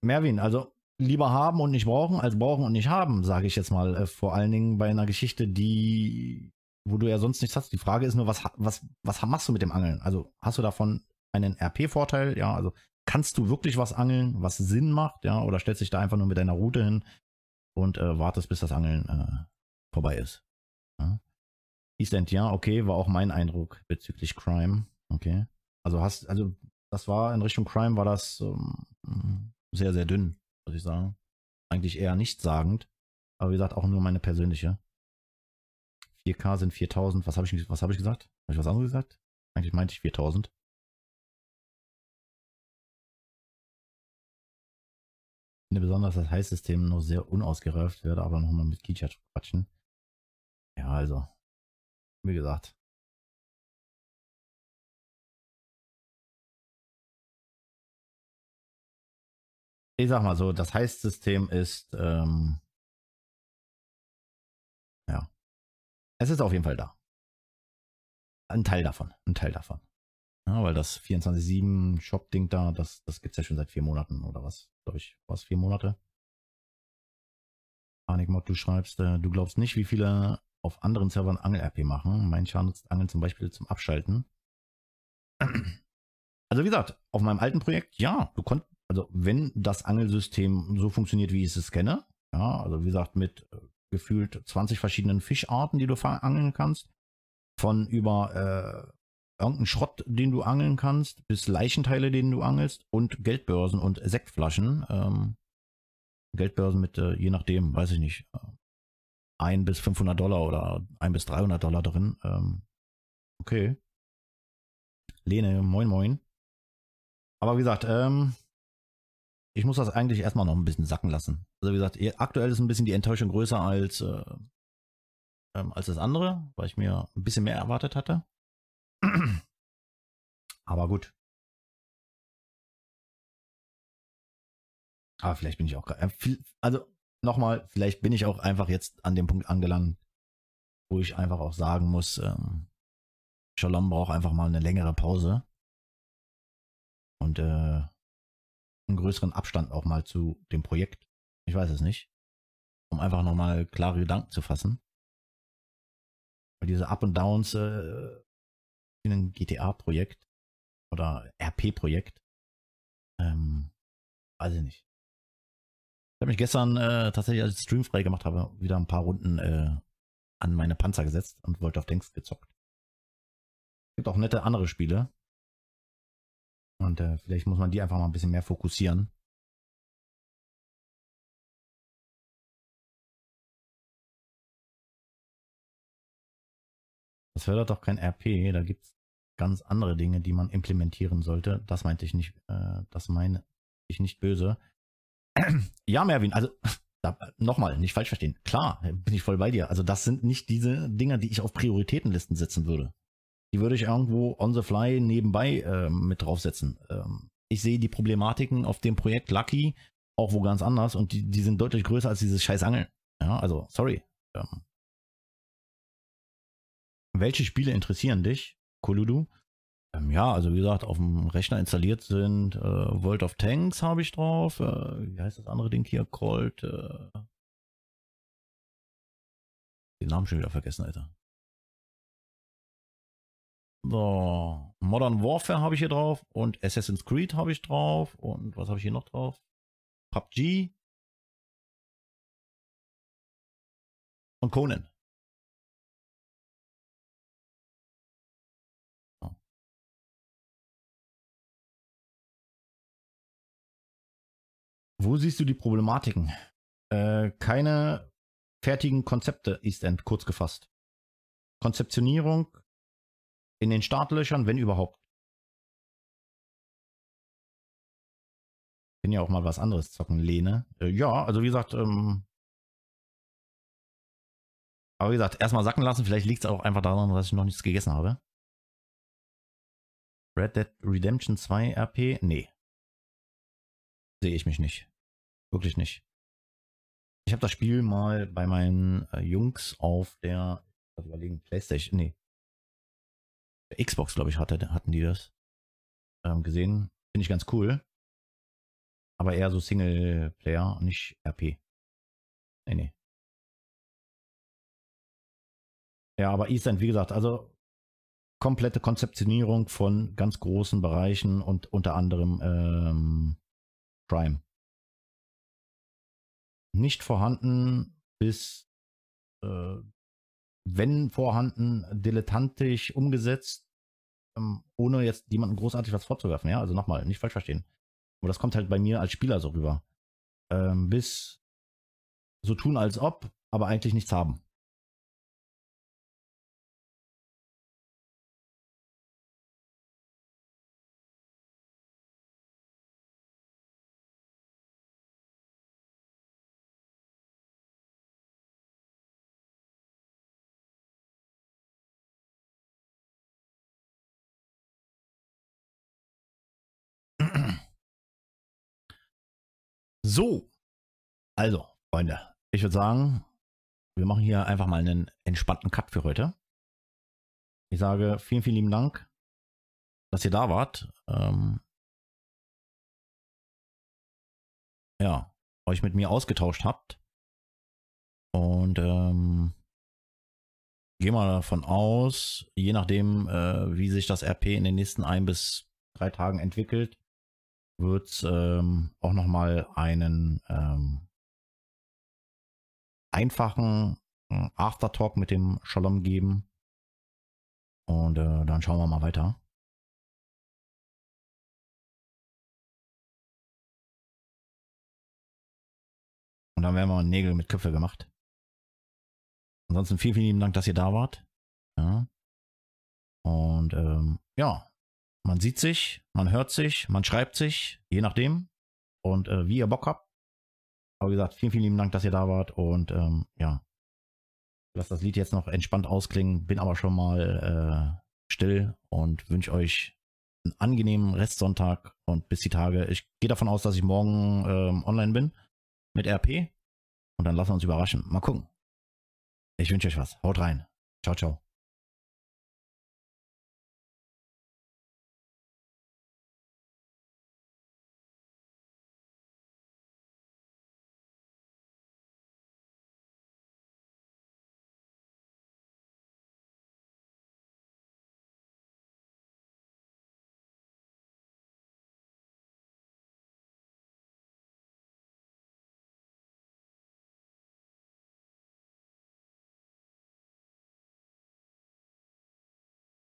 Merwin, also lieber haben und nicht brauchen, als brauchen und nicht haben, sage ich jetzt mal. Äh, vor allen Dingen bei einer Geschichte, die, wo du ja sonst nichts hast. Die Frage ist nur, was, was, was machst du mit dem Angeln? Also hast du davon einen RP-Vorteil? Ja, also kannst du wirklich was angeln, was Sinn macht? Ja, oder stellst dich da einfach nur mit deiner Route hin und äh, wartest, bis das Angeln äh, vorbei ist? Ja. End, ja, okay, war auch mein Eindruck bezüglich Crime. Okay. Also hast, also das war in Richtung Crime war das ähm, sehr, sehr dünn, muss ich sagen. Eigentlich eher nichtssagend. Aber wie gesagt, auch nur meine persönliche. 4K sind 4000. Was habe ich, was hab ich gesagt? Habe ich was anderes gesagt? Eigentlich meinte ich 4000. Ich finde besonders, das Heißsystem noch sehr unausgereift wird, aber nochmal mit Kicha quatschen. Ja, also, wie gesagt. Ich sag mal so, das Heißsystem ist, ähm, ja, es ist auf jeden Fall da. Ein Teil davon, ein Teil davon. Ja, weil das 24-7 Shop-Ding da, das, das gibt's ja schon seit vier Monaten oder was, glaube ich, was, vier Monate? Panikmod, du schreibst, äh, du glaubst nicht, wie viele auf anderen Servern Angel-RP machen. Mein Char nutzt Angeln zum Beispiel zum Abschalten. Also wie gesagt, auf meinem alten Projekt, ja, du konntest, also wenn das Angelsystem so funktioniert, wie ich es kenne, ja, also wie gesagt, mit äh, gefühlt 20 verschiedenen Fischarten, die du angeln kannst, von über äh, irgendeinen Schrott, den du angeln kannst, bis Leichenteile, denen du angelst und Geldbörsen und Sektflaschen. Ähm, Geldbörsen mit, äh, je nachdem, weiß ich nicht, äh, 1 bis 500 Dollar oder 1 bis 300 Dollar drin. Ähm, okay. Lene, moin moin. Aber wie gesagt, ähm, ich muss das eigentlich erstmal noch ein bisschen sacken lassen. Also wie gesagt, aktuell ist ein bisschen die Enttäuschung größer als, äh, ähm, als das andere, weil ich mir ein bisschen mehr erwartet hatte. Aber gut. Aber vielleicht bin ich auch, äh, also nochmal, vielleicht bin ich auch einfach jetzt an dem Punkt angelangt, wo ich einfach auch sagen muss, ähm, Shalom braucht einfach mal eine längere Pause. Und äh, einen größeren Abstand auch mal zu dem Projekt. Ich weiß es nicht. Um einfach nochmal klare Gedanken zu fassen. Weil diese Up und Downs äh, in einem GTA-Projekt oder RP-Projekt, ähm, weiß ich nicht habe mich gestern äh, tatsächlich, als ich Stream frei gemacht habe, wieder ein paar Runden äh, an meine Panzer gesetzt und wollte auf Tanks gezockt. Es gibt auch nette andere Spiele. Und äh, vielleicht muss man die einfach mal ein bisschen mehr fokussieren. Das fördert doch kein RP, da gibt es ganz andere Dinge, die man implementieren sollte. Das meinte ich nicht, äh, das meine ich nicht böse. Ja, Merwin, also nochmal, nicht falsch verstehen. Klar, bin ich voll bei dir. Also das sind nicht diese Dinger, die ich auf Prioritätenlisten setzen würde. Die würde ich irgendwo on the fly nebenbei äh, mit draufsetzen. Ähm, ich sehe die Problematiken auf dem Projekt Lucky auch wo ganz anders und die, die sind deutlich größer als dieses scheiß Angeln. Ja, also, sorry. Ähm, welche Spiele interessieren dich, Koludu? Ähm, ja, also wie gesagt, auf dem Rechner installiert sind äh, World of Tanks habe ich drauf. Äh, wie heißt das andere Ding hier? Cold. Äh, den Namen schon wieder vergessen, Alter. So, Modern Warfare habe ich hier drauf und Assassin's Creed habe ich drauf und was habe ich hier noch drauf? PUBG und Conan. Wo siehst du die Problematiken? Äh, keine fertigen Konzepte, East End, kurz gefasst. Konzeptionierung in den Startlöchern, wenn überhaupt. Bin ja auch mal was anderes zocken, Lene. Äh, ja, also wie gesagt, ähm, aber wie gesagt, erstmal sacken lassen. Vielleicht liegt es auch einfach daran, dass ich noch nichts gegessen habe. Red Dead Redemption 2 RP? Nee. Sehe ich mich nicht. Wirklich nicht. Ich habe das Spiel mal bei meinen äh, Jungs auf der, ich überlegen, Playstation, nee, Xbox, glaube ich, hatte, hatten die das ähm, gesehen. Finde ich ganz cool. Aber eher so Singleplayer, nicht RP. Nee, nee. Ja, aber Eastend, wie gesagt, also komplette Konzeptionierung von ganz großen Bereichen und unter anderem ähm, Prime. Nicht vorhanden bis, äh, wenn vorhanden, dilettantisch umgesetzt, ähm, ohne jetzt jemandem großartig was vorzuwerfen. Ja, also nochmal, nicht falsch verstehen. Aber das kommt halt bei mir als Spieler so rüber. Ähm, bis so tun als ob, aber eigentlich nichts haben. So, also, Freunde, ich würde sagen, wir machen hier einfach mal einen entspannten Cut für heute. Ich sage vielen, vielen lieben Dank, dass ihr da wart. Ähm, ja, euch mit mir ausgetauscht habt. Und ähm, gehe mal davon aus, je nachdem, äh, wie sich das RP in den nächsten ein bis drei Tagen entwickelt, wird es ähm, auch nochmal einen ähm, einfachen äh, Aftertalk mit dem Shalom geben. Und äh, dann schauen wir mal weiter. Und dann werden wir Nägel mit Köpfe gemacht. Ansonsten vielen, vielen lieben Dank, dass ihr da wart. Ja. Und ähm, ja, man sieht sich, man hört sich, man schreibt sich, je nachdem. Und äh, wie ihr Bock habt. Aber wie gesagt, vielen, vielen lieben Dank, dass ihr da wart. Und ähm, ja, lass das Lied jetzt noch entspannt ausklingen. Bin aber schon mal äh, still und wünsche euch einen angenehmen Restsonntag und bis die Tage. Ich gehe davon aus, dass ich morgen ähm, online bin mit RP. Und dann lassen wir uns überraschen. Mal gucken. Ich wünsche euch was. Haut rein. Ciao, ciao.